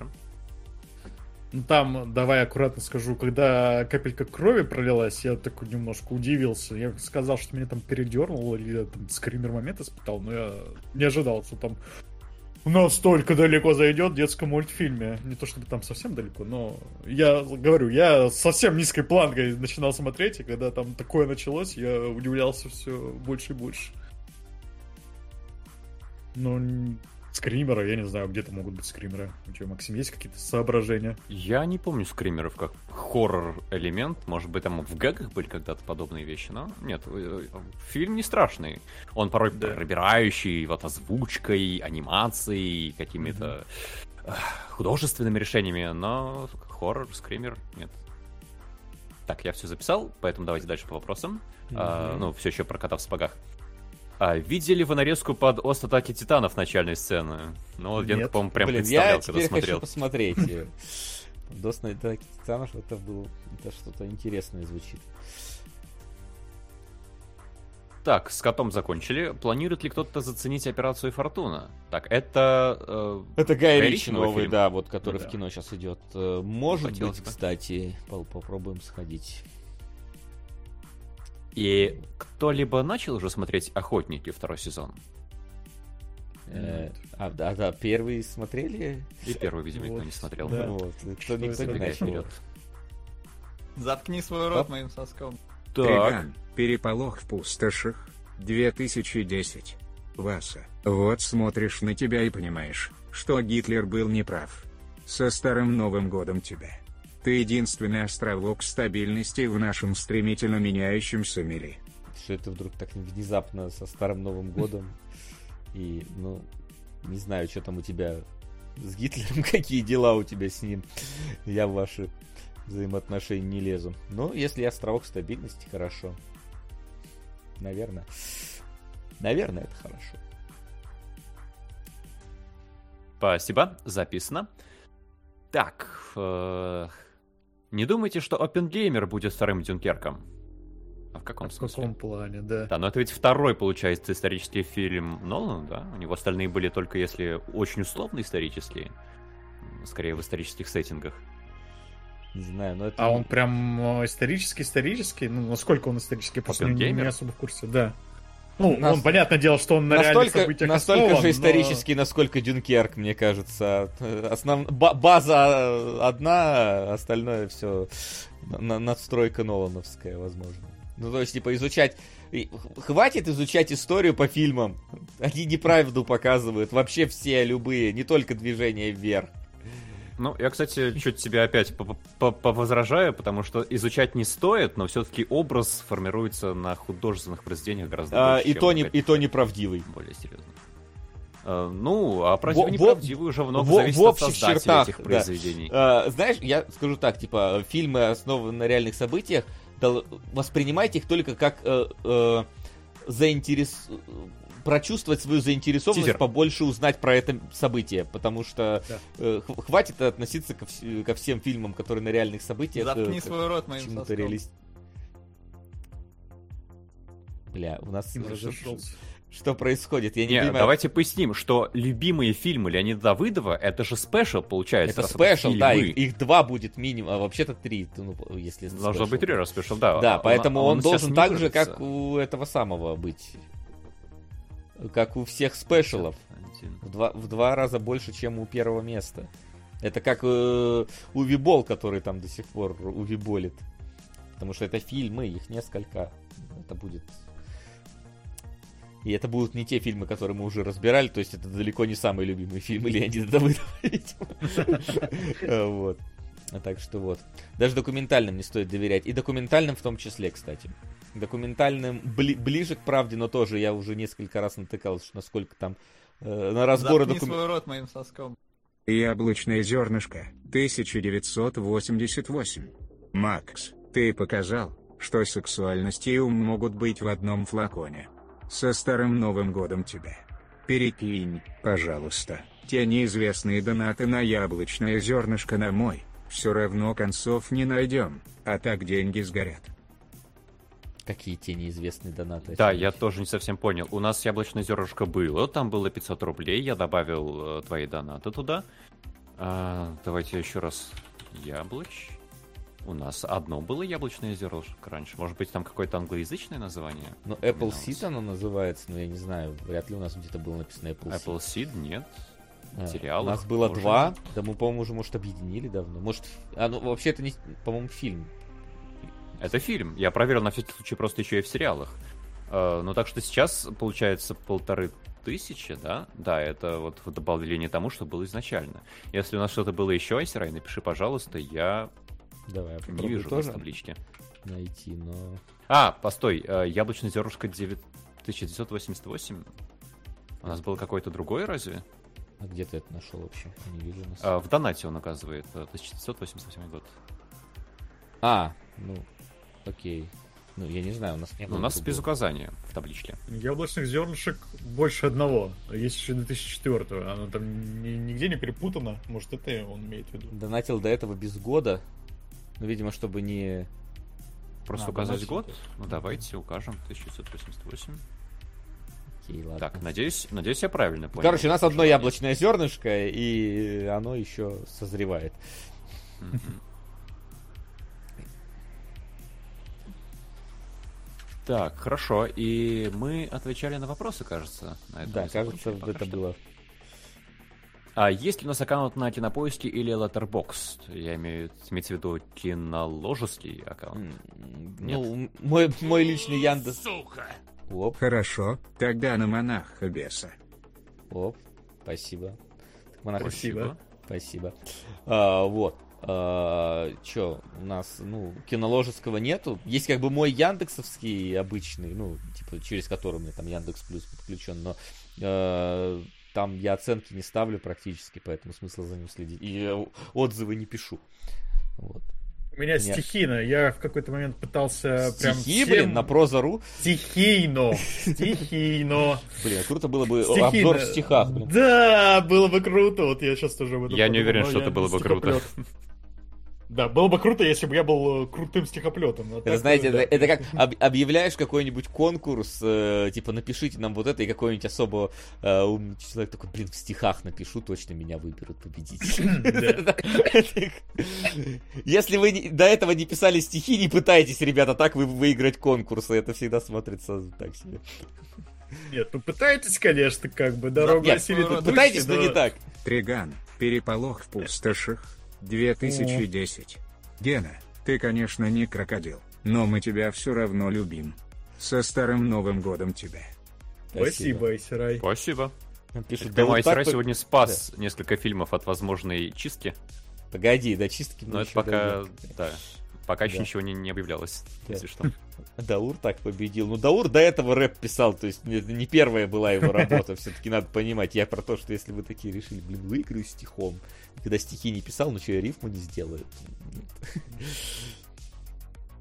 Ну, там, давай аккуратно скажу, когда капелька крови пролилась, я такой немножко удивился. Я сказал, что меня там передернуло, или я там скример момент испытал, но я не ожидал, что там настолько далеко зайдет в детском мультфильме. Не то чтобы там совсем далеко, но я говорю, я совсем низкой планкой начинал смотреть, и когда там такое началось, я удивлялся все больше и больше. Ну, скримеры, я не знаю, где-то могут быть скримеры. У тебя, Максим, есть какие-то соображения? Я не помню скримеров как хоррор-элемент. Может быть, там в гэгах были когда-то подобные вещи, но нет, э, фильм не страшный. Он порой да. пробирающий, вот озвучкой, анимацией, какими-то mm-hmm. художественными решениями, но хоррор, скример, нет. Так, я все записал, поэтому давайте дальше по вопросам. Mm-hmm. А, ну, все еще про кота в сапогах. А видели вы нарезку под Ост Атаки Титанов начальной сцены? Ну, вот Венка, по-моему, прям Блин, представлял, я когда теперь смотрел. хочу посмотреть. Дост Атаки Титанов, это было... Это что-то интересное звучит. Так, с котом закончили. Планирует ли кто-то заценить операцию Фортуна? Так, это... Э, это Гай Ричи новый, фильм? да, вот который да. в кино сейчас идет. Э, может Хотелось быть, бы. кстати, попробуем сходить. И кто-либо начал уже смотреть «Охотники» второй сезон? Э, а, да, да, первый смотрели? И первый, видимо, никто не смотрел. Да. Вот. Кто, никто не начал. Заткни свой рот моим соском. Так. Триган, переполох в пустошах, 2010. Васа, вот смотришь на тебя и понимаешь, что Гитлер был неправ. Со Старым Новым Годом тебя. Ты единственный островок стабильности в нашем стремительно меняющемся мире. Что это вдруг так внезапно со Старым Новым Годом? И, ну, не знаю, что там у тебя с Гитлером, какие дела у тебя с ним. Я в ваши взаимоотношения не лезу. Но если островок стабильности, хорошо. Наверное. Наверное, это хорошо. Спасибо, записано. Так, э, не думайте, что Оппенгеймер будет вторым Дюнкерком. А в каком а смысле? В каком плане, да. Да, но это ведь второй, получается, исторический фильм Нолана, да? У него остальные были только если очень условно исторические. Скорее в исторических сеттингах. Не знаю, но это... А он прям э, исторический-исторический? Ну, насколько он исторический? Просто не, не особо в курсе, да. Ну, Нас... он, понятное дело, что он на настолько, реальных событиях Настолько основан, же исторический, но... насколько Дюнкерк, мне кажется. Основ... База одна, остальное все надстройка Нолановская, возможно. Ну, то есть, типа, изучать... Хватит изучать историю по фильмам. Они неправду показывают. Вообще все, любые, не только движения вверх. Ну, я, кстати, чуть тебя опять повозражаю, потому что изучать не стоит, но все-таки образ формируется на художественных произведениях гораздо а, больше, и, то не, и то неправдивый. Более серьезно. А, ну, а про неправдивый уже много в, зависит в от создателей чертах, этих произведений. Да. А, знаешь, я скажу так, типа, фильмы, основанные на реальных событиях, воспринимайте их только как э, э, заинтерес прочувствовать свою заинтересованность, Тизер. побольше узнать про это событие, потому что да. э, хватит относиться ко, вс- ко всем фильмам, которые на реальных событиях. Заткни э, свой рот моим соском. Реалист... Бля, у нас что происходит? Я не, не понимаю. Давайте поясним, что любимые фильмы Леонида Давыдова это же special, получается. Это special, да, их, их два будет минимум, а вообще-то три, ну, если Должно быть три раз special, да. Да, поэтому он, он, он должен так же, как у этого самого быть как у всех special ов. В два, в два раза больше, чем у первого места. Это как э, Уве Болл, который там до сих пор уве-боллит. Потому что это фильмы, их несколько. Это будет... И это будут не те фильмы, которые мы уже разбирали, то есть это далеко не самый любимый фильм Леонида Давыдова, видимо. Вот. Так что вот. Даже документальным не стоит доверять. И документальным в том числе, кстати документальным бли, ближе к правде, но тоже я уже несколько раз натыкался, насколько там э, на разборы документов. свой рот моим соском. Яблочное зернышко, 1988. Макс, ты показал, что сексуальность и ум могут быть в одном флаконе. Со Старым Новым Годом тебя. Перекинь, пожалуйста, те неизвестные донаты на яблочное зернышко на мой. Все равно концов не найдем, а так деньги сгорят. Какие те неизвестные донаты? Да, я тоже не совсем понял. У нас яблочное зернышко было, там было 500 рублей, я добавил э, твои донаты туда. А, давайте еще раз. Яблоч. У нас одно было яблочное зернышко раньше. Может быть, там какое-то англоязычное название? Ну, Apple Seed оно называется, но я не знаю. Вряд ли у нас где-то было написано Apple Seed. Apple Seed нет. А. У нас было может... два. Да мы, по-моему, уже, может, объединили давно. Может, а, ну, вообще это не, по-моему, фильм. Это фильм. Я проверил на всякий случай просто еще и в сериалах. Uh, ну так что сейчас, получается, полторы 1000, да? Да, это вот в добавление тому, что было изначально. Если у нас что-то было еще, Айсерай, напиши, пожалуйста, я Давай, я не вижу тоже таблички. Найти, но... А, постой, э, яблочный зернышко 1988? У нас был какой-то другой разве? А где ты это нашел вообще? Я не вижу. Нас. А, в донате он указывает, 1988 э, год. А, ну, окей. Ну, я не знаю, у нас не было. У нас без указания в табличке. Яблочных зернышек больше одного. Есть еще 2004 Оно там нигде не перепутано. Может, это он имеет в виду. Донатил до этого без года. Ну, видимо, чтобы не... Просто а, указать год? Ну, давайте укажем. 1988. Окей, ладно. Так, надеюсь, надеюсь, я правильно понял. Короче, у нас одно яблочное зернышко, и оно еще созревает. Так, хорошо. И мы отвечали на вопросы, кажется. На да, кажется, это что. было. А есть ли у нас аккаунт на кинопоиске или Letterboxd? Я имею в виду киноложеский аккаунт. Нет. Ну, мой, мой личный Яндекс. Сука! Оп. Хорошо, тогда на монаха беса. Оп, спасибо. Монах спасибо. Спасибо. А, вот. А, чё, у нас, ну, киноложеского нету. Есть как бы мой яндексовский обычный, ну, типа, через который у меня там Яндекс Плюс подключен, но э, там я оценки не ставлю практически, поэтому смысла за ним следить. И отзывы не пишу. Вот. У меня Нет. стихийно. Я в какой-то момент пытался Стихи, прям всем... блин, на прозору. Стихийно. Стихийно. Блин, а круто было бы Стихийно. обзор в стихах. Блин. Да, было бы круто. Вот я сейчас тоже в этом Я не уверен, что это было бы круто. Да, было бы круто, если бы я был э, крутым стихоплетом. Это, знаете, да. это, это как об, объявляешь какой-нибудь конкурс, э, типа напишите нам вот это, и какой-нибудь особо э, умный человек такой, блин, в стихах напишу, точно меня выберут победитель. Если вы до этого не писали стихи, не пытайтесь, ребята, так вы выиграть конкурсы, это всегда смотрится так себе. Нет, ну пытайтесь, конечно, как бы, дорога осилит Пытайтесь, но не так. Триган, переполох в пустошах, 2010. Гена, ты, конечно, не крокодил, но мы тебя все равно любим. Со Старым Новым Годом тебя. Спасибо, Айсерай. Спасибо. Пишет, да Айсерай вот сегодня спас да. несколько фильмов от возможной чистки. Погоди, до чистки Но это пока, да, пока да. еще ничего не, не объявлялось, да. если что. Даур так победил. Ну, Даур до этого рэп писал, то есть это не первая была его работа, все-таки надо понимать. Я про то, что если вы такие решили, блин, выиграю стихом, когда стихи не писал, ну что, я рифму не сделаю.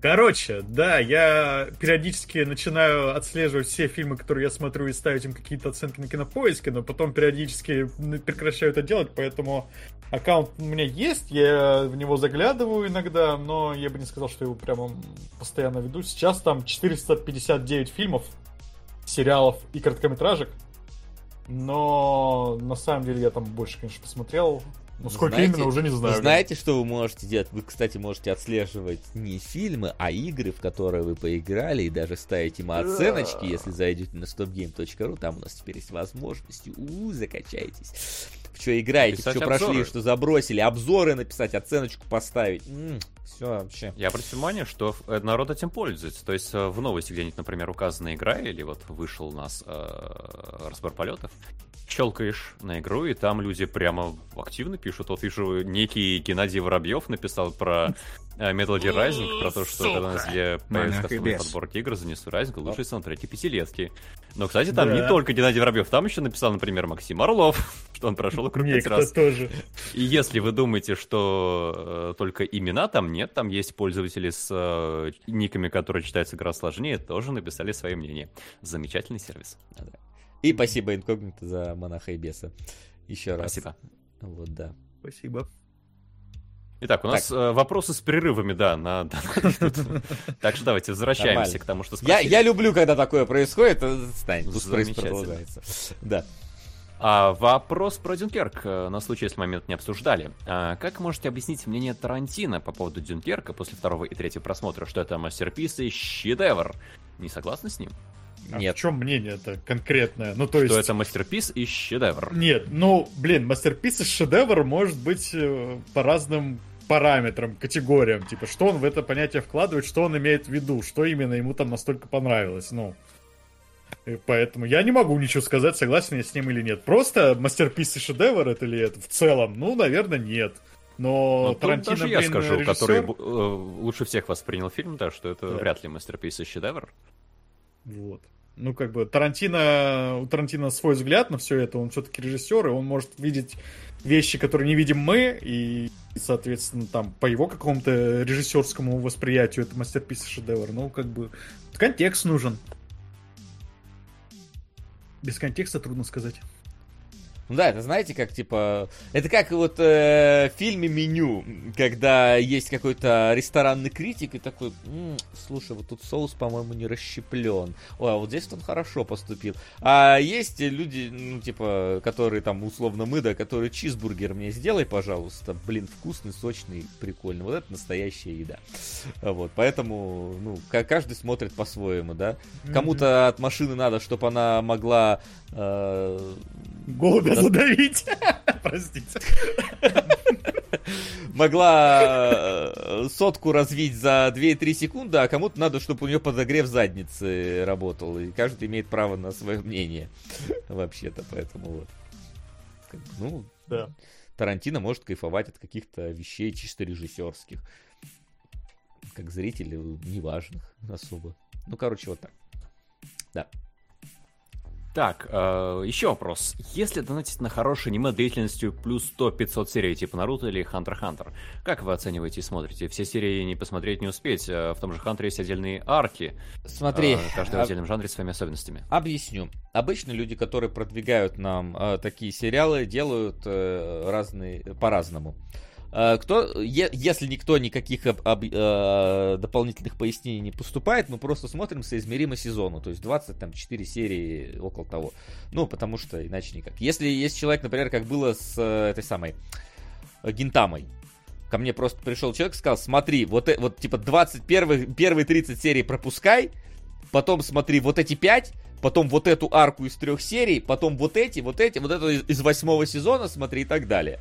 Короче, да, я периодически начинаю отслеживать все фильмы, которые я смотрю, и ставить им какие-то оценки на кинопоиске, но потом периодически прекращаю это делать, поэтому аккаунт у меня есть, я в него заглядываю иногда, но я бы не сказал, что его прямо постоянно веду. Сейчас там 459 фильмов, сериалов и короткометражек, но на самом деле я там больше, конечно, посмотрел. Ну, сколько знаете, именно, уже не знаю. Знаете, что вы можете делать? Вы, кстати, можете отслеживать не фильмы, а игры, в которые вы поиграли, и даже ставить им оценочки, если зайдете на stopgame.ru, там у нас теперь есть возможность. У, закачайтесь. В что играете, в что прошли, что забросили, обзоры написать, оценочку поставить. М-м, все вообще. Я обратил внимание, что э, народ этим пользуется. То есть э, в новости где-нибудь, например, указана игра, или вот вышел у нас э, разбор полетов, щелкаешь на игру, и там люди прямо активно пишут. Вот вижу, некий Геннадий Воробьев написал про э, Metal Gear Rising, про то, что когда на Зле появится кастомный подборки игр, занесу Rising, лучшие саундтреки пятилетки. Но, кстати, там не только Геннадий Воробьев, там еще написал, например, Максим Орлов, что он прошел игру пять раз. тоже. И если вы думаете, что э, только имена там нет, там есть пользователи с э, никами, которые читаются игра сложнее, тоже написали свое мнение. Замечательный сервис. Да, да. И спасибо инкогнито за монаха и беса. Еще раз. Спасибо. Вот, да. Спасибо. Итак, у нас так. Э, вопросы с перерывами, да, на... Так что давайте возвращаемся к тому, что спросили. Я люблю, когда такое происходит, стань, пусть продолжается. Да. А, вопрос про Дюнкерк, э, на случай, если момент не обсуждали. А, как можете объяснить мнение Тарантино по поводу Дюнкерка после второго и третьего просмотра, что это мастерпис и шедевр? Не согласны с ним? А Нет. в чем мнение это конкретное? Ну, то что есть... это мастерпис и шедевр. Нет, ну, блин, мастерпис и шедевр может быть э, по разным параметрам, категориям. Типа, что он в это понятие вкладывает, что он имеет в виду, что именно ему там настолько понравилось. Ну, И поэтому я не могу ничего сказать, согласен я с ним или нет. Просто мастерпис и шедевр это ли это в целом? Ну, наверное, нет. Но, Но Тарантино, даже я блин, скажу, режиссер... который э, лучше всех воспринял фильм, да, что это да. вряд ли мастерпис и шедевр. Вот. Ну, как бы, Тарантино, у Тарантино свой взгляд на все это, он все-таки режиссер, и он может видеть вещи, которые не видим мы, и, соответственно, там, по его какому-то режиссерскому восприятию это мастерпис шедевр. Ну, как бы, контекст нужен. Без контекста трудно сказать. Ну да, это знаете, как типа... Это как вот э, в фильме «Меню», когда есть какой-то ресторанный критик и такой, М, слушай, вот тут соус, по-моему, не расщеплен. Ой, а вот здесь он хорошо поступил. А есть люди, ну, типа, которые там, условно, мы, да, которые чизбургер мне сделай, пожалуйста. Блин, вкусный, сочный, прикольный. Вот это настоящая еда. Вот, поэтому, ну, каждый смотрит по-своему, да. Кому-то от машины надо, чтобы она могла... Э, Голубя задавить. Простите. Могла э, сотку развить за 2-3 секунды, а кому-то надо, чтобы у нее подогрев задницы работал. И каждый имеет право на свое мнение. Вообще-то, поэтому вот. Ну, да. Тарантино может кайфовать от каких-то вещей чисто режиссерских. Как зрители, неважных особо. Ну, короче, вот так. Да. Так, э, еще вопрос. Если донатить на хорошее аниме длительностью плюс 100-500 серий, типа Наруто или Хантер Хантер, как вы оцениваете и смотрите? Все серии не посмотреть, не успеть. Э, в том же Хантере есть отдельные арки. Смотри. Э, каждый в отдельном жанре с своими особенностями. Объясню. Обычно люди, которые продвигают нам э, такие сериалы, делают э, разные, по-разному. Э, кто, если никто никаких об, об, э, дополнительных пояснений не поступает, мы просто смотрим соизмеримо сезону, то есть 24 серии, около того. Ну, потому что иначе никак. Если есть человек, например, как было с э, этой самой э, Гинтамой, ко мне просто пришел человек и сказал, смотри, вот, э, вот типа 21, первые 30 серий пропускай, потом смотри вот эти 5, потом вот эту арку из трех серий, потом вот эти, вот эти, вот эту из, из восьмого сезона смотри и так далее.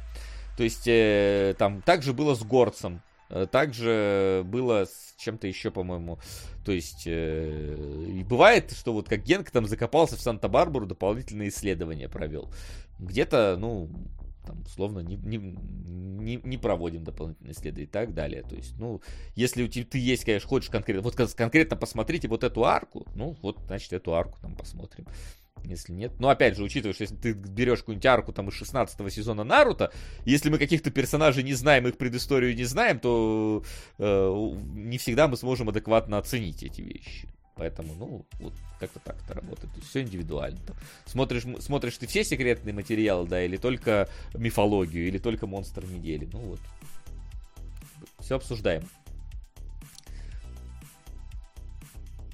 То есть э, там также было с Горцем, э, также было с чем-то еще, по-моему. То есть, э, и бывает, что вот как Генк там закопался в Санта-Барбару, дополнительные исследования провел. Где-то, ну, там, условно, не, не, не, не проводим дополнительные исследования и так далее. То есть, ну, если у тебя ты есть, конечно, хочешь конкретно, вот конкретно посмотрите вот эту арку, ну, вот, значит, эту арку там посмотрим если нет. Но опять же, учитывая, что если ты берешь какую-нибудь арку там из 16 сезона Наруто, если мы каких-то персонажей не знаем, их предысторию не знаем, то э, не всегда мы сможем адекватно оценить эти вещи. Поэтому, ну, вот как-то так это работает. Все индивидуально. Смотришь, смотришь ты все секретные материалы, да, или только мифологию, или только монстр недели. Ну вот. Все обсуждаем.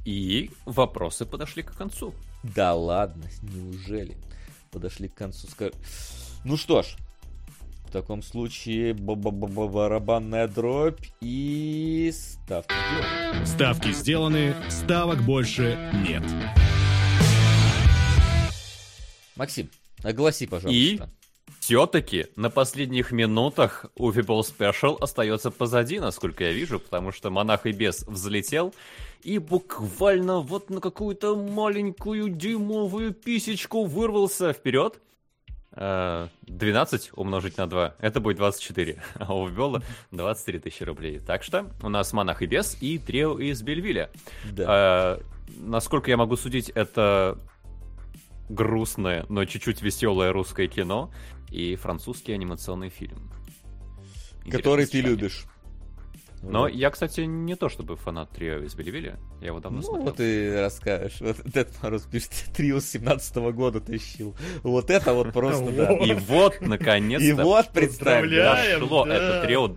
И вопросы подошли к концу. Да ладно, неужели? Подошли к концу. Скаж... Ну что ж, в таком случае барабанная дробь и ставки сделаны. Ставки сделаны, ставок больше нет. Максим, огласи, пожалуйста. И все-таки на последних минутах у People Special остается позади, насколько я вижу, потому что Монах и Бес взлетел, и буквально вот на какую-то маленькую дюймовую писечку вырвался вперед. 12 э, умножить на 2, это будет 24, а у Вбела 23 тысячи рублей. Так что у нас Монах и Бес и трио из Бельвиля. Да. А, насколько я могу судить, это грустное, но чуть-чуть веселое русское кино и французский анимационный фильм. Который ты любишь. Но вот. я, кстати, не то чтобы фанат трио из Белевиля. Я его давно ну, смотрел. вот ты расскажешь. Вот Дед Мороз пишет, трио с 17 -го года тащил. Вот это вот просто, да. И вот, наконец-то. И вот, представь, дошло это трио.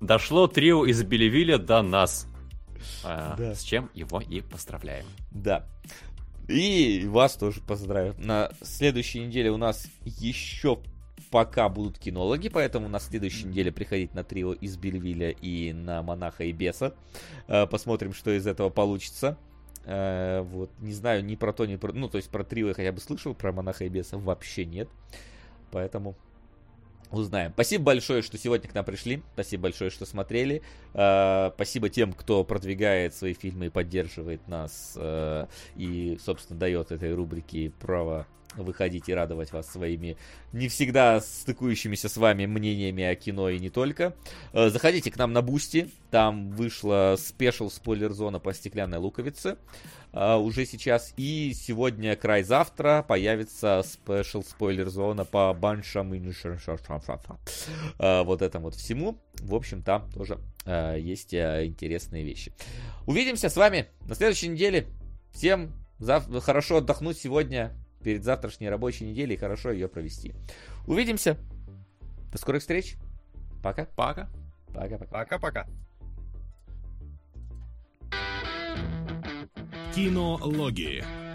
Дошло трио из Белевиля до нас. А, с чем его и поздравляем. Да. И вас тоже поздравляю. На следующей неделе у нас еще пока будут кинологи, поэтому на следующей неделе приходить на трио из Бельвиля и на Монаха и Беса. Э, посмотрим, что из этого получится. Э, вот, не знаю ни про то, ни про... Ну, то есть про трио я хотя бы слышал, про Монаха и Беса вообще нет. Поэтому узнаем. Спасибо большое, что сегодня к нам пришли. Спасибо большое, что смотрели. Э, спасибо тем, кто продвигает свои фильмы и поддерживает нас. Э, и, собственно, дает этой рубрике право выходить и радовать вас своими не всегда стыкующимися с вами мнениями о кино и не только. Э, заходите к нам на Boosty, там вышла special спойлер зона по стеклянной луковице uh, уже сейчас. И сегодня, край завтра, появится спешл спойлер зона по баншам и uh, вот этому вот всему. В общем, там тоже есть интересные вещи. Увидимся с вами на следующей неделе. Всем зав- хорошо отдохнуть сегодня перед завтрашней рабочей неделей и хорошо ее провести. Увидимся. До скорых встреч. Пока. Пока. Пока-пока. Пока-пока. Кинологии.